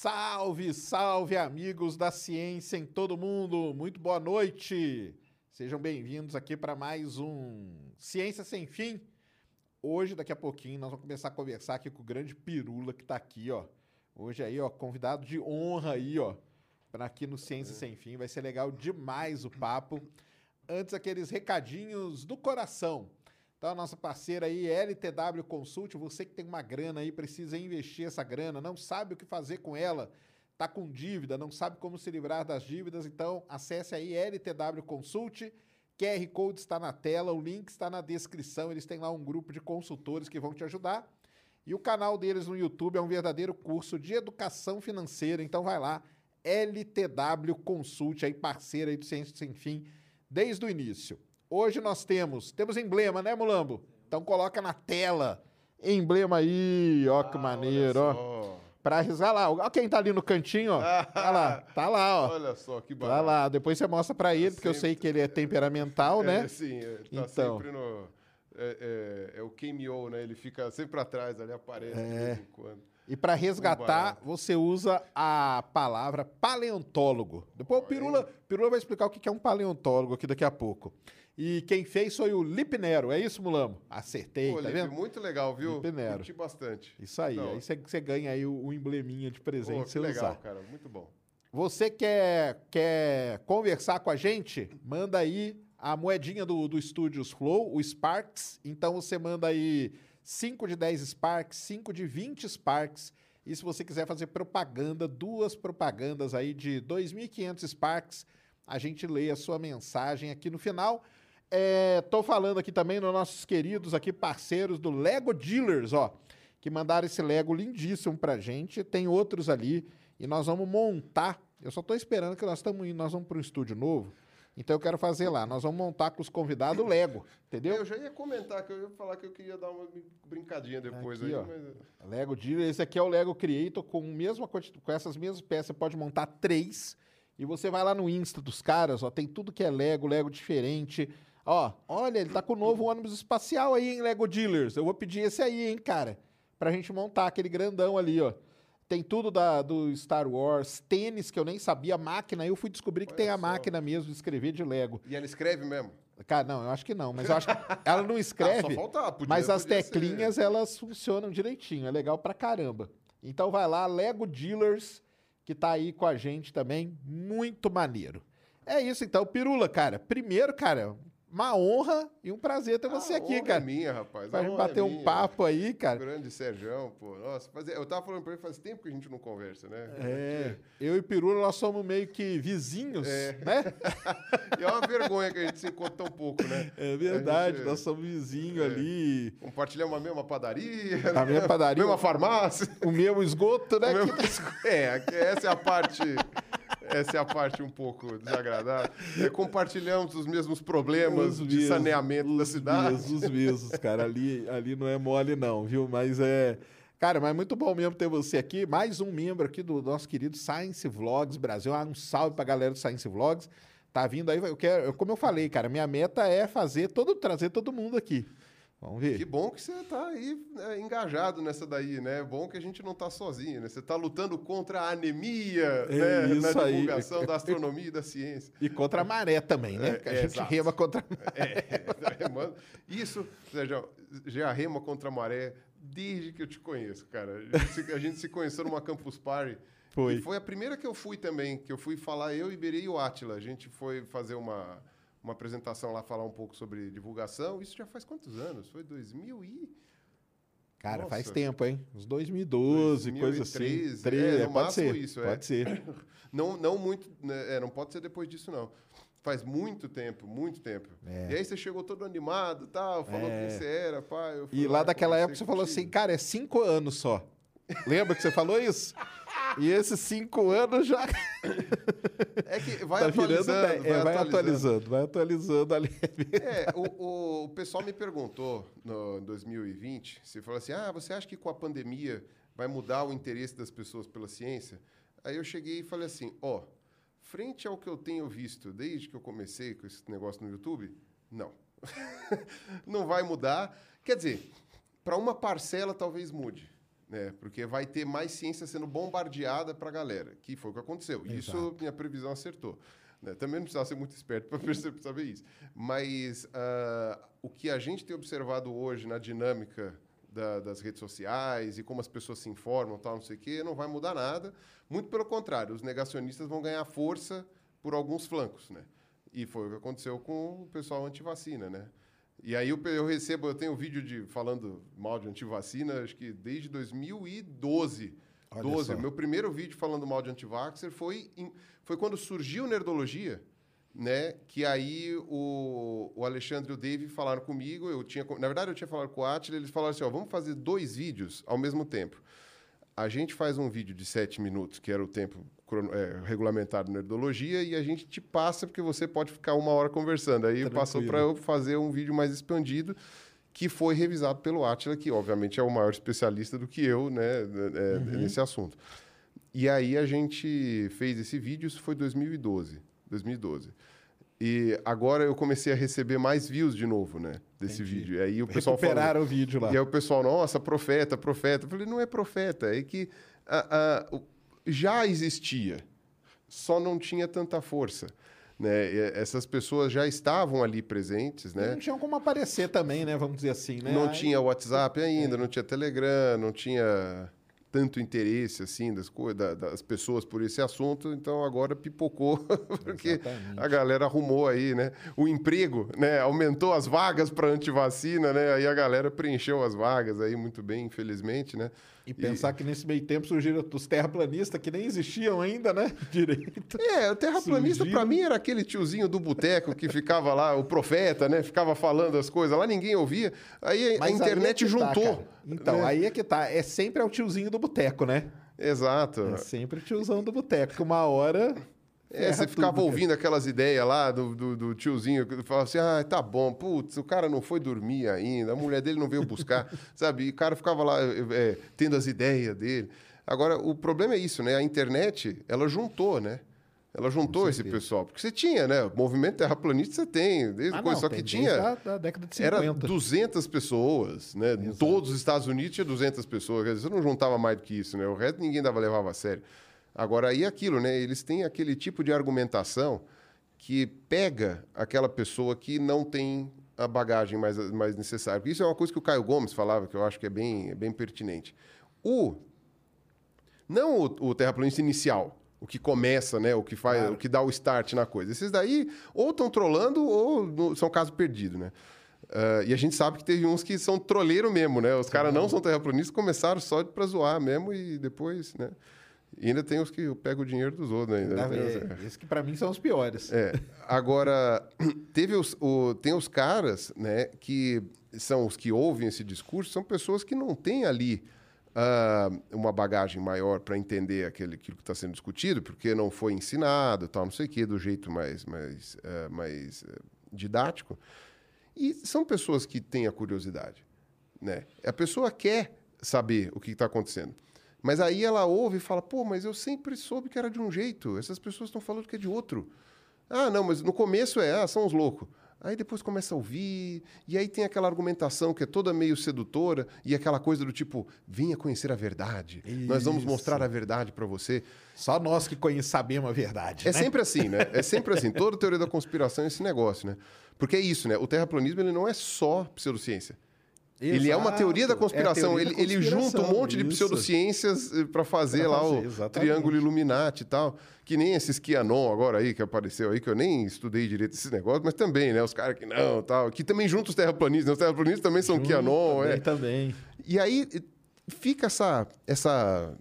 Salve, salve, amigos da ciência em todo mundo. Muito boa noite. Sejam bem-vindos aqui para mais um Ciência Sem Fim. Hoje, daqui a pouquinho, nós vamos começar a conversar aqui com o grande Pirula que está aqui, ó. Hoje aí, ó, convidado de honra aí, ó, para aqui no Ciência Sem Fim. Vai ser legal demais o papo. Antes, aqueles recadinhos do coração. A nossa parceira aí, LTW Consult, você que tem uma grana aí, precisa investir essa grana, não sabe o que fazer com ela, tá com dívida, não sabe como se livrar das dívidas, então acesse aí LTW Consult, QR Code está na tela, o link está na descrição, eles têm lá um grupo de consultores que vão te ajudar. E o canal deles no YouTube é um verdadeiro curso de educação financeira, então vai lá, LTW Consult, aí parceira aí do Ciência Sem Fim, desde o início. Hoje nós temos, temos emblema, né, Mulambo? Então coloca na tela. Emblema aí, ó que Ah, maneiro, ó. Pra risar lá. Ó quem tá ali no cantinho, ó. Tá lá, tá lá, ó. Olha só, que Tá barato. lá. Depois você mostra pra ele, porque eu sei que ele é temperamental, né? É, sim, é, tá Então. sempre no... É, é, é o cameo, né? Ele fica sempre atrás ali, aparece É. de vez em quando. E pra resgatar, você usa a palavra paleontólogo. Depois o Pirula, Pirula vai explicar o que é um paleontólogo aqui daqui a pouco. E quem fez foi o Lipe Nero. É isso, Mulambo? Acertei, Pô, tá Lipe, vendo? muito legal, viu? Lipe Nero. Curti bastante. Isso aí. Não. Aí você, ganha aí o, o embleminha de presente Pô, que você legal, usar. cara. Muito bom. Você quer, quer conversar com a gente? Manda aí a moedinha do, do Studios Flow, o Sparks. Então você manda aí 5 de 10 Sparks, 5 de 20 Sparks. E se você quiser fazer propaganda, duas propagandas aí de 2.500 Sparks, a gente lê a sua mensagem aqui no final. É, tô falando aqui também dos nossos queridos aqui parceiros do Lego Dealers, ó, que mandaram esse Lego lindíssimo pra gente. Tem outros ali e nós vamos montar. Eu só tô esperando que nós estamos indo, nós vamos para um estúdio novo. Então eu quero fazer lá. Nós vamos montar com os convidados o Lego, entendeu? Eu já ia comentar, que eu ia falar que eu queria dar uma brincadinha depois Aqui, aí, ó. mas... Lego Dealer, esse aqui é o Lego Creator com, mesma com essas mesmas peças. Você pode montar três. E você vai lá no Insta dos caras, ó, tem tudo que é Lego, Lego diferente. Ó, olha, ele tá com o novo ônibus espacial aí, hein, Lego Dealers. Eu vou pedir esse aí, hein, cara. Pra gente montar aquele grandão ali, ó. Tem tudo da, do Star Wars, tênis que eu nem sabia, máquina. Eu fui descobrir que Olha tem a só. máquina mesmo de escrever de Lego. E ela escreve mesmo? Cara, não, eu acho que não, mas eu acho que ela não escreve. Ah, só falta, podia, Mas as podia ser- teclinhas, elas funcionam direitinho. É legal pra caramba. Então vai lá, Lego Dealers, que tá aí com a gente também. Muito maneiro. É isso então, Pirula, cara. Primeiro, cara, uma honra e um prazer ter você A aqui, honra cara. É minha, rapaz. Pra a gente honra é bater um minha. papo aí, cara. Grande Serjão, pô. Nossa, fazia- eu tava falando pra ele faz tempo que a gente não conversa, né? É, eu e Pirula, nós somos meio que vizinhos, né? E é uma vergonha que a gente se encontra tão pouco, né? É verdade, gente- nós somos vizinhos É. ali. Compartilhamos a mesma padaria, A mesma padaria. mesma farmácia. O mesmo esgoto, né? o que- mesmo- É, essa é a parte. Essa é a parte um pouco desagradável. É, compartilhamos os mesmos problemas Os de mesmos, saneamento da cidade. Mesmos, os mesmos, cara. Ali, ali não é mole, não, viu? Mas é. Cara, mas muito bom mesmo ter você aqui. Mais um membro aqui do nosso querido Science Vlogs Brasil. Ah, Um salve pra galera do Science Vlogs. Tá vindo aí. Eu quero, como eu falei, cara, minha meta é fazer todo, trazer todo mundo aqui. Vamos ver. Que bom que você tá aí né, engajado nessa daí, né? Bom que a gente não tá sozinho, né? Você tá lutando contra a anemia, É né? Na aí. divulgação da astronomia e da ciência. E contra a maré também, né? É, a é, gente exato. rema contra a maré. É, tá remando. Isso, Sérgio, já rema contra a maré desde que eu te conheço, cara. A gente se, a gente se conheceu numa Campus Party. Foi. E foi a primeira que eu fui também, que eu fui falar, eu, Iberê e o Átila. A gente foi fazer uma, uma apresentação lá, falar um pouco sobre divulgação. Isso já faz quantos anos? Foi 2000 e... Cara, Nossa. faz tempo, hein? Uns 2012, coisa assim. 2013, Tre- é, no pode ser, isso, é. pode ser. Não, não muito, né, é, não pode ser depois disso, não. Faz muito tempo, muito tempo. É. E aí você chegou todo animado tal, falou quem você era, fui E lá daquela conversei época você falou assim, cara, é cinco anos só. Lembra que você falou isso? E esses cinco anos já É que vai tá virando atualizando, dez. É, vai atualizando. atualizando, vai atualizando ali. É, o, o, pessoal me perguntou no 2020, você falou assim, ah, você acha que com a pandemia vai mudar o interesse das pessoas pela ciência? Aí eu cheguei e falei assim, ó, frente ao que eu tenho visto desde que eu comecei com esse negócio no YouTube, não. não vai mudar. Quer dizer, para uma parcela talvez mude. Né? Porque vai ter mais ciência sendo bombardeada para a galera, que foi o que aconteceu. Isso minha previsão acertou. né? Também não precisava ser muito esperto para saber isso. Mas ah, o que a gente tem observado hoje na dinâmica da- das redes sociais e como as pessoas se informam, tal, não sei o quê, não vai mudar nada. Muito pelo contrário, os negacionistas vão ganhar força por alguns flancos, né? E foi o que aconteceu com o pessoal antivacina, né? E aí eu, eu recebo, eu tenho um vídeo de falando mal de antivacina, acho que desde 2012. Olha 12. só. Meu primeiro vídeo falando mal de antivaxxer foi, em- foi quando surgiu Nerdologia, né? Que aí o, o Alexandre e o Dave falaram comigo. Eu tinha, na verdade, eu tinha falado com o Atila, eles falaram assim: ó, vamos fazer dois vídeos ao mesmo tempo. A gente faz um vídeo de sete minutos, que era o tempo é, regulamentar do Nerdologia, e a gente te passa, porque você pode ficar uma hora conversando. Aí passou para eu fazer um vídeo mais expandido, que foi revisado pelo Atila, que obviamente é o maior especialista do que eu né, é, nesse assunto. E aí a gente fez esse vídeo, isso foi 2012. 2012. E agora eu comecei a receber mais views de novo, né? Desse vídeo. E aí o pessoal falou- Recuperaram o vídeo lá. e aí o pessoal, nossa, profeta, profeta. Eu falei, não é profeta, é que ah, o- já existia, só não tinha tanta força. Né? E essas pessoas já estavam ali presentes, E né? Não tinham como aparecer também, né? Vamos dizer assim, né? Não tinha WhatsApp ainda, É. não tinha Telegram, não tinha tanto interesse assim das, da- das pessoas por esse assunto, então agora pipocou porque Exatamente. a galera arrumou aí, né? O emprego, né? Aumentou as vagas para antivacina, né? Aí a galera preencheu as vagas aí muito bem, infelizmente, né? E pensar que nesse meio tempo surgiram os terraplanistas que nem existiam ainda, né? Direito. É, o terraplanista pra mim era aquele tiozinho do boteco que ficava lá, o profeta, né? Ficava falando as coisas lá, ninguém ouvia. Aí a Mas aí internet é que tá, juntou. então, né? aí é que tá. É sempre é o tiozinho do boteco, né? Exato. É sempre o tiozão do boteco. que Uma hora. É, você ficava tudo, cara. ouvindo aquelas ideias lá do, do, do tiozinho que falava assim: ah, tá bom, putz, o cara não foi dormir ainda, a mulher dele não veio buscar, sabe? E o cara ficava lá é, tendo as ideias dele. Agora, o problema é isso, né? A internet, ela juntou, né? Ela juntou esse pessoal. Porque você tinha, né? O movimento terraplanista você tem, desde Ah, coisa, não, só que tinha. desde a- da década de 50. Era 200 pessoas, né? Em todos os Estados Unidos tinha 200 pessoas. Quer dizer, você não juntava mais do que isso, né? O resto ninguém dava levava a sério. Agora, aí aquilo, né? Eles têm aquele tipo de argumentação que pega aquela pessoa que não tem a bagagem mais, mais necessária. Porque isso é uma coisa que o Caio Gomes falava, que eu acho que é bem, é bem pertinente. O não o, o terraplanista inicial, o que começa, né? O que faz, o que dá o start na coisa. Esses daí ou estão trolando ou no- são caso perdido, né? Ah, e a gente sabe que teve uns que são troleiro mesmo, né? Os caras não são terraplanistas, começaram só pra zoar mesmo e depois, né? E ainda tem os que pegam o dinheiro dos outros ainda. Tá, né? é, Esses que pra mim são os piores. É. Agora, teve os, o- tem os caras, né, que são os que ouvem esse discurso, são pessoas que não têm ali ah, uma bagagem maior para entender aquele, aquilo que está sendo discutido, porque não foi ensinado, tal, não sei o quê, do jeito mais, mais, eh, mais eh, didático. E são pessoas que têm a curiosidade. Né? A pessoa quer saber o que está acontecendo. Mas aí ela ouve e fala: pô, mas eu sempre soube que era de um jeito, essas pessoas estão falando que é de outro. Ah, não, mas no começo é, ah, são os loucos. Aí depois começa a ouvir, e aí tem aquela argumentação que é toda meio sedutora, e aquela coisa do tipo, venha conhecer a verdade, nós vamos Isso. mostrar a verdade para você. Só nós que sabemos a verdade. É né? sempre assim, né? É sempre assim. Toda teoria da conspiração é esse negócio, né? Porque é isso, né? O terraplanismo ele não é só pseudociência. Ele é uma teoria da Exato, é conspiração. teoria ele, da ele junta um monte de isso. pseudociências para fazer Pra lá fazer, o exatamente. Triângulo Illuminati e tal. Que nem esses QAnon agora aí que apareceu aí, que eu nem estudei direito esse negócio, mas também, né? Os caras que não tal. Que também juntam os terraplanistas. né? Os terraplanistas também são QAnon, também, é. também. E aí eh, fica essa. essa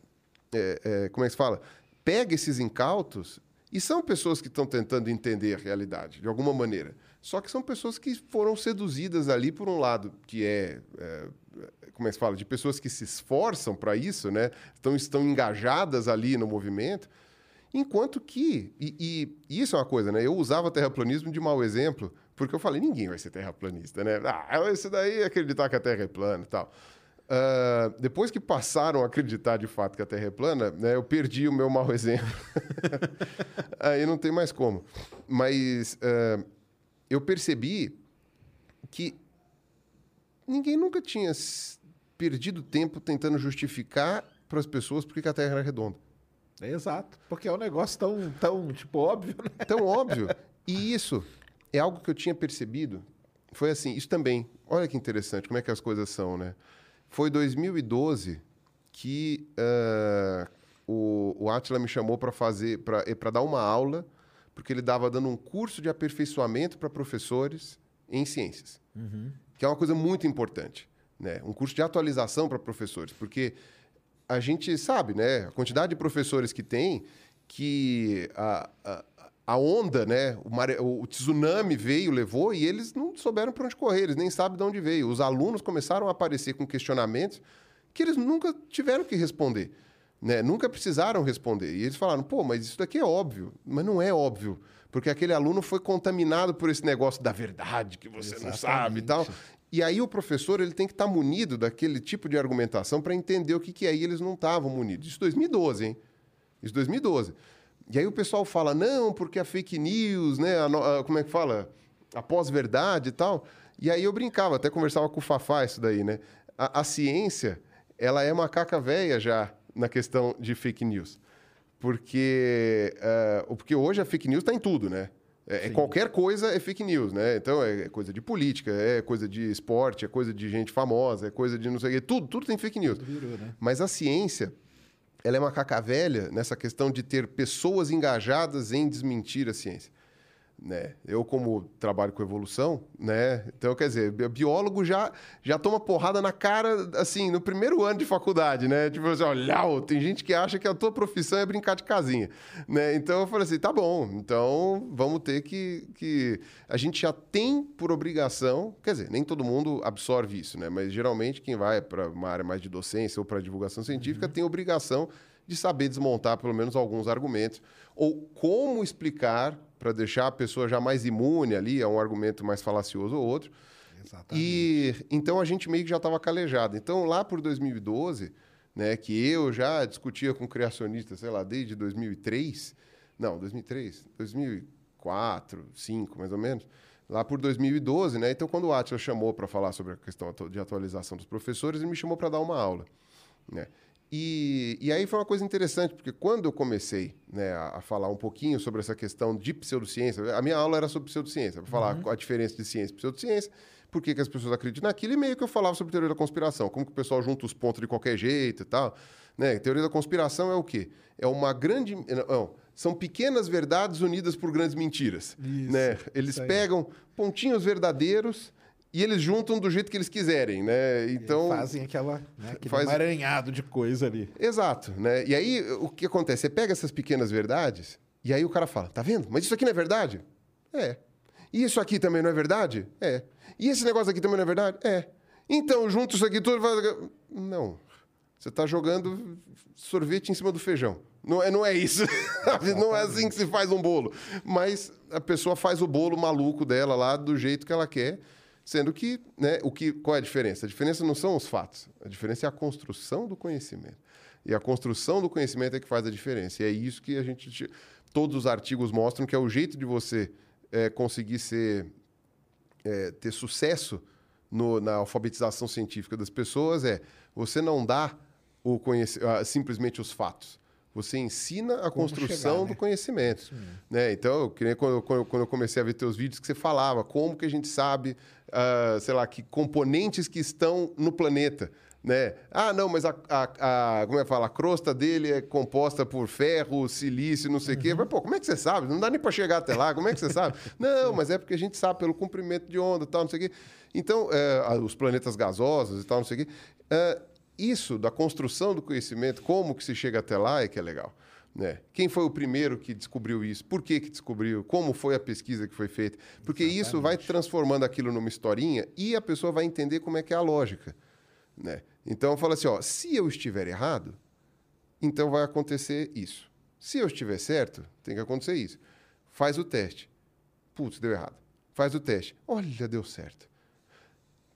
é, é, como é que se fala? Pega esses incautos e são pessoas que estão tentando entender a realidade, de alguma maneira. Só que são pessoas que foram seduzidas ali por um lado que é. é, como é que se fala? De pessoas que se esforçam para isso, né? Estão, estão engajadas ali no movimento. Enquanto que, e, e- isso é uma coisa, né? Eu usava terraplanismo de mau exemplo, porque eu falei, ninguém vai ser terraplanista, né? Ah, isso daí é acreditar que a Terra é plana e tal. Ah, depois que passaram a acreditar de fato que a Terra é plana, né, eu perdi o meu mau exemplo. Aí não tem mais como. Mas ah, eu percebi que ninguém nunca tinha perdido tempo tentando justificar para as pessoas por que a Terra era redonda. Exato. Porque é um negócio tão, tão tipo, óbvio, né? Tão óbvio. E isso é algo que eu tinha percebido. Foi assim, isso também. Olha que interessante, como é que as coisas são, né? Foi 2012 que ah, o, o Atila me chamou para fazer, para dar uma aula, porque ele dava dando um curso de aperfeiçoamento para professores em ciências, que é uma coisa muito importante, né? Um curso de atualização para professores, porque a gente sabe, né? A quantidade de professores que tem, que a, a, a onda, né? O, mare- o tsunami veio, levou, e eles não souberam para onde correr, eles nem sabem de onde veio. Os alunos começaram a aparecer com questionamentos que eles nunca tiveram que responder. Né? Nunca precisaram responder. E eles falaram, pô, mas isso daqui é óbvio. Mas não é óbvio. Porque aquele aluno foi contaminado por esse negócio da verdade que você não sabe e tal. E aí o professor ele tem que estar munido daquele tipo de argumentação para entender o que, que aí eles não estavam munidos. Isso 2012, hein? Isso 2012. E aí o pessoal fala, não, porque a fake news, né? a a- como é que fala? A pós-verdade e tal. E aí eu brincava, até conversava com o Fafá isso daí, né? A, a ciência, ela é macaca velha já na questão de fake news. Porque, eh, porque hoje a fake news está em tudo, né? É, é qualquer coisa é fake news, né? Então é coisa de política, é coisa de esporte, é coisa de gente famosa, é coisa de não sei o quê. Tudo, tudo tem fake news. Mas a ciência, ela é macaca velha nessa questão de ter pessoas engajadas em desmentir a ciência. Né? Eu, como trabalho com evolução, né? Então, quer dizer, bi- biólogo já, já toma porrada na cara, assim, no primeiro ano de faculdade, né? Tipo assim, olha, tem gente que acha que a tua profissão é brincar de casinha, né? Então, eu falei assim, tá bom, então vamos ter que... que... A gente já tem por obrigação, quer dizer, nem todo mundo absorve isso, né? Mas, geralmente, quem vai para uma área mais de docência ou para divulgação científica tem obrigação de saber desmontar pelo menos alguns argumentos ou como explicar para deixar a pessoa já mais imune ali a um argumento mais falacioso ou outro. E então a gente meio que já estava calejado. Então lá por 2012, né, que eu já discutia com criacionistas, sei lá, desde 2003, não, 2003, 2004, 2005, mais ou menos. Lá por 2012, né? Então quando o Atila chamou para falar sobre a questão de atualização dos professores, ele me chamou para dar uma aula, né? E, e aí foi uma coisa interessante, porque quando eu comecei né, a, a falar um pouquinho sobre essa questão de pseudociência, a minha aula era sobre pseudociência, para falar a diferença de ciência e pseudociência, por que, que as pessoas acreditam naquilo, e meio que eu falava sobre teoria da conspiração, como que o pessoal junta os pontos de qualquer jeito e tal. Né? Teoria da conspiração é o quê? É uma grande. Não, são pequenas verdades unidas por grandes mentiras. Isso, né? Eles pegam pontinhos verdadeiros e eles juntam do jeito que eles quiserem. Né? Então, Fazem aquela, né, aquele faz- emaranhado de coisa ali. Exato, né? E aí, o que acontece? Você pega essas pequenas verdades e aí o cara fala, tá vendo? Mas isso aqui não é verdade? É. E isso aqui também não é verdade? É. E esse negócio aqui também não é verdade? É. Então, junto isso aqui tudo... Faz... Não. Você está jogando sorvete em cima do feijão. Não é, não é isso. não é assim que se faz um bolo. Mas a pessoa faz o bolo maluco dela lá do jeito que ela quer, sendo que, né, o que, qual é a diferença? A diferença não são os fatos. A diferença é a construção do conhecimento. E a construção do conhecimento é que faz a diferença. E é isso que a gente. te- Todos os artigos mostram que é o jeito de você eh, conseguir ser é, ter sucesso no- na alfabetização científica das pessoas é você não dá o conheci- ah, simplesmente os fatos. Você ensina a Como construção chegar, do né? conhecimento. Né? Então, que nem quando, quando, eu comecei a ver teus vídeos que você falava, como que a gente sabe, ah, sei lá, que componentes que estão no planeta. Né? Ah, não, mas a, a, a- como é que fala? A crosta dele é composta por ferro, silício, não sei o quê. Mas, pô, como é que você sabe? Não dá nem para chegar até lá, como é que você sabe? não, mas é porque a gente sabe pelo comprimento de onda e tal, não sei o quê. Então, é, ah, os planetas gasosos e tal, não sei o quê. É, isso da construção do conhecimento, como que se chega até lá, é que é legal. Né? Quem foi o primeiro que descobriu isso? Por que, que descobriu? Como foi a pesquisa que foi feita? Porque isso vai transformando aquilo numa historinha e a pessoa vai entender como é que é a lógica. Né? Então fala assim, ó, se eu estiver errado, então vai acontecer isso. Se eu estiver certo, tem que acontecer isso. Faz o teste. Putz, deu errado. Faz o teste. Olha, deu certo.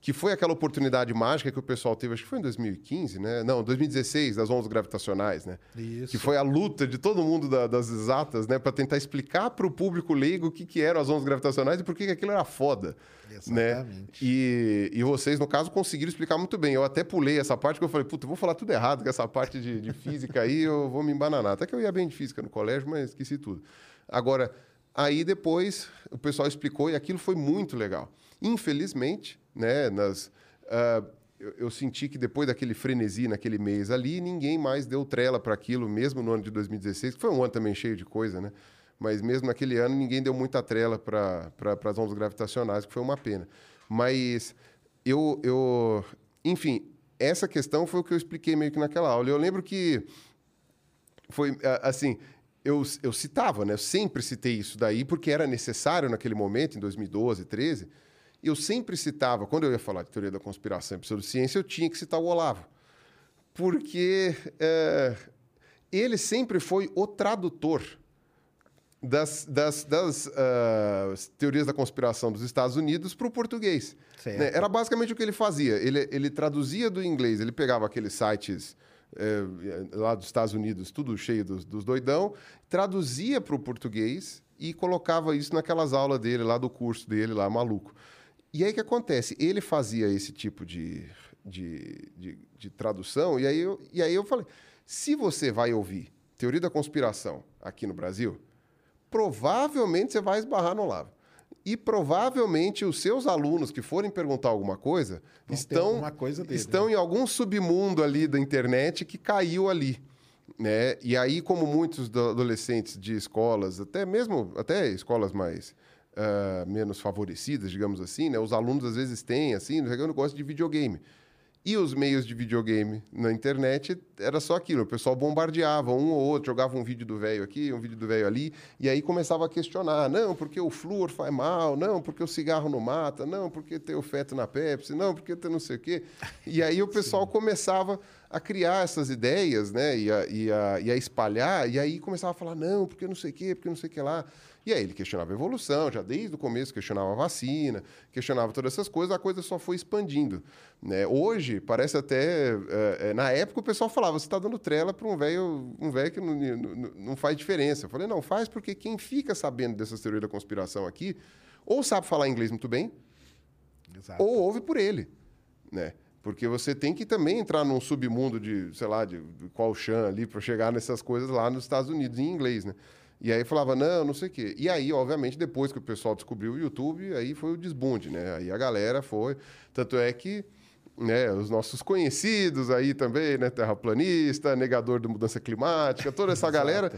Que foi aquela oportunidade mágica que o pessoal teve, acho que foi em 2015, né? Não, 2016, das ondas gravitacionais, né? Isso. Que foi a luta de todo mundo da- das exatas, né? Para tentar explicar para o público leigo o que, que eram as ondas gravitacionais e por que, que aquilo era foda. Né? Exatamente. E, e vocês, no caso, conseguiram explicar muito bem. Eu até pulei essa parte que eu falei, puta, eu vou falar tudo errado com essa parte de, de física aí, eu vou me embananar. Até que eu ia bem de física no colégio, mas esqueci tudo. Agora, aí depois o pessoal explicou e aquilo foi muito legal. Infelizmente, né, nas, ah, eu, eu senti que depois daquele frenesi naquele mês ali, ninguém mais deu trela para aquilo, mesmo no ano de 2016, que foi um ano também cheio de coisa, né? Mas mesmo naquele ano, ninguém deu muita trela para pra, as ondas gravitacionais, que foi uma pena. Mas eu, eu. Enfim, essa questão foi o que eu expliquei meio que naquela aula. Eu lembro que foi assim. Eu, eu citava, né? Eu sempre citei isso daí, porque era necessário naquele momento, em 2012, 13. Eu sempre citava, quando eu ia falar de teoria da conspiração e pseudociência, eu tinha que citar o Olavo. Porque é, ele sempre foi o tradutor das, das, das ah, teorias da conspiração dos Estados Unidos para o português. Né? Era basicamente o que ele fazia. Ele, ele traduzia do inglês, ele pegava aqueles sites eh, lá dos Estados Unidos, tudo cheio dos, dos doidão, traduzia para o português e colocava isso naquelas aulas dele lá do curso dele lá, maluco. E aí o que acontece? Ele fazia esse tipo de, de, de, de tradução, e aí, eu, e aí eu falei: se você vai ouvir teoria da conspiração aqui no Brasil, provavelmente você vai esbarrar no Olavo. E provavelmente os seus alunos que forem perguntar alguma coisa Vão estão, coisa dele, estão né? em algum submundo ali da internet que caiu ali. Né? E aí, como muitos do- adolescentes de escolas, até mesmo até escolas mais ah, menos favorecidas, digamos assim, né? os alunos às vezes têm, assim, eu não gosto de videogame. E os meios de videogame na internet era só aquilo. O pessoal bombardeava um ou outro, jogava um vídeo do velho aqui, um vídeo do velho ali, e aí começava a questionar. Não, porque o flúor faz mal, não, porque o cigarro não mata, não, porque tem o feto na Pepsi, não, porque tem não sei o quê. E aí o pessoal começava a criar essas ideias, né? E a, e, a, e a espalhar, e aí começava a falar, não, porque não sei o quê, porque não sei o que lá. E aí ele questionava a evolução, já desde o começo questionava a vacina, questionava todas essas coisas, a coisa só foi expandindo. Né? Hoje, parece até. eh, na época o pessoal falava, você está dando trela para um velho um que não, não, não faz diferença. Eu falei, não, faz porque quem fica sabendo dessas teorias da conspiração aqui, ou sabe falar inglês muito bem, Exato. ou ouve por ele, né? Porque você tem que também entrar num submundo de, sei lá, de, de qual chan ali para chegar nessas coisas lá nos Estados Unidos em inglês, né? E aí falava, não, não sei o quê. E aí, obviamente, depois que o pessoal descobriu o YouTube, aí foi o desbunde, né? Aí a galera foi. Tanto é que né, os nossos conhecidos aí também, né? Terraplanista, negador da mudança climática, toda essa galera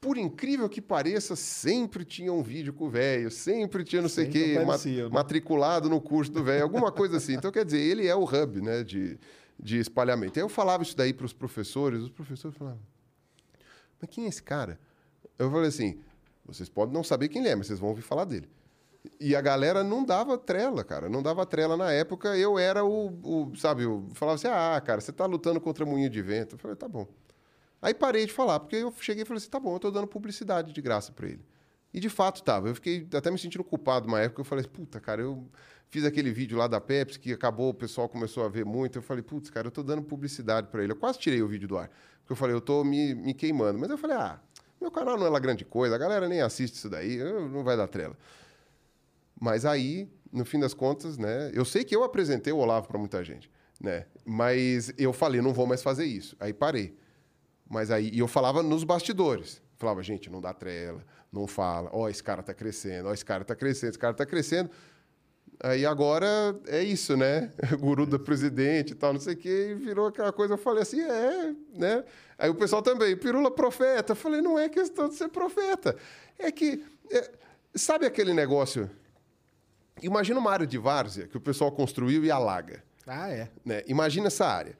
por incrível que pareça, sempre tinha um vídeo com o velho, sempre tinha não sei o quê, ma- né? matriculado no curso do velho, alguma coisa assim. Então, quer dizer, ele é o hub né, de, de espalhamento. Aí eu falava isso daí para os professores, os professores falavam, mas quem é esse cara? Eu falei assim, vocês podem não saber quem ele é, mas vocês vão ouvir falar dele. E a galera não dava trela, cara. Não dava trela na época. Eu era o, o sabe, eu falava assim, ah, cara, você tá lutando contra moinho de vento. Eu falei, tá bom. Aí parei de falar, porque eu cheguei e falei assim, tá bom, eu tô dando publicidade de graça para ele. E de fato tava. Eu fiquei até me sentindo culpado uma época. Eu falei, puta, cara, eu fiz aquele vídeo lá da Pepsi que acabou, o pessoal começou a ver muito. Eu falei, putz, cara, eu tô dando publicidade para ele. Eu quase tirei o vídeo do ar. Porque eu falei, eu tô me, me queimando. Mas eu falei, ah, meu canal não é lá grande coisa, a galera nem assiste isso daí, não vai dar trela. Mas aí, no fim das contas, né? Eu sei que eu apresentei o Olavo para muita gente, né? Mas eu falei, não vou mais fazer isso. Aí parei. Mas aí, e eu falava nos bastidores. Falava, gente, não dá trela, não fala. Ó, esse cara tá crescendo, ó, esse cara tá crescendo, esse cara tá crescendo. Aí agora é isso, né? Guru do presidente e tal, não sei o quê, e virou aquela coisa. Eu falei assim, é, né? Aí o pessoal também, pirula profeta. Eu falei, não é questão de ser profeta. É que, é, sabe aquele negócio? Imagina uma área de várzea que o pessoal construiu e alaga. Ah, é. Né? Imagina essa área.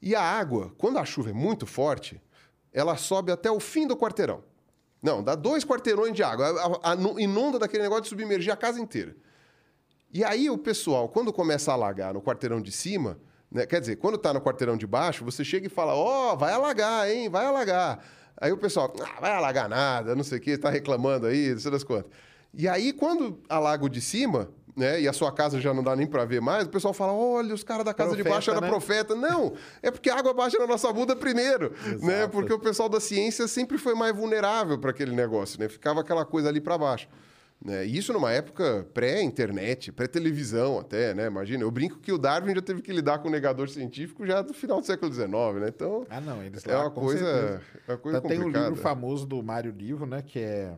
E a água, quando a chuva é muito forte, ela sobe até o fim do quarteirão. Não, dá dois quarteirões de água. A- a- a- inunda daquele negócio de submergir a casa inteira. E aí o pessoal, quando começa a alagar no quarteirão de cima, né, quer dizer, quando está no quarteirão de baixo, você chega e fala, ó, vai alagar, hein, vai alagar. Aí o pessoal, ah, vai alagar nada, não sei o quê, está reclamando aí, não sei das quantas. E aí, quando alaga o de cima, né, e a sua casa já não dá nem para ver mais, o pessoal fala, olha, os caras da casa de Profeta, baixo eram né? profeta. Não, é porque a água baixa na nossa bunda primeiro, né, porque o pessoal da ciência sempre foi mais vulnerável para aquele negócio, né, ficava aquela coisa ali para baixo. Né? E Isso numa época pré-internet, pré-televisão até, né? Imagina, eu brinco que o Darwin já teve que lidar com o negador científico já do final do século XIX, né? Então, Ah, não, eles é lá, uma coisa, é uma coisa Tá, Tem um complicada. livro famoso do Mário Livo, né? Que é,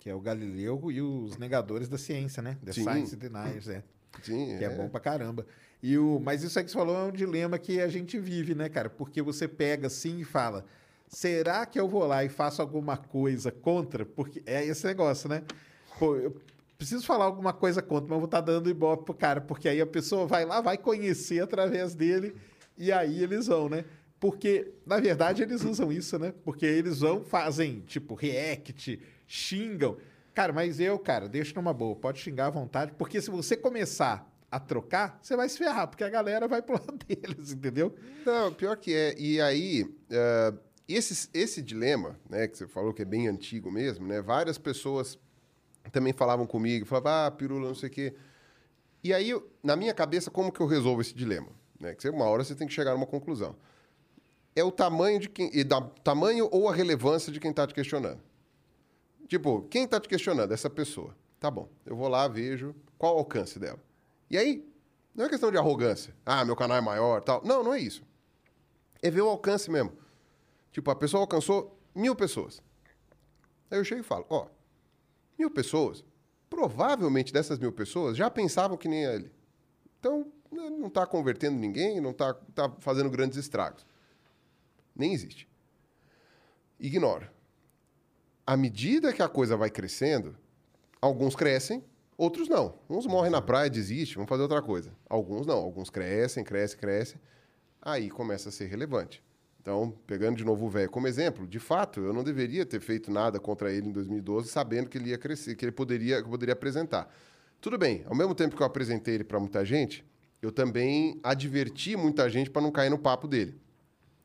que é o Galileu e os Negadores da Ciência, né? The Sim. Science Deniers, é. Sim, Que é bom pra caramba. E o, mas isso aí que você falou é um dilema que a gente vive, né, cara? Porque você pega assim e fala: será que eu vou lá e faço alguma coisa contra? Porque é esse negócio, né? Pô, eu preciso falar alguma coisa contra, mas eu vou estar dando ibope pro cara, porque aí a pessoa vai lá, vai conhecer através dele, e aí eles vão, né? Porque, na verdade, eles usam isso, né? Porque eles vão, fazem, tipo, react, xingam. Cara, mas eu, cara, deixa numa boa, pode xingar à vontade, porque se você começar a trocar, você vai se ferrar, porque a galera vai pro lado deles, entendeu? Não, pior que é. E aí, eh, esse, esse dilema, né, que você falou que é bem antigo mesmo, né? Várias pessoas também falavam comigo, falavam, ah, pirula, não sei o quê. E aí, na minha cabeça, como que eu resolvo esse dilema? Né? Que uma hora você tem que chegar numa conclusão. É o tamanho de quem. E da, tamanho ou a relevância de quem está te questionando. Tipo, quem está te questionando? Essa pessoa. Tá bom, eu vou lá, vejo qual o alcance dela. E aí, não é questão de arrogância. Ah, meu canal é maior tal. Não, não é isso. É ver o alcance mesmo. Tipo, a pessoa alcançou mil pessoas. Aí eu chego e falo, ó, mil pessoas, provavelmente dessas mil pessoas já pensavam que nem ele. Então, né, não está convertendo ninguém, não está tá fazendo grandes estragos. Nem existe. Ignora. À medida que a coisa vai crescendo, alguns crescem, outros não. Uns morrem na praia, desistem, vão fazer outra coisa. Alguns não. Alguns crescem, crescem, crescem. Aí começa a ser relevante. Então, pegando de novo o velho como exemplo, de fato, eu não deveria ter feito nada contra ele em 2012, sabendo que ele ia crescer, que ele poderia, que eu poderia apresentar. Tudo bem, ao mesmo tempo que eu apresentei ele para muita gente, eu também adverti muita gente para não cair no papo dele.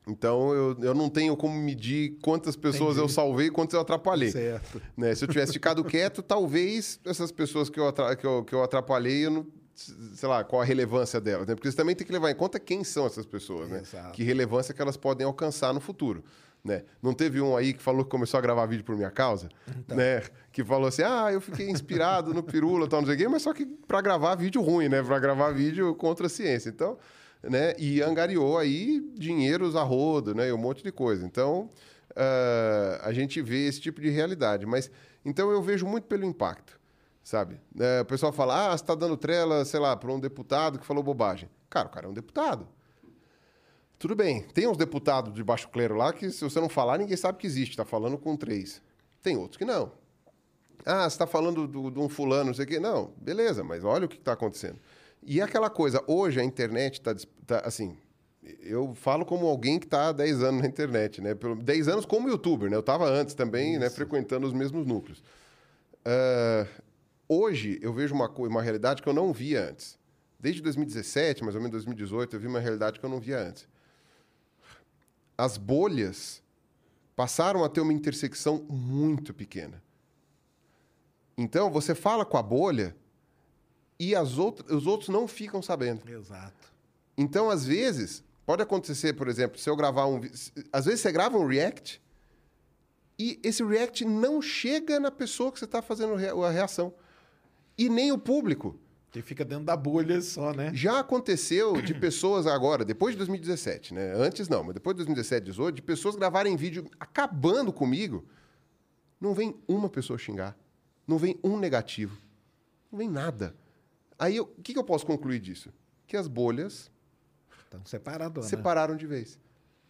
Então, eu, eu não tenho como medir quantas pessoas eu salvei e quantas eu atrapalhei. Certo. Né? Se eu tivesse ficado quieto, talvez essas pessoas que eu, que eu, que eu atrapalhei, eu não, sei lá, qual a relevância delas. Né? Porque você também tem que levar em conta quem são essas pessoas, né? Exato. Que relevância que elas podem alcançar no futuro. Né? Não teve um aí que falou que começou a gravar vídeo por minha causa, Então. né? Que falou assim: ah, eu fiquei inspirado no pirula, tal, não sei o quê, mas só que para gravar vídeo ruim, né? Para gravar vídeo contra a ciência. Então, né? E angariou aí dinheiros a rodo, né? E um monte de coisa. Então, ah, a gente vê esse tipo de realidade. Mas, então eu vejo muito pelo impacto, sabe? É, o pessoal fala, ah, você está dando trela, sei lá, para um deputado que falou bobagem. Cara, o cara é um deputado. Tudo bem, tem uns deputados de baixo clero lá que, se você não falar, ninguém sabe que existe, está falando com três. Tem outros que não. Ah, você está falando do- de um fulano, não sei o quê. Não, beleza, mas olha o que está acontecendo. E aquela coisa, hoje a internet está, assim, eu falo como alguém que está há 10 anos na internet, né? Pelo, 10 anos como youtuber, né? Eu estava antes também, né? Frequentando os mesmos núcleos. Ah, hoje eu vejo uma, uma realidade que eu não via antes. Desde 2017, mais ou menos 2018, eu vi uma realidade que eu não via antes. As bolhas passaram a ter uma intersecção muito pequena. Então, você fala com a bolha e as outras, os outros não ficam sabendo. Exato. Então, às vezes, pode acontecer, por exemplo, se eu gravar um. Às vezes você grava um react e esse react não chega na pessoa que você está fazendo a reação. E nem o público. Que fica dentro da bolha só, né? Já aconteceu de pessoas agora, depois de 2017, né? Antes não, mas depois de 2017, 2018, de pessoas gravarem vídeo acabando comigo. Não vem uma pessoa xingar. Não vem um negativo. Não vem nada. Aí, o que, que eu posso concluir disso? Que as bolhas Estão separados, né? separaram de vez.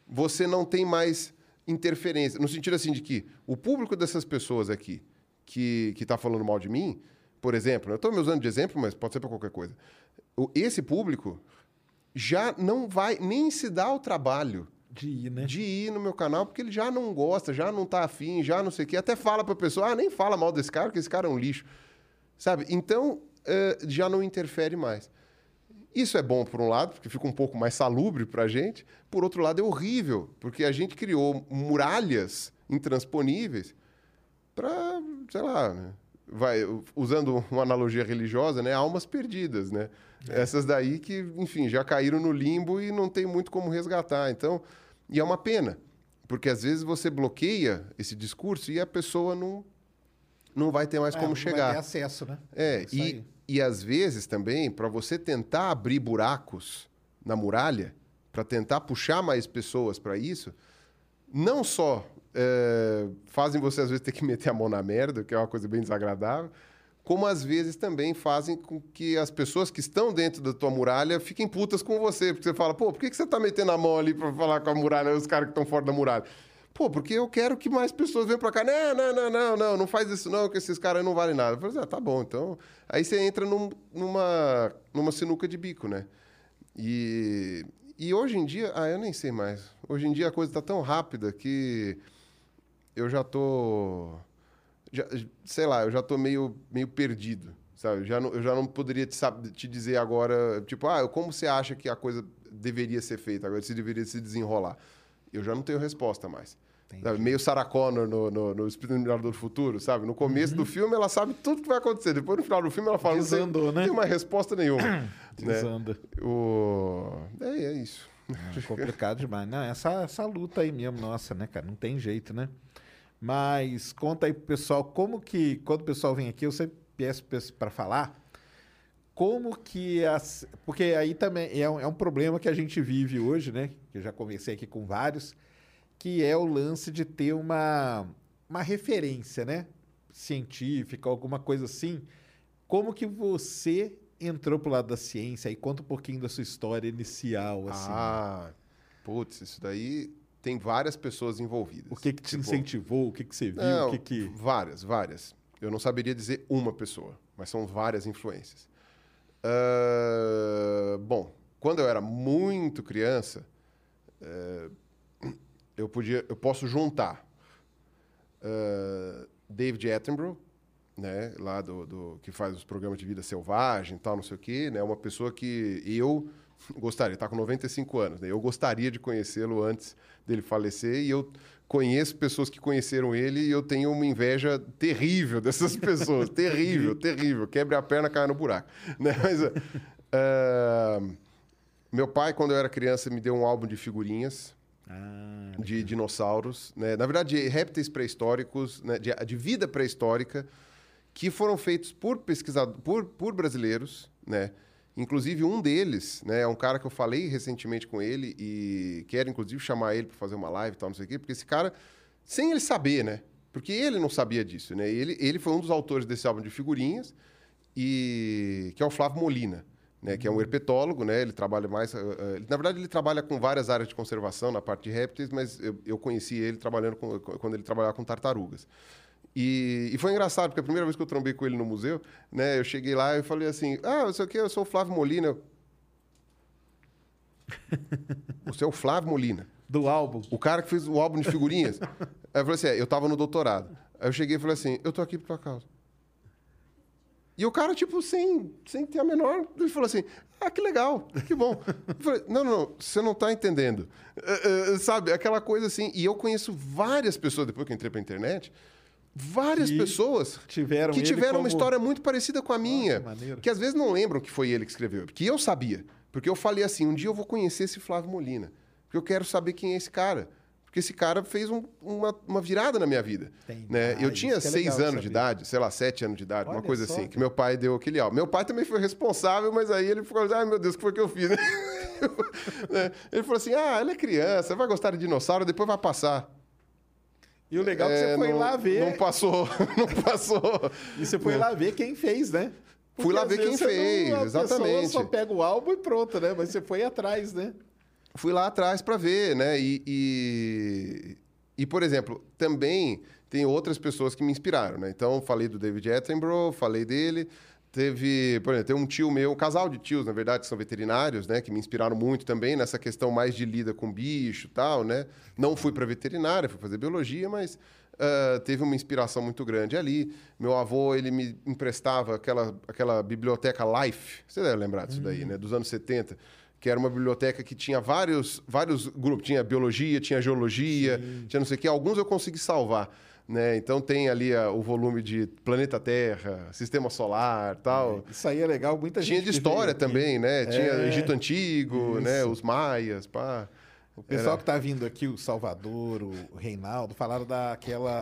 Você não tem mais interferência. No sentido assim de que o público dessas pessoas aqui que está falando mal de mim, por exemplo, eu estou me usando de exemplo, mas pode ser para qualquer coisa. Esse público já não vai nem se dar o trabalho De ir, né? de ir no meu canal, porque ele já não gosta, já não tá afim, já não sei o quê. Até fala pra pessoa, ah, nem fala mal desse cara, porque esse cara é um lixo. Sabe? Então, eh, já não interfere mais. Isso é bom por um lado, porque fica um pouco mais salubre pra gente. Por outro lado, é horrível, porque a gente criou muralhas intransponíveis para, sei lá, né? Vai, usando uma analogia religiosa, né, almas perdidas, né? Essas daí que, enfim, já caíram no limbo e não tem muito como resgatar. Então, e é uma pena, porque às vezes você bloqueia esse discurso e a pessoa não não vai ter mais É, como não chegar. Vai ter acesso, né? É, Isso e, aí. e às vezes também, para você tentar abrir buracos na muralha, para tentar puxar mais pessoas para isso, não só é, fazem você às vezes ter que meter a mão na merda, que é uma coisa bem desagradável, como às vezes também fazem com que as pessoas que estão dentro da tua muralha fiquem putas com você, porque você fala, pô, por que, você tá metendo a mão ali para falar com a muralha, os caras que estão fora da muralha? Pô, porque eu quero que mais pessoas venham pra cá. Não, não, não, não, não, não faz isso não, que esses caras não valem nada. Eu falei, ah, tá bom, então... Aí você entra num- numa, numa sinuca de bico, né? E, e hoje em dia... Ah, eu nem sei mais. Hoje em dia a coisa tá tão rápida que eu já tô... Já, sei lá, eu já tô meio, meio perdido, sabe? Eu já não, eu já não poderia te, sab- te dizer agora, tipo, ah, como você acha que a coisa deveria ser feita agora, se deveria se desenrolar? Eu já não tenho resposta mais. Sabe? Meio Sarah Connor no, no, no Espírito Admirador do Futuro, sabe? No começo do filme ela sabe tudo que vai acontecer. Depois, no final do filme, ela fala, não Desandou, tem, né? tem uma resposta nenhuma. né? Desanda. O... É, é isso. É complicado demais. Não, essa, essa luta aí mesmo, nossa, né, cara? Não tem jeito, né? Mas conta aí pro pessoal como que, quando o pessoal vem aqui, eu sempre peço para falar como que as. Porque aí também é um, é um problema que a gente vive hoje, né? Que eu já conversei aqui com vários, que é o lance de ter uma, uma referência, né? Científica, alguma coisa assim. Como que você entrou pro lado da ciência e conta um pouquinho da sua história inicial, assim. Ah, putz, isso daí tem várias pessoas envolvidas. O que que te Tipo, incentivou? O que que você viu? Não, o que que... Várias, várias. Eu não saberia dizer uma pessoa, mas são várias influências. Ah, bom, quando eu era muito criança, eh, eu podia, eu posso juntar ah, David Attenborough, né, lá do, do- que faz os programas de vida selvagem, e tal, não sei o quê, né, uma pessoa que eu gostaria, está com 95 anos, né, eu gostaria de conhecê-lo antes dele falecer e eu conheço pessoas que conheceram ele e eu tenho uma inveja terrível dessas pessoas, terrível, terrível, quebre a perna, cai no buraco, né, mas ah, meu pai, quando eu era criança, me deu um álbum de figurinhas Ah, de dinossauros, né? na verdade, de répteis pré-históricos, né? de, de vida pré-histórica, que foram feitos por pesquisadores, por, por brasileiros, né? Inclusive, um deles, né, é um cara que eu falei recentemente com ele e quero, inclusive, chamar ele para fazer uma live e tal, não sei o quê, porque esse cara, sem ele saber, né? Porque ele não sabia disso, né? Ele, ele foi um dos autores desse álbum de figurinhas, e que é o Flávio Molina, né, que é um herpetólogo, né, ele trabalha mais, ele- na verdade ele trabalha com várias áreas de conservação na parte de répteis, mas eu, eu conheci ele trabalhando com, quando ele trabalhava com tartarugas. E, e foi engraçado, porque a primeira vez que eu trombei com ele no museu, né, eu cheguei lá e falei assim, ah, não sei o eu sou o Flávio Molina. Eu, Você é o Flávio Molina. do álbum. O cara que fez o álbum de figurinhas. Aí eu falei assim, é, eu tava no doutorado. Aí eu cheguei e falei assim, eu tô aqui por tua causa. E o cara, tipo, sem, sem ter a menor... Ele falou assim, ah, que legal, que bom. Eu falei, não, não, não, você não tá entendendo. Eh, eh, sabe, aquela coisa assim... E eu conheço várias pessoas, depois que eu entrei pra internet, várias Que pessoas tiveram que tiveram como- uma história muito parecida com a minha. que maneiro. que às vezes não lembram que foi ele que escreveu. Que eu sabia. Porque eu falei assim, um dia eu vou conhecer esse Flávio Molina. Porque eu quero saber quem é esse cara. Porque esse cara fez um- uma, uma virada na minha vida. Né? Ah, Eu tinha é seis anos de idade, sei lá, sete anos de idade, uma Olha coisa só, assim, que meu pai deu aquele áudio. Meu pai também foi responsável, mas aí ele ficou, ai meu Deus, o que foi que eu fiz? Né? Ele falou assim: ah, ela é criança, vai gostar de dinossauro, depois vai passar. E o legal é que É, você foi não- lá ver. Não passou, não passou. E você foi lá ver quem fez, né? Fui lá ver quem fez, não- a pessoa exatamente. só pega o álbum e pronto, né? Mas você foi atrás, né? fui lá atrás para ver, né? E, e, e, por exemplo, também tem outras pessoas que me inspiraram, né? Então, falei do David Attenborough, falei dele. Teve, por exemplo, tem um tio meu, um casal de tios, na verdade, que são veterinários, né? Que me inspiraram muito também nessa questão mais de lida com bicho e tal, né? Não fui para veterinária, fui fazer biologia, mas ah, teve uma inspiração muito grande ali. Meu avô, ele me emprestava aquela, aquela biblioteca Life, você deve lembrar disso daí, né? Dos anos 70 que era uma biblioteca que tinha vários, vários grupos. Tinha biologia, tinha geologia, tinha não sei o quê. Alguns eu consegui salvar. Né? Então tem ali a- o volume de planeta Terra, sistema solar tal. Isso aí é legal, muita Tinha gente. de que história também, né? Tinha É, Egito Antigo, né? isso. Os maias, pá. O pessoal Era- que tá vindo aqui, o Salvador, o Reinaldo, falaram daquela.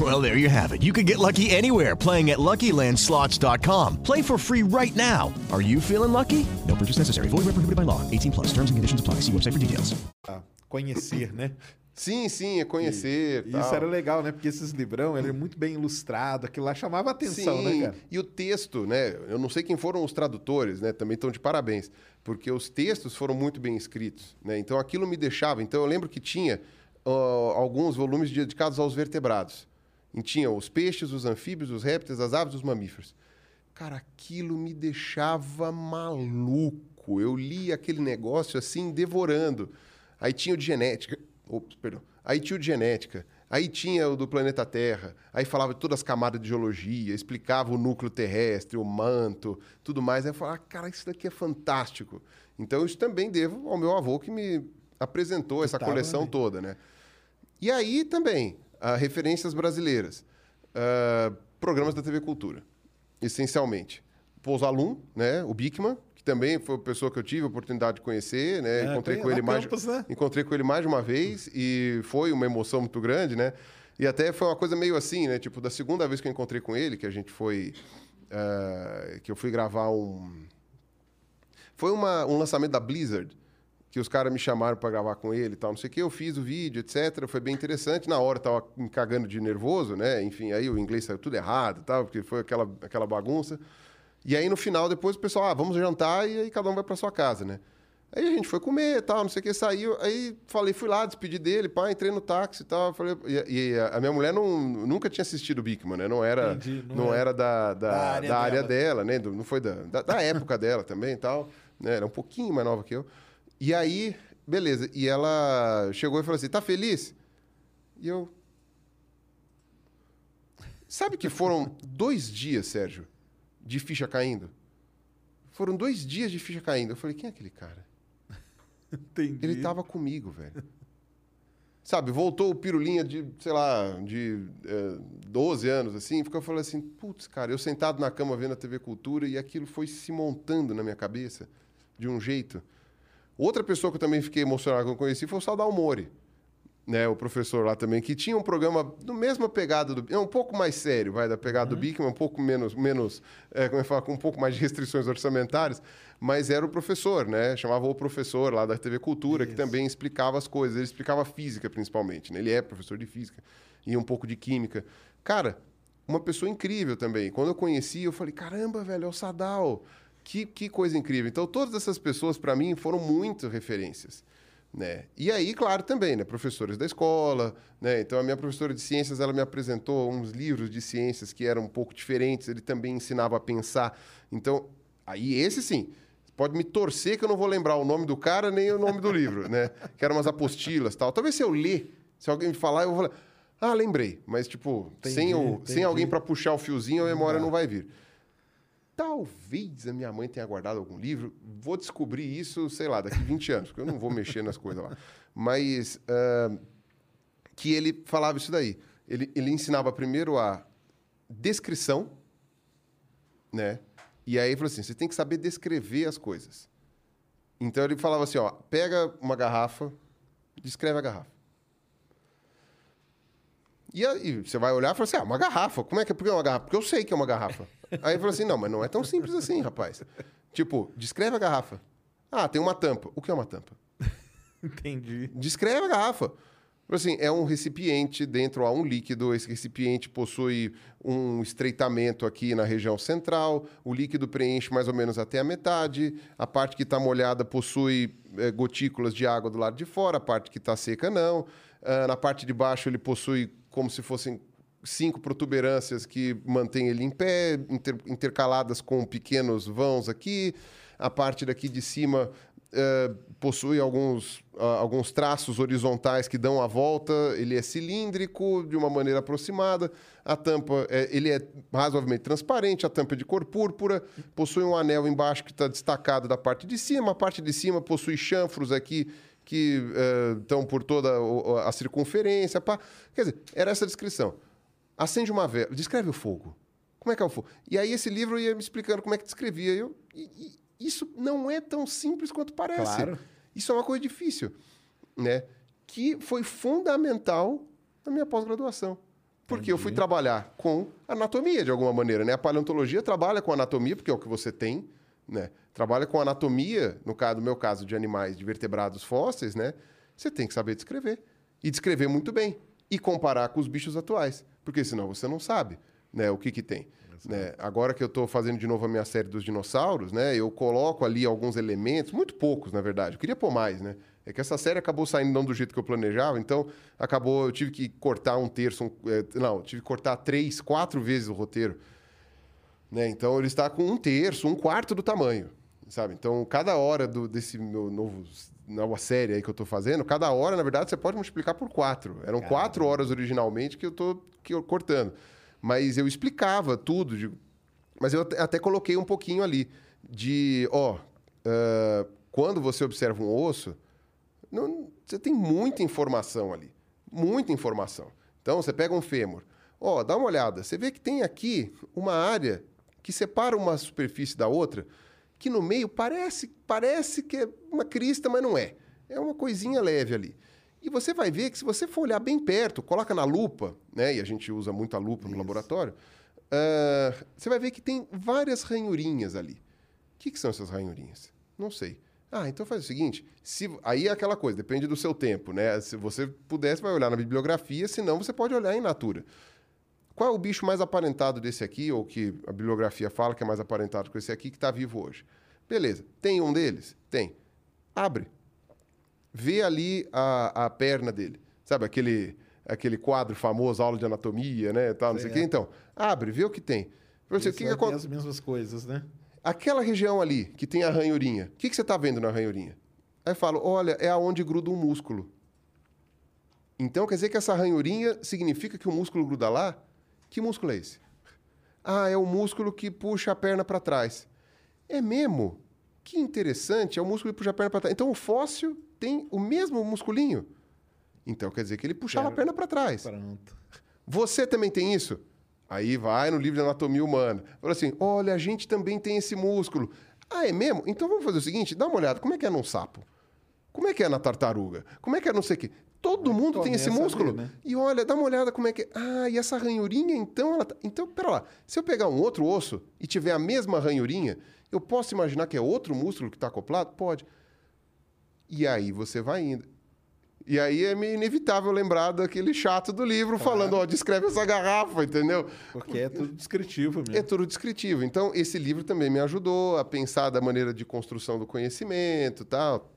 Well, there you have it. You can get lucky anywhere playing at LuckyLandSlots.com. Play for free right now. Are you feeling lucky? No purchase necessary. Void where prohibited by law. 18 plus. Terms and conditions apply. See website for details. a conhecer, né? Sim, sim, é conhecer. E tal. isso era legal, né? Porque esses livrão, ele é muito bem ilustrado, aquilo lá chamava atenção, né, cara? E o texto, né? Eu não sei quem foram os tradutores, né? Também estão de parabéns, porque os textos foram muito bem escritos, né? Então aquilo me deixava. Então eu lembro que tinha ó, alguns volumes dedicados aos vertebrados. E tinha os peixes, os anfíbios, os répteis, as aves, os mamíferos. Cara, aquilo me deixava maluco. Eu li aquele negócio assim, devorando. Aí tinha o de genética. Ops, perdão. Aí tinha o de genética. Aí tinha o do planeta Terra. Aí falava de todas as camadas de geologia, explicava o núcleo terrestre, o manto, tudo mais. Aí eu falava, ah, cara, isso daqui é fantástico. Então, isso também devo ao meu avô que me apresentou essa coleção toda, né? E aí também, ah, referências brasileiras. Ah, programas da TV Cultura, essencialmente. Pousalum, né? O Bickman, que também foi uma pessoa que eu tive a oportunidade de conhecer, né? É, encontrei com ele mais, Campus, né? encontrei com ele mais de uma vez e foi uma emoção muito grande, né? E até foi uma coisa meio assim, né? Tipo, da segunda vez que eu encontrei com ele, que a gente foi, ah, que eu fui gravar um, foi uma- um lançamento da Blizzard, que os caras me chamaram para gravar com ele e tal, não sei o que. Eu fiz o vídeo, etc. Foi bem interessante. Na hora eu tava me cagando de nervoso, né? Enfim, aí o inglês saiu tudo errado tal, porque foi aquela, aquela bagunça. E aí no final, depois o pessoal, ah, vamos jantar e aí cada um vai para sua casa, né? Aí a gente foi comer e tal, não sei o que, saiu. Aí falei, fui lá, despedi dele, pá, entrei no táxi e tal. Falei, e, e a minha mulher não, nunca tinha assistido o Bigman, né? Não era, Entendi, não não era era da, da, da área da área dela. dela, né? Do- não foi da, da, da época dela também e tal. Né? Era um pouquinho mais nova que eu. E aí, beleza. E ela chegou e falou assim: tá feliz? E eu. Sabe que foram dois dias, Sérgio, de ficha caindo? Foram dois dias de ficha caindo. Eu falei: quem é aquele cara? Entendi. Ele tava comigo, velho. Sabe, voltou o pirulinha de, sei lá, de eh, 12 anos, assim, ficou falando assim, putz, cara, eu sentado na cama vendo a TV Cultura e aquilo foi se montando na minha cabeça de um jeito. Outra pessoa que eu também fiquei emocionado quando eu conheci foi o Sadal Mori, né, o professor lá também, que tinha um programa do mesma pegada do... É um pouco mais sério, vai, da pegada do Bickman, um pouco menos, menos é, como é que fala, com um pouco mais de restrições orçamentárias, mas era o professor, né, chamava o professor lá da TV Cultura, que também explicava as coisas, ele explicava física principalmente, né, ele é professor de física e um pouco de química. Cara, uma pessoa incrível também. Quando eu conheci, eu falei, caramba, velho, é o Sadal. Que, que coisa incrível. Então, todas essas pessoas, para mim, foram muito referências. Né? E aí, claro, também, né? Professores da escola, né? Então, a minha professora de ciências, ela me apresentou uns livros de ciências que eram um pouco diferentes. Ele também ensinava a pensar. Então, aí esse sim, pode me torcer que eu não vou lembrar o nome do cara nem o nome do livro, né? Que eram umas apostilas tal. Talvez se eu ler, se alguém me falar, eu vou falar, ah, lembrei. Mas, tipo, sem, Entendi, o, sem alguém para puxar o fiozinho, a memória não vai vir. Talvez a minha mãe tenha guardado algum livro. Vou descobrir isso, sei lá, daqui 20 anos, porque eu não vou mexer nas coisas lá. Mas uh, que ele falava isso daí. Ele, ele ensinava primeiro a descrição, né? E aí ele falou assim: você tem que saber descrever as coisas. Então ele falava assim: ó, pega uma garrafa, descreve a garrafa. E aí você vai olhar e fala assim: ah, uma garrafa. Como é que é? Por que é uma garrafa? Porque eu sei que é uma garrafa. Aí ele falou assim: não, mas não é tão simples assim, rapaz. Tipo, descreve a garrafa. Ah, tem uma tampa. O que é uma tampa? Entendi. Descreve a garrafa. Assim, é um recipiente, dentro há um líquido, esse recipiente possui um estreitamento aqui na região central, o líquido preenche mais ou menos até a metade, a parte que está molhada possui é, gotículas de água do lado de fora, a parte que está seca não. Uh, na parte de baixo ele possui como se fossem cinco protuberâncias que mantêm ele em pé, inter intercaladas com pequenos vãos aqui. A parte daqui de cima uh, possui alguns, uh, alguns traços horizontais que dão a volta. Ele é cilíndrico de uma maneira aproximada. A tampa é, ele é razoavelmente transparente. A tampa é de cor púrpura. Possui um anel embaixo que está destacado da parte de cima. A parte de cima possui chanfros aqui que estão uh, por toda a circunferência. Pá. Quer dizer, era essa descrição. Acende uma vela, descreve o fogo. Como é que é o fogo? E aí esse livro ia me explicando como é que descrevia. Eu, e, e isso não é tão simples quanto parece. Claro. Isso é uma coisa difícil, né? Que foi fundamental na minha pós-graduação. Porque Entendi. eu fui trabalhar com anatomia, de alguma maneira, né? A paleontologia trabalha com anatomia, porque é o que você tem, né? Trabalha com anatomia, no caso, no meu caso, de animais de vertebrados fósseis, né? Você tem que saber descrever. E descrever muito bem. E comparar com os bichos atuais. Porque senão você não sabe né, o que, que tem. Né? Agora que eu estou fazendo de novo a minha série dos dinossauros, né, eu coloco ali alguns elementos, muito poucos, na verdade. Eu queria pôr mais, né? É que essa série acabou saindo não do jeito que eu planejava, então acabou, eu tive que cortar um terço, um, é, não, tive que cortar três, quatro vezes o roteiro. Né? Então ele está com um terço, um quarto do tamanho, sabe? Então cada hora do, desse meu novo nova série aí que eu estou fazendo, cada hora, na verdade, você pode multiplicar por quatro. Eram Caramba. quatro horas originalmente que eu estou cortando. Mas eu explicava tudo. De... Mas eu até coloquei um pouquinho ali de, ó, uh, quando você observa um osso, não, você tem muita informação ali. Muita informação. Então, você pega um fêmur. Ó, dá uma olhada. Você vê que tem aqui uma área que separa uma superfície da outra, que no meio parece, parece que é uma crista, mas não é. É uma coisinha leve ali. E você vai ver que se você for olhar bem perto, coloca na lupa, né? E a gente usa muito a lupa no laboratório, uh, você vai ver que tem várias ranhurinhas ali. O que, que são essas ranhurinhas? Não sei. Ah, então faz o seguinte, se, aí é aquela coisa, depende do seu tempo, né? Se você pudesse, vai olhar na bibliografia, senão você pode olhar em natura. Qual é o bicho mais aparentado desse aqui, ou que a bibliografia fala que é mais aparentado com esse aqui, que está vivo hoje? Beleza. Tem um deles? Tem. Abre vê ali a, a perna dele. Sabe aquele, aquele quadro famoso, aula de anatomia, né? Tal, não sei o quê. Então, abre, vê o que tem. Você, o que, que as mesmas coisas, né? Aquela região ali, que tem a ranhurinha, o que, que você está vendo na ranhurinha? Aí eu falo, olha, é aonde gruda um músculo. Então quer dizer que essa ranhurinha significa que o músculo gruda lá? Que músculo é esse? Ah, é o músculo que puxa a perna para trás. É mesmo? Que interessante, é o músculo que puxa a perna para trás. Então o fóssil tem o mesmo musculinho. Então quer dizer que ele puxava Quero... a perna para trás. Pronto. Você também tem isso? Aí vai no livro de anatomia humana. Fala assim: olha, a gente também tem esse músculo. Ah, é mesmo? Então vamos fazer o seguinte: dá uma olhada, como é que é num sapo? Como é que é na tartaruga? Como é que é não sei o quê? Todo mundo tem esse músculo. né? E olha, dá uma olhada como é que. Ah, e essa ranhurinha, então ela tá... Então, pera lá. Se eu pegar um outro osso e tiver a mesma ranhurinha, eu posso imaginar que é outro músculo que está acoplado? Pode. E aí você vai indo. E aí é meio inevitável lembrar daquele chato do livro claro. falando, ó, descreve essa garrafa, entendeu? Porque é tudo descritivo mesmo. É tudo descritivo. Então, esse livro também me ajudou a pensar da maneira de construção do conhecimento tal.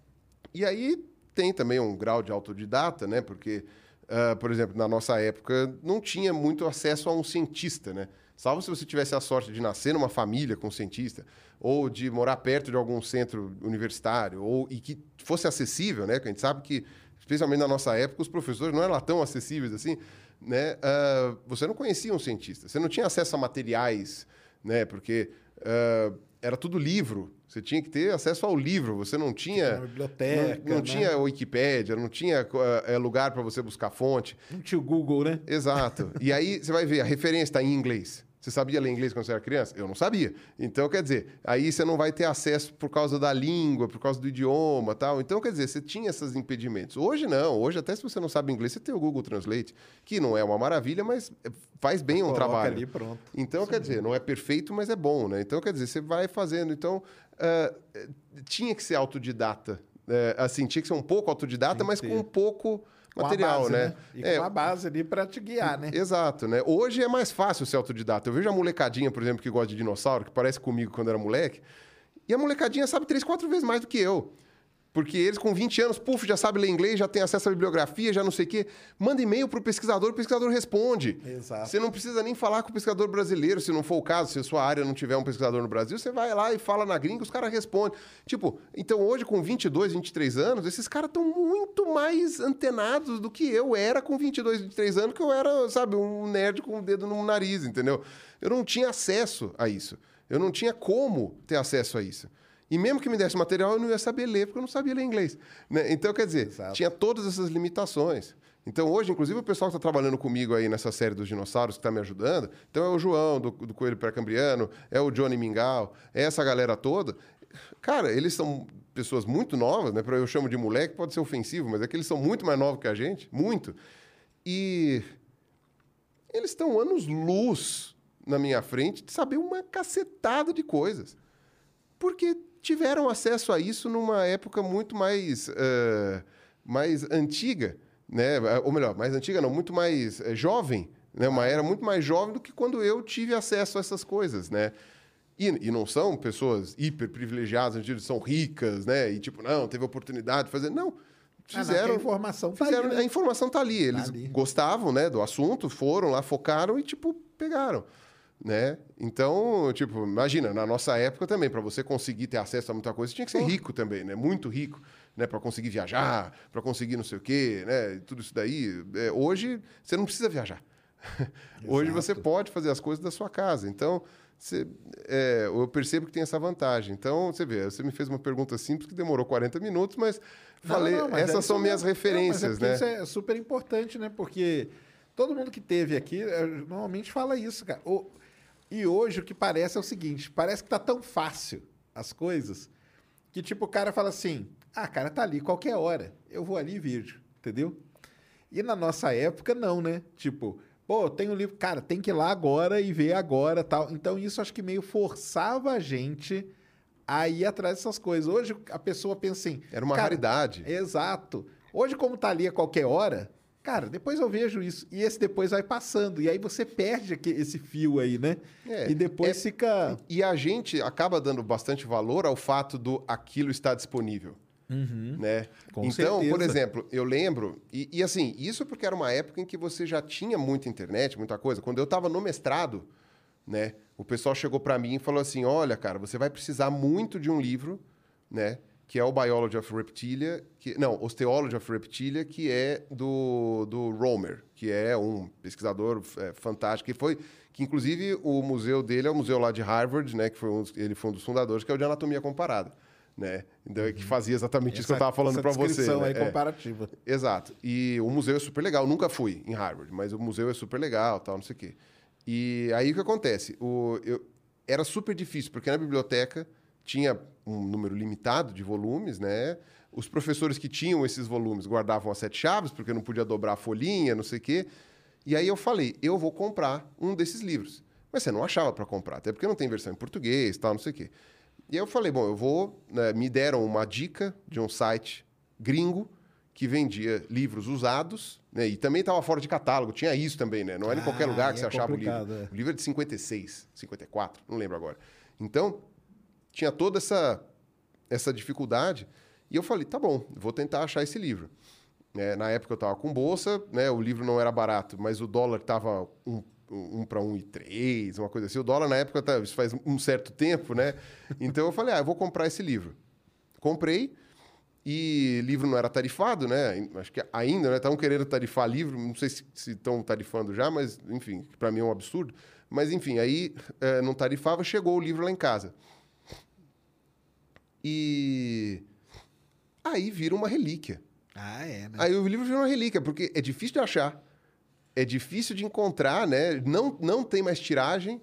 E aí tem também um grau de autodidata, né? Porque, uh, por exemplo, na nossa época, não tinha muito acesso a um cientista, né? Salvo se você tivesse a sorte de nascer numa família com um cientista, ou de morar perto de algum centro universitário, ou e que fosse acessível, né? Que a gente sabe que, especialmente na nossa época, os professores não eram tão acessíveis assim, né? Uh, você não conhecia um cientista, você não tinha acesso a materiais, né? Porque ah, era tudo livro. Você tinha que ter acesso ao livro. Você não tinha. Biblioteca, Não, não né? tinha Wikipédia, não tinha eh, lugar para você buscar fonte. Não tinha o Google, né? Exato. E aí você vai ver, a referência está em inglês. Você sabia ler inglês quando você era criança? Eu não sabia. Então, quer dizer, aí você não vai ter acesso por causa da língua, por causa do idioma tal. Então, quer dizer, você tinha esses impedimentos. Hoje não. Hoje, até se você não sabe inglês, você tem o Google Translate, que não é uma maravilha, mas faz bem um trabalho. ali, pronto. Então, quer dizer, não é perfeito, mas é bom, né? Então, quer dizer, você vai fazendo. Então, eh, tinha que ser autodidata. Eh, assim, tinha que ser um pouco autodidata, mas com um pouco material, base, né? E É, com a base ali pra te guiar, né? Exato, né? Hoje é mais fácil ser autodidata. Eu vejo a molecadinha, por exemplo, que gosta de dinossauro, que parece comigo quando era moleque, e a molecadinha sabe três, quatro vezes mais do que eu. Porque eles com 20 anos, puf, já sabe ler inglês, já tem acesso à bibliografia, já não sei o quê. Manda e-mail pro pesquisador, o pesquisador responde. Exato. Você não precisa nem falar com o pesquisador brasileiro, se não for o caso, se a sua área não tiver um pesquisador no Brasil, você vai lá e fala na gringa, os caras respondem. Tipo, então hoje com 22, 23 anos, esses caras estão muito mais antenados do que eu era com 22, 23 anos, que eu era, sabe, um nerd com o dedo no nariz, entendeu? Eu não tinha acesso a isso. Eu não tinha como ter acesso a isso. E mesmo que me desse material, eu não ia saber ler, porque eu não sabia ler inglês. né? Então, quer dizer, Exato. tinha todas essas limitações. Então, hoje, inclusive, o pessoal que está trabalhando comigo aí nessa série dos dinossauros, que está me ajudando, então é o João, do, do Coelho Pré-Cambriano, é o Johnny Mingau, é essa galera toda. Cara, eles são pessoas muito novas, né? Eu chamo de moleque, pode ser ofensivo, mas é que eles são muito mais novos que a gente, muito. E eles estão anos-luz na minha frente de saber uma cacetada de coisas. Porque tiveram acesso a isso numa época muito mais, eh, mais antiga, né? ou melhor, mais antiga não, muito mais eh, jovem, né? uma era muito mais jovem do que quando eu tive acesso a essas coisas. Né? E, e não são pessoas hiper privilegiadas, no são ricas, né? E tipo, não, teve oportunidade de fazer. Não, Ah, não, fizeram. que a informação tá fizeram ali, né? A informação tá ali. Eles ali. gostavam, né, do assunto, foram lá, focaram e, tipo, pegaram. Né? Então, tipo, imagina, na nossa época também, para você conseguir ter acesso a muita coisa, você tinha que ser rico também, né? Muito rico, né? Para conseguir viajar, para conseguir não sei o quê, né? Tudo isso daí. É, hoje, você não precisa viajar. hoje você pode fazer as coisas da sua casa. Então, você, é, eu percebo que tem essa vantagem. Então, você vê, você me fez uma pergunta simples que demorou 40 minutos, mas Não, falei, não, mas é essas são minhas. Não, é referências, porque né? Isso é super importante, né? Porque todo mundo que teve aqui eh, normalmente fala isso, cara. O- e hoje o que parece é o seguinte: parece que tá tão fácil as coisas que, tipo, o cara fala assim: ah, cara, tá ali qualquer hora. Eu vou ali e vejo, entendeu? E na nossa época, não, né? Tipo, pô, tem um livro, cara, tem que ir lá agora e ver agora tal. Então, isso acho que meio forçava a gente a ir atrás dessas coisas. Hoje a pessoa pensa assim. Era uma raridade. Exato. Hoje, como tá ali a qualquer hora, cara, depois eu vejo isso. E esse depois vai passando. E aí você perde aqui- esse fio aí, né? É, e depois é- fica. E a gente acaba dando bastante valor ao fato do aquilo estar disponível. Né? Uhum. Com então, por certeza. exemplo, eu lembro, e, e assim, isso porque era uma época em que você já tinha muita internet, muita coisa. Quando eu estava no mestrado, né, o pessoal chegou para mim e falou assim: olha, cara, você vai precisar muito de um livro, né? Que é o Biology of Reptilia, que, não, Osteology of Reptilia, que é do, do Romer, que é um pesquisador é, fantástico, que foi, que inclusive o museu dele é o museu lá de Harvard, né? Que foi um, ele foi um dos fundadores, que é o de anatomia comparada, né? Então, é que fazia exatamente isso que eu estava falando para você. né? aí É. comparativa. Exato. E o museu é super legal. Eu nunca fui em Harvard, mas o museu é super legal, tal, não sei o quê. E aí o que acontece? O, eu, era super difícil, porque na biblioteca tinha um número limitado de volumes, né? Os professores que tinham esses volumes guardavam as sete chaves, porque não podia dobrar a folhinha, não sei o quê. E aí eu falei, eu vou comprar um desses livros. Mas você não achava para comprar, até porque não tem versão em português, tal, não sei o quê. E aí eu falei, bom, eu vou... né, me deram uma dica de um site gringo que vendia livros usados, né? E também estava fora de catálogo, tinha isso também, né? Não era em qualquer Ah, lugar que você é achava o livro. é. O livro é de 56, 54, não lembro agora. Então, tinha toda essa, essa dificuldade. E eu falei, tá bom, vou tentar achar esse livro. É, na época eu estava com bolsa, né? O livro não era barato, mas o dólar estava um, um para um e três, uma coisa assim. O dólar na época, tá, isso faz um certo tempo, né? Então eu falei, ah, eu vou comprar esse livro. Comprei E livro não era tarifado, né? Acho que ainda, né? Estavam querendo tarifar livro, não sei se estão tarifando já, mas, enfim, para mim é um absurdo. Mas, enfim, aí é, não tarifava, chegou o livro lá em casa. E aí vira uma relíquia. Ah, é, né? Aí o livro vira uma relíquia, porque é difícil de achar, é difícil de encontrar, né? Não, não tem mais tiragem,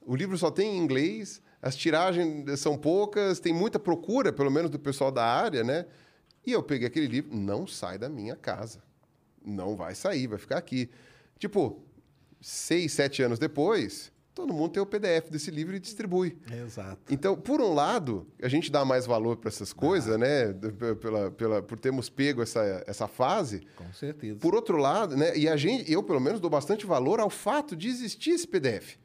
o livro só tem em inglês, as tiragens são poucas, tem muita procura, pelo menos do pessoal da área, né? E eu peguei aquele livro, não sai da minha casa. Não vai sair, vai ficar aqui. Tipo, seis, sete anos depois, todo mundo tem o PDF desse livro e distribui. Exato. Então, por um lado, a gente dá mais valor para essas coisas, né? Pela, pela, por termos pego essa, essa fase. Com certeza. Por outro lado, né? E a gente, eu pelo menos dou bastante valor ao fato de existir esse PDF.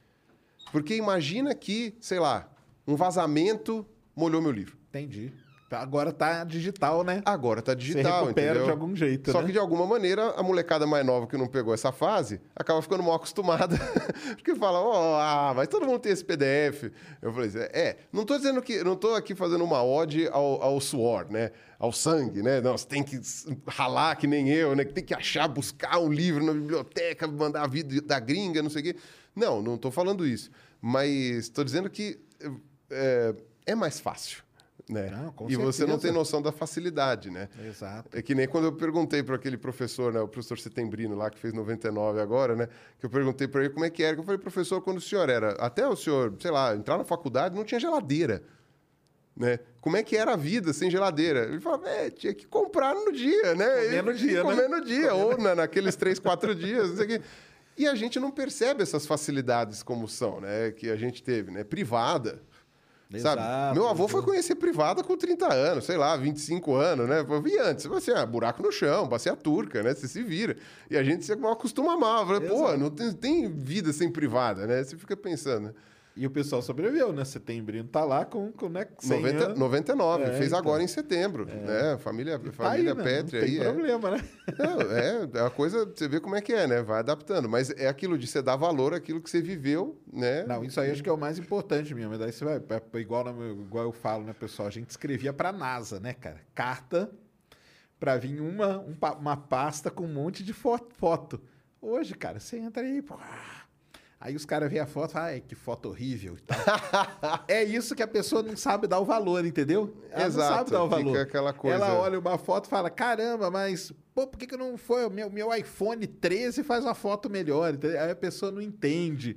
Porque imagina que, sei lá, um vazamento molhou meu livro. Entendi. Agora tá digital, né? Agora tá digital, Você recupera entendeu? de algum jeito, Só né? que de alguma maneira a molecada mais nova que não pegou essa fase acaba ficando mal acostumada. Porque fala, ó, ah, mas todo mundo tem esse PDF. Eu falei, é, não tô dizendo que não tô aqui fazendo uma ode ao, ao suor, né? Ao sangue, né? Não, você tem que ralar que nem eu, né? Que tem que achar, buscar um livro na biblioteca, mandar a vida da gringa, não sei o quê. Não, não tô falando isso. Mas tô dizendo que é, é mais fácil. Né? Não, e você não certeza. tem noção da facilidade, né? Exato. É que nem quando eu perguntei para aquele professor, né, o professor Setembrino lá, que fez 99 agora, né? Que eu perguntei para ele como é que era. Eu falei, professor, quando o senhor era... Até o senhor, sei lá, entrar na faculdade, não tinha geladeira. Né? Como é que era a vida sem geladeira? Ele falava, é, tinha que comprar no dia, né? Comer no dia, comer né? no dia, ou na, naqueles três, quatro dias, não sei o quê. E a gente não percebe essas facilidades como são, né? Que a gente teve, né? Privada. Sabe? Exato, Meu avô foi conhecer privada com 30 anos, sei lá, 25 anos, né? Eu vi antes, você, ah, buraco no chão, bacia turca, né? Você se vira. E a gente se acostuma mal. Fala, Pô, não tem, tem vida sem privada, né? Você fica pensando, né? E o pessoal sobreviveu, né? Setembrino tá lá com, com né, 100 90, anos. 99, É, fez então. agora em setembro, né? Família, Tá aí, família né? Petri Não tem aí. é. problema, né? Não, é, é a coisa, você vê como é que é, né? Vai adaptando. Mas é aquilo de você dar valor àquilo que você viveu, né? Não, isso aí acho que é o mais importante mesmo. Daí você vai, é igual, na- igual eu falo, né, pessoal? A gente escrevia pra NASA, né, cara? Carta pra vir uma, um uma pasta com um monte de fo- foto. Hoje, cara, você entra aí, pô, ah, Aí os caras veem a foto e falam, ai, que foto horrível é isso que a pessoa não sabe dar o valor, entendeu? Ela Exato, não sabe dar o valor. aquela coisa- Ela olha uma foto e fala, caramba, mas pô, por que, que não foi? O meu, meu iPhone 13 faz uma foto melhor. entendeu? Aí a pessoa não entende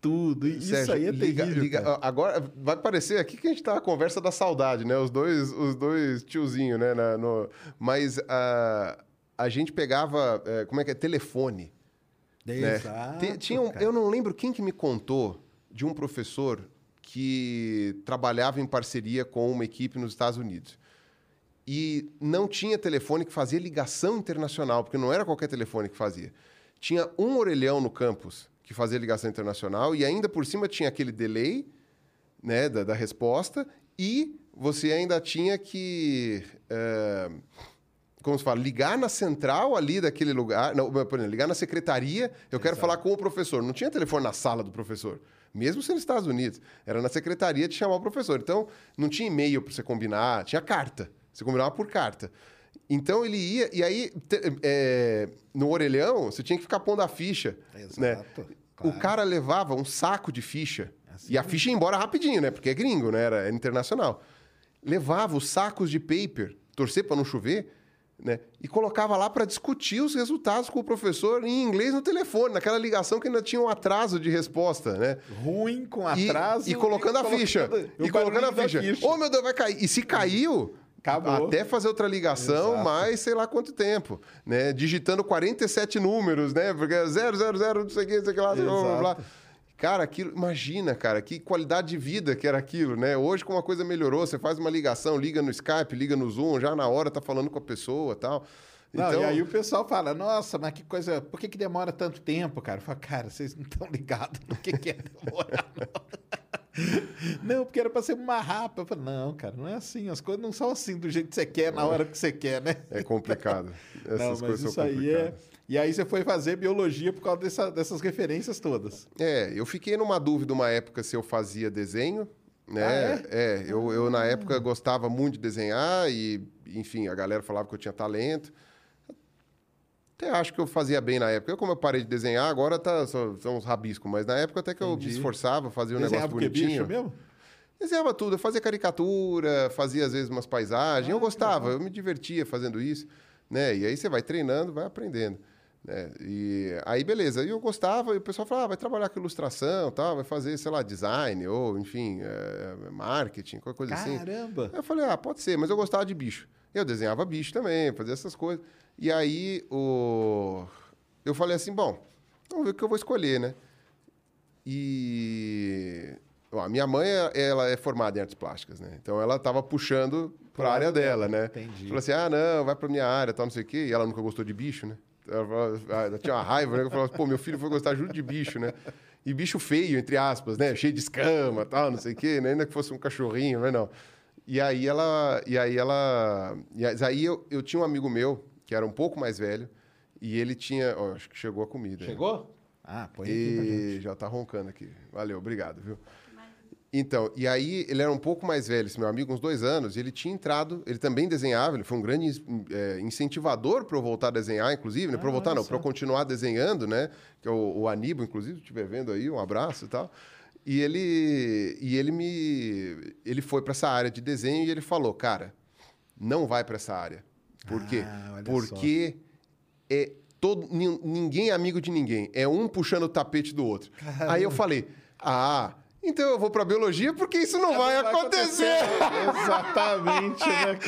tudo. Isso Sérgio, aí é liga- terrível. liga-. Agora vai parecer aqui que a gente tá na conversa da saudade, né? Os dois, os dois tiozinhos, né? na- no- mas ah, a gente pegava, eh, como é que é? Telefone. Né? Exato, tinha um- eu não lembro quem que me contou de um professor que trabalhava em parceria com uma equipe nos Estados Unidos. E não tinha telefone que fazia ligação internacional, porque não era qualquer telefone que fazia. Tinha um orelhão no campus que fazia ligação internacional e ainda por cima tinha aquele delay né, da, da resposta e você ainda tinha que eh, como se fala, ligar na central ali daquele lugar, não, por exemplo, ligar na secretaria, eu quero falar com o professor. Não tinha telefone na sala do professor, mesmo sendo nos Estados Unidos. Era na secretaria de chamar o professor. Então, não tinha e-mail para você combinar, tinha carta. Você combinava por carta. Então, ele ia, e aí, é, no orelhão, você tinha que ficar pondo a ficha. né? Exato, O claro. cara levava um saco de ficha. Assim e a ficha ia embora rapidinho, né? Porque é gringo, né? Era internacional. Levava os sacos de paper, torcer para não chover, né? E colocava lá para discutir os resultados com o professor em inglês no telefone, naquela ligação que ainda tinha um atraso de resposta, né? Ruim, com E- atraso. E, colocando a ficha. E colocando a ficha. Ô, meu Deus, vai cair. E se caiu, Acabou. até fazer outra ligação, Exato. mais sei lá quanto tempo. Né? Digitando 47 números, né? Porque é 000, não sei o que, não sei o que lá, blá, blá, blá. Cara, aquilo, imagina, cara, que qualidade de vida que era aquilo, né? Hoje, como a coisa melhorou, você faz uma ligação, liga no Skype, liga no Zoom, já na hora tá falando com a pessoa tal. Não, Então, e aí o pessoal fala, nossa, mas que coisa, por que, que demora tanto tempo, cara? Eu falo, cara, vocês não estão ligados no que, que é demorar, não. não, porque era pra ser uma rápida. Eu falo, não, cara, não é assim, as coisas não são assim do jeito que você quer, na hora que você quer, né? é complicado. Essas não, mas coisas isso são aí complicadas. é... E aí você foi fazer biologia por causa dessa- dessas referências todas. É, eu fiquei numa dúvida uma época se eu fazia desenho né? Ah, é, eu, eu na época gostava muito de desenhar e, enfim, a galera falava que eu tinha talento. Até acho que eu fazia bem na época. Eu, como eu parei de desenhar, agora tá, só- são uns rabiscos, mas na época até que eu me Entendi. esforçava, fazia um Desenhava negócio bonitinho. Bicho mesmo? Desenhava tudo, eu fazia caricatura, fazia às vezes umas paisagens, Ah, eu gostava, eu me divertia fazendo isso, né? E aí você vai treinando, vai aprendendo, né? E aí beleza, e eu gostava, e o pessoal falava, ah, vai trabalhar com ilustração, tal, vai fazer, sei lá, design ou, enfim, é, marketing, qualquer coisa assim. Caramba. Eu falei, ah, pode ser, mas eu gostava de bicho. Eu desenhava bicho também, fazia essas coisas. E aí o... eu falei assim, bom, vamos ver o que eu vou escolher, né? E ó, a minha mãe, ela é formada em artes plásticas, né? Então ela estava puxando para a área dela, né? Entendi. Falou assim, ah, não, vai para minha área, tal, não sei o quê. E ela nunca gostou de bicho, né? Ela, falava- ah, ela tinha uma raiva, né? Eu falava, pô, meu filho foi gostar junto de bicho, né? E bicho feio, entre aspas, né? Cheio de escama, tal, não sei o quê, né? Ainda que fosse um cachorrinho, mas não. E aí ela, e aí ela, e aí eu, eu tinha um amigo meu que era um pouco mais velho e ele tinha, ó, acho que chegou a comida. Chegou? Ah, põe aqui pra gente. E já tá roncando aqui. Valeu, obrigado, viu? Então, e aí ele era um pouco mais velho, esse meu amigo, uns dois anos, e ele tinha entrado, ele também desenhava, ele foi um grande eh, incentivador para eu voltar a desenhar, inclusive, né? Para eu voltar, olha não, para eu só. continuar desenhando, né? Que é o, o Aníbal, inclusive, se estiver vendo aí, um abraço e tal. E ele, e ele me, ele foi para essa área de desenho e ele falou, cara, não vai para essa área. Por quê? Ah, olha Porque é todo, nin- ninguém é amigo de ninguém. É um puxando o tapete do outro. Aí eu falei, ah, então eu vou para biologia porque isso não vai, acontecer. Exatamente, né?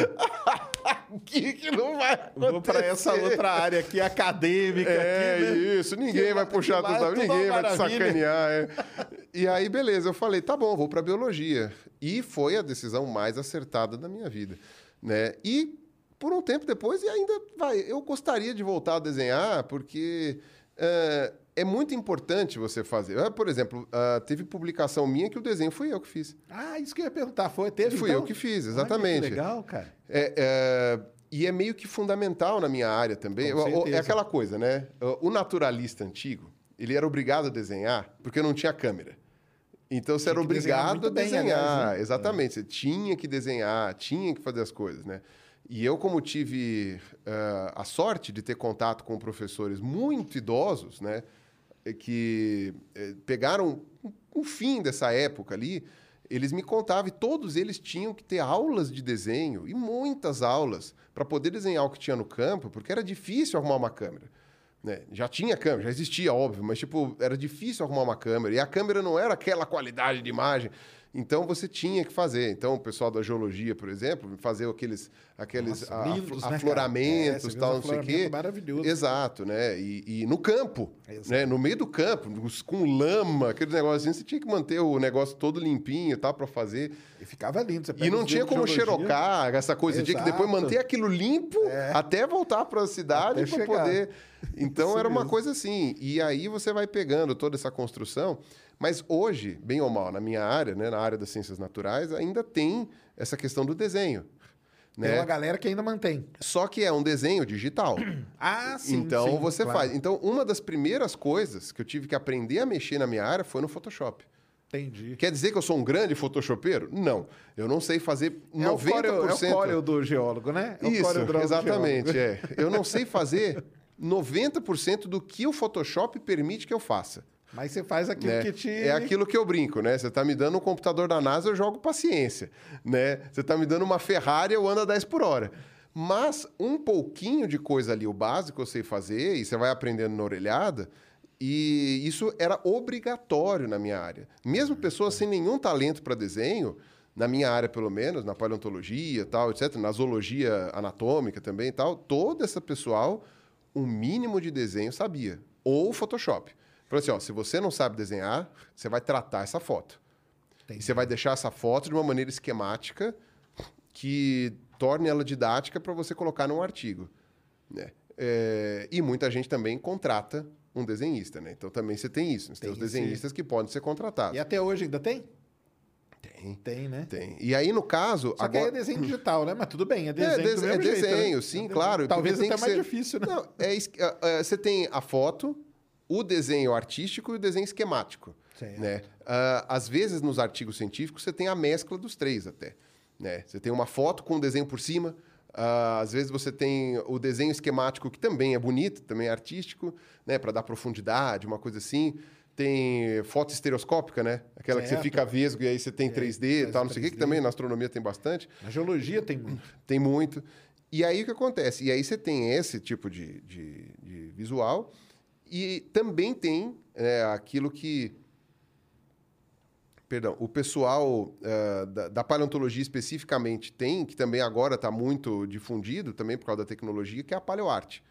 O que, que não vai acontecer? Vou pra essa outra área aqui, acadêmica. É aqui, né? isso, ninguém Que vai puxar tudo, é tudo ninguém vai te sacanear. é. E aí, beleza, eu falei, tá bom, vou para biologia. E foi a decisão mais acertada da minha vida, né? E por um tempo depois, e ainda vai, eu gostaria de voltar a desenhar, porque é, é muito importante você fazer. Ah, Por exemplo, ah, teve publicação minha que o desenho fui eu que fiz. Ah, isso que eu ia perguntar. Foi, teve, Fui então? eu que fiz, Olha exatamente. que legal, cara. É, é, e é meio que fundamental na minha área também. O- certeza. É aquela coisa, né? O naturalista antigo, ele era obrigado a desenhar porque não tinha câmera. Então você Tinha era que desenhar obrigado a desenhar. aliás, né? Exatamente. Você tinha que desenhar, tinha que fazer as coisas, né? E eu, como tive eh, a sorte de ter contato com professores muito idosos, né? Eh, Que eh, pegaram um- fim dessa época ali, eles me contavam e todos eles tinham que ter aulas de desenho e muitas aulas para poder desenhar o que tinha no campo, porque era difícil arrumar uma câmera. né? Já tinha câmera, já existia, óbvio, mas tipo, era difícil arrumar uma câmera. E a câmera não era aquela qualidade de imagem. Então você tinha que fazer. Então, o pessoal da geologia, por exemplo, fazer aqueles, aqueles Nossa, lindos, né? É, afloramentos, você vê tal, não sei o quê. maravilhosos. Exato, né? E, e no campo, Exato. né? No meio do campo, com lama, aqueles negócios assim, você tinha que manter o negócio todo limpinho tal para fazer. E ficava lindo. Você E não tinha como geologia, xerocar essa coisa. Você tinha que depois Exato. É. manter aquilo limpo até voltar para a cidade para poder. Então Isso era uma mesmo. coisa assim. E aí você vai pegando toda essa construção. Mas hoje, bem ou mal, na minha área, né, na área das ciências naturais, ainda tem essa questão do desenho. Tem Né? uma galera que ainda mantém. Só que é um desenho digital. Ah, sim. então sim, você claro. faz. Então, uma das primeiras coisas que eu tive que aprender a mexer na minha área foi no Photoshop. Entendi. Quer dizer que eu sou um grande photoshopeiro? Não. Eu não sei fazer 90%. É o córeo, é o córeo do geólogo, né? É o Isso, exatamente, geólogo. é. Eu não sei fazer 90% do que o Photoshop permite que eu faça. Mas você faz aquilo né? que te... É aquilo que eu brinco, né? Você tá me dando um computador da NASA, eu jogo paciência, né? Você tá me dando uma Ferrari, eu ando a 10 por hora. Mas um pouquinho de coisa ali, o básico eu sei fazer, e você vai aprendendo na orelhada, e isso era obrigatório na minha área. Mesmo pessoas sem nenhum talento para desenho, na minha área pelo menos, na paleontologia, tal, etc, na zoologia anatômica também, e tal, todo esse pessoal, um mínimo de desenho sabia, ou Photoshop. Falou assim, ó, se você não sabe desenhar, você vai tratar essa foto. E você vai deixar essa foto de uma maneira esquemática que torne ela didática para você colocar num artigo. Né? É, e muita gente também contrata um desenhista, né? Então também você tem isso. Você tem, Tem os desenhistas que podem ser contratados. E até hoje ainda tem? Tem. Tem, né? Tem. E aí, no caso. Só que aí é agora... desenho digital, né? Mas tudo bem, é É, desenho des- do é jeito, né? desenho, sim, claro. Talvez porque até mais ser- difícil, né? Não, é, é, é, você tem a foto, o desenho artístico e o desenho esquemático. Certo. Né? ah, às vezes, nos artigos científicos, você tem a mescla dos três até. Né? Você tem uma foto com um desenho por cima, ah, às vezes você tem o desenho esquemático, que também é bonito, também é artístico, né? para dar profundidade, uma coisa assim. Tem foto estereoscópica, né? Aquela que você Certo. fica vesgo e aí você tem É, 3D e tal, não sei o que, que 3D. também na astronomia tem bastante. Na geologia tem muito. Tem muito. E aí o que acontece? E aí você tem esse tipo de, de, de visual e também tem é, aquilo que. Perdão, o pessoal eh, da, da paleontologia especificamente tem, que também agora está muito difundido, também por causa da tecnologia, que é a paleoarte.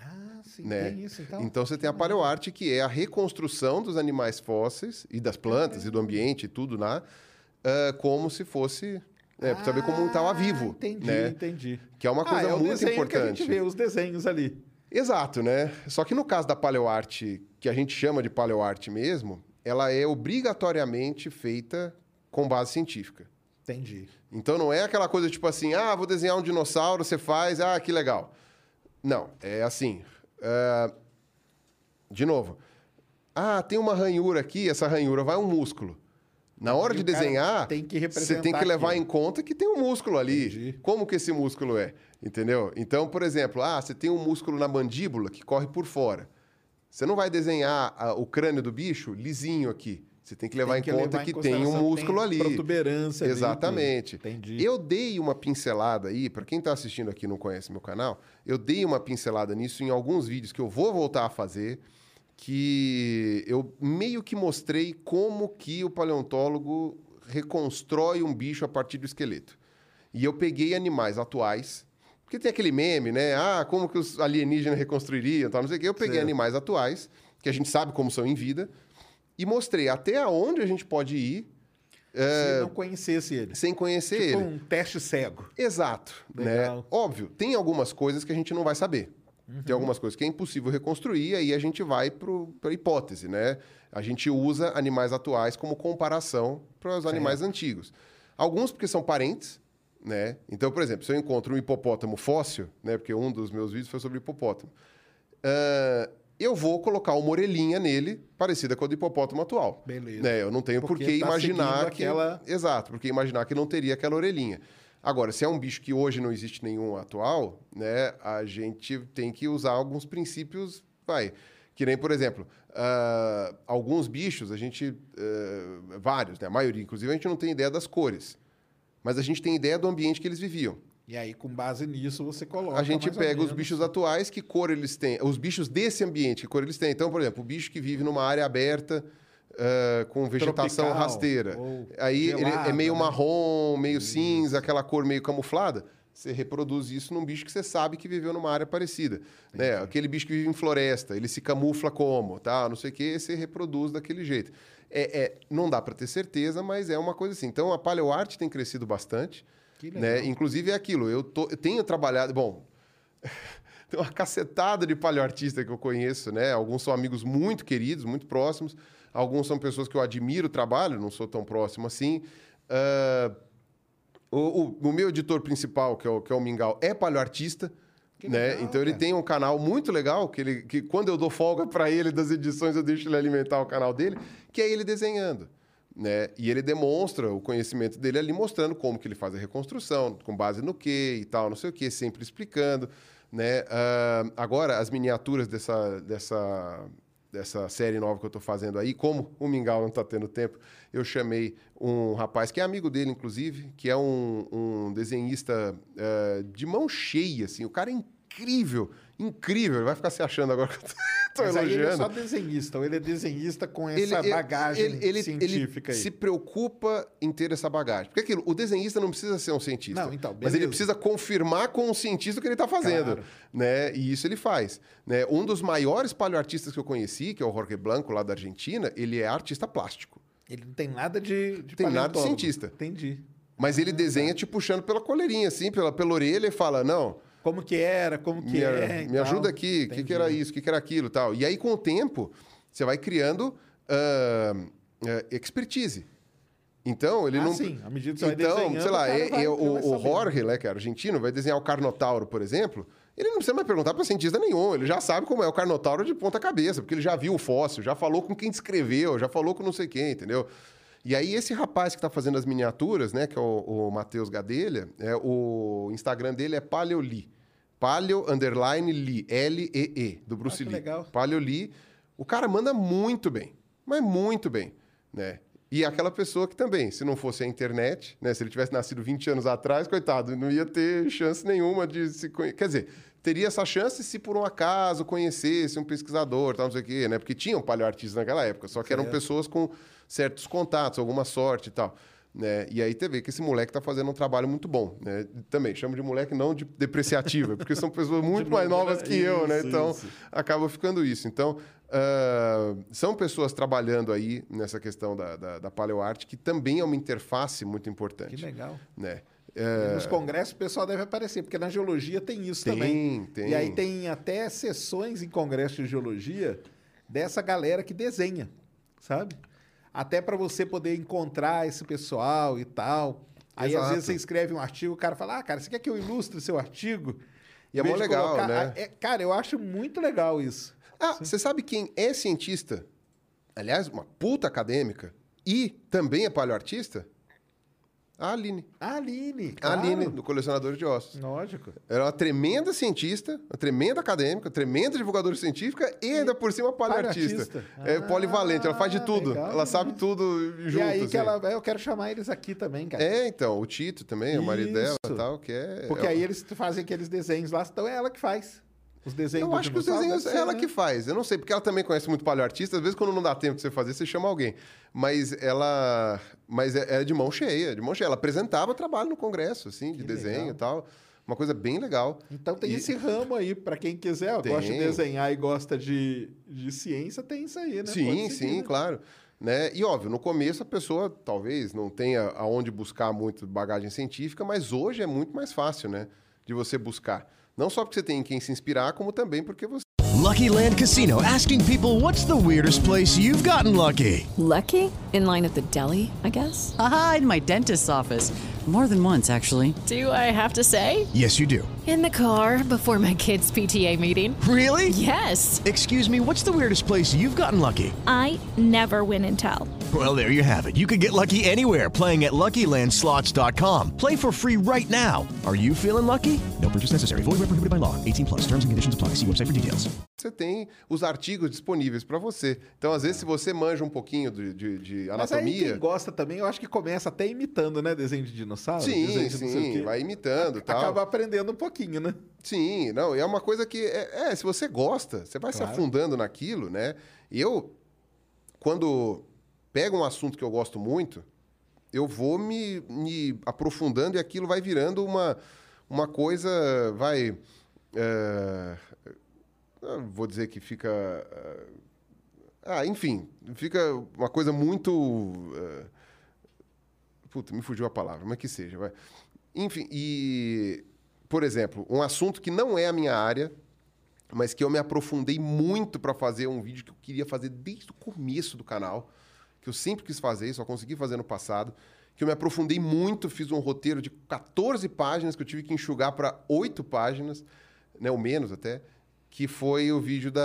Ah, sim, Né? tem isso então. Então você tem a paleoarte, que é a reconstrução dos animais fósseis e das plantas e do ambiente e tudo lá, ah, como se fosse. É, pra saber como estava Ah, vivo. Entendi, né? entendi. Que é uma coisa ah, é muito desenho que a importante. gente vê, os desenhos ali. Exato, né? Só que no caso da paleoarte, que a gente chama de paleoarte mesmo, ela é obrigatoriamente feita com base científica. Entendi. Então não é aquela coisa tipo assim, ah, vou desenhar um dinossauro, você faz, ah, que legal. Não, é assim. ah, de novo, ah, tem uma ranhura aqui, essa ranhura vai um músculo. Na hora E de desenhar, tem que você tem que levar aquilo. em conta que tem um músculo ali. Entendi. Como que esse músculo é? Entendeu? Então, por exemplo, ah, você tem um músculo na mandíbula que corre por fora. Você não vai desenhar ah, o crânio do bicho lisinho aqui. Você tem que levar Tem em que conta levar em que tem um músculo tem ali. protuberância ali. Exatamente. Entendi. Eu dei uma pincelada aí, para quem está assistindo aqui e não conhece meu canal, eu dei uma pincelada nisso em alguns vídeos que eu vou voltar a fazer, que eu meio que mostrei como que o paleontólogo reconstrói um bicho a partir do esqueleto. E eu peguei animais atuais, porque tem aquele meme, né? Ah, como que os alienígenas reconstruiriam, tal, não sei o quê. Eu peguei Certo. animais atuais, que a gente sabe como são em vida, e mostrei até onde a gente pode ir Se não conhecesse ele. sem conhecer Tipo ele. um teste cego. Exato, Legal. né? Óbvio, tem algumas coisas que a gente não vai saber. Uhum. Tem algumas coisas que é impossível reconstruir, aí a gente vai para a hipótese, né? A gente usa animais atuais como comparação para os animais antigos. Alguns porque são parentes, né? Então, por exemplo, se eu encontro um hipopótamo fóssil, né? Porque um dos meus vídeos foi sobre hipopótamo. ah, eu vou colocar uma orelhinha nele parecida com a do hipopótamo atual. Beleza. Né? Eu não tenho por Porque que tá imaginar que... aquela- Exato, porque imaginar que não teria aquela orelhinha. Agora, se é um bicho que hoje não existe nenhum atual, né, a gente tem que usar alguns princípios, vai. Que nem, por exemplo, ah, alguns bichos, a gente. ah, vários, né? A maioria, inclusive, a gente não tem ideia das cores. Mas a gente tem ideia do ambiente que eles viviam. E aí, com base nisso, você coloca. A gente pega os bichos atuais, que cor eles têm. Os bichos desse ambiente, que cor eles têm. Então, por exemplo, o bicho que vive numa área aberta, ah, com vegetação Tropical, rasteira. Aí ele é meio né? marrom, meio cinza, aquela cor meio camuflada. Você reproduz isso num bicho que você sabe que viveu numa área parecida. Né? Aquele bicho que vive em floresta, ele se camufla como, tá? Não sei o quê, você reproduz daquele jeito. É, é- não dá para ter certeza, mas é uma coisa assim. Então, a paleoarte tem crescido bastante. Que Né? legal. Inclusive é aquilo, eu, tô- eu tenho trabalhado... Bom, tem uma cacetada de paleoartista que eu conheço, né? Alguns são amigos muito queridos, muito próximos. Alguns são pessoas que eu admiro o trabalho, não sou tão próximo assim. Ah, o, o- o meu editor principal, que é o, que é o Mingau, é paleoartista. Que né? legal, então ele cara. tem um canal muito legal, que, ele, que quando eu dou folga para ele das edições, eu deixo ele alimentar o canal dele, que é ele desenhando. Né? E ele demonstra o conhecimento dele ali, mostrando como que ele faz a reconstrução, com base no que e tal, não sei o que, sempre explicando. Né? Ah, agora, as miniaturas dessa, dessa, dessa série nova que eu estou fazendo aí, como o Mingau não está tendo tempo, eu chamei um rapaz que é amigo dele, inclusive, que é um, um desenhista ah, de mão cheia, assim. O cara é incrível, incrível. Ele vai ficar se achando agora que eu tô Mas aí ele é elogiando. só desenhista, ou ele é desenhista com essa Ele- ele- bagagem ele- ele- científica ele aí. se preocupa em ter essa bagagem. Porque aquilo, o desenhista não precisa ser um cientista. Não, então, mas ele precisa confirmar com o cientista o que ele está fazendo. Claro. Né? E isso ele faz. Né? Um dos maiores paleoartistas que eu conheci, que é o Jorge Blanco, lá da Argentina, ele é artista plástico. Ele não tem nada de, de Tem nada de cientista. Entendi. Mas Ah, ele desenha te puxando pela coleirinha, assim, pela, pela orelha e fala: não, Como que era, como que me, é. me tal. ajuda aqui, o que, que era isso, o que, que era aquilo tal. E aí, com o tempo, você vai criando ah, ah, expertise. Então, ele Ah, não. sim, à medida que você vai então, sei lá, é- vai- é o, o. Jorge, né, que é argentino, vai desenhar o Carnotauro, por exemplo. Ele não precisa mais perguntar para cientista nenhum, ele já sabe como é o Carnotauro de ponta cabeça, porque ele já viu o fóssil, já falou com quem descreveu, já falou com não sei quem, entendeu? E aí esse rapaz que está fazendo as miniaturas, né, que é o, o Matheus Gadelha, é, o Instagram dele é Paleoli. Paleo underline Li, L-E-E, do Bruce Ah, Lee. legal. Paleoli. O cara manda muito bem, mas muito bem, né? E aquela pessoa que também, se não fosse a internet, né? Se ele tivesse nascido 20 anos atrás, coitado, não ia ter chance nenhuma de se conhecer. Quer dizer, teria essa chance se por um acaso conhecesse um pesquisador, tal, não sei o quê, né? Porque tinham paleoartistas naquela época, só que eram Certo. pessoas com certos contatos, alguma sorte e tal. Né? E aí você vê que esse moleque tá fazendo um trabalho muito bom. Né? Também chamo de moleque não de depreciativa, porque são pessoas muito mais novas que eu, né? Isso, Então isso. acaba ficando isso. Então, ah, são pessoas trabalhando aí nessa questão da, da, da paleoarte, que também é uma interface muito importante. Que legal. Né? E É, Nos congressos o pessoal deve aparecer, porque na geologia tem isso Tem, também. tem. E aí tem até sessões em congresso de geologia dessa galera que desenha, sabe? Até para você poder encontrar esse pessoal e tal. Aí às Exato. vezes você escreve um artigo, o cara fala: "Ah, cara, você quer que eu ilustre seu artigo?" E é Em vez mó de legal, né? É- cara, eu acho muito legal isso. Ah, você sabe quem é cientista? Aliás, uma puta acadêmica e também é paleoartista? A Aline. A Aline, A claro. Aline, do colecionador de ossos. Lógico. Era uma tremenda cientista, uma tremenda acadêmica, tremenda divulgadora científica e ainda por cima paleoartista. Paleoartista. É polivalente, ela faz de Ah, tudo. legal ela sabe tudo junto. e aí que assim. ela, eu quero chamar eles aqui também, cara. É, então, o Tito também, o marido dela Isso. e tal, que é... Porque é- aí eles fazem aqueles desenhos lá, então é ela que faz. Os desenhos Eu acho que os desenhos é ela né? que faz. Eu não sei, porque ela também conhece muito paleoartista. Às vezes, quando não dá tempo de você fazer, você chama alguém. Mas ela. Mas é, é de mão cheia, de mão cheia. Ela apresentava trabalho no congresso, assim, de Que desenho legal. e tal. Uma coisa bem legal. Então tem E- esse ramo aí, pra quem quiser, ó, gosta de desenhar e gosta de, de ciência, tem isso aí, né? Sim, seguir, sim, né? claro. Né? E óbvio, no começo a pessoa talvez não tenha aonde buscar muito bagagem científica, mas hoje é muito mais fácil, né? De você buscar. Não só porque você tem em quem se inspirar, como também porque você Lucky Land Casino asking people what's the weirdest place you've gotten lucky? Lucky? In line at the deli, I guess? Aha, in my dentist's office. More than once, actually. Do I have to say? Yes, you do. In the car before my kids' PTA meeting. Really? Yes. Excuse me, what's the weirdest place you've gotten lucky? I never win and tell. Well, there you have it. You can get lucky anywhere playing at LuckyLandSlots.com. Play for free right now. Are you feeling lucky? No purchase necessary. Void where prohibited by law. 18 plus. Terms and conditions apply. See website for details. você tem os artigos disponíveis para você. Então, às vezes, se você manja um pouquinho de, de- de Mas aí anatomia. quem gosta também, eu acho que começa até imitando, né? Desenho de dinossauro. Sim, sim, vai imitando tal. Acaba aprendendo um pouquinho, né? Sim, não, e é uma coisa que, é, é, se você gosta, você vai se Claro. afundando naquilo, né? E eu, quando pego um assunto que eu gosto muito, eu vou me, me aprofundando e aquilo vai virando uma, uma coisa, vai... eu vou dizer que fica... é, ah, enfim, fica uma coisa muito... é, Puta, me fugiu a palavra, mas que seja. Vai. Enfim, e, por exemplo, um assunto que não é a minha área, mas que eu me aprofundei muito para fazer um vídeo que eu queria fazer desde o começo do canal, que eu sempre quis fazer, só consegui fazer no passado, que eu me aprofundei muito, fiz um roteiro de 14 páginas que eu tive que enxugar para 8 páginas, né, ou menos até, que foi o vídeo da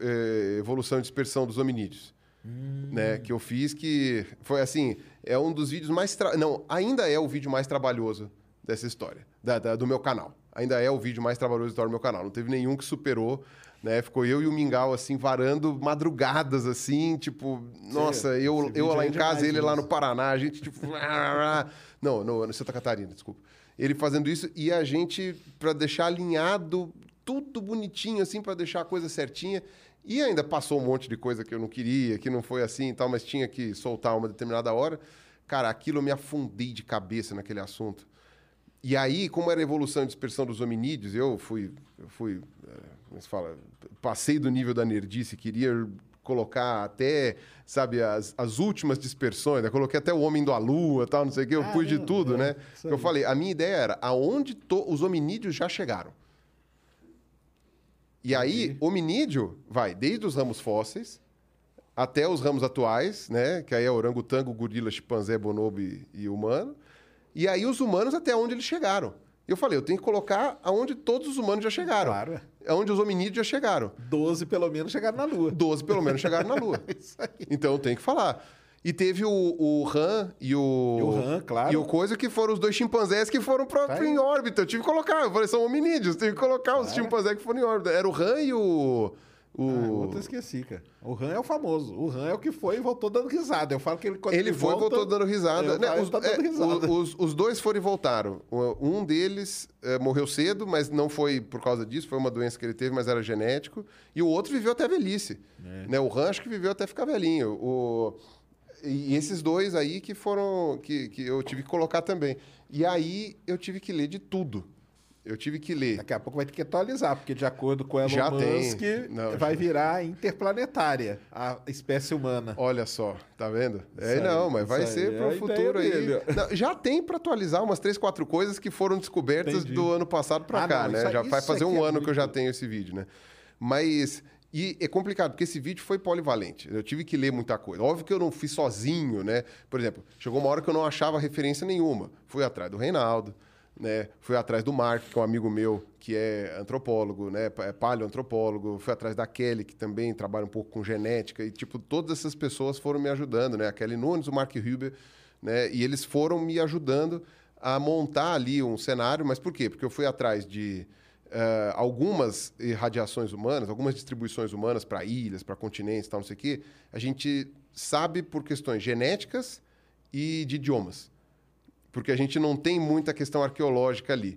eh, evolução e dispersão dos hominídeos né, que eu fiz, que foi assim, é um dos vídeos mais... tra- Não, ainda é o vídeo mais trabalhoso dessa história, da- da- do meu canal. Ainda é o vídeo mais trabalhoso da história do meu canal. Não teve nenhum que superou, né? Ficou eu e o Mingau, assim, varando madrugadas, assim, tipo... Nossa, eu, eu lá é em casa, ele lá no. Paraná, a gente, tipo... Não, no, no Santa Catarina, desculpa. Ele fazendo isso e a gente, para deixar alinhado, tudo bonitinho, assim, para deixar a coisa certinha. E ainda passou um monte de coisa que eu não queria, que não foi assim e tal, mas tinha que soltar uma determinada hora. Cara, aquilo eu me afundei de cabeça naquele assunto. E aí, como era a evolução e dispersão dos hominídeos, eu fui, eu fui, eh, como se fala, passei do nível da nerdice, queria colocar até, sabe, as, as últimas dispersões, né? coloquei até o homem da lua, tal, não sei o quê, eu pus de tudo, é, né? Eu falei, a minha ideia era aonde to- os hominídeos já chegaram. E aí, hominídeo vai desde os ramos fósseis até os ramos atuais, né? Que aí é orangotango, gorila, chimpanzé, bonobo e, e humano. E aí os humanos até onde eles chegaram. Eu falei, eu tenho que colocar aonde todos os humanos já chegaram. Claro. Aonde os hominídeos já chegaram. 12 pelo menos chegaram na Lua. 12 pelo menos chegaram na Lua. Isso aí. Então eu tenho que falar. E teve o, o Han e o. E o Han, claro. E o Coisa, que foram os dois chimpanzés que foram pra, Tá em órbita. Eu tive que colocar. Eu falei, são hominídeos, tive que colocar os chimpanzés que foram em órbita. Era o Han e o. Ah, o outro eu esqueci, cara. O Han é o famoso. O Han é o que foi e voltou dando risada. Eu falo que ele quando Ele foi e volta, voltou dando risada. Falo, os, ele tá dando é, risada. o- os- os dois foram e voltaram. Um deles é, morreu cedo, mas não foi por causa disso, foi uma doença que ele teve, mas era genético. E o outro viveu até a velhice. É. Né, o Han acho que viveu até ficar velhinho. O- E esses dois aí que foram. Que, que eu tive que colocar também. E aí eu tive que ler de tudo. Eu tive que ler. Daqui a pouco vai ter que atualizar, porque de acordo com Elon Já. Musk, Não, vai já- virar interplanetária a espécie humana. Olha só, tá vendo? É, aí, não, mas vai ser aí, pro é futuro aí. Não, já tem para atualizar umas três, quatro coisas que foram descobertas Entendi. do ano passado para Ah, cá, não, né? isso já vai isso fazer aqui um é ano que eu já muito- tenho esse vídeo, né? Mas e é complicado porque esse vídeo foi polivalente. Eu tive que ler muita coisa. Óbvio que eu não fiz sozinho, né? Por exemplo, chegou uma hora que eu não achava referência nenhuma. Fui atrás do Reinaldo, né? Fui atrás do Mark, que é um amigo meu que é antropólogo, né? É paleoantropólogo. Fui atrás da Kelly, que também trabalha um pouco com genética. E, tipo, todas essas pessoas foram me ajudando, né? A Kelly Nunes, o Mark Huber, né? E eles foram me ajudando a montar ali um cenário. Mas por quê? Porque eu fui atrás de eh, algumas irradiações humanas, algumas distribuições humanas para ilhas, para continentes, tal, não sei o quê. A gente sabe por questões genéticas e de idiomas porque a gente não tem muita questão arqueológica ali.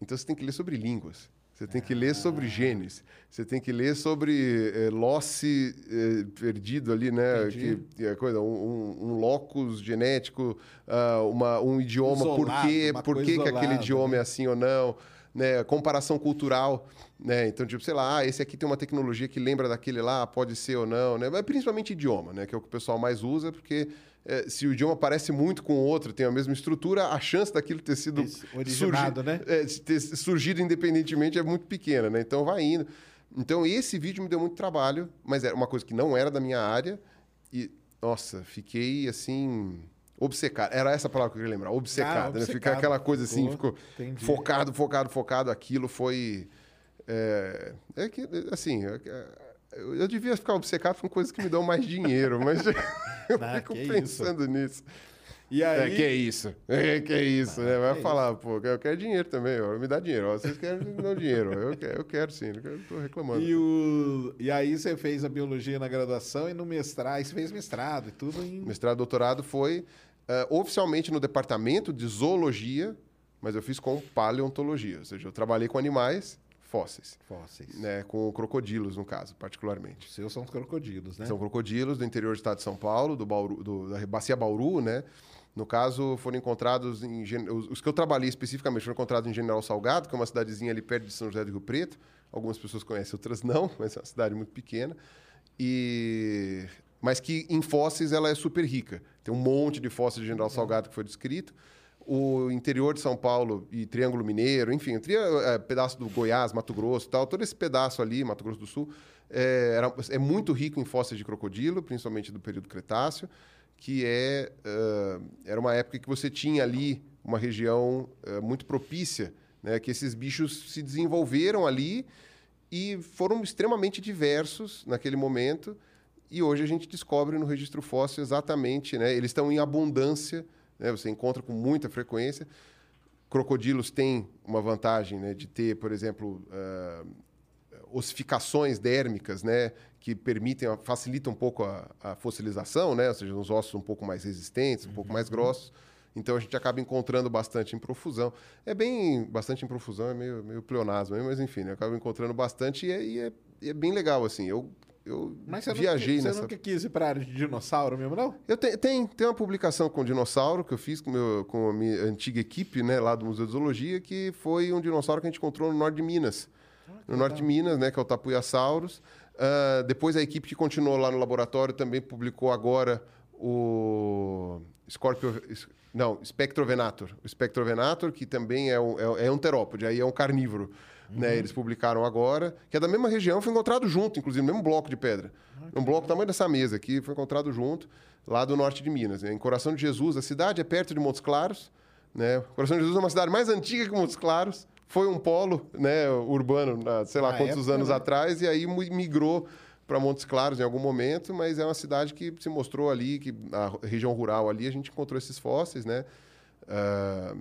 Então você tem que ler sobre línguas, você tem que ler sobre genes, você tem que ler sobre eh, losse eh, perdido ali, né? Que, que é coisa, um, um- locus genético, ah, uma, um idioma, por Isolado, quê, uma por que, que aquele idioma né? é assim ou não, né? Comparação cultural, né? Então, tipo, sei lá, ah, esse aqui tem uma tecnologia que lembra daquele lá, pode ser ou não, né? Mas principalmente idioma, né? Que é o que o pessoal mais usa, porque eh, se o idioma parece muito com o outro, tem a mesma estrutura, a chance daquilo ter sido Isso, originado, né? é, ter surgido independentemente é muito pequena, né? Então vai indo. Então esse vídeo me deu muito trabalho, mas era uma coisa que não era da minha área e nossa, fiquei assim obcecado. Era essa palavra que eu queria lembrar, obcecado, Ah, né? Ficar obcecado. aquela coisa assim, Pô, ficou entendi. focado, focado, focado. Aquilo foi é, é que assim, é- eu, eu devia ficar obcecado com coisas que me dão mais dinheiro, mas eu Ah, fico que isso. pensando nisso. E aí, É, que é isso. É, que é isso, né? Vai que é falar, pô, eu quero dinheiro também, ó. Me dá dinheiro. Ó. Vocês querem, me dão dinheiro. Eu quero, eu quero sim, eu tô reclamando. e, o... e aí você fez a biologia na graduação e no mestrado, aí você fez mestrado e tudo em... Mestrado e doutorado foi eh, oficialmente no departamento de zoologia, mas eu fiz com paleontologia. Ou seja, eu trabalhei com animais fósseis, Fósseis. né? Com crocodilos, no caso, particularmente. Os seus são os crocodilos, né? São crocodilos do interior do estado de São Paulo, do Bauru, do- da Bacia Bauru, né? No caso, foram encontrados em... Os, que eu trabalhei especificamente foram encontrados em General Salgado, que é uma cidadezinha ali perto de São José do Rio Preto. Algumas pessoas conhecem, outras não, mas é uma cidade muito pequena. E... Mas que em fósseis ela é super rica. Tem um monte de fósseis de General Salgado que foi descrito. O interior de São Paulo e Triângulo Mineiro, enfim, tri- é, pedaço do Goiás, Mato Grosso tal, todo esse pedaço ali, Mato Grosso do Sul, é, era- é muito rico em fósseis de crocodilo, principalmente do período Cretáceo, que é, ah, era uma época que você tinha ali uma região ah, muito propícia, né, que esses bichos se desenvolveram ali e foram extremamente diversos naquele momento. E hoje a gente descobre no registro fóssil exatamente, né? Eles estão em abundância, né? Você encontra com muita frequência. Crocodilos têm uma vantagem, né? De ter, por exemplo, ah, ossificações dérmicas, né? Que permitem, facilitam um pouco a, a fossilização, né? Ou seja, uns ossos um pouco mais resistentes, um pouco mais grossos. Então a gente acaba encontrando bastante em profusão. É bem. Bastante em profusão, é meio, meio pleonasmo, mas enfim, né? eu acabo encontrando bastante e é, e é- e é bem legal, assim. Eu, eu Mas você, viajei nunca, você nessa. nunca quis ir pra área de dinossauro mesmo, não? Eu te, tem, tem uma publicação com dinossauro que eu fiz com, meu, com a minha antiga equipe, né, lá do Museu de Zoologia, que foi um dinossauro que a gente encontrou no norte de Minas. no norte de Minas, né, que é o Tapuiasaurus. Ah, depois a equipe que continuou lá no laboratório também publicou agora o Scorpio, não, Spectrovenator. O Spectrovenator, que também é um, é, é um terópode, aí é um carnívoro. Né, eles publicaram agora, que é da mesma região, foi encontrado junto, inclusive, no mesmo bloco de pedra. um bloco do tamanho dessa mesa aqui, foi encontrado junto, lá do norte de Minas. né, em Coração de Jesus, a cidade é perto de Montes Claros, Né? Coração de Jesus é uma cidade mais antiga que Montes Claros. Foi um polo né, urbano, sei lá Na quantos época, anos né? atrás, e aí migrou para Montes Claros em algum momento, mas é uma cidade que se mostrou ali, que a região rural ali, a gente encontrou esses fósseis, né? Ah,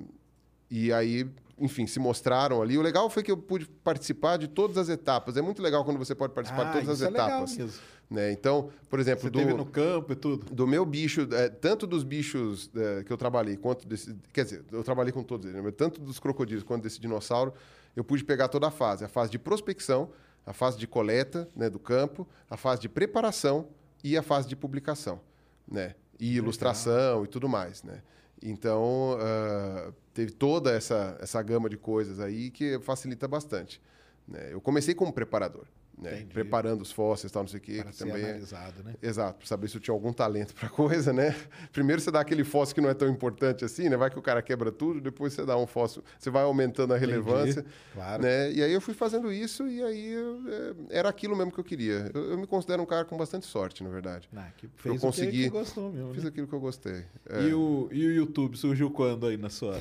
e aí, enfim, se mostraram ali. O legal foi que eu pude participar de todas as etapas. É muito legal quando você pode participar de Ah, todas as é etapas. né? Então, por exemplo, Você do, teve no campo e tudo. do meu bicho, é, tanto dos bichos é, que eu trabalhei, quanto desse. Quer dizer, eu trabalhei com todos eles, né? tanto dos crocodilos quanto desse dinossauro, eu pude pegar toda a fase. A fase de prospecção, a fase de coleta né, do campo, a fase de preparação e a fase de publicação. Né? E ilustração e tudo mais. Né? Então, ah, teve toda essa, essa gama de coisas aí que facilita bastante. né? Eu comecei como preparador. Né? Entendi. Preparando os fósseis e tal, não sei o quê. Para que ser também é- analisado, né? Exato, para saber se eu tinha algum talento para coisa, né? Primeiro você dá aquele fóssil que não é tão importante assim, né? Vai que o cara quebra tudo, depois você dá um fóssil, você vai aumentando a relevância, claro. né? E aí eu fui fazendo isso e aí eu, é, era aquilo mesmo que eu queria. Eu, eu me considero um cara com bastante sorte, na verdade. Ah, que eu fez consegui, o que, que gostou mesmo. fiz né? aquilo que eu gostei. É. E, o, e o YouTube surgiu quando aí na sua,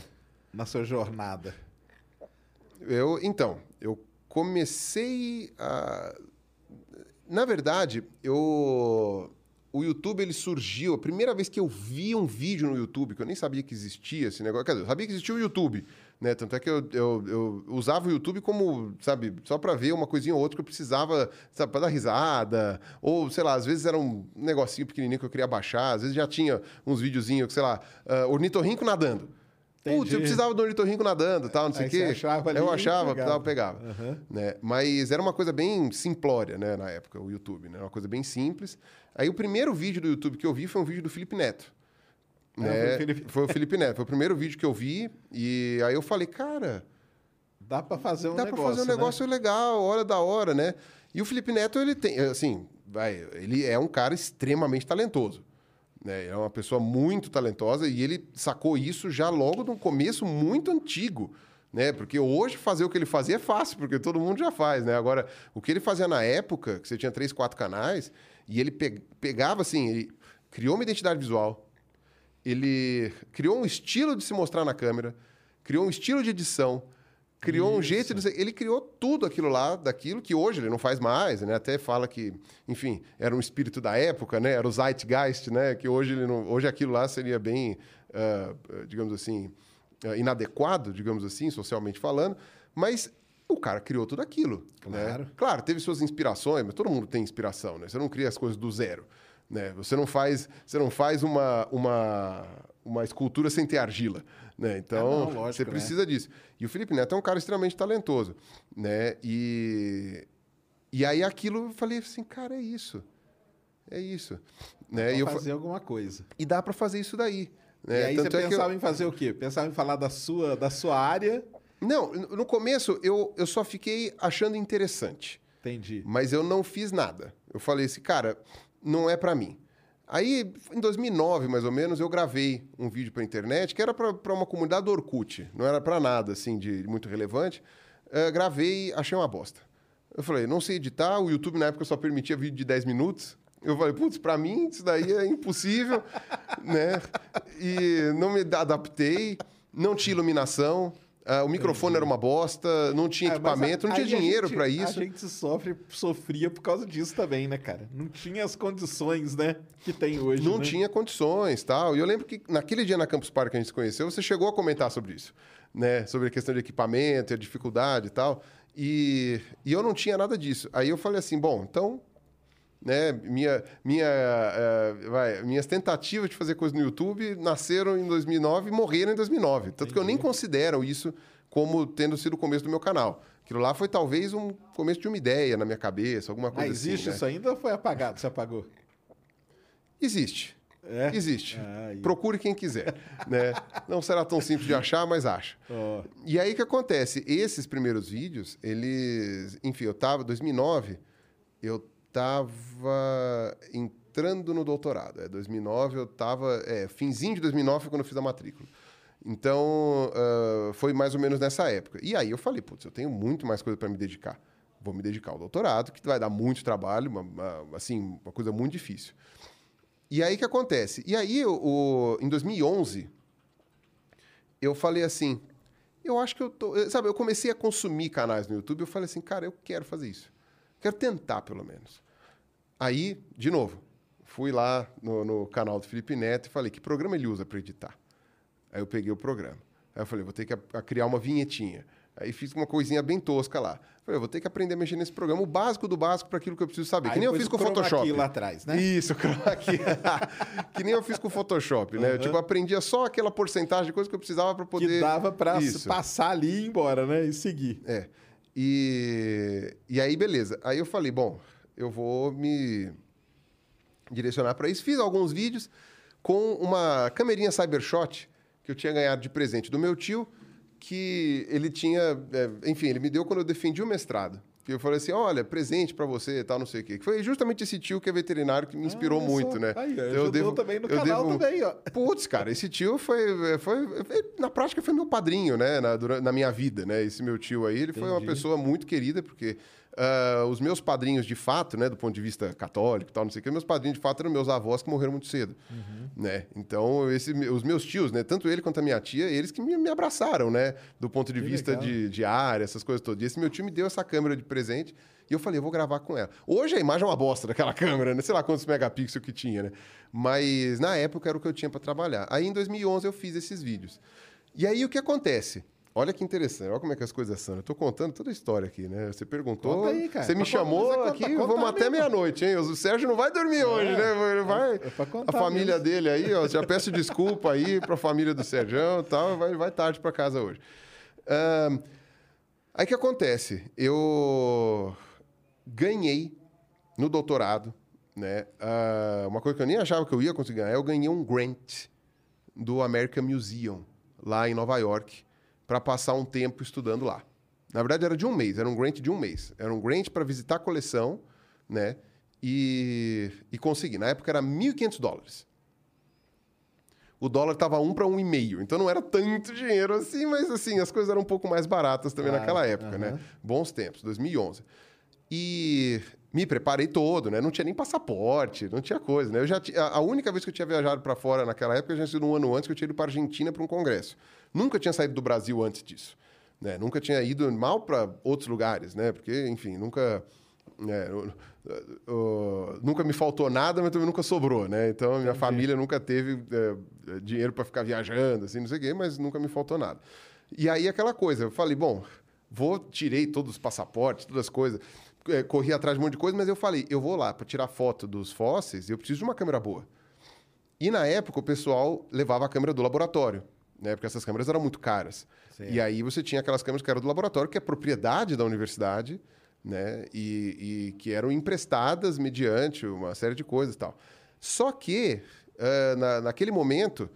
na sua jornada? Eu, então, eu comecei a. Na verdade, eu. O YouTube ele surgiu. A primeira vez que eu vi um vídeo no YouTube, que eu nem sabia que existia esse negócio. Quer dizer, eu sabia que existia o YouTube, né? Tanto é que eu, eu, eu usava o YouTube como, sabe, só para ver uma coisinha ou outra que eu precisava, sabe, para dar risada. Ou, sei lá, às vezes era um negocinho pequenininho que eu queria baixar. Às vezes já tinha uns videozinhos, sei lá, uh, ornitorrinco nadando. Putz, Entendi. eu precisava do ornitorrinco nadando, tal, não sei o quê. achava ali eu achava, pegava. pegava. Aham. Né? Mas era uma coisa bem simplória, né, na época, o YouTube, né? Uma coisa bem simples. Aí o primeiro vídeo do YouTube que eu vi foi um vídeo do Felipe Neto. Ah, né? foi o Felipe- Foi o Felipe Neto. Foi o primeiro vídeo que eu vi. E aí eu falei, cara, Dá pra fazer um dá negócio, pra fazer um né? negócio legal, hora da hora, né? E o Felipe Neto, ele tem, assim, vai, ele é um cara extremamente talentoso. Né? É uma pessoa muito talentosa e ele sacou isso já logo no começo muito antigo. Né? Porque hoje fazer o que ele fazia é fácil, porque todo mundo já faz, né? Agora, o que ele fazia na época, que você tinha três, quatro canais, e ele pe- pegava assim, ele criou uma identidade visual, ele criou um estilo de se mostrar na câmera, criou um estilo de edição, criou um jeito de... Ele criou tudo aquilo lá, daquilo que hoje ele não faz mais, né? Até fala que, enfim, era um espírito da época, né? Era o Zeitgeist, né? Que hoje, ele não... hoje aquilo lá seria bem, ah, digamos assim, ah, inadequado, digamos assim, socialmente falando, mas... O cara criou tudo aquilo. Claro. Né? Claro, teve suas inspirações, mas todo mundo tem inspiração, né? Você não cria as coisas do zero. Né? Você não faz, você não faz uma, uma, uma escultura sem ter argila. Né? Então, Ah, não, lógico, você né? precisa disso. E o Felipe Neto é um cara extremamente talentoso. Né? E, e aí aquilo, eu falei assim, cara, é isso. É isso. Né? Pra E, eu fazer alguma coisa. e dá para fazer isso daí. Né? e aí você Tanto é que eu- pensava em fazer o quê? Pensava em falar da sua, da sua área. Não, no começo eu, eu só fiquei achando interessante. Entendi. Mas eu não fiz nada. Eu falei assim, cara, não é pra mim. Aí, em 2009, mais ou menos, eu gravei um vídeo pra internet que era pra uma comunidade do Orkut. Não era pra nada, assim, de muito relevante. Eh, gravei achei uma bosta. Eu falei, não sei editar. O YouTube, na época, só permitia vídeo de 10 minutos. Eu falei, putz, pra mim isso daí é impossível, né? E não me adaptei, não tinha iluminação, ah, o microfone era uma bosta, não tinha É, mas equipamento, não aí tinha a dinheiro gente- pra A isso. gente sofre, sofria por causa disso também, né, cara? Não tinha as condições, né, que tem hoje. Não né? tinha condições, tal. E eu lembro que naquele dia na Campus Park que a gente se conheceu, você chegou a comentar sobre isso, né? Sobre a questão de equipamento, e a dificuldade e tal. E, e eu não tinha nada disso. Aí eu falei assim, bom, então, né? Minha, minha, eh, vai, minhas tentativas de fazer coisa no YouTube nasceram em 2009 e morreram em 2009. Tanto que eu nem considero isso como tendo sido o começo do meu canal. Aquilo lá foi talvez um começo de uma ideia na minha cabeça, alguma coisa Mas assim. existe né? isso ainda ou foi apagado? Você apagou? Existe. É? Existe. Ah. Procure quem quiser. né? Não será tão simples de achar, mas acha. Ó. E aí o que acontece? Esses primeiros vídeos, eles. Enfim, eu tava. 2009, eu tava entrando no doutorado. É, 2009 eu tava. É, finzinho de 2009 foi quando eu fiz a matrícula. Então, ah, foi mais ou menos nessa época. E aí eu falei, putz, eu tenho muito mais coisa para me dedicar. Vou me dedicar ao doutorado, que vai dar muito trabalho, uma- uma- assim, uma coisa muito difícil. E aí que acontece? E aí, o, em 2011, eu falei assim, eu acho que eu tô. Sabe, eu comecei a consumir canais no YouTube, eu falei assim, cara, eu quero fazer isso. Quero tentar, pelo menos. Aí, de novo, fui lá no, no canal do Felipe Neto e falei, que programa ele usa para editar? Aí eu peguei o programa. Aí eu falei, vou ter que a- a criar uma vinhetinha. Aí fiz uma coisinha bem tosca lá. Falei, vou ter que aprender a mexer nesse programa, o básico do básico para aquilo que eu preciso saber. Aí que nem eu fiz com o Photoshop. lá atrás, né? Isso, key. que nem eu fiz com o Photoshop, né? Eu, tipo, aprendia só aquela porcentagem de coisa que eu precisava para poder... Que dava Isso. passar ali e ir embora, né? E seguir. É. E, e aí, beleza. Aí eu falei, bom, eu vou me direcionar para isso. Fiz alguns vídeos com uma camerinha Cybershot que eu tinha ganhado de presente do meu tio, que ele tinha, é, enfim, ele me deu quando eu defendi o mestrado. Que eu falei assim, olha, presente para você e tal, não sei o quê. Que foi justamente esse tio que é veterinário que me inspirou Olha muito, só. né? Aí, ó, Então ajudou também no canal também, ó. Putz, cara, esse tio foi, foi, foi- Na prática, foi meu padrinho, né? Na, na minha vida, né? Esse meu tio aí, ele foi uma pessoa muito querida, porque ah, os meus padrinhos de fato, né? Do ponto de vista católico e tal, não sei o que, meus padrinhos de fato eram meus avós que morreram muito cedo, né? Então, esse, os meus tios, né? Tanto ele quanto a minha tia, eles que me, me abraçaram, né? Do ponto de Que vista legal. de, de área, essas coisas todas. E esse meu tio me deu essa câmera de presente. E eu falei, eu vou gravar com ela. Hoje a imagem é uma bosta daquela câmera, né? Sei lá quantos megapixels que tinha, né? Mas na época era o que eu tinha para trabalhar. Aí em 2011 eu fiz esses vídeos. E aí o que acontece? Olha que interessante, olha como é que as coisas são. Eu tô contando toda a história aqui, né? Você perguntou, Conta aí, você me Pra contar, chamou mas é aqui, contar- contar vamos até meia-noite, hein? O Sérgio não vai dormir hoje, né? Ele vai. é pra a contar família mesmo. dele aí, ó, já peço desculpa aí pra família do Sérgio e tal, vai, vai tarde para casa hoje. Ahn, aí o que acontece? Eu ganhei no doutorado, né? ah, uma coisa que eu nem achava que eu ia conseguir ganhar, eu ganhei um grant do American Museum, lá em Nova York, para passar um tempo estudando lá. Na verdade, era de um mês, era um grant de um mês. Era um grant para visitar a coleção, né? E, e conseguir. Na época era 1.500 dólares. O dólar estava um para um e meio, então não era tanto dinheiro assim, mas assim as coisas eram um pouco mais baratas também Claro, naquela época, né? aham. Bons tempos, 2011. E me preparei todo, né? Não tinha nem passaporte, não tinha coisa, né? Eu já a única vez que eu tinha viajado para fora naquela época já tinha sido um ano antes que eu tinha ido para Argentina para um congresso. Nunca tinha saído do Brasil antes disso, né? Nunca tinha ido mal para outros lugares, né? Porque, enfim, nunca né, eu- eu- nunca me faltou nada, mas também nunca sobrou, né? Então, minha família nunca teve é, dinheiro para ficar viajando, assim, não sei o quê, mas nunca me faltou nada. E aí, aquela coisa, eu falei, bom, vou, tirei todos os passaportes, todas as coisas, é, corri atrás de um monte de coisa, mas eu falei, eu vou lá para tirar foto dos fósseis, eu preciso de uma câmera boa. E na época o pessoal levava a câmera do laboratório, né? Porque essas câmeras eram muito caras. E aí você tinha aquelas câmeras que eram do laboratório, que é propriedade da universidade, né? E, e que eram emprestadas mediante uma série de coisas e tal. Só que, eh, na, naquele momento,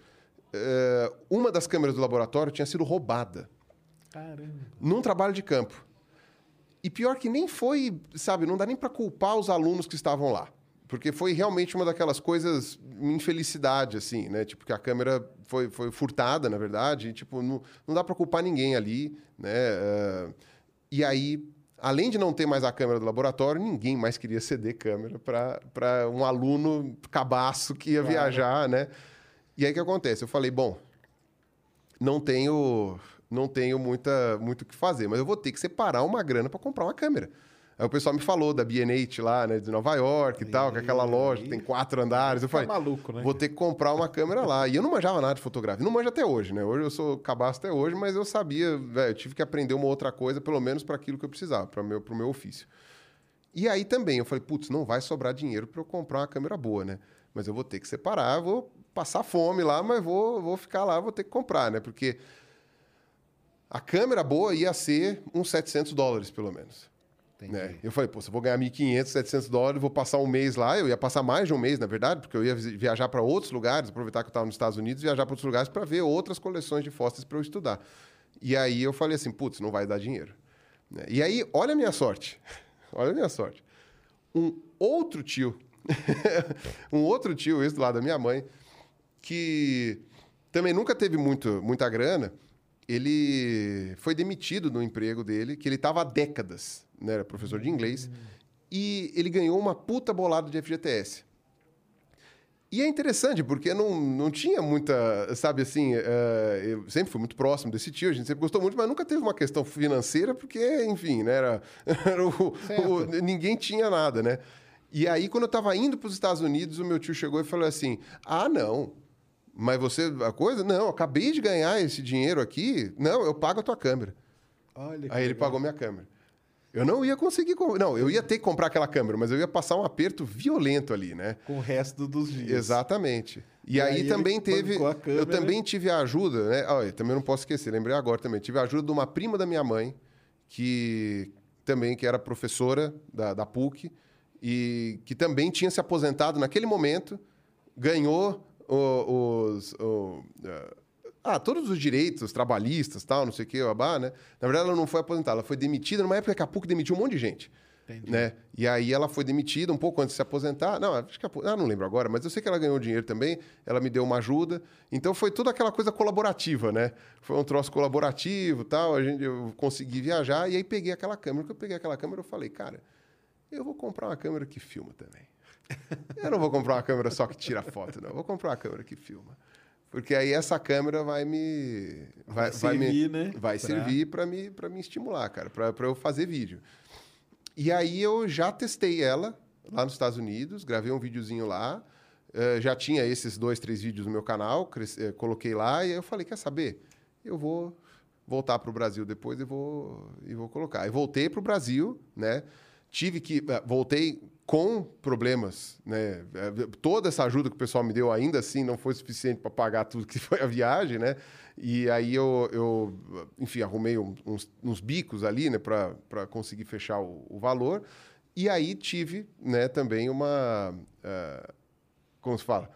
eh, uma das câmeras do laboratório tinha sido roubada Caramba. num trabalho de campo. E pior que nem foi, sabe, não dá nem para culpar os alunos que estavam lá. Porque foi realmente uma daquelas coisas, infelicidade, assim, né? Tipo, que a câmera foi, foi furtada, na verdade, e, tipo, não, não dá para culpar ninguém ali, né? Eh, e aí, além de não ter mais a câmera do laboratório, ninguém mais queria ceder câmera para um aluno cabaço que ia viajar, né? E aí, o que acontece? Eu falei, bom, não tenho não tenho muita muito o que fazer, mas eu vou ter que separar uma grana para comprar uma câmera. Aí o pessoal me falou da B&H lá, né, de Nova York e tal, que é aquela loja que tem quatro andares. Eu Tá falei, maluco, né? vou ter que comprar uma câmera lá. E eu não manjava nada de fotografia. Não manjo até hoje, né? Hoje eu sou cabaço até hoje, mas eu sabia, velho, eu tive que aprender uma outra coisa, pelo menos para aquilo que eu precisava, para meu, o meu ofício. E aí também eu falei, putz, não vai sobrar dinheiro para eu comprar uma câmera boa, né? Mas eu vou ter que separar, vou passar fome lá, mas vou, vou ficar lá, vou ter que comprar, né? Porque a câmera boa ia ser uns 700 dólares, pelo menos. Né? Eu falei, pô, se eu vou ganhar 1.500, 700 dólares, vou passar um mês lá. Eu ia passar mais de um mês, na verdade, porque eu ia viajar para outros lugares, aproveitar que eu estava nos Estados Unidos, viajar para outros lugares para ver outras coleções de fósseis para eu estudar. E aí eu falei assim, putz, não vai dar dinheiro. Né? E aí, olha a minha sorte. olha a minha sorte. Um outro tio, um outro tio, esse do lado da minha mãe, que também nunca teve muito, muita grana, ele foi demitido do emprego dele, que ele estava há décadas, né? Era professor de inglês, e ele ganhou uma puta bolada de FGTS. E é interessante, porque não, não tinha muita, sabe assim, eh, eu sempre fui muito próximo desse tio, a gente sempre gostou muito, mas nunca teve uma questão financeira, porque, enfim, né, era, era o- o- ninguém tinha nada, né? E aí, quando eu estava indo para os Estados Unidos, o meu tio chegou e falou assim: Ah, não, mas você, a coisa? Não, acabei de ganhar esse dinheiro aqui, não, eu pago a tua câmera. Olha Aí ele legal. pagou minha câmera. Eu não ia conseguir. Não, eu ia ter que comprar aquela câmera, mas eu ia passar um aperto violento ali, né? Com o resto dos dias. Exatamente. E, E aí, aí também teve. bancou a Eu câmera. também tive a ajuda, né? Olha, também não posso esquecer, lembrei agora também. Tive a ajuda de uma prima da minha mãe, que também que era professora da, da PUC, e que também tinha se aposentado naquele momento, ganhou os. o- eh, ah, todos os direitos trabalhistas, tal, não sei o que, babá, né? Na verdade, ela não foi aposentada, ela foi demitida numa época que a PUC demitiu um monte de gente. Entendi. Né? E aí ela foi demitida um pouco antes de se aposentar. Não, acho que a, ah, não lembro agora, mas eu sei que ela ganhou dinheiro também. Ela me deu uma ajuda. Então foi toda aquela coisa colaborativa, né? Foi um troço colaborativo, tal. A gente eu consegui viajar e aí peguei aquela câmera. Quando eu peguei aquela câmera, eu falei, cara, eu vou comprar uma câmera que filma também. Eu não vou comprar uma câmera só que tira foto, não. Eu vou comprar uma câmera que filma. Porque aí essa câmera vai me. Vai, Vai me- servir, né? Vai Pra- servir para me, pra me estimular, cara, para eu fazer vídeo. E aí eu já testei ela lá nos Estados Unidos, gravei um videozinho lá. eh, já tinha esses dois, três vídeos no meu canal, eh, coloquei lá e aí eu falei, quer saber? Eu vou voltar para o Brasil depois e vou, e vou colocar. Aí voltei para o Brasil, né? Tive que... eh, Voltei com problemas, né? Eh, Toda essa ajuda que o pessoal me deu ainda assim não foi suficiente para pagar tudo que foi a viagem, né? E aí eu, eu enfim, arrumei um- uns, uns bicos ali, né, para conseguir fechar o, o valor. E aí tive, né, também uma, eh, como se fala,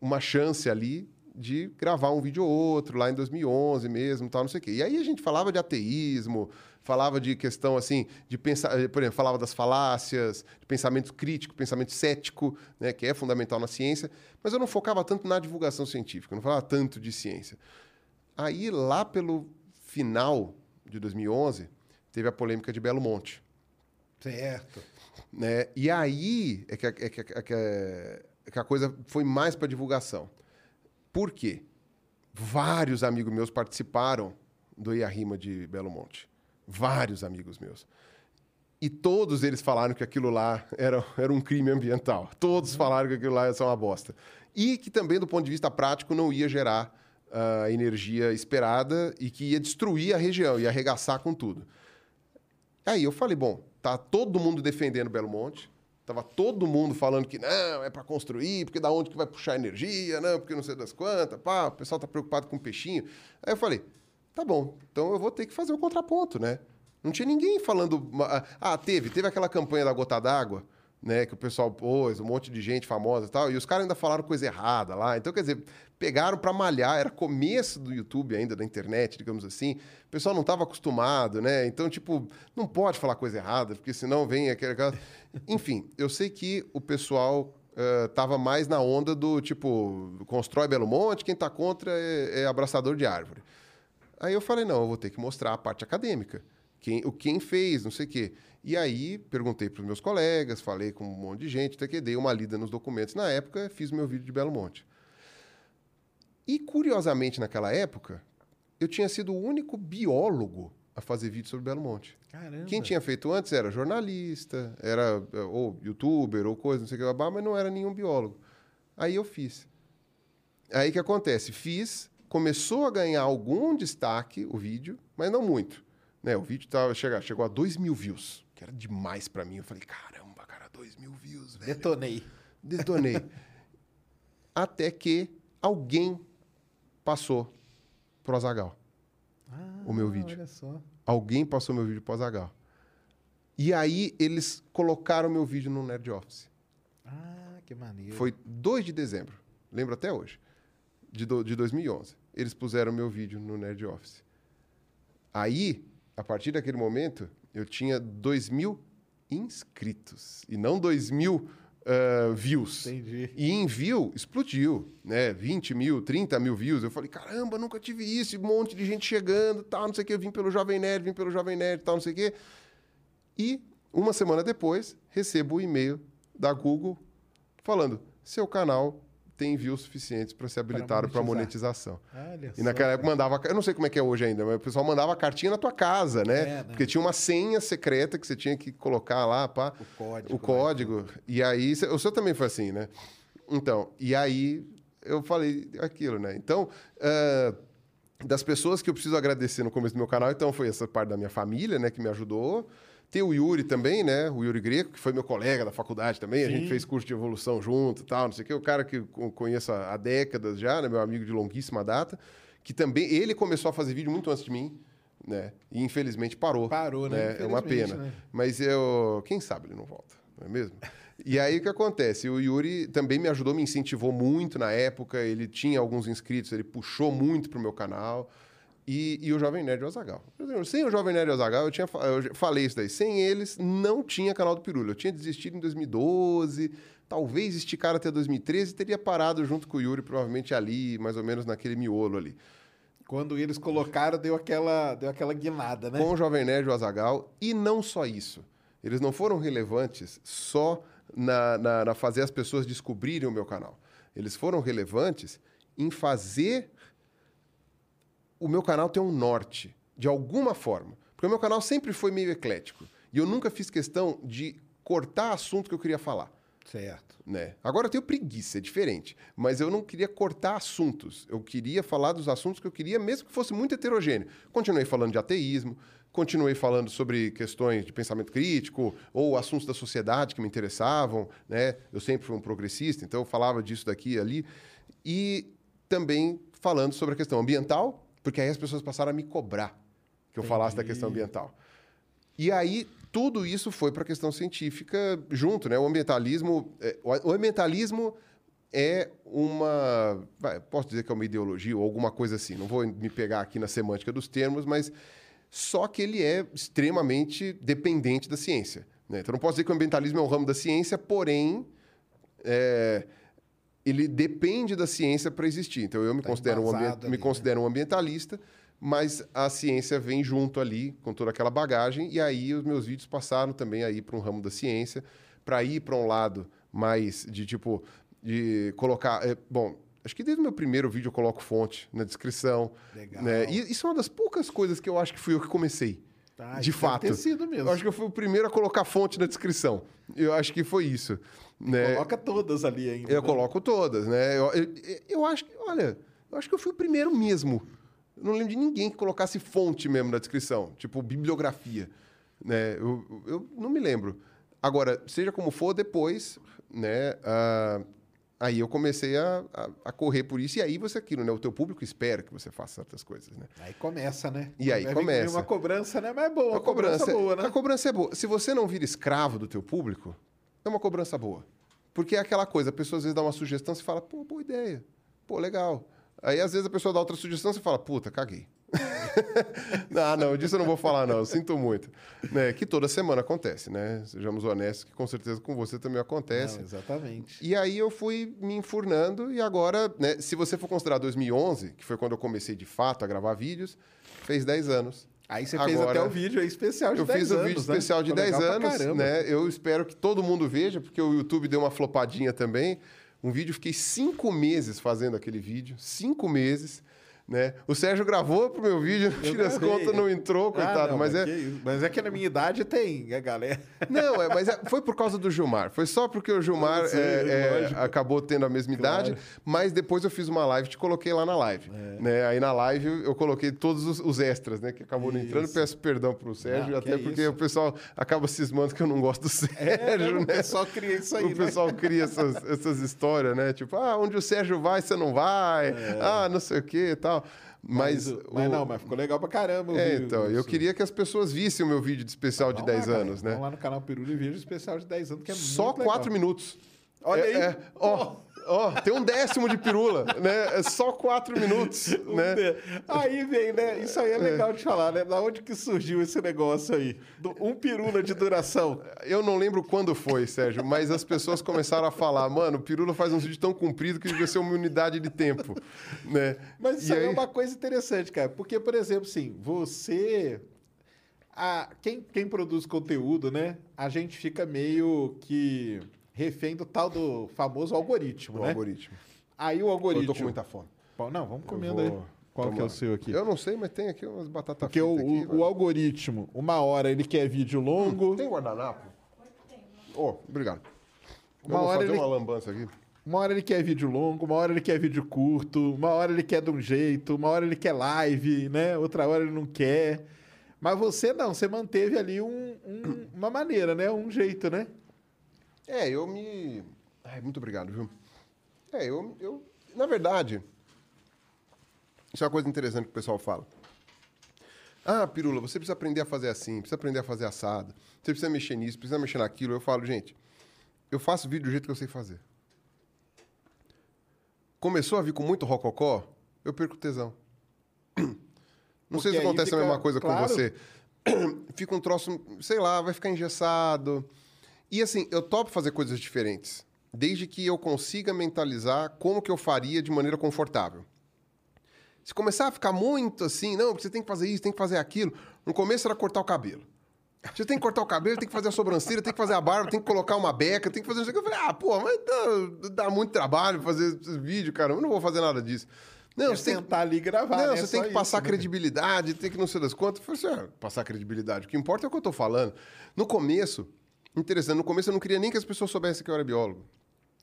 uma chance ali de gravar um vídeo ou outro lá em 2011 mesmo, tal, não sei o quê. E aí a gente falava de ateísmo, falava de questão assim, de pensar, por exemplo, falava das falácias, de pensamento crítico, pensamento cético, né, que é fundamental na ciência, mas eu não focava tanto na divulgação científica, eu não falava tanto de ciência. Aí lá pelo final de 2011, teve a polêmica de Belo Monte Certo. né? E aí é que, a- é que, a- é que, é que a coisa foi mais para divulgação. Por quê? Vários amigos meus participaram do Ia Rima de Belo Monte. Vários amigos meus. E todos eles falaram que aquilo lá era, era um crime ambiental. Todos falaram que aquilo lá ser uma bosta. E que também, do ponto de vista prático, não ia gerar a energia esperada e que ia destruir a região, ia arregaçar com tudo. Aí eu falei, bom, tá todo mundo defendendo Belo Monte, tava todo mundo falando que não, é para construir, porque da onde que vai puxar energia, não, porque não sei das quantas, pá, o pessoal tá preocupado com peixinho. Aí eu falei, tá bom, então eu vou ter que fazer o contraponto, né? Não tinha ninguém falando, ma- ah, teve, teve aquela campanha da gota d'água, né, que o pessoal pôs, um monte de gente famosa e tal, e os caras ainda falaram coisa errada lá. Então, quer dizer, pegaram para malhar, era começo do YouTube ainda, da internet, digamos assim. O pessoal não estava acostumado, né? Então, tipo, não pode falar coisa errada, porque senão vem aquela- Enfim, eu sei que o pessoal estava mais na onda do, tipo, constrói Belo Monte, quem está contra é, é abraçador de árvore. Aí eu falei, não, eu vou ter que mostrar a parte acadêmica. Quem, o quem fez, não sei o quê. E aí perguntei para os meus colegas, falei com um monte de gente, até que dei uma lida nos documentos. Na época, fiz meu vídeo de Belo Monte. E, curiosamente, naquela época, eu tinha sido o único biólogo a fazer vídeo sobre Belo Monte. Caramba. Quem tinha feito antes era jornalista, era eh, ou youtuber, ou coisa, não sei o que, mas não era nenhum biólogo. Aí eu fiz. Aí o que acontece? Fiz, começou a ganhar algum destaque o vídeo, mas não muito. Né? O vídeo tava, chega, chegou a 2 mil views, que era demais pra mim. Eu falei, caramba, cara, 2 mil views, velho. Detonei. Detonei. Até que alguém passou pro Azagal. o meu vídeo. Olha só. Alguém passou meu vídeo pro Azagal. E aí eles colocaram meu vídeo no Nerd Office. Ah, que maneiro. Foi 2 de dezembro, lembro até hoje, de, do- de 2011. Eles puseram meu vídeo no Nerd Office. Aí, a partir daquele momento, eu tinha 2 mil inscritos e não 2 mil ah, views. Entendi. E em view, explodiu, né? 20 mil, 30 mil views. Eu falei, caramba, nunca tive isso, e um monte de gente chegando, tal, não sei o quê. Eu vim pelo Jovem Nerd, vim pelo Jovem Nerd, tal, não sei o quê. E uma semana depois, recebo o e-mail da Google falando: seu canal tem views suficientes para ser habilitado para monetização. Olha E naquela época mandava, eu não sei como é que é hoje ainda, mas o pessoal mandava cartinha na tua casa, né? É, né? Porque tinha uma senha secreta que você tinha que colocar lá, pá, O código, o código. E aí, o seu também foi assim, né? Então, e aí eu falei aquilo, né? Então, ah, das pessoas que eu preciso agradecer no começo do meu canal, então foi essa parte da minha família, né, que me ajudou. Tem o Yuri também, né? O Yuri Greco, que foi meu colega da faculdade também. A gente fez curso de evolução junto e tal, não sei o quê. O cara que eu co- conheço há décadas já, né? Meu amigo de longuíssima data. Que também... Ele começou a fazer vídeo muito antes de mim, né? E infelizmente parou. Parou, né? É uma pena. né? Mas eu... Quem sabe ele não volta, não é mesmo? E aí o que acontece? O Yuri também me ajudou, me incentivou muito na época. Ele tinha alguns inscritos, ele puxou muito pro meu canal. E, e o Jovem Nerd e o Azagal. Sem o Jovem Nerd e o Azagal, eu, tinha, eu falei isso daí. Sem eles, não tinha canal do Pirula. Eu tinha desistido em 2012, talvez esticar até 2013 e teria parado junto com o Yuri, provavelmente ali, mais ou menos naquele miolo ali. Quando eles colocaram, deu aquela, deu aquela guinada, né? com o Jovem Nerd e o Azagal. E não só isso. Eles não foram relevantes só na, na, na fazer as pessoas descobrirem o meu canal. Eles foram relevantes em fazer o meu canal ter um norte, de alguma forma. Porque o meu canal sempre foi meio eclético. E eu nunca fiz questão de cortar assunto que eu queria falar Certo. né? Agora eu tenho preguiça, é diferente. Mas eu não queria cortar assuntos. Eu queria falar dos assuntos que eu queria, mesmo que fosse muito heterogêneo. Continuei falando de ateísmo, continuei falando sobre questões de pensamento crítico ou assuntos da sociedade que me interessavam, né? Eu sempre fui um progressista, então eu falava disso daqui e ali. E também falando sobre a questão ambiental, porque aí as pessoas passaram a me cobrar que eu falasse da questão ambiental. E aí, tudo isso foi para a questão científica junto, né? O ambientalismo, é, o ambientalismo é uma, posso dizer que é uma ideologia ou alguma coisa assim. Não vou me pegar aqui na semântica dos termos, mas só que ele é extremamente dependente da ciência. Né? Então, não posso dizer que o ambientalismo é um ramo da ciência, porém, é, ele depende da ciência para existir. Então, eu me, Tá considero um, ali, me né? considero um ambientalista, mas a ciência vem junto ali com toda aquela bagagem, e aí os meus vídeos passaram também aí para um ramo da ciência, para ir para um lado mais de tipo de colocar, é, bom, acho que desde o meu primeiro vídeo eu coloco fonte na descrição, Legal. né? E isso é uma das poucas coisas que eu acho que fui eu que comecei. Ah, de fato. ter sido mesmo. Eu acho que eu fui o primeiro a colocar fonte na descrição. Eu acho que foi isso. Né? Coloca todas ali ainda. Eu né? coloco todas, né? Eu, eu, eu acho que, olha, eu acho que eu fui o primeiro mesmo. Eu não lembro de ninguém que colocasse fonte mesmo na descrição, tipo bibliografia, né? Eu, eu não me lembro. Agora, seja como for, depois, né? ah, aí eu comecei a, a, a correr por isso e aí você aquilo, né? O teu público espera que você faça certas coisas, né? Aí começa, né? E aí vir começa. Uma cobrança, né? Mas é boa. A cobrança, boa, né? a cobrança é boa. Se você não vira escravo do teu público, é uma cobrança boa. Porque é aquela coisa, a pessoa às vezes dá uma sugestão, você fala, pô, boa ideia. Pô, legal. Aí às vezes a pessoa dá outra sugestão, você fala, puta, caguei. ah, não, disso eu não vou falar, não. eu Sinto muito. Né? Que toda semana acontece, né? Sejamos honestos, que com certeza com você também acontece. Não, exatamente. E aí eu fui me enfurnando e agora, né, se você for considerar 2011, que foi quando eu comecei de fato a gravar vídeos, fez 10 anos. Aí você fez Agora- até o vídeo aí especial de Eu 10 fiz anos, um vídeo né? especial de Ficou 10 legal pra anos, caramba. né? Eu espero que todo mundo veja, porque o YouTube deu uma flopadinha também. Um vídeo, fiquei cinco meses fazendo aquele vídeo, cinco meses, né? O Sérgio gravou pro meu vídeo, no fim das gravei. contas não entrou, Ah, coitado, não, mas é... que. Mas é que na minha idade tem, a galera. Não, é, mas é- foi por causa do Gilmar. Foi só porque o Gilmar sei, é, é, acabou tendo a mesma Claro. idade, mas depois eu fiz uma live e te coloquei lá na live. É. Né? Aí na live eu coloquei todos os, os extras, né? Que acabou não entrando. Peço perdão pro Sérgio, Não, que até porque isso. o pessoal acaba cismando que eu não gosto do Sérgio, É, né? O né? pessoal cria isso aí, o né? pessoal cria essas, essas histórias, né? Tipo, ah, onde o Sérgio vai, você não vai. Ah, não sei o que e tal. Mas, É. Mas, mas o- não, mas ficou legal pra caramba. o É, vídeo, então, eu queria que as pessoas vissem o meu vídeo de especial de Vamos lá, 10 galera. anos, né? Vamos lá no canal Peru e vídeo especial de 10 anos, que é Só muito legal. quatro minutos. Olha É- aí. é, ó, ó, tem um décimo de pirula, né? É só quatro minutos, Um né? de- Aí vem, né? Isso aí é legal de falar, né? Da onde que surgiu esse negócio aí? Do- um pirula de duração. Eu não lembro quando foi, Sérgio, mas as pessoas começaram a falar, mano, o pirula faz um vídeo tão comprido que devia ser uma unidade de tempo, né? Mas isso aí é uma coisa interessante, cara. Porque, por exemplo, assim, você. A, quem, quem produz conteúdo, né? A gente fica meio que refém do tal do famoso algoritmo, o né? algoritmo. Aí o Eu algoritmo. tô com muita fome. Bom, Não, vamos Eu comendo vou- aí. Qual que é o seu aqui? Eu não sei, mas tem aqui umas batatas Porque o, aqui, o- o algoritmo, uma hora ele quer vídeo longo, Tem guardanapo? Oh, obrigado. Uma eu vou hora fazer ele- uma lambança aqui. uma hora ele quer vídeo longo, uma hora ele quer vídeo curto, uma hora ele quer de um jeito, uma hora ele quer live, né? Outra hora ele não quer. Mas você não, você manteve ali um- um- uma maneira, né? Um jeito, né? É, eu me. Ai, muito obrigado, viu? É, eu, eu. Na verdade, isso é uma coisa interessante que o pessoal fala. Ah, Pirula, você precisa aprender a fazer assim, precisa aprender a fazer assado, você precisa mexer nisso, precisa mexer naquilo. Eu falo, gente, eu faço vídeo do jeito que eu sei fazer. Começou a vir com muito rococó, eu perco tesão. Não Porque sei se acontece a fica- mesma coisa claro. com você. Fica um troço, sei lá, vai ficar engessado. E assim, eu topo fazer coisas diferentes, desde que eu consiga mentalizar como que eu faria de maneira confortável. Se começar a ficar muito assim, não, você tem que fazer isso, tem que fazer aquilo. No começo era cortar o cabelo. Você tem que cortar o cabelo, tem que fazer a sobrancelha, tem que fazer a barba, tem que colocar uma beca, tem que fazer isso. Eu falei, ah, pô, mas dá, dá muito trabalho fazer esse vídeo, cara. Eu não vou fazer nada disso. Não, É você tem que ali gravar, não, né? você Só tem que isso, passar né? credibilidade, tem que não sei das quantas. Eu falei assim, ah, passar credibilidade. O que importa é o que eu tô falando. No começo, interessante, no começo eu não queria nem que as pessoas soubessem que eu era biólogo.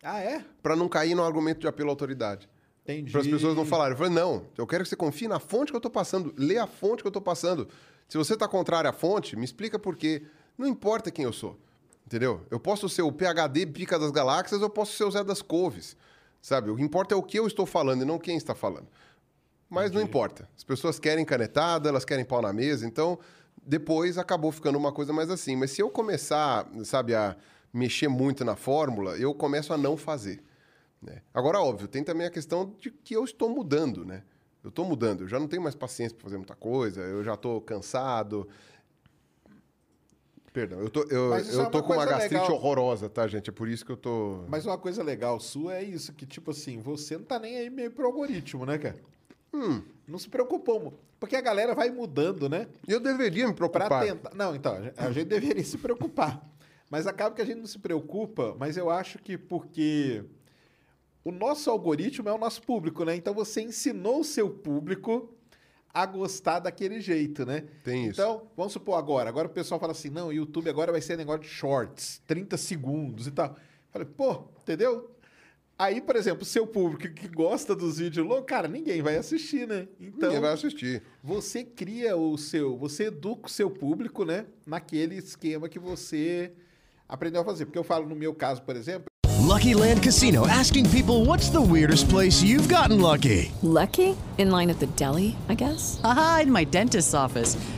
Ah, é? Pra não cair no argumento de apelo à autoridade. Entendi. Para as pessoas não falarem. Eu falei, não, eu quero que você confie na fonte que eu tô passando. Lê a fonte que eu tô passando. Se você tá contrário à fonte, me explica por quê. Não importa quem eu sou. Entendeu? Eu posso ser o PHD Pica das Galáxias, eu posso ser o Zé das Couves. Sabe? O que importa é o que eu estou falando e não quem está falando. Mas não importa. As pessoas querem canetada, elas querem pau na mesa, então depois acabou ficando uma coisa mais assim. Mas se eu começar, sabe, a mexer muito na fórmula, eu começo a não fazer. né? Agora, óbvio, tem também a questão de que eu estou mudando, né? Eu estou mudando, eu já não tenho mais paciência para fazer muita coisa, eu já estou cansado. Perdão, eu tô, eu, é eu tô uma com uma gastrite legal. horrorosa, tá, gente? É por isso que eu tô. Mas uma coisa legal sua é isso, que tipo assim, você não tá nem aí meio pro algoritmo, né, cara? Hum. Não se preocupou, porque a galera vai mudando, né? Eu deveria me preocupar. tentar. Não, então, a gente- a gente deveria se preocupar. Mas acaba que a gente não se preocupa, mas eu acho que porque o nosso algoritmo é o nosso público, né? Então você ensinou o seu público a gostar daquele jeito, né? Tem isso. Então, vamos supor agora. Agora o pessoal fala assim: não, o YouTube agora vai ser negócio de shorts, 30 segundos e tal. Falei, pô, entendeu? Aí, por exemplo, o seu público que gosta dos vídeos longos, cara, ninguém vai assistir, né? Então, Ninguém vai assistir. você cria o seu, você educa o seu público, né, naquele esquema que você aprendeu a fazer. Porque eu falo no meu caso, por exemplo, Lucky Land Casino asking people what's the weirdest place you've gotten lucky? Lucky? In line at the deli, I guess? Aha, in my dentist's office.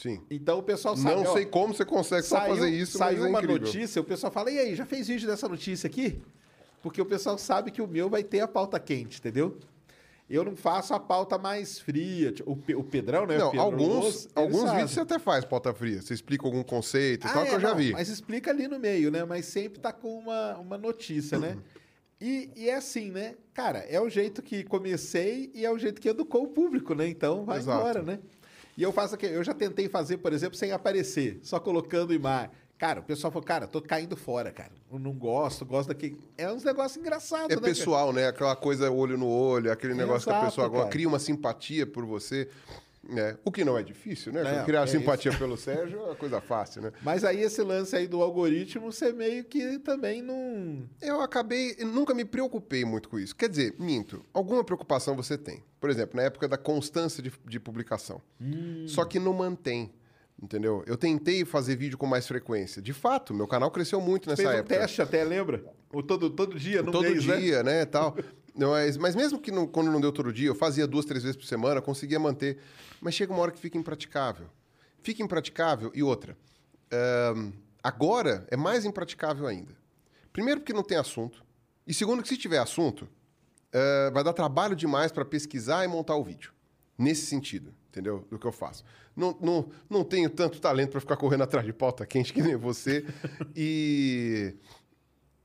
Sim. Então o pessoal sabe, Não ó, sei como você consegue só saiu, fazer isso, saiu mas é uma incrível. notícia, o pessoal fala, e aí, já fez vídeo dessa notícia aqui? Porque o pessoal sabe que o meu vai ter a pauta quente, entendeu? Eu não faço a pauta mais fria. tipo, O, o Pedrão, né? Não, Pedro alguns, alguns sabe. vídeos você até faz pauta fria. Você explica algum conceito e Ah, tal, é, que eu já não, vi. Mas explica ali no meio, né? Mas sempre tá com uma, uma notícia, né? E, e é assim, né? Cara, é o jeito que comecei e é o jeito que educou o público, né? Então vai Exato. embora, né? E eu faço aqui, eu já tentei fazer, por exemplo, sem aparecer, só colocando imagem. Cara, o pessoal falou, cara, tô caindo fora, cara. Eu não gosto, gosto daquele. É uns negócios engraçados, É né? cara? pessoal, né? Aquela coisa olho no olho, aquele negócio que a Exato, pessoa cara. cria uma simpatia por você. Né? O que não é difícil, né? É, Criar é simpatia pelo Sérgio é uma coisa fácil, né? Mas aí esse lance aí do algoritmo, você meio que também não. Eu acabei, nunca me preocupei muito com isso. Quer dizer, minto, alguma preocupação você tem. Por exemplo, na época da constância de, de publicação. Hum. Só que não mantém, entendeu? Eu tentei fazer vídeo com mais frequência. De fato, meu canal cresceu muito nessa Fez um época. teste até, lembra? O todo, todo dia, no todo mês, né? dia, né, tal. Não, Mas, mas mesmo que não- quando não deu todo dia, eu fazia duas, três vezes por semana, conseguia manter. Mas chega uma hora que fica impraticável. Fica impraticável e outra. agora é mais impraticável ainda. Primeiro porque não tem assunto. E segundo que se tiver assunto, ah, vai dar trabalho demais para pesquisar e montar o vídeo. Nesse sentido. entendeu? Do que eu faço. Não, não, não tenho tanto talento para ficar correndo atrás de pauta quente que nem você. e.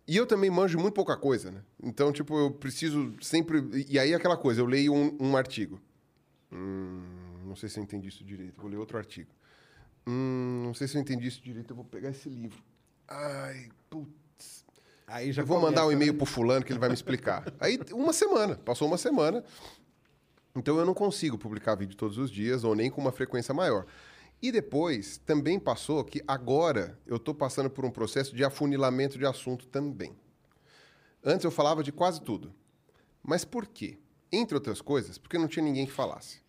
E eu também manjo muito pouca coisa, né? Então, tipo, eu preciso sempre. E aí, aquela coisa, eu leio um, um artigo. Hum, não sei se eu entendi isso direito, vou ler outro artigo. Hum, não sei se eu entendi isso direito, eu vou pegar esse livro. Ai, putz. Aí já Eu vou mandar um e-mail né? pro fulano que ele vai me explicar. Aí, uma semana, passou uma semana. Então eu não consigo publicar vídeo todos os dias, ou nem com uma frequência maior. E depois, também passou que agora eu estou passando por um processo de afunilamento de assunto também. Antes eu falava de quase tudo. Mas por quê? Entre outras coisas, porque não tinha ninguém que falasse.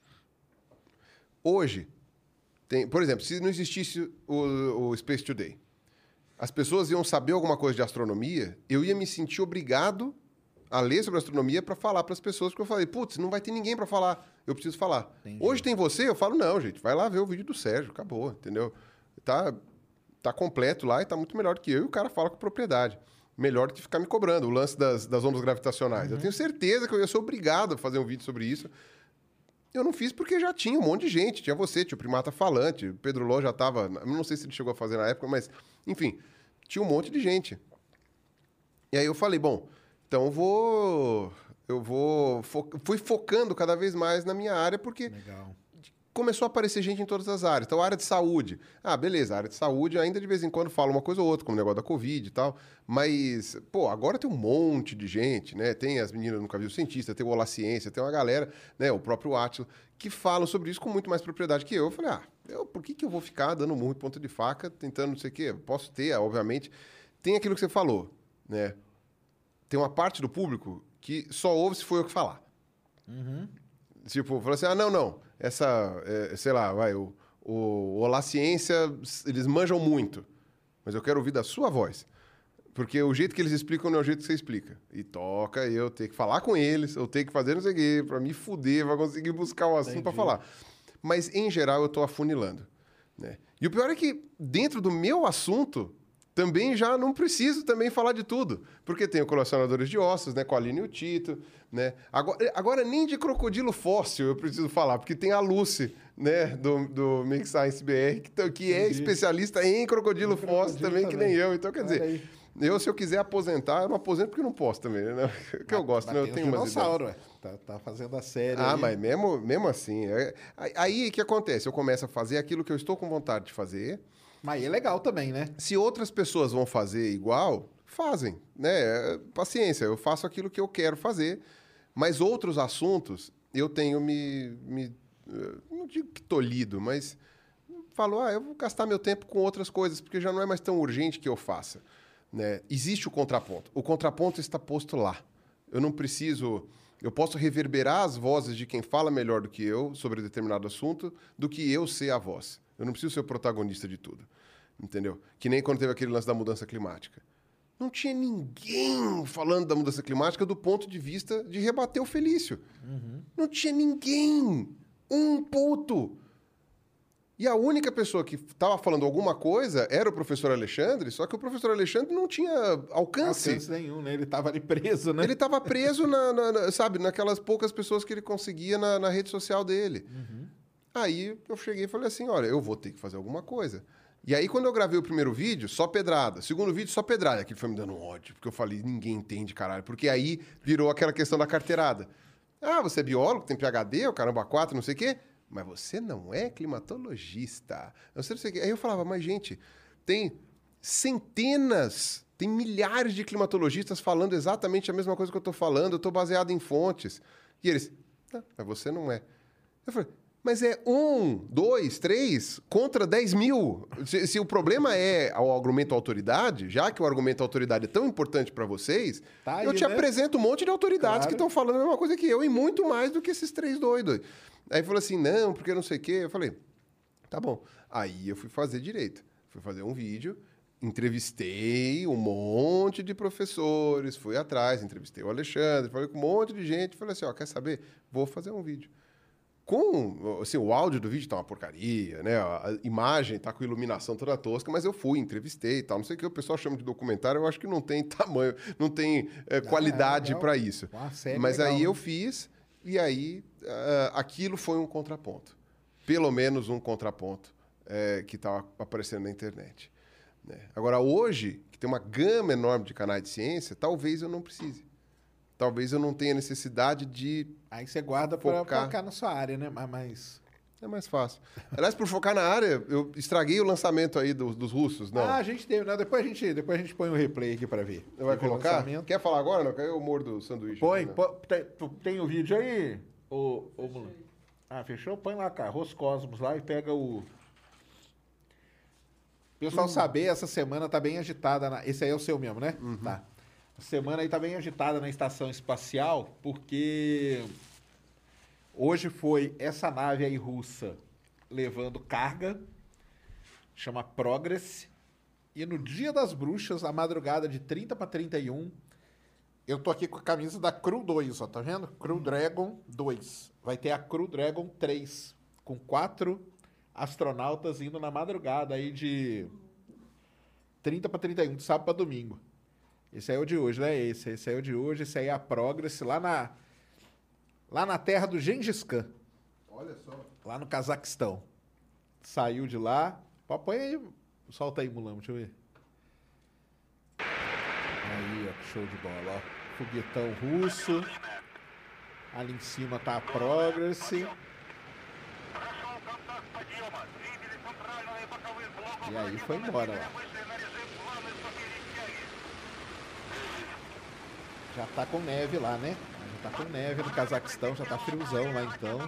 Hoje, tem, por exemplo, se não existisse o, o Space Today, as pessoas iam saber alguma coisa de astronomia, eu ia me sentir obrigado a ler sobre astronomia para falar para as pessoas, porque eu falei, putz, não vai ter ninguém para falar, eu preciso falar. Hoje tem você, eu falo, não, gente, vai lá ver o vídeo do Sérgio, acabou, entendeu? Tá, tá completo lá e tá muito melhor do que eu, e o cara fala com propriedade. Melhor do que ficar me cobrando o lance das, das ondas gravitacionais. Eu tenho certeza que eu ia ser obrigado a fazer um vídeo sobre isso. Eu não fiz porque já tinha um monte de gente. Tinha você, tinha o Primata Falante, o Pedro Ló já estava. Não sei se ele chegou a fazer na época, mas, enfim, tinha um monte de gente. E aí eu falei, bom, então eu vou. Eu vou. fo- Fui focando cada vez mais na minha área, porque Legal. Começou a aparecer gente em todas as áreas. Então, área de saúde. Ah, beleza, a área de saúde ainda de vez em quando fala uma coisa ou outra, como o negócio da Covid e tal. Mas, pô, agora tem um monte de gente, né? Tem as meninas no Cabelo Cientista, tem o Olá Ciência, tem uma galera, né? O próprio Atila, que falam sobre isso com muito mais propriedade que eu. Eu falei, ah, eu, por que, que eu vou ficar dando murro em ponta de faca, tentando não sei o quê? Posso ter, obviamente. Tem aquilo que você falou, né? Tem uma parte do público que só ouve se foi eu que falar. Tipo, falou assim: ah, não, não. Essa, é, sei lá, vai, o, o Olá Ciência, eles manjam muito. Mas eu quero ouvir da sua voz. Porque o jeito que eles explicam não é o jeito que você explica. E toca eu ter que falar com eles, eu ter que fazer não sei o quê, pra me fuder, pra conseguir buscar o assunto pra falar. Mas, em geral, eu tô afunilando. Né? E o pior é que, dentro do meu assunto, também já não preciso também falar de tudo. Porque tem o colecionadores de ossos, né? Com a Aline e o Tito, né? Agora, agora nem de crocodilo fóssil eu preciso falar, porque tem a Lucy, né? Do, do Make Science BR, que, que é especialista em crocodilo fóssil também, que nem também. eu. Então, quer dizer, aí. eu, se eu quiser aposentar, eu não aposento porque não posso também, né? Que eu gosto, né? Eu tenho um umas ideias. dinossauro, ué. Tá, tá fazendo a série. Ah, aí. mas mesmo, mesmo assim. é- aí- aí o que acontece? Eu começo a fazer aquilo que eu estou com vontade de fazer. Mas é legal também, né? Se outras pessoas vão fazer igual, fazem, né? É, Paciência, eu faço aquilo que eu quero fazer. Mas outros assuntos, eu tenho me. me eh, não digo que tolhido, mas falo, ah, eu vou gastar meu tempo com outras coisas, porque já não é mais tão urgente que eu faça. Né? Existe o contraponto. O contraponto está posto lá. Eu não preciso. Eu posso reverberar as vozes de quem fala melhor do que eu sobre determinado assunto, do que eu ser a voz. Eu não preciso ser o protagonista de tudo. Entendeu? Que nem quando teve aquele lance da mudança climática. Não tinha ninguém falando da mudança climática do ponto de vista de rebater o Felício. Não tinha ninguém. Um puto. E a única pessoa que estava falando alguma coisa era o professor Alexandre, só que o professor Alexandre não tinha alcance. Alcance nenhum, né? Ele tava ali preso, né? Ele estava preso, na, na- na- sabe, naquelas poucas pessoas que ele conseguia na, na rede social dele. Aí eu cheguei e falei assim: olha, eu vou ter que fazer alguma coisa. E aí, quando eu gravei o primeiro vídeo, só pedrada. Segundo vídeo, só pedrada. Aquilo foi me dando ódio, porque eu falei, ninguém entende, caralho. Porque aí virou aquela questão da carteirada. Ah, você é biólogo, tem PHD, o caramba 4, não sei o quê. Mas você não é climatologista. Sei, não sei o quê. Aí eu falava, mas gente, tem centenas, tem milhares de climatologistas falando exatamente a mesma coisa que eu estou falando. Eu estou baseado em fontes. E eles, "Tá, mas você não é. Eu falei, mas é um, dois, três contra 10 mil. Se, se o problema é o argumento autoridade, já que o argumento autoridade é tão importante para vocês, Tá aí, eu te né? apresento um monte de autoridades Claro. que estão falando a mesma coisa que eu e muito mais do que esses três doidos. Aí falou assim, não, porque não sei o quê. Eu falei, tá bom. Aí eu fui fazer direito. Fui fazer um vídeo, entrevistei um monte de professores, fui atrás, entrevistei o Alexandre, falei com um monte de gente, falei assim, ó, quer saber? Vou fazer um vídeo. Com, assim, o áudio do vídeo tá uma porcaria, né? A imagem tá com iluminação toda tosca, mas eu fui, entrevistei e tal. Não sei o que o pessoal chama de documentário, eu acho que não tem tamanho, não tem eh, qualidade legal. para isso. Mas legal, aí né? eu fiz, e aí ah, aquilo foi um contraponto. pelo menos um contraponto é, que estava aparecendo na internet. né? Agora, hoje, que tem uma gama enorme de canais de ciência, talvez eu não precise. Talvez eu não tenha necessidade de. Aí você guarda pra Focar. na sua área, né? Mas-. É mais fácil. Aliás, por focar na área, eu estraguei o lançamento aí dos, dos russos. Não. Ah, a gente teve. Não, depois, a gente, depois a gente põe o replay aqui pra ver. Vai Teve o colocar? lançamento. Quer falar agora? Não? Quer eu mordo o sanduíche? Põe, aqui, né? tem, o vídeo aí? O, o, ah, fechou? Põe lá, cara. Roscosmos lá e pega o. Hum. Pessoal saber, essa semana tá bem agitada. Na... Esse aí é o seu mesmo, né? Uhum. Tá. A semana aí tá bem agitada na estação espacial, porque hoje foi essa nave aí russa levando carga, chama Progress. E no dia das bruxas, a madrugada de 30 para 31, eu tô aqui com a camisa da Crew 2, ó, tá vendo? Crew Dragon 2. Vai ter a Crew Dragon 3, com quatro astronautas indo na madrugada aí de 30 para 31, de sábado para domingo. Esse aí é o de hoje, né? Esse, esse aí é o de hoje, esse aí é a Progress, lá na, lá na terra do Gengis Khan, Olha só. lá no Cazaquistão. Saiu de lá. Põe aí, solta aí, Mulamo, deixa eu ver. Aí, ó, show de bola, ó. Foguetão russo. Ali em cima tá a Progress. E aí foi embora lá. Já tá com neve lá, né? Já tá com neve no Cazaquistão, já tá friozão lá então.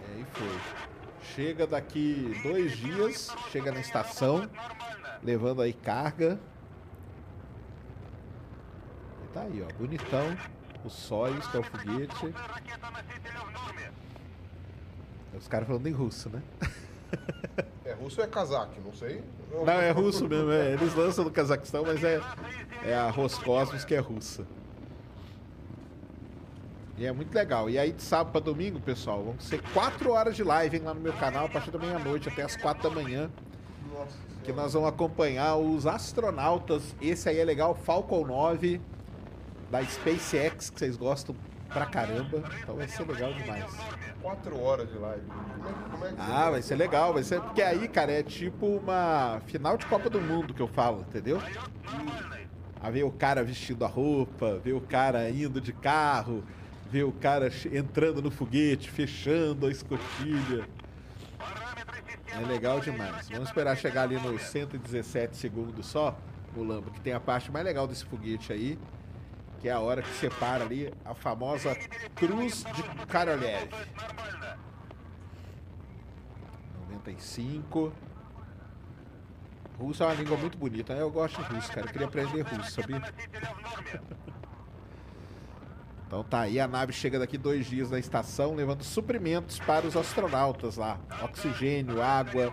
É, e foi. Chega daqui dois dias, chega na estação, levando aí carga. E tá aí, ó, bonitão. O Soyuz, que é o foguete. Os caras falando em russo, né? É russo ou é cazaque? Não sei. Não, é russo mesmo, é. Eles lançam no Cazaquistão, mas é, é a Roscosmos que é russa. E é muito legal. E aí, de sábado para domingo, pessoal, vão ser quatro horas de live hein, lá no meu canal, a partir da meia-noite até as quatro da manhã. Nossa Que nós vamos acompanhar os astronautas. Esse aí é legal, Falcon 9, da SpaceX, que vocês gostam pra caramba. Então vai ser legal demais. Quatro horas de live. Como é, como é Ah, vai ser legal, vai ser. Porque aí, cara, é tipo uma final de Copa do Mundo que eu falo, entendeu? A ver o cara vestindo a roupa, ver o cara indo de carro, ver o cara entrando no foguete, fechando a escotilha. É legal demais. Vamos esperar chegar ali nos 117 segundos só, o Lambo, que tem a parte mais legal desse foguete aí, que é a hora que separa ali a famosa Cruz de Korolev. 95. Russo é uma língua muito bonita. Eu gosto de russo, cara. Eu queria aprender russo, sabia? Então tá aí, a nave chega daqui dois dias na estação, levando suprimentos para os astronautas lá. Oxigênio, água,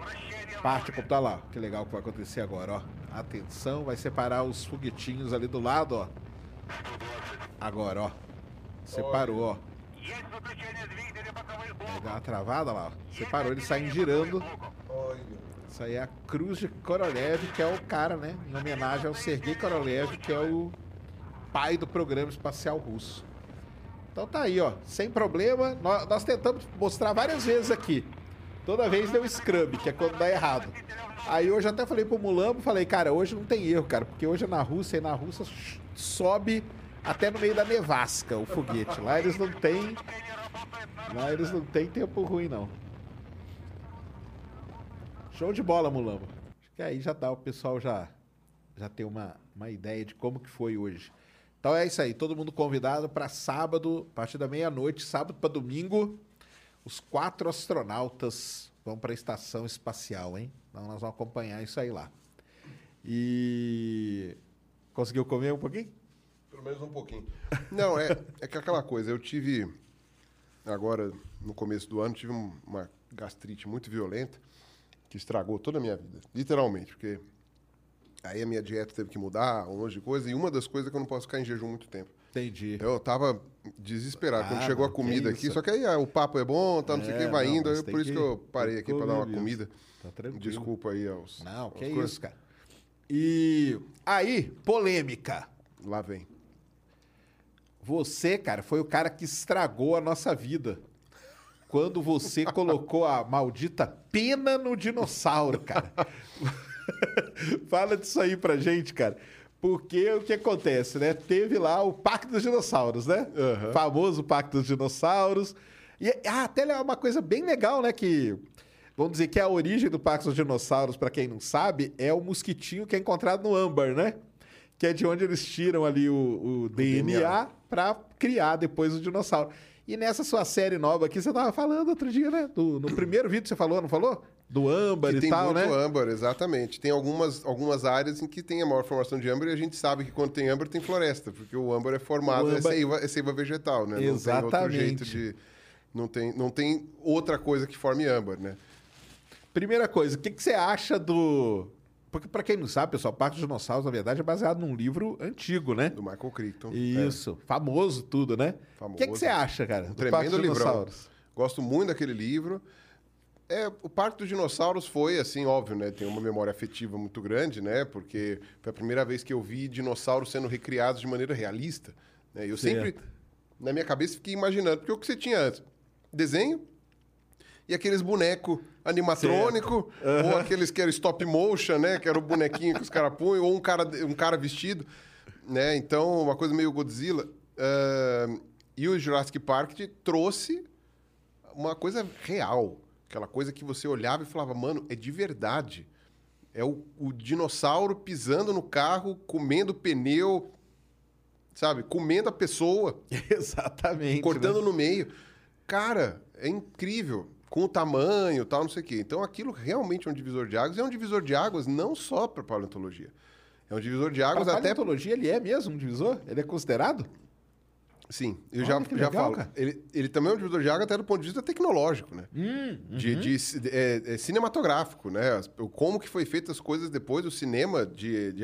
parte como tá lá. Que legal que vai acontecer agora, ó. Atenção, vai separar os foguetinhos ali do lado, ó. Agora, ó. Separou, ó. Aí dá uma travada lá, ó. Separou, eles saem girando. Isso aí é a Cruz de Korolev, que é o cara, né? Em homenagem ao Sergei Korolev, que é o pai do programa espacial russo. Então tá aí, ó. Sem problema. Nós, nós tentamos mostrar várias vezes aqui. Toda vez deu scrub, que é quando dá errado. Aí hoje até falei pro Mulambo, falei, cara, hoje não tem erro, cara, porque hoje é na Rússia e na Rússia sobe até no meio da nevasca o foguete. Lá eles não têm. Lá eles não têm tempo ruim, não. Show de bola, Mulambo. Acho que aí já dá, o pessoal já, já tem uma, uma ideia de como que foi hoje. Então é isso aí, todo mundo convidado para sábado, a partir da meia-noite, sábado para domingo, os quatro astronautas vão para a estação espacial, hein? Então nós vamos acompanhar isso aí lá. E conseguiu comer um pouquinho? Pelo menos um pouquinho. Não, é, é que aquela coisa, eu tive, agora, no começo do ano, tive um- uma gastrite muito violenta que estragou toda a minha vida, literalmente, porque aí a minha dieta teve que mudar, um monte de coisa, e uma das coisas é que eu não posso ficar em jejum muito tempo. Entendi. Eu tava desesperado quando Ah, chegou a comida aqui, isso. só que aí ah, o papo é bom, tá, não sei o É, que, vai não, indo, por isso que- que eu parei aqui para dar uma mesmo. comida. Tá tranquilo. Desculpa aí aos. Não, aos que coisas. isso, cara. E aí, polêmica. Lá vem. Você, cara, foi o cara que estragou a nossa vida. quando você colocou a maldita pena no dinossauro, cara. Fala disso aí pra gente, cara. Porque o que acontece, né? Teve lá o Pacto dos Dinossauros, né? Aham. Famoso Pacto dos Dinossauros. E ah, até é uma coisa bem legal, né? Que vamos dizer que a origem do Pacto dos Dinossauros, pra quem não sabe, é o mosquitinho que é encontrado no âmbar, né? Que é de onde eles tiram ali o, o DNA, DNA. pra criar depois o dinossauro. E nessa sua série nova aqui, você tava falando outro dia, né? Do- no primeiro vídeo você falou, não falou? Do âmbar Que e tem tal, muito né? âmbar, exatamente. Tem algumas, algumas áreas em que tem a maior formação de âmbar e a gente sabe que quando tem âmbar tem floresta, porque o âmbar é formado, O é, âmbar- seiva, é seiva vegetal, né? Não tem outro Exatamente. jeito de... Não tem, não tem outra coisa que forme âmbar, né? Primeira coisa, o que, que você acha do. Porque, pra quem não sabe, pessoal, Pacto dos Dinossauros, na verdade, é baseado num livro antigo, né? Do Michael Crichton. Isso, famoso tudo, né? O que, que você acha, cara? Um do tremendo Pacto dos livrão. Dinossauros? Gosto muito daquele livro. É, o Parque dos Dinossauros foi, assim, óbvio, né? Tem uma memória afetiva muito grande, né? Porque foi a primeira vez que eu vi dinossauros sendo recriados de maneira realista. Né? Eu sempre, Certo. na minha cabeça, fiquei imaginando. Porque o que você tinha antes? Desenho e aqueles bonecos animatrônico, ou aqueles que eram stop motion, né? Que era o bonequinho que os caras punham, ou um cara, um cara vestido, né? Então, uma coisa meio Godzilla. Ah, e o Jurassic Park trouxe uma coisa real. Aquela coisa que você olhava e falava, mano, é de verdade. É o, o dinossauro pisando no carro, comendo pneu, sabe? Comendo a pessoa, Exatamente. cortando né? no meio. Cara, é incrível. Com o tamanho tal, não sei o quê. Então aquilo realmente é um divisor de águas. E é um divisor de águas não só para paleontologia. É um divisor de Pra águas até paleontologia, ele é mesmo um divisor? Ele é considerado? Sim, eu Olha já, já legal, falo. cara. Ele, ele também é um divisor de água até do ponto de vista tecnológico, né? Hum, De, uhum. de ci- é, é cinematográfico, né? Como que foi feito as coisas depois do cinema, de, de,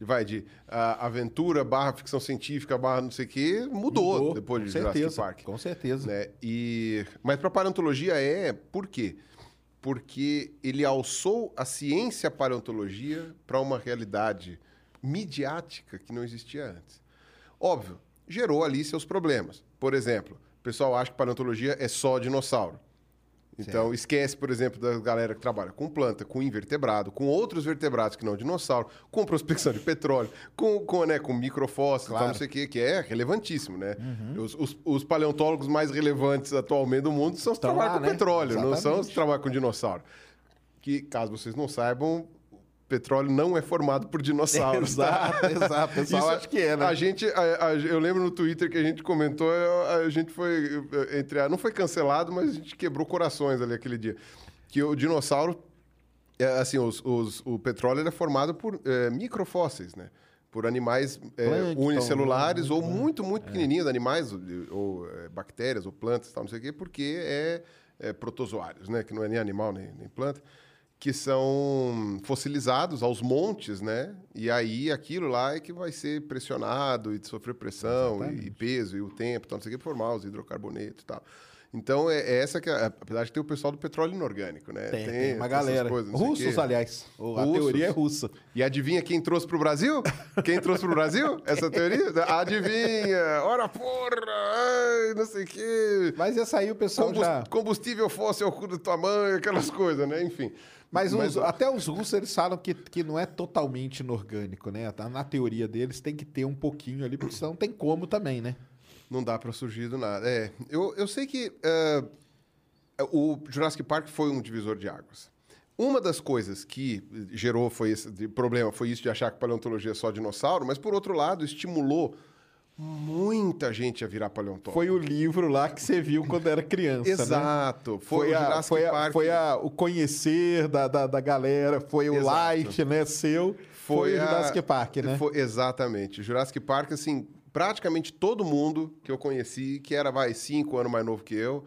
vai, de a, aventura barra ficção científica barra não sei o quê, mudou, depois de com Jurassic certeza, Park. Com certeza. Né? E, mas para paleontologia é por quê? Porque ele alçou a ciência paleontologia para uma realidade midiática que não existia antes. Óbvio, gerou ali seus problemas. Por exemplo, o pessoal acha que paleontologia é só dinossauro. Então, esquece, por exemplo, da galera que trabalha com planta, com invertebrado, com outros vertebrados que não dinossauro, com prospecção de petróleo, com, com, né, com microfósseis, tal, Claro. não sei o quê, que é relevantíssimo, né? Os, os- os paleontólogos mais relevantes atualmente do mundo são os que trabalham lá, com né? petróleo, não são os Exatamente. que trabalham com dinossauro. Que, caso vocês não saibam, petróleo não é formado por dinossauros. Exato, tá? exato. Pessoal acha que é, né? A gente, a- a- eu lembro no Twitter que a gente comentou, a, a gente foi, eh, entre a, não foi cancelado, mas a gente quebrou corações ali aquele dia. Que o dinossauro, é, assim, os, os- o petróleo é formado por eh, microfósseis, né? Por animais Plâncton, unicelulares ou muito, muito pequenininhos, animais ou, ou, bactérias ou plantas, tal, não sei o quê, porque é, é protozoários, né? Que não é nem animal nem, nem planta que são fossilizados aos montes, né? E aí aquilo lá é que vai ser pressionado e sofrer pressão e, e peso e o tempo, tal, não sei o que, formar os hidrocarbonetos e tal. Então é, é essa que, é- apesar de ter o pessoal do petróleo inorgânico, né? Tem, tem uma essas galera. coisas, o Russos, aliás. O- A Russos. teoria é russa. E adivinha quem trouxe pro Brasil? Quem trouxe pro Brasil essa teoria? Adivinha! Ora porra! Ai, não sei o quê. Mas essa aí o pessoal Combus- já... Combustível fóssil ao cu do tamanho, aquelas coisas, né? Enfim. Mas, os- até os russos, eles falam que, que não é totalmente inorgânico, né? Tá Na teoria deles tem que ter um pouquinho ali, porque senão não tem como também, né? Não dá pra surgir do nada. É, eu, eu sei que eh, o Jurassic Park foi um divisor de águas. Uma das coisas que gerou foi esse problema foi isso de achar que paleontologia é só dinossauro, mas por outro lado estimulou muita gente a virar paleontólogo. Foi o livro lá que você viu quando era criança, né? Exato. Foi, Foi, o a, Jurassic foi, a- Park. foi a- o conhecer da, da, da galera, foi o Exato. light, né, seu, foi, o a- Jurassic Park, né? Foi- exatamente. Jurassic Park, assim, praticamente todo mundo que eu conheci, que era, vai, cinco anos mais novo que eu,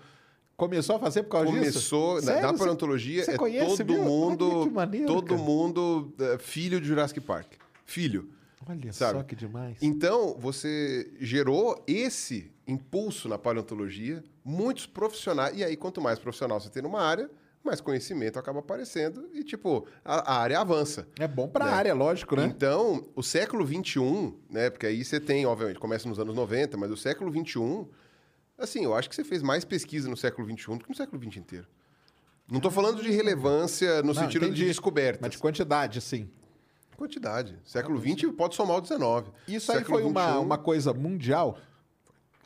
Começou a fazer por causa disso? começou na, na paleontologia você é conhece, todo viu? mundo Olha que maneiro, todo cara. mundo é, filho de Jurassic Park filho Olha sabe? só que demais. então você gerou esse impulso na paleontologia muitos profissionais e aí quanto mais profissional você tem numa área mais conhecimento acaba aparecendo e tipo a, a área avança É bom pra né? área, lógico, né? então, o século XXI, né? Porque aí você tem, obviamente, começa nos anos 90, mas o século XXI Assim, eu acho que você fez mais pesquisa no século XXI do que no século XX inteiro. Não estou falando de relevância no Não, sentido entendi. de descoberta. Mas de quantidade, sim. Quantidade. Século XX pode somar o XIX. Isso aí Século foi uma, uma coisa mundial?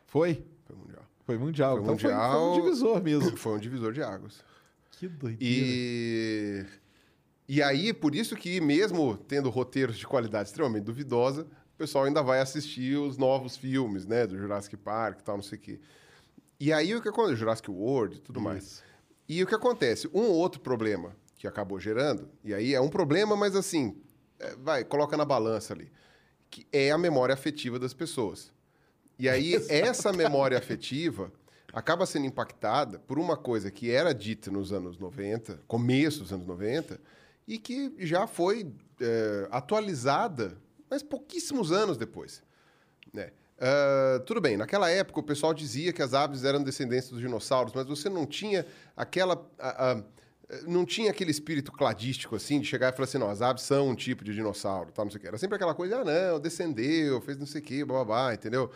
Foi? Foi mundial. Foi mundial. Foi então foi- mundial. Foi, um divisor mesmo. Foi um divisor de águas. Que doideira. E, e aí, por isso que mesmo tendo roteiros de qualidade extremamente duvidosa, o pessoal ainda vai assistir os novos filmes, né? Do Jurassic Park e tal, não sei o quê. E aí, o que acontece? Jurassic World e tudo mais. E o que acontece? Um outro problema que acabou gerando, e aí é um problema, mas assim, vai, coloca na balança ali, que é a memória afetiva das pessoas. E aí, essa memória afetiva acaba sendo impactada por uma coisa que era dita nos anos 90, começo dos anos 90, e que já foi é, atualizada, mas pouquíssimos anos depois. né? Ah, tudo bem, naquela época o pessoal dizia que as aves eram descendentes dos dinossauros, mas você não tinha aquela. a- a- não tinha aquele espírito cladístico assim de chegar e falar assim, não, as aves são um tipo de dinossauro, tal, não sei o que. Era sempre aquela coisa, ah, não, descendeu, fez não sei o que, blá, blá, blá, entendeu?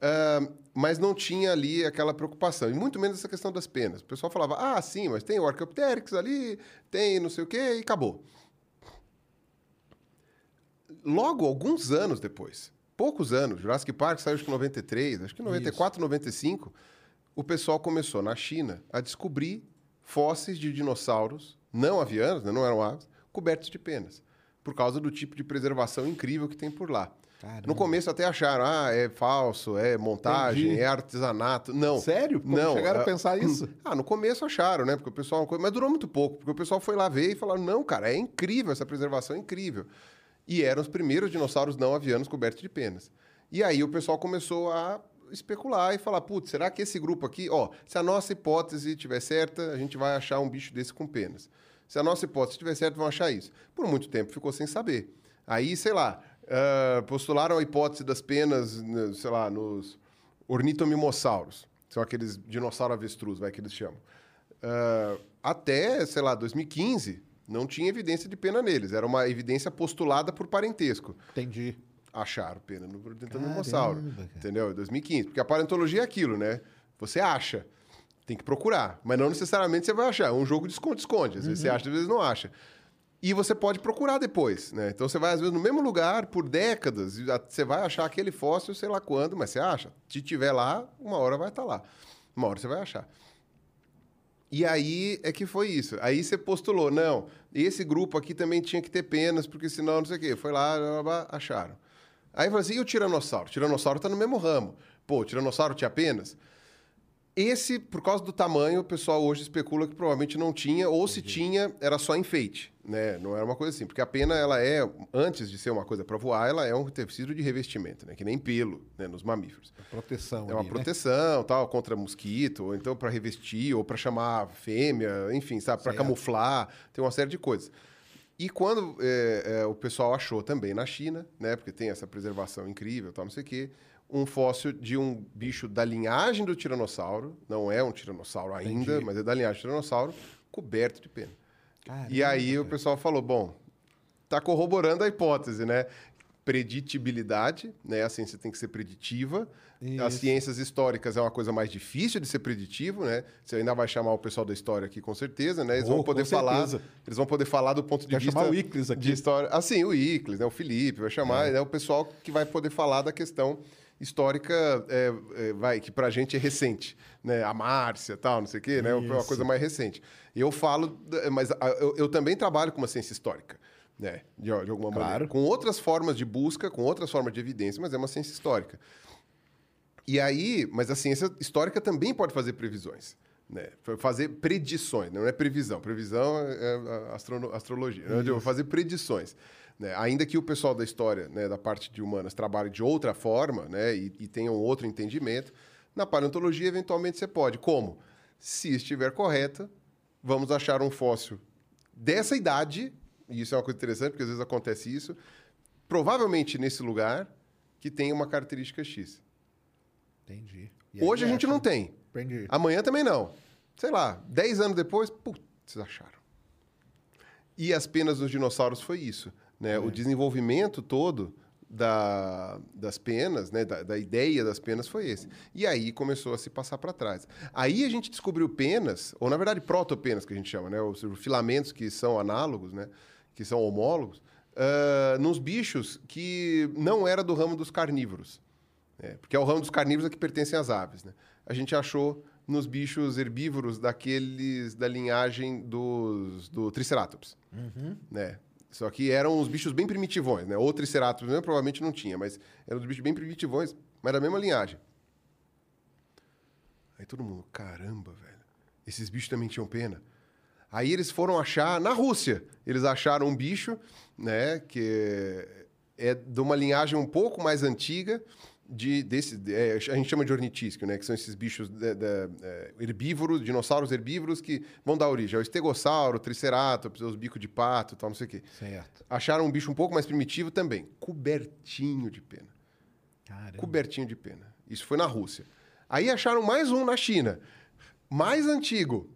Ah, mas não tinha ali aquela preocupação, e muito menos essa questão das penas. O pessoal falava, ah, sim, mas tem o Archaeopteryx ali, tem não sei o quê, e acabou. Logo, alguns anos depois, poucos anos, Jurassic Park saiu acho que em 93, acho que em 94, 95, o pessoal começou na China a descobrir fósseis de dinossauros, não avianos, né, não eram aves, cobertos de penas, por causa do tipo de preservação incrível que tem por lá. Caramba. No começo até acharam, ah, é falso, é montagem, Entendi. é artesanato. Não. Sério? Como não. chegaram a ah, pensar isso? Ah, no começo acharam, né? Porque o pessoal. Mas durou muito pouco, porque o pessoal foi lá ver e falaram: não, cara, é incrível, essa preservação é incrível. E eram os primeiros dinossauros não avianos cobertos de penas. E aí o pessoal começou a especular e falar: putz, será que esse grupo aqui, ó, se a nossa hipótese estiver certa, a gente vai achar um bicho desse com penas. Se a nossa hipótese estiver certa, vão achar isso. Por muito tempo ficou sem saber. Aí, sei lá, ah, postularam a hipótese das penas, né, sei lá, nos ornitomimossauros. São aqueles dinossauro avestruz, vai, que eles chamam. Ah, até, sei lá, 2015, não tinha evidência de pena neles. Era uma evidência postulada por parentesco. Entendi. Acharam pena no cara. Entendeu? 2015. Porque a paleontologia é aquilo, né? Você acha. Tem que procurar. Mas não necessariamente você vai achar. É um jogo de esconde-esconde. Às vezes Uhum. você acha, às vezes não acha. E você pode procurar depois, né? Então você vai, às vezes, no mesmo lugar por décadas. E você vai achar aquele fóssil, sei lá quando, mas você acha. Se tiver lá, uma hora vai estar lá. Uma hora você vai achar. E aí é que foi isso. Aí você postulou, não, esse grupo aqui também tinha que ter penas, porque senão não sei o quê. Foi lá, acharam. Aí falou assim, e o tiranossauro? O tiranossauro tá no mesmo ramo. Pô, o tiranossauro tinha penas? Esse, por causa do tamanho, o pessoal hoje especula que provavelmente não tinha, ou se tinha, era só enfeite, né? Não era uma coisa assim. Porque a pena, ela é, antes de ser uma coisa para voar, ela é um tecido de revestimento, né? Que nem pelo, né? Nos mamíferos. Proteção. É uma ali, né? proteção, tal, contra mosquito, ou então para revestir, ou para chamar fêmea, enfim, sabe, para camuflar, tem uma série de coisas. E quando é, é, o pessoal achou também na China, né, porque tem essa preservação incrível, tal, não sei o quê, um fóssil de um bicho da linhagem do tiranossauro, não é um tiranossauro ainda, Entendi. mas é da linhagem do tiranossauro, coberto de pena. Caramba, e aí o cara. pessoal falou, bom, tá corroborando a hipótese, né? Preditibilidade, né? A ciência tem que ser preditiva. As Isso. ciências históricas é uma coisa mais difícil de ser preditivo, né? Você ainda vai chamar o pessoal da história aqui com certeza, né? Eles Oh, vão poder falar, certeza. eles vão poder falar do ponto de Quer vista chamar o Iclis aqui. de história. Assim, o Iclis, né? O Felipe vai chamar, né? O pessoal que vai poder falar da questão histórica, é, é, vai que pra gente é recente, né? A Márcia, tal, não sei o quê, né? É uma Isso. coisa mais recente. Eu falo, mas a- eu, eu também trabalho com uma ciência histórica, né? De, de alguma Claro. maneira. Com outras formas de busca, com outras formas de evidência, mas é uma ciência histórica. E aí, mas a ciência histórica também pode fazer previsões. Né? Fa- Fazer predições, não é previsão. Previsão é a astrono- astrologia. Né? Eu vou fazer predições. né? Ainda que o pessoal da história, né, da parte de humanas, trabalhe de outra forma né, e, e tenha um outro entendimento, na paleontologia, eventualmente, você pode. Como? Se estiver correta, vamos achar um fóssil dessa idade, e isso é uma coisa interessante, porque às vezes acontece isso, provavelmente nesse lugar, que tem uma característica X. Entendi. E Hoje a gente acha. não tem. Entendi. Amanhã também não. Sei lá, 10 anos depois, putz, vocês acharam. E as penas dos dinossauros foi isso. Né? O desenvolvimento todo da, das penas, né, da, da ideia das penas foi esse. E aí começou a se passar para trás. Aí a gente descobriu penas, ou na verdade protopenas que a gente chama, né, os filamentos que são análogos, né, que são homólogos, uh, nos bichos que não era do ramo dos carnívoros. Né, porque é o ramo dos carnívoros a que pertencem às aves. Né? A gente achou nos bichos herbívoros daqueles da linhagem dos, do Triceratops. Uhum. Né? Só que eram uns bichos bem primitivões, né? Ou Triceratops mesmo, provavelmente não tinha, mas eram uns bichos bem primitivões, mas da mesma linhagem. Aí todo mundo, caramba, velho. Esses bichos também tinham pena. Aí eles foram achar na Rússia. Eles acharam um bicho, né, que é de uma linhagem um pouco mais antiga, de, desse, é, a gente chama de ornitísquio, né? Que são esses bichos de, de, é, herbívoros, dinossauros herbívoros que vão dar origem ao estegossauro, triceratops, os bicos de pato tal, não sei o quê. Certo. Acharam um bicho um pouco mais primitivo também, cobertinho de pena. Caramba. Cobertinho de pena. Isso foi na Rússia. Aí acharam mais um na China, mais antigo,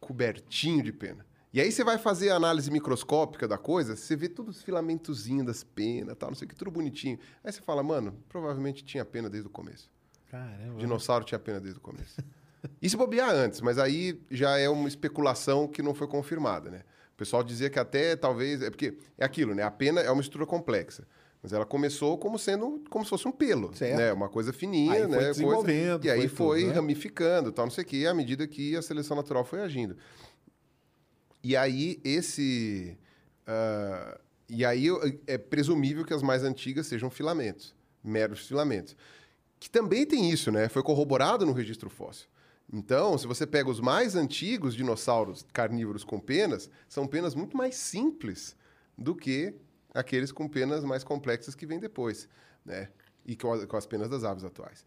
cobertinho de pena. E aí você vai fazer a análise microscópica da coisa, você vê todos os filamentozinhos das penas, tal, não sei o que, tudo bonitinho. Aí você fala, mano, provavelmente tinha pena desde o começo. Caramba. Dinossauro tinha pena desde o começo. E se bobear antes, mas aí já é uma especulação que não foi confirmada, né? O pessoal dizia que até talvez. É porque é aquilo, né? A pena é uma estrutura complexa. Mas ela começou como sendo como se fosse um pelo, Certo. né? Uma coisa fininha, Aí foi né? Coisa- desenvolvendo, e aí foi foi, tudo, né? ramificando, tal, não sei o quê, à medida que a seleção natural foi agindo. E aí esse ah, e aí é presumível que as mais antigas sejam filamentos, meros filamentos. Que também tem isso, né? Foi corroborado no registro fóssil. Então, se você pega os mais antigos dinossauros carnívoros com penas, são penas muito mais simples do que aqueles com penas mais complexas que vêm depois, né? E com, a- com as penas das aves atuais.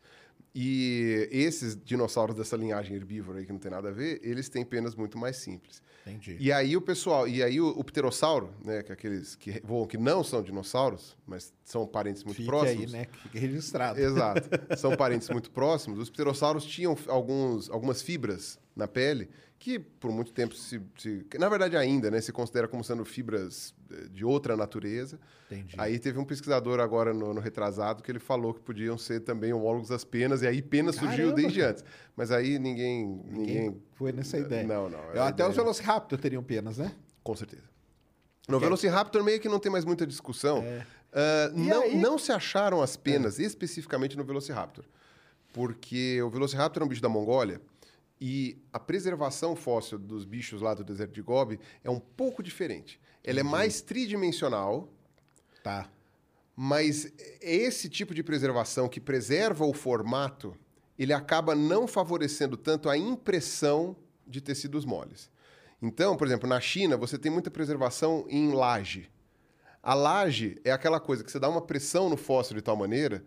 E esses dinossauros dessa linhagem herbívora aí que não tem nada a ver, eles têm penas muito mais simples. Entendi. E aí o pessoal, e aí o, o pterossauro, né, que é aqueles que voam que não são dinossauros, mas são parentes muito Fique próximos. aí, né? que Fique registrado. Exato. São parentes muito próximos. Os pterossauros tinham alguns, algumas fibras na pele que por muito tempo se, se- na verdade ainda, né, se considera como sendo fibras eh, de outra natureza. Entendi. Aí teve um pesquisador agora no, no retrasado que ele falou que podiam ser também homólogos das penas e aí pena surgiu Caramba, desde cara. antes. Mas aí ninguém Ninguém ninguém, foi nessa ideia. Não, não. A até os ideia- Velociraptor teriam penas, né? com certeza. No Velociraptor meio que não tem mais muita discussão. Ah, E não, aí? não se acharam as penas especificamente no Velociraptor. Porque o Velociraptor é um bicho da Mongólia e a preservação fóssil dos bichos lá do deserto de Gobi é um pouco diferente. Ela é mais tridimensional, Tá. mas esse tipo de preservação que preserva o formato, ele acaba não favorecendo tanto a impressão de tecidos moles. Então, por exemplo, na China, você tem muita preservação em laje. A laje é aquela coisa que você dá uma pressão no fóssil de tal maneira